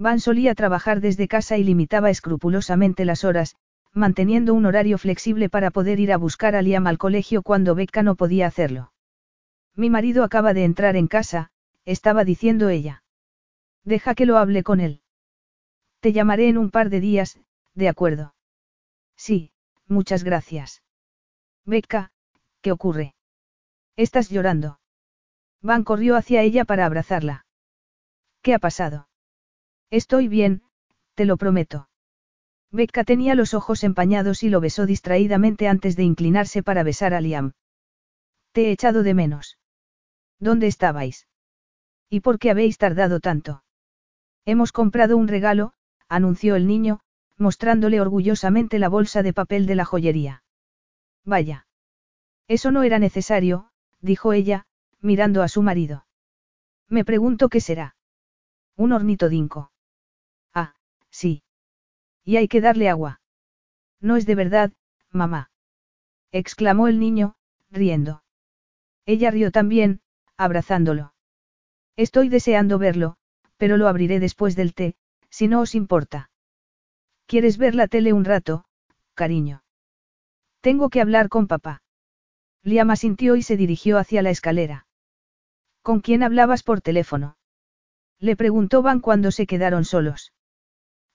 Van solía trabajar desde casa y limitaba escrupulosamente las horas, manteniendo un horario flexible para poder ir a buscar a Liam al colegio cuando Becca no podía hacerlo. Mi marido acaba de entrar en casa, estaba diciendo ella. Deja que lo hable con él. Te llamaré en un par de días, de acuerdo. Sí, muchas gracias. Becca, ¿qué ocurre? Estás llorando. Van corrió hacia ella para abrazarla. ¿Qué ha pasado? Estoy bien, te lo prometo. Becca tenía los ojos empañados y lo besó distraídamente antes de inclinarse para besar a Liam. Te he echado de menos. ¿Dónde estabais? ¿Y por qué habéis tardado tanto? Hemos comprado un regalo, anunció el niño, mostrándole orgullosamente la bolsa de papel de la joyería. Vaya. Eso no era necesario, dijo ella, mirando a su marido. Me pregunto qué será. Un ornitodinco. Sí. Y hay que darle agua. No es de verdad, mamá. exclamó el niño, riendo. Ella rió también, abrazándolo. Estoy deseando verlo, pero lo abriré después del té, si no os importa. ¿Quieres ver la tele un rato, cariño? Tengo que hablar con papá. Liam asintió y se dirigió hacia la escalera. ¿Con quién hablabas por teléfono? Le preguntó Van cuando se quedaron solos.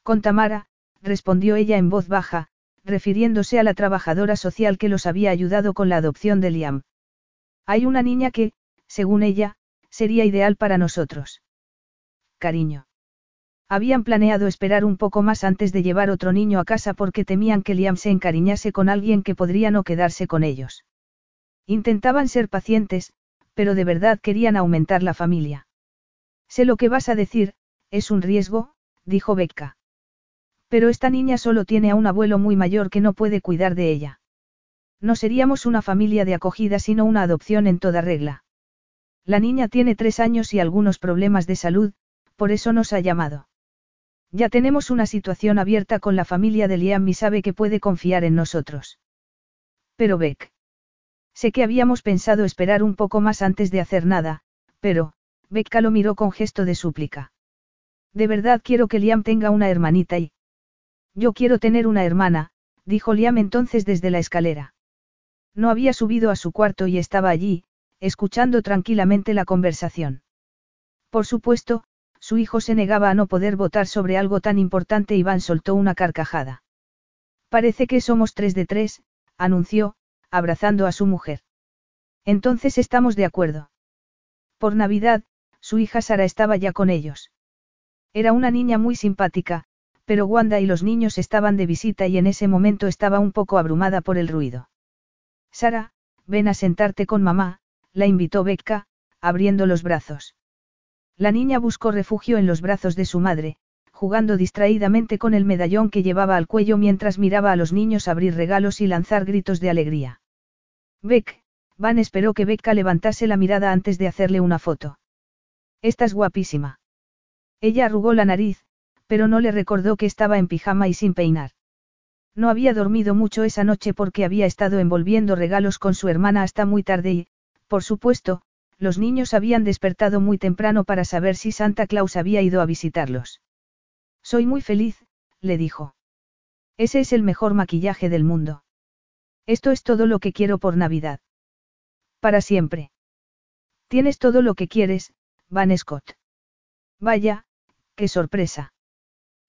Con Tamara, respondió ella en voz baja, refiriéndose a la trabajadora social que los había ayudado con la adopción de Liam. Hay una niña que, según ella, sería ideal para nosotros. Cariño. Habían planeado esperar un poco más antes de llevar otro niño a casa porque temían que Liam se encariñase con alguien que podría no quedarse con ellos. Intentaban ser pacientes, pero de verdad querían aumentar la familia. Sé lo que vas a decir, es un riesgo, dijo Becca. Pero esta niña solo tiene a un abuelo muy mayor que no puede cuidar de ella. No seríamos una familia de acogida sino una adopción en toda regla. La niña tiene tres años y algunos problemas de salud, por eso nos ha llamado. Ya tenemos una situación abierta con la familia de Liam y sabe que puede confiar en nosotros. Pero Beck. Sé que habíamos pensado esperar un poco más antes de hacer nada, pero, Becca lo miró con gesto de súplica. De verdad quiero que Liam tenga una hermanita y... Yo quiero tener una hermana, dijo Liam entonces desde la escalera. No había subido a su cuarto y estaba allí, escuchando tranquilamente la conversación. Por supuesto, su hijo se negaba a no poder votar sobre algo tan importante y Van soltó una carcajada. Parece que somos tres de tres, anunció, abrazando a su mujer. Entonces estamos de acuerdo. Por Navidad, su hija Sara estaba ya con ellos. Era una niña muy simpática, pero Wanda y los niños estaban de visita y en ese momento estaba un poco abrumada por el ruido. Sara, ven a sentarte con mamá, la invitó Becca, abriendo los brazos. La niña buscó refugio en los brazos de su madre, jugando distraídamente con el medallón que llevaba al cuello mientras miraba a los niños abrir regalos y lanzar gritos de alegría. Beck, Van esperó que Becca levantase la mirada antes de hacerle una foto. Estás guapísima. Ella arrugó la nariz, pero no le recordó que estaba en pijama y sin peinar. No había dormido mucho esa noche porque había estado envolviendo regalos con su hermana hasta muy tarde y, por supuesto, los niños habían despertado muy temprano para saber si Santa Claus había ido a visitarlos. Soy muy feliz, le dijo. Ese es el mejor maquillaje del mundo. Esto es todo lo que quiero por Navidad. Para siempre. Tienes todo lo que quieres, Van Scott. Vaya, qué sorpresa.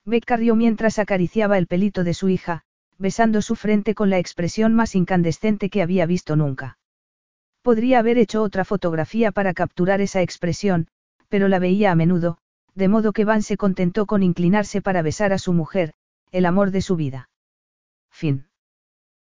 Becca rió mientras acariciaba el pelito de su hija, besando su frente con la expresión más incandescente que había visto nunca. Podría haber hecho otra fotografía para capturar esa expresión, pero la veía a menudo, de modo que Van se contentó con inclinarse para besar a su mujer, el amor de su vida. Fin.